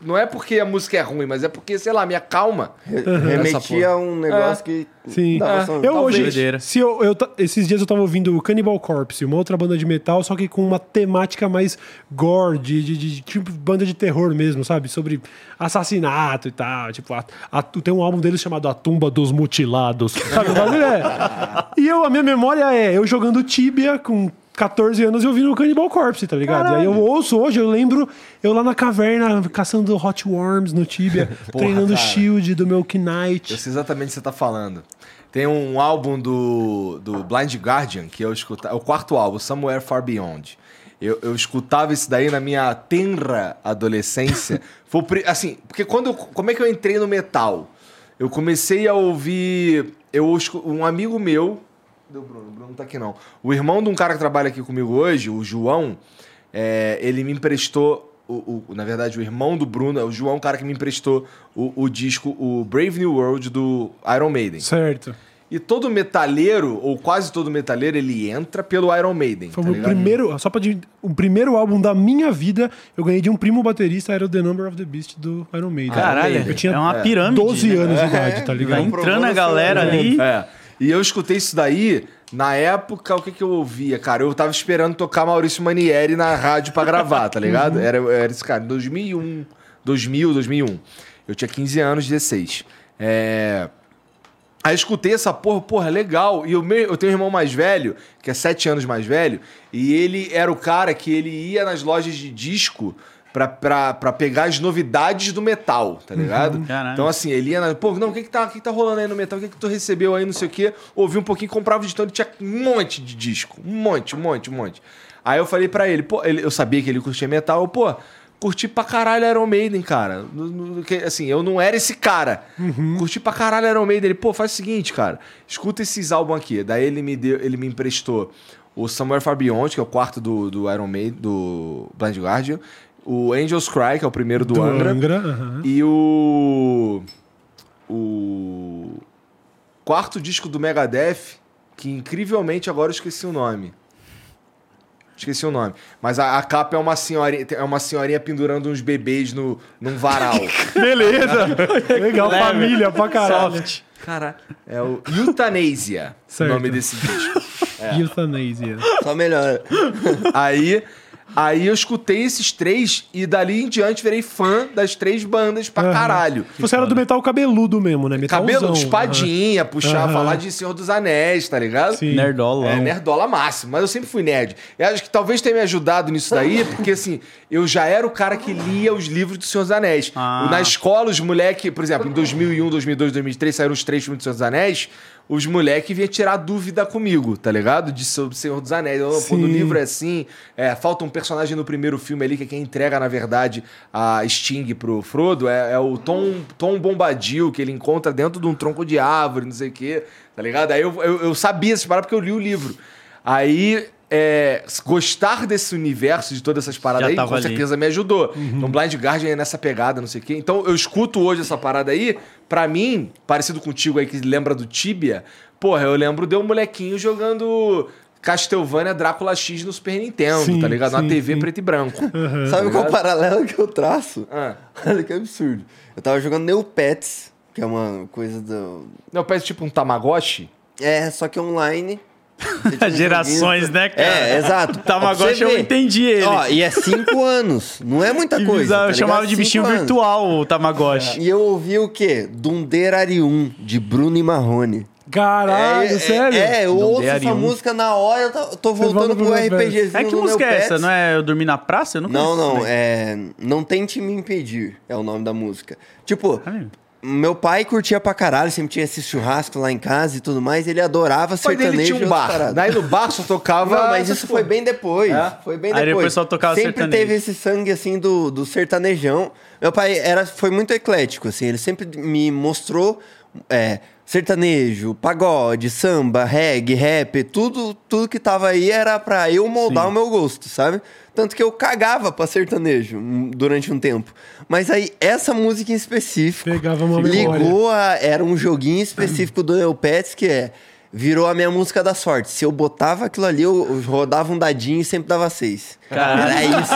[SPEAKER 1] Não é porque a música é ruim, mas é porque, sei lá, acalma.
[SPEAKER 2] Re-
[SPEAKER 1] Essa
[SPEAKER 2] Remetia a um negócio que
[SPEAKER 3] Sim.
[SPEAKER 2] dava
[SPEAKER 1] É,
[SPEAKER 2] sono.
[SPEAKER 3] Eu
[SPEAKER 1] Talvez.
[SPEAKER 3] hoje, se eu, eu esses dias eu tava ouvindo o Cannibal Corpse, uma outra banda de metal, só que com uma temática mais gore, de, de, de- tipo banda de terror mesmo, sabe? Sobre assassinato e tal. Tipo, a, a- tem um álbum deles chamado A Tumba dos Mutilados. Sabe? O é. E eu, a minha memória é eu jogando Tibia com 14 anos e ouvindo o Cannibal Corpse, tá ligado? E aí eu ouço hoje, eu lembro eu lá na caverna caçando Hot Worms no Tibia, [LAUGHS]
[SPEAKER 1] Porra, [LAUGHS]
[SPEAKER 3] treinando
[SPEAKER 1] cara.
[SPEAKER 3] Shield do Milk Knight.
[SPEAKER 1] Eu sei exatamente o que você tá falando. Tem um álbum do, do Blind Guardian que eu escutava. É o quarto álbum, Somewhere Far Beyond. Eu, eu escutava isso daí na minha tenra adolescência. [LAUGHS] Foi assim, porque quando eu- como é que eu entrei no metal? Eu comecei a ouvir. Eu, um amigo meu. Deu Bruno, o Bruno não tá aqui não. O irmão de um cara que trabalha aqui comigo hoje, o João, é, ele me emprestou. O, o- na verdade, o irmão do Bruno, o João, é um cara que me emprestou o, o disco, o Brave New World do Iron Maiden.
[SPEAKER 3] Certo.
[SPEAKER 1] E todo metalheiro, ou quase todo metalheiro, ele entra pelo Iron Maiden.
[SPEAKER 3] Foi
[SPEAKER 1] tá
[SPEAKER 3] o
[SPEAKER 1] ligado?
[SPEAKER 3] primeiro, só pra o primeiro álbum da minha vida, eu ganhei de um primo baterista, era o The Number of the Beast do Iron Maiden.
[SPEAKER 4] Caralho,
[SPEAKER 3] eu tinha
[SPEAKER 4] é uma pirâmide.
[SPEAKER 3] 12
[SPEAKER 4] né?
[SPEAKER 3] anos de idade, tá
[SPEAKER 2] É,
[SPEAKER 3] ligado?
[SPEAKER 4] Entrando a galera ali.
[SPEAKER 1] É. E eu escutei isso daí, na época, o que, que eu ouvia, cara? Eu tava esperando tocar Maurício Manieri na rádio pra gravar, tá ligado? [LAUGHS] Era, era esse cara, em 2001, 2000, 2001. Eu tinha 15 anos, 16. É... Aí eu escutei essa porra, porra, legal. E o meu, eu tenho um irmão mais velho, que é 7 anos mais velho, e ele era o cara que ele ia nas lojas de disco pra pegar as novidades do metal, tá ligado?
[SPEAKER 4] Caralho.
[SPEAKER 1] Então, assim, ele ia na. Pô, não, o que que tá, o que que tá rolando aí no metal? O que que tu recebeu aí, não sei o quê? Ouvi um pouquinho, comprava o disco, então ele tinha um monte de disco. Um monte, um monte, um monte. Aí eu falei pra ele, pô, ele- eu sabia que ele curtia metal, eu, pô. Curti pra caralho Iron Maiden, cara. Assim, eu não era esse cara. Curti pra caralho Iron Maiden. Ele, pô, faz o seguinte, cara. Escuta esses álbuns aqui. Daí ele me deu, ele me emprestou o Somewhere Far Beyond, que é o quarto do, do Iron Maiden, do Blind Guardian. O Angels Cry, que é o primeiro do,
[SPEAKER 3] Do
[SPEAKER 1] Angra.
[SPEAKER 3] Angra, aham.
[SPEAKER 1] E o. O. Quarto disco do Megadeth, que incrivelmente agora eu esqueci o nome. Esqueci o nome. Mas a, a capa é uma senhorinha, é uma senhorinha pendurando uns bebês no, num varal. [LAUGHS]
[SPEAKER 3] Beleza. Legal,
[SPEAKER 4] Leve.
[SPEAKER 3] família pra caralho.
[SPEAKER 4] Soft.
[SPEAKER 1] Cara, é o Euthanasia, o nome desse disco. [LAUGHS]
[SPEAKER 3] Euthanasia.
[SPEAKER 2] Só melhor.
[SPEAKER 1] Aí, aí eu escutei esses três e dali em diante virei fã das três bandas pra
[SPEAKER 3] Aham.
[SPEAKER 1] caralho.
[SPEAKER 3] Você era do metal cabeludo mesmo, né? Metalzão.
[SPEAKER 1] Cabelo, espadinha, puxar,
[SPEAKER 3] Aham.
[SPEAKER 1] falar de Senhor dos Anéis, tá ligado?
[SPEAKER 3] Sim.
[SPEAKER 4] Nerdola.
[SPEAKER 1] É, nerdola máximo, mas eu sempre fui nerd. Eu acho que talvez tenha me ajudado nisso daí, [LAUGHS] porque assim, eu já era o cara que lia os livros do Senhor dos Anéis.
[SPEAKER 4] Ah.
[SPEAKER 1] Na escola, os moleque, por exemplo, em 2001, 2002, 2003, saíram os três filmes do Senhor dos Anéis, os moleque vinham tirar dúvida comigo, tá ligado? De sobre Senhor dos Anéis. Eu, Pô, no livro é assim, é, falta um personagem no primeiro filme ali, que é quem entrega, na verdade, a Sting pro Frodo, é, é o Tom, Tom Bombadil, que ele encontra dentro de um tronco de árvore, não sei o quê, tá ligado? Aí eu, eu, eu sabia essas paradas porque eu li o livro. Aí, é, gostar desse universo, de todas essas paradas aí, com
[SPEAKER 4] ali.
[SPEAKER 1] certeza me ajudou. Então, Blind Guardian é nessa pegada, não sei o quê. Então, eu escuto hoje essa parada aí, pra mim, parecido contigo aí que lembra do Tibia, porra, eu lembro de um molequinho jogando Castlevania Drácula X no Super Nintendo,
[SPEAKER 3] Sim,
[SPEAKER 1] tá ligado? Na
[SPEAKER 3] sim,
[SPEAKER 1] TV
[SPEAKER 3] sim.
[SPEAKER 1] preto e branco.
[SPEAKER 2] Sabe qual
[SPEAKER 1] ligado?
[SPEAKER 2] paralelo que eu traço?
[SPEAKER 1] Ah.
[SPEAKER 2] Olha que absurdo. Eu tava jogando Neopets, que é uma coisa do.
[SPEAKER 1] Parece tipo um Tamagotchi.
[SPEAKER 2] É, só que online.
[SPEAKER 4] Gerações, né, cara?
[SPEAKER 2] É, exato.
[SPEAKER 4] Tamagotchi eu entendi ele.
[SPEAKER 2] Ó, e é cinco [LAUGHS] anos. Não é muita coisa. tá
[SPEAKER 4] eu chamava de
[SPEAKER 2] Cinco
[SPEAKER 4] bichinho
[SPEAKER 2] anos.
[SPEAKER 4] virtual o Tamagotchi.
[SPEAKER 2] E eu ouvi o quê? Dunderarium, de Bruno e Marrone.
[SPEAKER 3] Caralho,
[SPEAKER 2] é,
[SPEAKER 3] sério?
[SPEAKER 2] É, eu ouço essa música na hora, eu tô- tô
[SPEAKER 3] volta
[SPEAKER 2] voltando
[SPEAKER 3] pro.
[SPEAKER 2] RPGzinho
[SPEAKER 4] É que música é essa? Não é Eu Dormir na Praça? Eu não
[SPEAKER 2] Não, não, é. Não tente me impedir, é o nome da música. Tipo,
[SPEAKER 4] Caralho.
[SPEAKER 2] Meu pai curtia pra caralho, sempre tinha esse churrasco lá em casa e tudo mais. Ele adorava
[SPEAKER 1] dele
[SPEAKER 2] sertanejo
[SPEAKER 1] tinha
[SPEAKER 2] e
[SPEAKER 1] um bar. Daí no bar só tocava.
[SPEAKER 2] Não, mas isso foi
[SPEAKER 1] porra.
[SPEAKER 2] bem depois.
[SPEAKER 1] É?
[SPEAKER 2] Foi bem
[SPEAKER 4] Aí
[SPEAKER 2] depois.
[SPEAKER 4] depois só tocava
[SPEAKER 2] Sempre
[SPEAKER 4] sertanejo.
[SPEAKER 2] teve esse sangue, assim, do, do sertanejão. Meu pai era, foi muito eclético, assim. Ele sempre me mostrou é, sertanejo, pagode, samba, reggae, rap. Tudo, tudo que tava aí era pra eu moldar
[SPEAKER 4] Sim.
[SPEAKER 2] o meu gosto, sabe? Tanto que eu cagava pra sertanejo hum, durante um tempo. Mas aí, essa música em específico...
[SPEAKER 3] Pegava uma.
[SPEAKER 2] Ligou a, era um joguinho específico do Neopets que é virou a minha música da sorte. Se eu botava aquilo ali, eu, eu rodava um dadinho e sempre dava seis.
[SPEAKER 4] Caralho.
[SPEAKER 2] Era isso.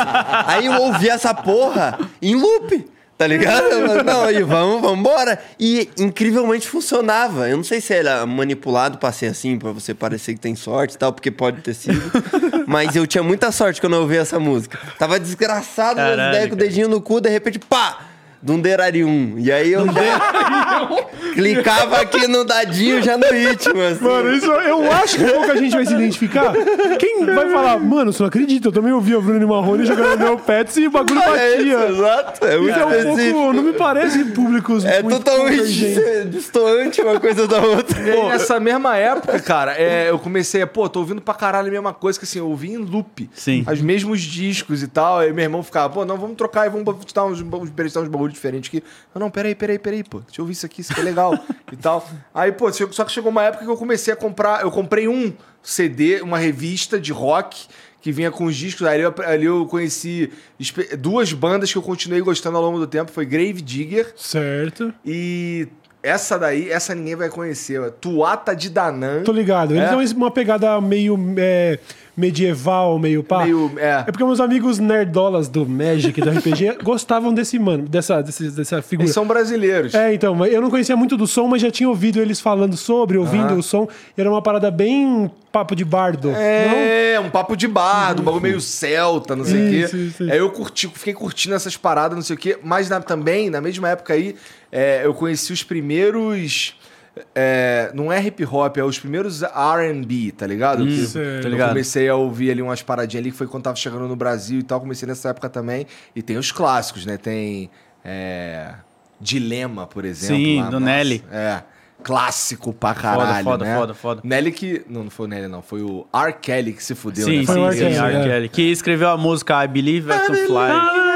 [SPEAKER 2] Aí eu ouvi essa porra em loop. Tá ligado? [LAUGHS] Falei, Não, aí vamos, vamos embora. E incrivelmente funcionava. Eu não sei se era manipulado pra ser assim, pra você parecer que tem sorte e tal, porque pode ter sido. [LAUGHS] Mas eu tinha muita sorte quando eu ouvi essa música. Tava desgraçado nas ideias com o dedinho no cu, de repente, pá! Dunderarium. E aí eu já clicava aqui no dadinho já no ritmo, assim.
[SPEAKER 3] Mano, isso eu acho que pouca gente vai se identificar. Quem vai falar, mano, você não acredita, eu também ouvi o Bruno Marrone jogando meu Pets e o bagulho
[SPEAKER 2] é isso,
[SPEAKER 3] batia.
[SPEAKER 2] exato. É muito
[SPEAKER 3] Isso é um pouco. Não me parece públicos.
[SPEAKER 2] É
[SPEAKER 3] muito
[SPEAKER 2] totalmente [LAUGHS] distoante uma coisa da outra.
[SPEAKER 1] E aí, nessa mesma época, cara, é, eu comecei a, pô, tô ouvindo pra caralho a mesma coisa, que assim, eu ouvi em loop.
[SPEAKER 4] Sim.
[SPEAKER 1] Os mesmos discos e tal. Aí meu irmão ficava, pô, não, vamos trocar e vamos te dar uns, uns, prestar uns bagulhos diferentes aqui. Não, não, peraí, peraí, peraí, pô. Deixa eu ouvir isso aqui, isso aqui é legal e tal. Aí, pô, só que chegou uma época que eu comecei a comprar. Eu comprei um CD, uma revista de rock. Que vinha com os discos, aí eu, ali eu conheci duas bandas que eu continuei gostando ao longo do tempo. Foi Grave Digger
[SPEAKER 3] Certo.
[SPEAKER 1] e essa daí, essa ninguém vai conhecer. ó. Tuata de Danann.
[SPEAKER 3] Tô ligado. Eles
[SPEAKER 1] É?
[SPEAKER 3] uma pegada meio é, medieval, meio pá.
[SPEAKER 1] Meio, é.
[SPEAKER 3] porque meus amigos nerdolas do Magic, do RPG, [LAUGHS] gostavam desse mano, dessa, desse- dessa figura.
[SPEAKER 1] Eles são brasileiros.
[SPEAKER 3] É, então, eu não conhecia muito do som, mas já tinha ouvido eles falando sobre, ouvindo o som. Era uma parada bem papo de bardo. não?
[SPEAKER 1] É, um papo de bardo, um bagulho meio celta, não sei o quê.
[SPEAKER 3] isso, isso.
[SPEAKER 1] Aí eu curti, fiquei curtindo essas paradas, não sei o quê. Mas na- também, na mesma época aí, é, eu conheci os primeiros. é, não é hip hop, é os primeiros RB, tá ligado? Que
[SPEAKER 3] certo.
[SPEAKER 4] Tô
[SPEAKER 1] eu
[SPEAKER 4] ligado.
[SPEAKER 1] comecei a ouvir ali umas paradinhas ali, que foi quando tava chegando no Brasil e tal. Comecei nessa época também. E tem os clássicos, né? Tem. é, Dilema, por exemplo.
[SPEAKER 4] Sim,
[SPEAKER 1] lá,
[SPEAKER 4] do
[SPEAKER 1] nossa,
[SPEAKER 4] Nelly.
[SPEAKER 1] É. Clássico pra caralho.
[SPEAKER 4] foda,
[SPEAKER 1] né?
[SPEAKER 4] foda, foda.
[SPEAKER 1] Nelly que. Não, não foi o Nelly, não. Foi o R. Kelly que se fudeu,
[SPEAKER 4] Sim,
[SPEAKER 1] né?
[SPEAKER 3] Foi o
[SPEAKER 4] sim,
[SPEAKER 3] R.
[SPEAKER 4] sim,
[SPEAKER 3] Kelly,
[SPEAKER 4] R. Kelly. Que escreveu a música I Believe I Can Fly.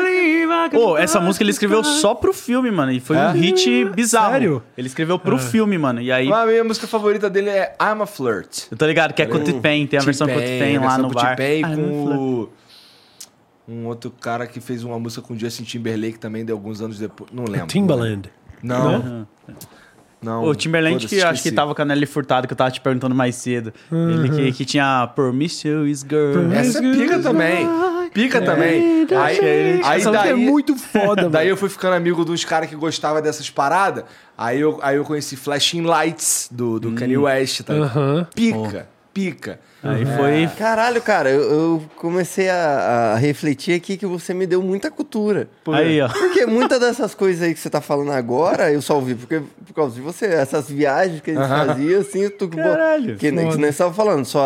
[SPEAKER 4] Pô, essa música ele escreveu só pro filme, mano. E foi
[SPEAKER 1] É?
[SPEAKER 4] um hit bizarro.
[SPEAKER 3] Sério?
[SPEAKER 4] Ele escreveu pro filme, mano. E aí,
[SPEAKER 1] A minha música favorita dele é I'm a Flirt.
[SPEAKER 4] eu tô ligado que é com o T-Pain. Tem a versão com o T-Pain lá no bar.
[SPEAKER 1] T-Pain
[SPEAKER 4] Ah,
[SPEAKER 1] com. Um outro cara que fez uma música com o Justin Timberlake também, de alguns anos depois. Não lembro.
[SPEAKER 3] Timbaland.
[SPEAKER 1] Não. Não.
[SPEAKER 4] O Timberland, que eu acho que tava com a Nelly Furtado, que eu tava te perguntando mais cedo. Ele que, que tinha Promiscuous Girl.
[SPEAKER 1] Essa é pica também. Pica também. Aí, aí
[SPEAKER 3] Essa música
[SPEAKER 1] daí,
[SPEAKER 3] é muito foda, [LAUGHS]
[SPEAKER 1] Daí
[SPEAKER 3] mano.
[SPEAKER 1] eu fui ficando amigo dos caras que gostavam dessas paradas. Aí eu, aí eu conheci Flashing Lights do, do Kanye West. Tá?
[SPEAKER 3] Aham.
[SPEAKER 1] Pica, pica.
[SPEAKER 4] Aí foi.
[SPEAKER 2] Caralho, cara, eu, eu comecei a, a refletir aqui que você me deu muita cultura.
[SPEAKER 4] Aí, ó.
[SPEAKER 2] Porque muitas dessas coisas aí que você tá falando agora, eu só ouvi porque, por causa de você. Essas viagens que a gente
[SPEAKER 1] Aham.
[SPEAKER 2] fazia, assim, tu
[SPEAKER 4] Caralho,
[SPEAKER 2] que, que
[SPEAKER 3] foda.
[SPEAKER 2] nós estava falando. Só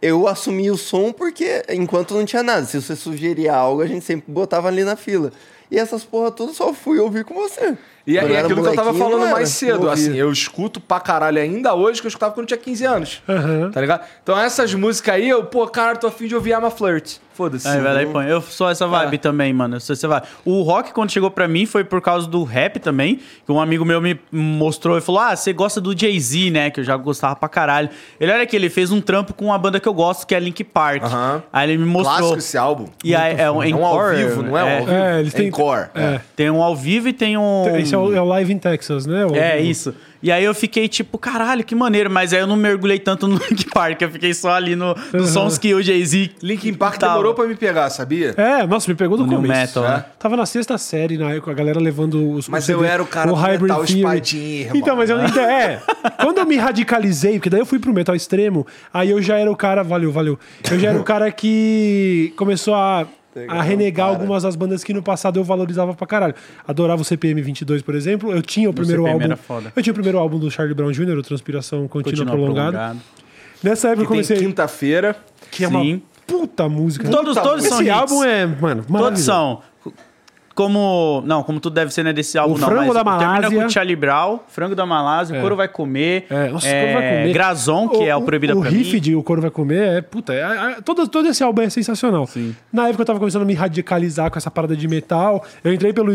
[SPEAKER 2] eu assumi o som porque enquanto não tinha nada. Se você sugeria algo, a gente sempre botava ali na fila. E essas porra tudo só fui ouvir com você.
[SPEAKER 1] E,
[SPEAKER 2] eu era
[SPEAKER 1] aquilo que eu tava falando
[SPEAKER 2] era,
[SPEAKER 1] mais cedo, assim, eu escuto pra caralho ainda hoje que eu escutava quando eu tinha 15 anos.
[SPEAKER 3] Aham.
[SPEAKER 1] Tá ligado? Então essas músicas aí, eu, pô, cara, tô afim de ouvir I'm a Flirt. Foda-se.
[SPEAKER 4] Aí, vai lá e põe. Eu sou essa vibe também, mano. Eu sou essa vibe. O rock, quando chegou pra mim, foi por causa do rap também. Que um amigo meu me mostrou e falou: Ah, você gosta do Jay-Z, né? Que eu já gostava pra caralho. Ele olha aqui, ele fez um trampo com uma banda que eu gosto, que é Link Park.
[SPEAKER 1] Aham.
[SPEAKER 4] Aí ele me mostrou.
[SPEAKER 1] Clássico esse álbum.
[SPEAKER 4] E aí é um
[SPEAKER 1] É um ao vivo, não é, um ao vivo?
[SPEAKER 3] É, eles têm-
[SPEAKER 1] Encore.
[SPEAKER 3] É.
[SPEAKER 4] Tem um ao vivo e tem um.
[SPEAKER 3] Esse é o, é o Live in Texas, né? O-
[SPEAKER 4] É, isso. E aí eu fiquei tipo, caralho, que maneiro. Mas aí eu não mergulhei tanto no [LAUGHS] Link Park. Eu fiquei só ali no, nos sons que o Jay-Z.
[SPEAKER 1] Linkin Park
[SPEAKER 4] tava.
[SPEAKER 1] demorou pra me pegar, sabia?
[SPEAKER 3] É, nossa, me pegou do
[SPEAKER 4] No
[SPEAKER 3] começo.
[SPEAKER 4] metal,
[SPEAKER 1] É.
[SPEAKER 4] né?
[SPEAKER 3] Tava na sexta série, na época, a galera levando os
[SPEAKER 1] Mas
[SPEAKER 3] o CD,
[SPEAKER 1] eu era o cara do
[SPEAKER 3] Hybrid
[SPEAKER 1] metal
[SPEAKER 3] Theory.
[SPEAKER 1] espadinha, irmão.
[SPEAKER 3] Então, mas eu então, é. Quando eu me radicalizei, porque daí eu fui pro metal extremo, aí eu já era o cara, valeu, valeu. Eu já era o cara que começou a a renegar algumas das bandas que no passado eu valorizava pra caralho. Adorava o CPM 22, por exemplo. Eu tinha o primeiro
[SPEAKER 4] CPM
[SPEAKER 3] álbum.
[SPEAKER 4] era foda.
[SPEAKER 3] Eu tinha o primeiro álbum do Charlie Brown Jr., o Transpiração Contínua,
[SPEAKER 4] Continua
[SPEAKER 3] Prolongada.
[SPEAKER 4] prolongado.
[SPEAKER 3] Nessa época eu
[SPEAKER 1] Que tem
[SPEAKER 3] comecei.
[SPEAKER 1] quinta-feira.
[SPEAKER 3] Que é uma
[SPEAKER 4] Sim.
[SPEAKER 3] puta música.
[SPEAKER 4] Todos, todos
[SPEAKER 3] Esse
[SPEAKER 4] são hits.
[SPEAKER 3] álbum é, mano,
[SPEAKER 4] Todos são. Como. Não, como tudo deve ser, né? Desse álbum,
[SPEAKER 3] O
[SPEAKER 4] não.
[SPEAKER 3] Frango da
[SPEAKER 4] Termina
[SPEAKER 3] Malásia.
[SPEAKER 4] com Charlie Brown, Frango da Malásia,
[SPEAKER 3] É.
[SPEAKER 4] o Coro Vai Comer.
[SPEAKER 3] É, nossa, o Coro vai comer.
[SPEAKER 4] Grazon, que é o Proibida
[SPEAKER 3] o
[SPEAKER 4] pra
[SPEAKER 3] riff
[SPEAKER 4] mim.
[SPEAKER 3] de O Coro Vai Comer é, puta, é, é- todo, todo esse álbum é sensacional. Na época eu tava começando a me radicalizar com essa parada de metal. Eu entrei pelo.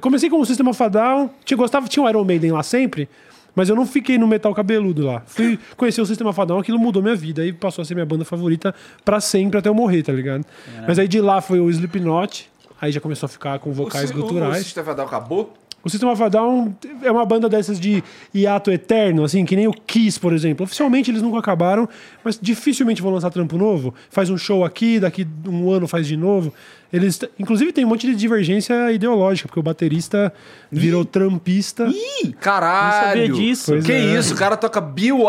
[SPEAKER 3] Comecei com o System of a Down. Tinha, gostava, tinha o Iron Maiden lá sempre. Mas eu não fiquei no metal cabeludo lá. Fui conhecer o System of a Down, aquilo mudou minha vida. Aí passou a ser minha banda favorita pra sempre, até eu morrer, tá ligado? Mas aí de lá foi o Slipknot. Aí já começou a ficar com vocais
[SPEAKER 1] o, O
[SPEAKER 3] guturais.
[SPEAKER 1] System of a Down acabou?
[SPEAKER 3] O System of a Down é uma banda dessas de hiato eterno, assim, que nem o Kiss, por exemplo. Oficialmente eles nunca acabaram, mas dificilmente vão lançar trampo novo. Faz um show aqui, daqui um ano faz de novo. Eles, inclusive, tem um monte de divergência ideológica, porque o baterista virou trampista.
[SPEAKER 1] Ih, caralho!
[SPEAKER 4] Não sabia disso.
[SPEAKER 3] Pois
[SPEAKER 1] que
[SPEAKER 3] é.
[SPEAKER 1] isso? O cara toca BYOB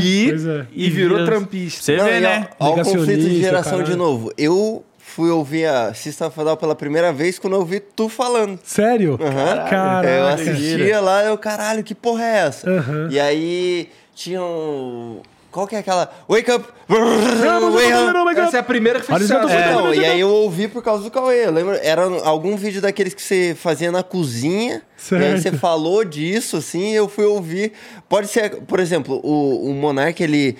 [SPEAKER 3] é.
[SPEAKER 1] e virou trampista.
[SPEAKER 4] Você vê, né?
[SPEAKER 2] ó o conflito de geração
[SPEAKER 3] caralho.
[SPEAKER 2] de novo. Eu fui ouvir a System of a Down pela primeira vez quando eu ouvi tu falando.
[SPEAKER 3] Sério?
[SPEAKER 2] Aham.
[SPEAKER 3] Caralho.
[SPEAKER 2] eu assistia lá, eu, caralho, que porra é essa?
[SPEAKER 3] Aham.
[SPEAKER 2] E aí tinha um... Qual que é aquela? Wake up!
[SPEAKER 3] Não, não,
[SPEAKER 2] Wake
[SPEAKER 3] não,
[SPEAKER 2] up!
[SPEAKER 3] não, não,
[SPEAKER 1] Essa é a primeira que fez sucesso.
[SPEAKER 3] falando.
[SPEAKER 2] Não, e aí eu ouvi por causa do Cauê. Eu lembro, era algum vídeo daqueles que você fazia na cozinha. E aí
[SPEAKER 3] Certo.
[SPEAKER 2] você falou disso, assim, eu fui ouvir. Pode ser, por exemplo, o, o Monark, ele,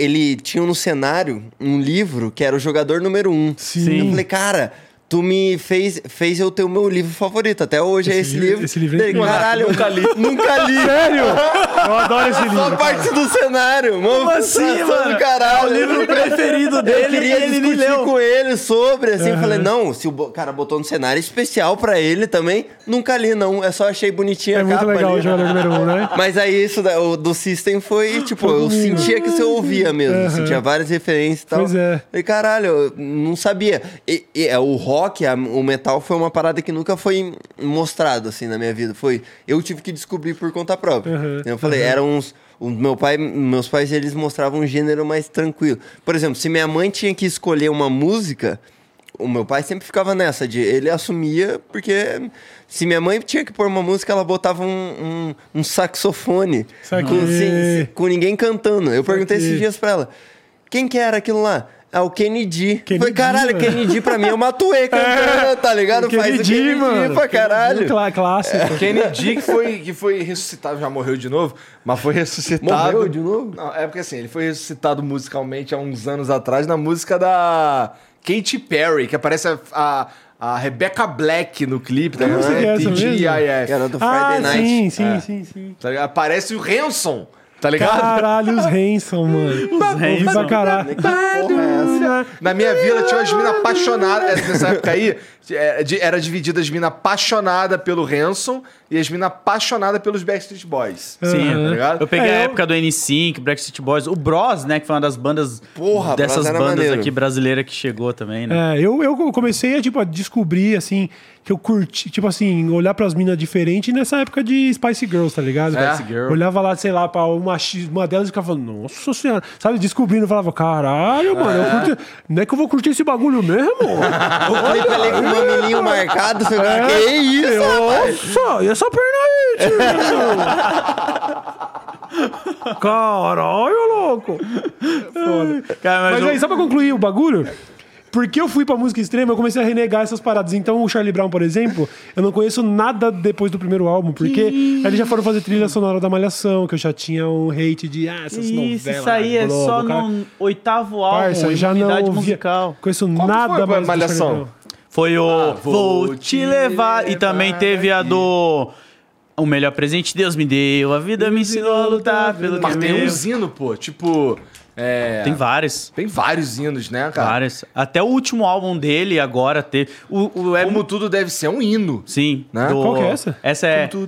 [SPEAKER 2] ele tinha no cenário um livro que era o jogador número um.
[SPEAKER 3] Sim.
[SPEAKER 2] Eu falei, cara. Tu me fez, fez eu ter o meu livro favorito. Até hoje é
[SPEAKER 3] Esse
[SPEAKER 2] esse
[SPEAKER 3] livro-
[SPEAKER 2] livro.
[SPEAKER 3] esse livro é.
[SPEAKER 2] Caralho, nunca li. [LAUGHS] Nunca li.
[SPEAKER 3] Sério? Eu adoro esse livro.
[SPEAKER 2] Só
[SPEAKER 3] cara.
[SPEAKER 2] parte do cenário. Mano,
[SPEAKER 4] Como assim, mano?
[SPEAKER 2] caralho.
[SPEAKER 4] É o livro preferido
[SPEAKER 2] Eu
[SPEAKER 4] dele
[SPEAKER 2] queria
[SPEAKER 4] e ele
[SPEAKER 2] discutir
[SPEAKER 4] leu.
[SPEAKER 2] com ele sobre, assim, eu falei, não, se o cara botou no cenário especial pra ele também, nunca li, não. É só achei bonitinha
[SPEAKER 3] É
[SPEAKER 2] a
[SPEAKER 3] muito
[SPEAKER 2] capa
[SPEAKER 3] legal o jogador número um, né? [LAUGHS]
[SPEAKER 2] Mas aí isso da- o do System foi, tipo, eu sentia que você ouvia mesmo.
[SPEAKER 3] Aham.
[SPEAKER 2] assim, tinha várias referências e tal.
[SPEAKER 3] Pois é.
[SPEAKER 2] Falei, caralho, eu não sabia. E, e, é, o rock, a- o metal foi uma parada que nunca foi mostrado, assim, na minha vida. Foi, eu tive que descobrir por conta própria.
[SPEAKER 3] Aham,
[SPEAKER 2] Eu falei, eram uns... O meu pai, meus pais, eles mostravam um gênero mais tranquilo. Por exemplo, se minha mãe tinha que escolher uma música, o meu pai sempre ficava nessa de ele assumia porque se minha mãe tinha que pôr uma música ela botava um, um, um saxofone com, sem- com ninguém cantando eu perguntei esses dias pra ela quem que era aquilo lá ah, o Kennedy.
[SPEAKER 3] Kennedy,
[SPEAKER 2] Falei, caralho,
[SPEAKER 3] mano.
[SPEAKER 2] Kennedy pra mim é uma tuê cantando, [LAUGHS] tá ligado? Faz o
[SPEAKER 3] Kennedy, mano.
[SPEAKER 2] pra caralho.
[SPEAKER 3] Clá- Clássico.
[SPEAKER 1] Kennedy que foi, que foi ressuscitado, já morreu de novo, mas foi ressuscitado.
[SPEAKER 2] Morreu de novo?
[SPEAKER 1] Não, é porque assim, ele foi ressuscitado musicalmente há uns anos atrás na música da Katy Perry, que aparece a, a, a Rebecca Black no clipe, tá
[SPEAKER 3] Eu não sei
[SPEAKER 1] ligado?
[SPEAKER 3] que é
[SPEAKER 2] era do Friday
[SPEAKER 3] Ah,
[SPEAKER 2] Night.
[SPEAKER 3] sim, sim,
[SPEAKER 1] É.
[SPEAKER 3] sim, sim.
[SPEAKER 1] Tá ligado? Aparece o Hanson, tá ligado?
[SPEAKER 3] Caralho, os Hanson, mano. Pra
[SPEAKER 4] Hanson.
[SPEAKER 3] caralho.
[SPEAKER 2] Que porra é essa?
[SPEAKER 1] Na minha vila tinha umas minas apaixonadas. Nessa época aí, era dividida as minas apaixonadas pelo Hanson e as minas apaixonadas pelos Backstreet Boys.
[SPEAKER 4] Sim,
[SPEAKER 3] Aham.
[SPEAKER 1] tá ligado?
[SPEAKER 4] Eu peguei
[SPEAKER 3] É,
[SPEAKER 4] a
[SPEAKER 3] eu-
[SPEAKER 4] época do N5, Backstreet Boys, o Bros, né, que foi uma das bandas
[SPEAKER 2] Porra,
[SPEAKER 4] dessas bandas
[SPEAKER 2] maneiro.
[SPEAKER 4] aqui brasileiras que chegou também, né?
[SPEAKER 3] É, eu, eu comecei a, tipo, a descobrir, assim, que eu curti, tipo assim, olhar pras minas diferentes nessa época de Spice Girls, tá ligado?
[SPEAKER 1] É.
[SPEAKER 4] Spice Girl.
[SPEAKER 3] Olhava lá, sei lá, pra uma, uma delas e ficava falando, nossa senhora, sabe? Descobrindo, eu falava, caralho, mano, eu curti, não é que eu vou curtir esse bagulho mesmo? [LAUGHS]
[SPEAKER 2] Clipe o mamilinho marcado, você fala, que isso?
[SPEAKER 3] Nossa, e essa perna aí, tio? Caralho, louco. Foda.
[SPEAKER 4] Cara,
[SPEAKER 3] Mas
[SPEAKER 4] mas,
[SPEAKER 3] aí, só pra concluir o bagulho, porque eu fui pra música extrema, eu comecei a renegar essas paradas. Então, o Charlie Brown, por exemplo, eu não conheço nada depois do primeiro álbum, porque eles já foram fazer trilha sonora da Malhação, que eu já tinha um hate de, ah, essas novelas.
[SPEAKER 4] Isso, isso aí é
[SPEAKER 3] Globo,
[SPEAKER 4] só
[SPEAKER 3] cara.
[SPEAKER 4] no oitavo álbum,
[SPEAKER 3] Parça, já não ouvia,
[SPEAKER 4] musical.
[SPEAKER 3] conheço
[SPEAKER 1] Qual que
[SPEAKER 3] nada
[SPEAKER 1] foi,
[SPEAKER 3] mais do
[SPEAKER 1] Malhação?
[SPEAKER 3] Brown.
[SPEAKER 4] Foi o
[SPEAKER 1] Ah,
[SPEAKER 4] Vou Te Levar. E também teve a do... O melhor presente Deus me deu, a vida me ensinou a lutar pelo que
[SPEAKER 1] Mas
[SPEAKER 4] é
[SPEAKER 1] tem
[SPEAKER 4] meu.
[SPEAKER 1] uns hinos, pô. Tipo. É,
[SPEAKER 4] Tem vários.
[SPEAKER 1] tem vários hinos, né, cara?
[SPEAKER 4] Vários. Até o último álbum dele agora teve. O, o, é,
[SPEAKER 1] Como tudo deve ser, é um hino.
[SPEAKER 4] Sim.
[SPEAKER 1] Né?
[SPEAKER 4] do-
[SPEAKER 3] Qual que é essa?
[SPEAKER 4] Essa é.
[SPEAKER 1] Tudo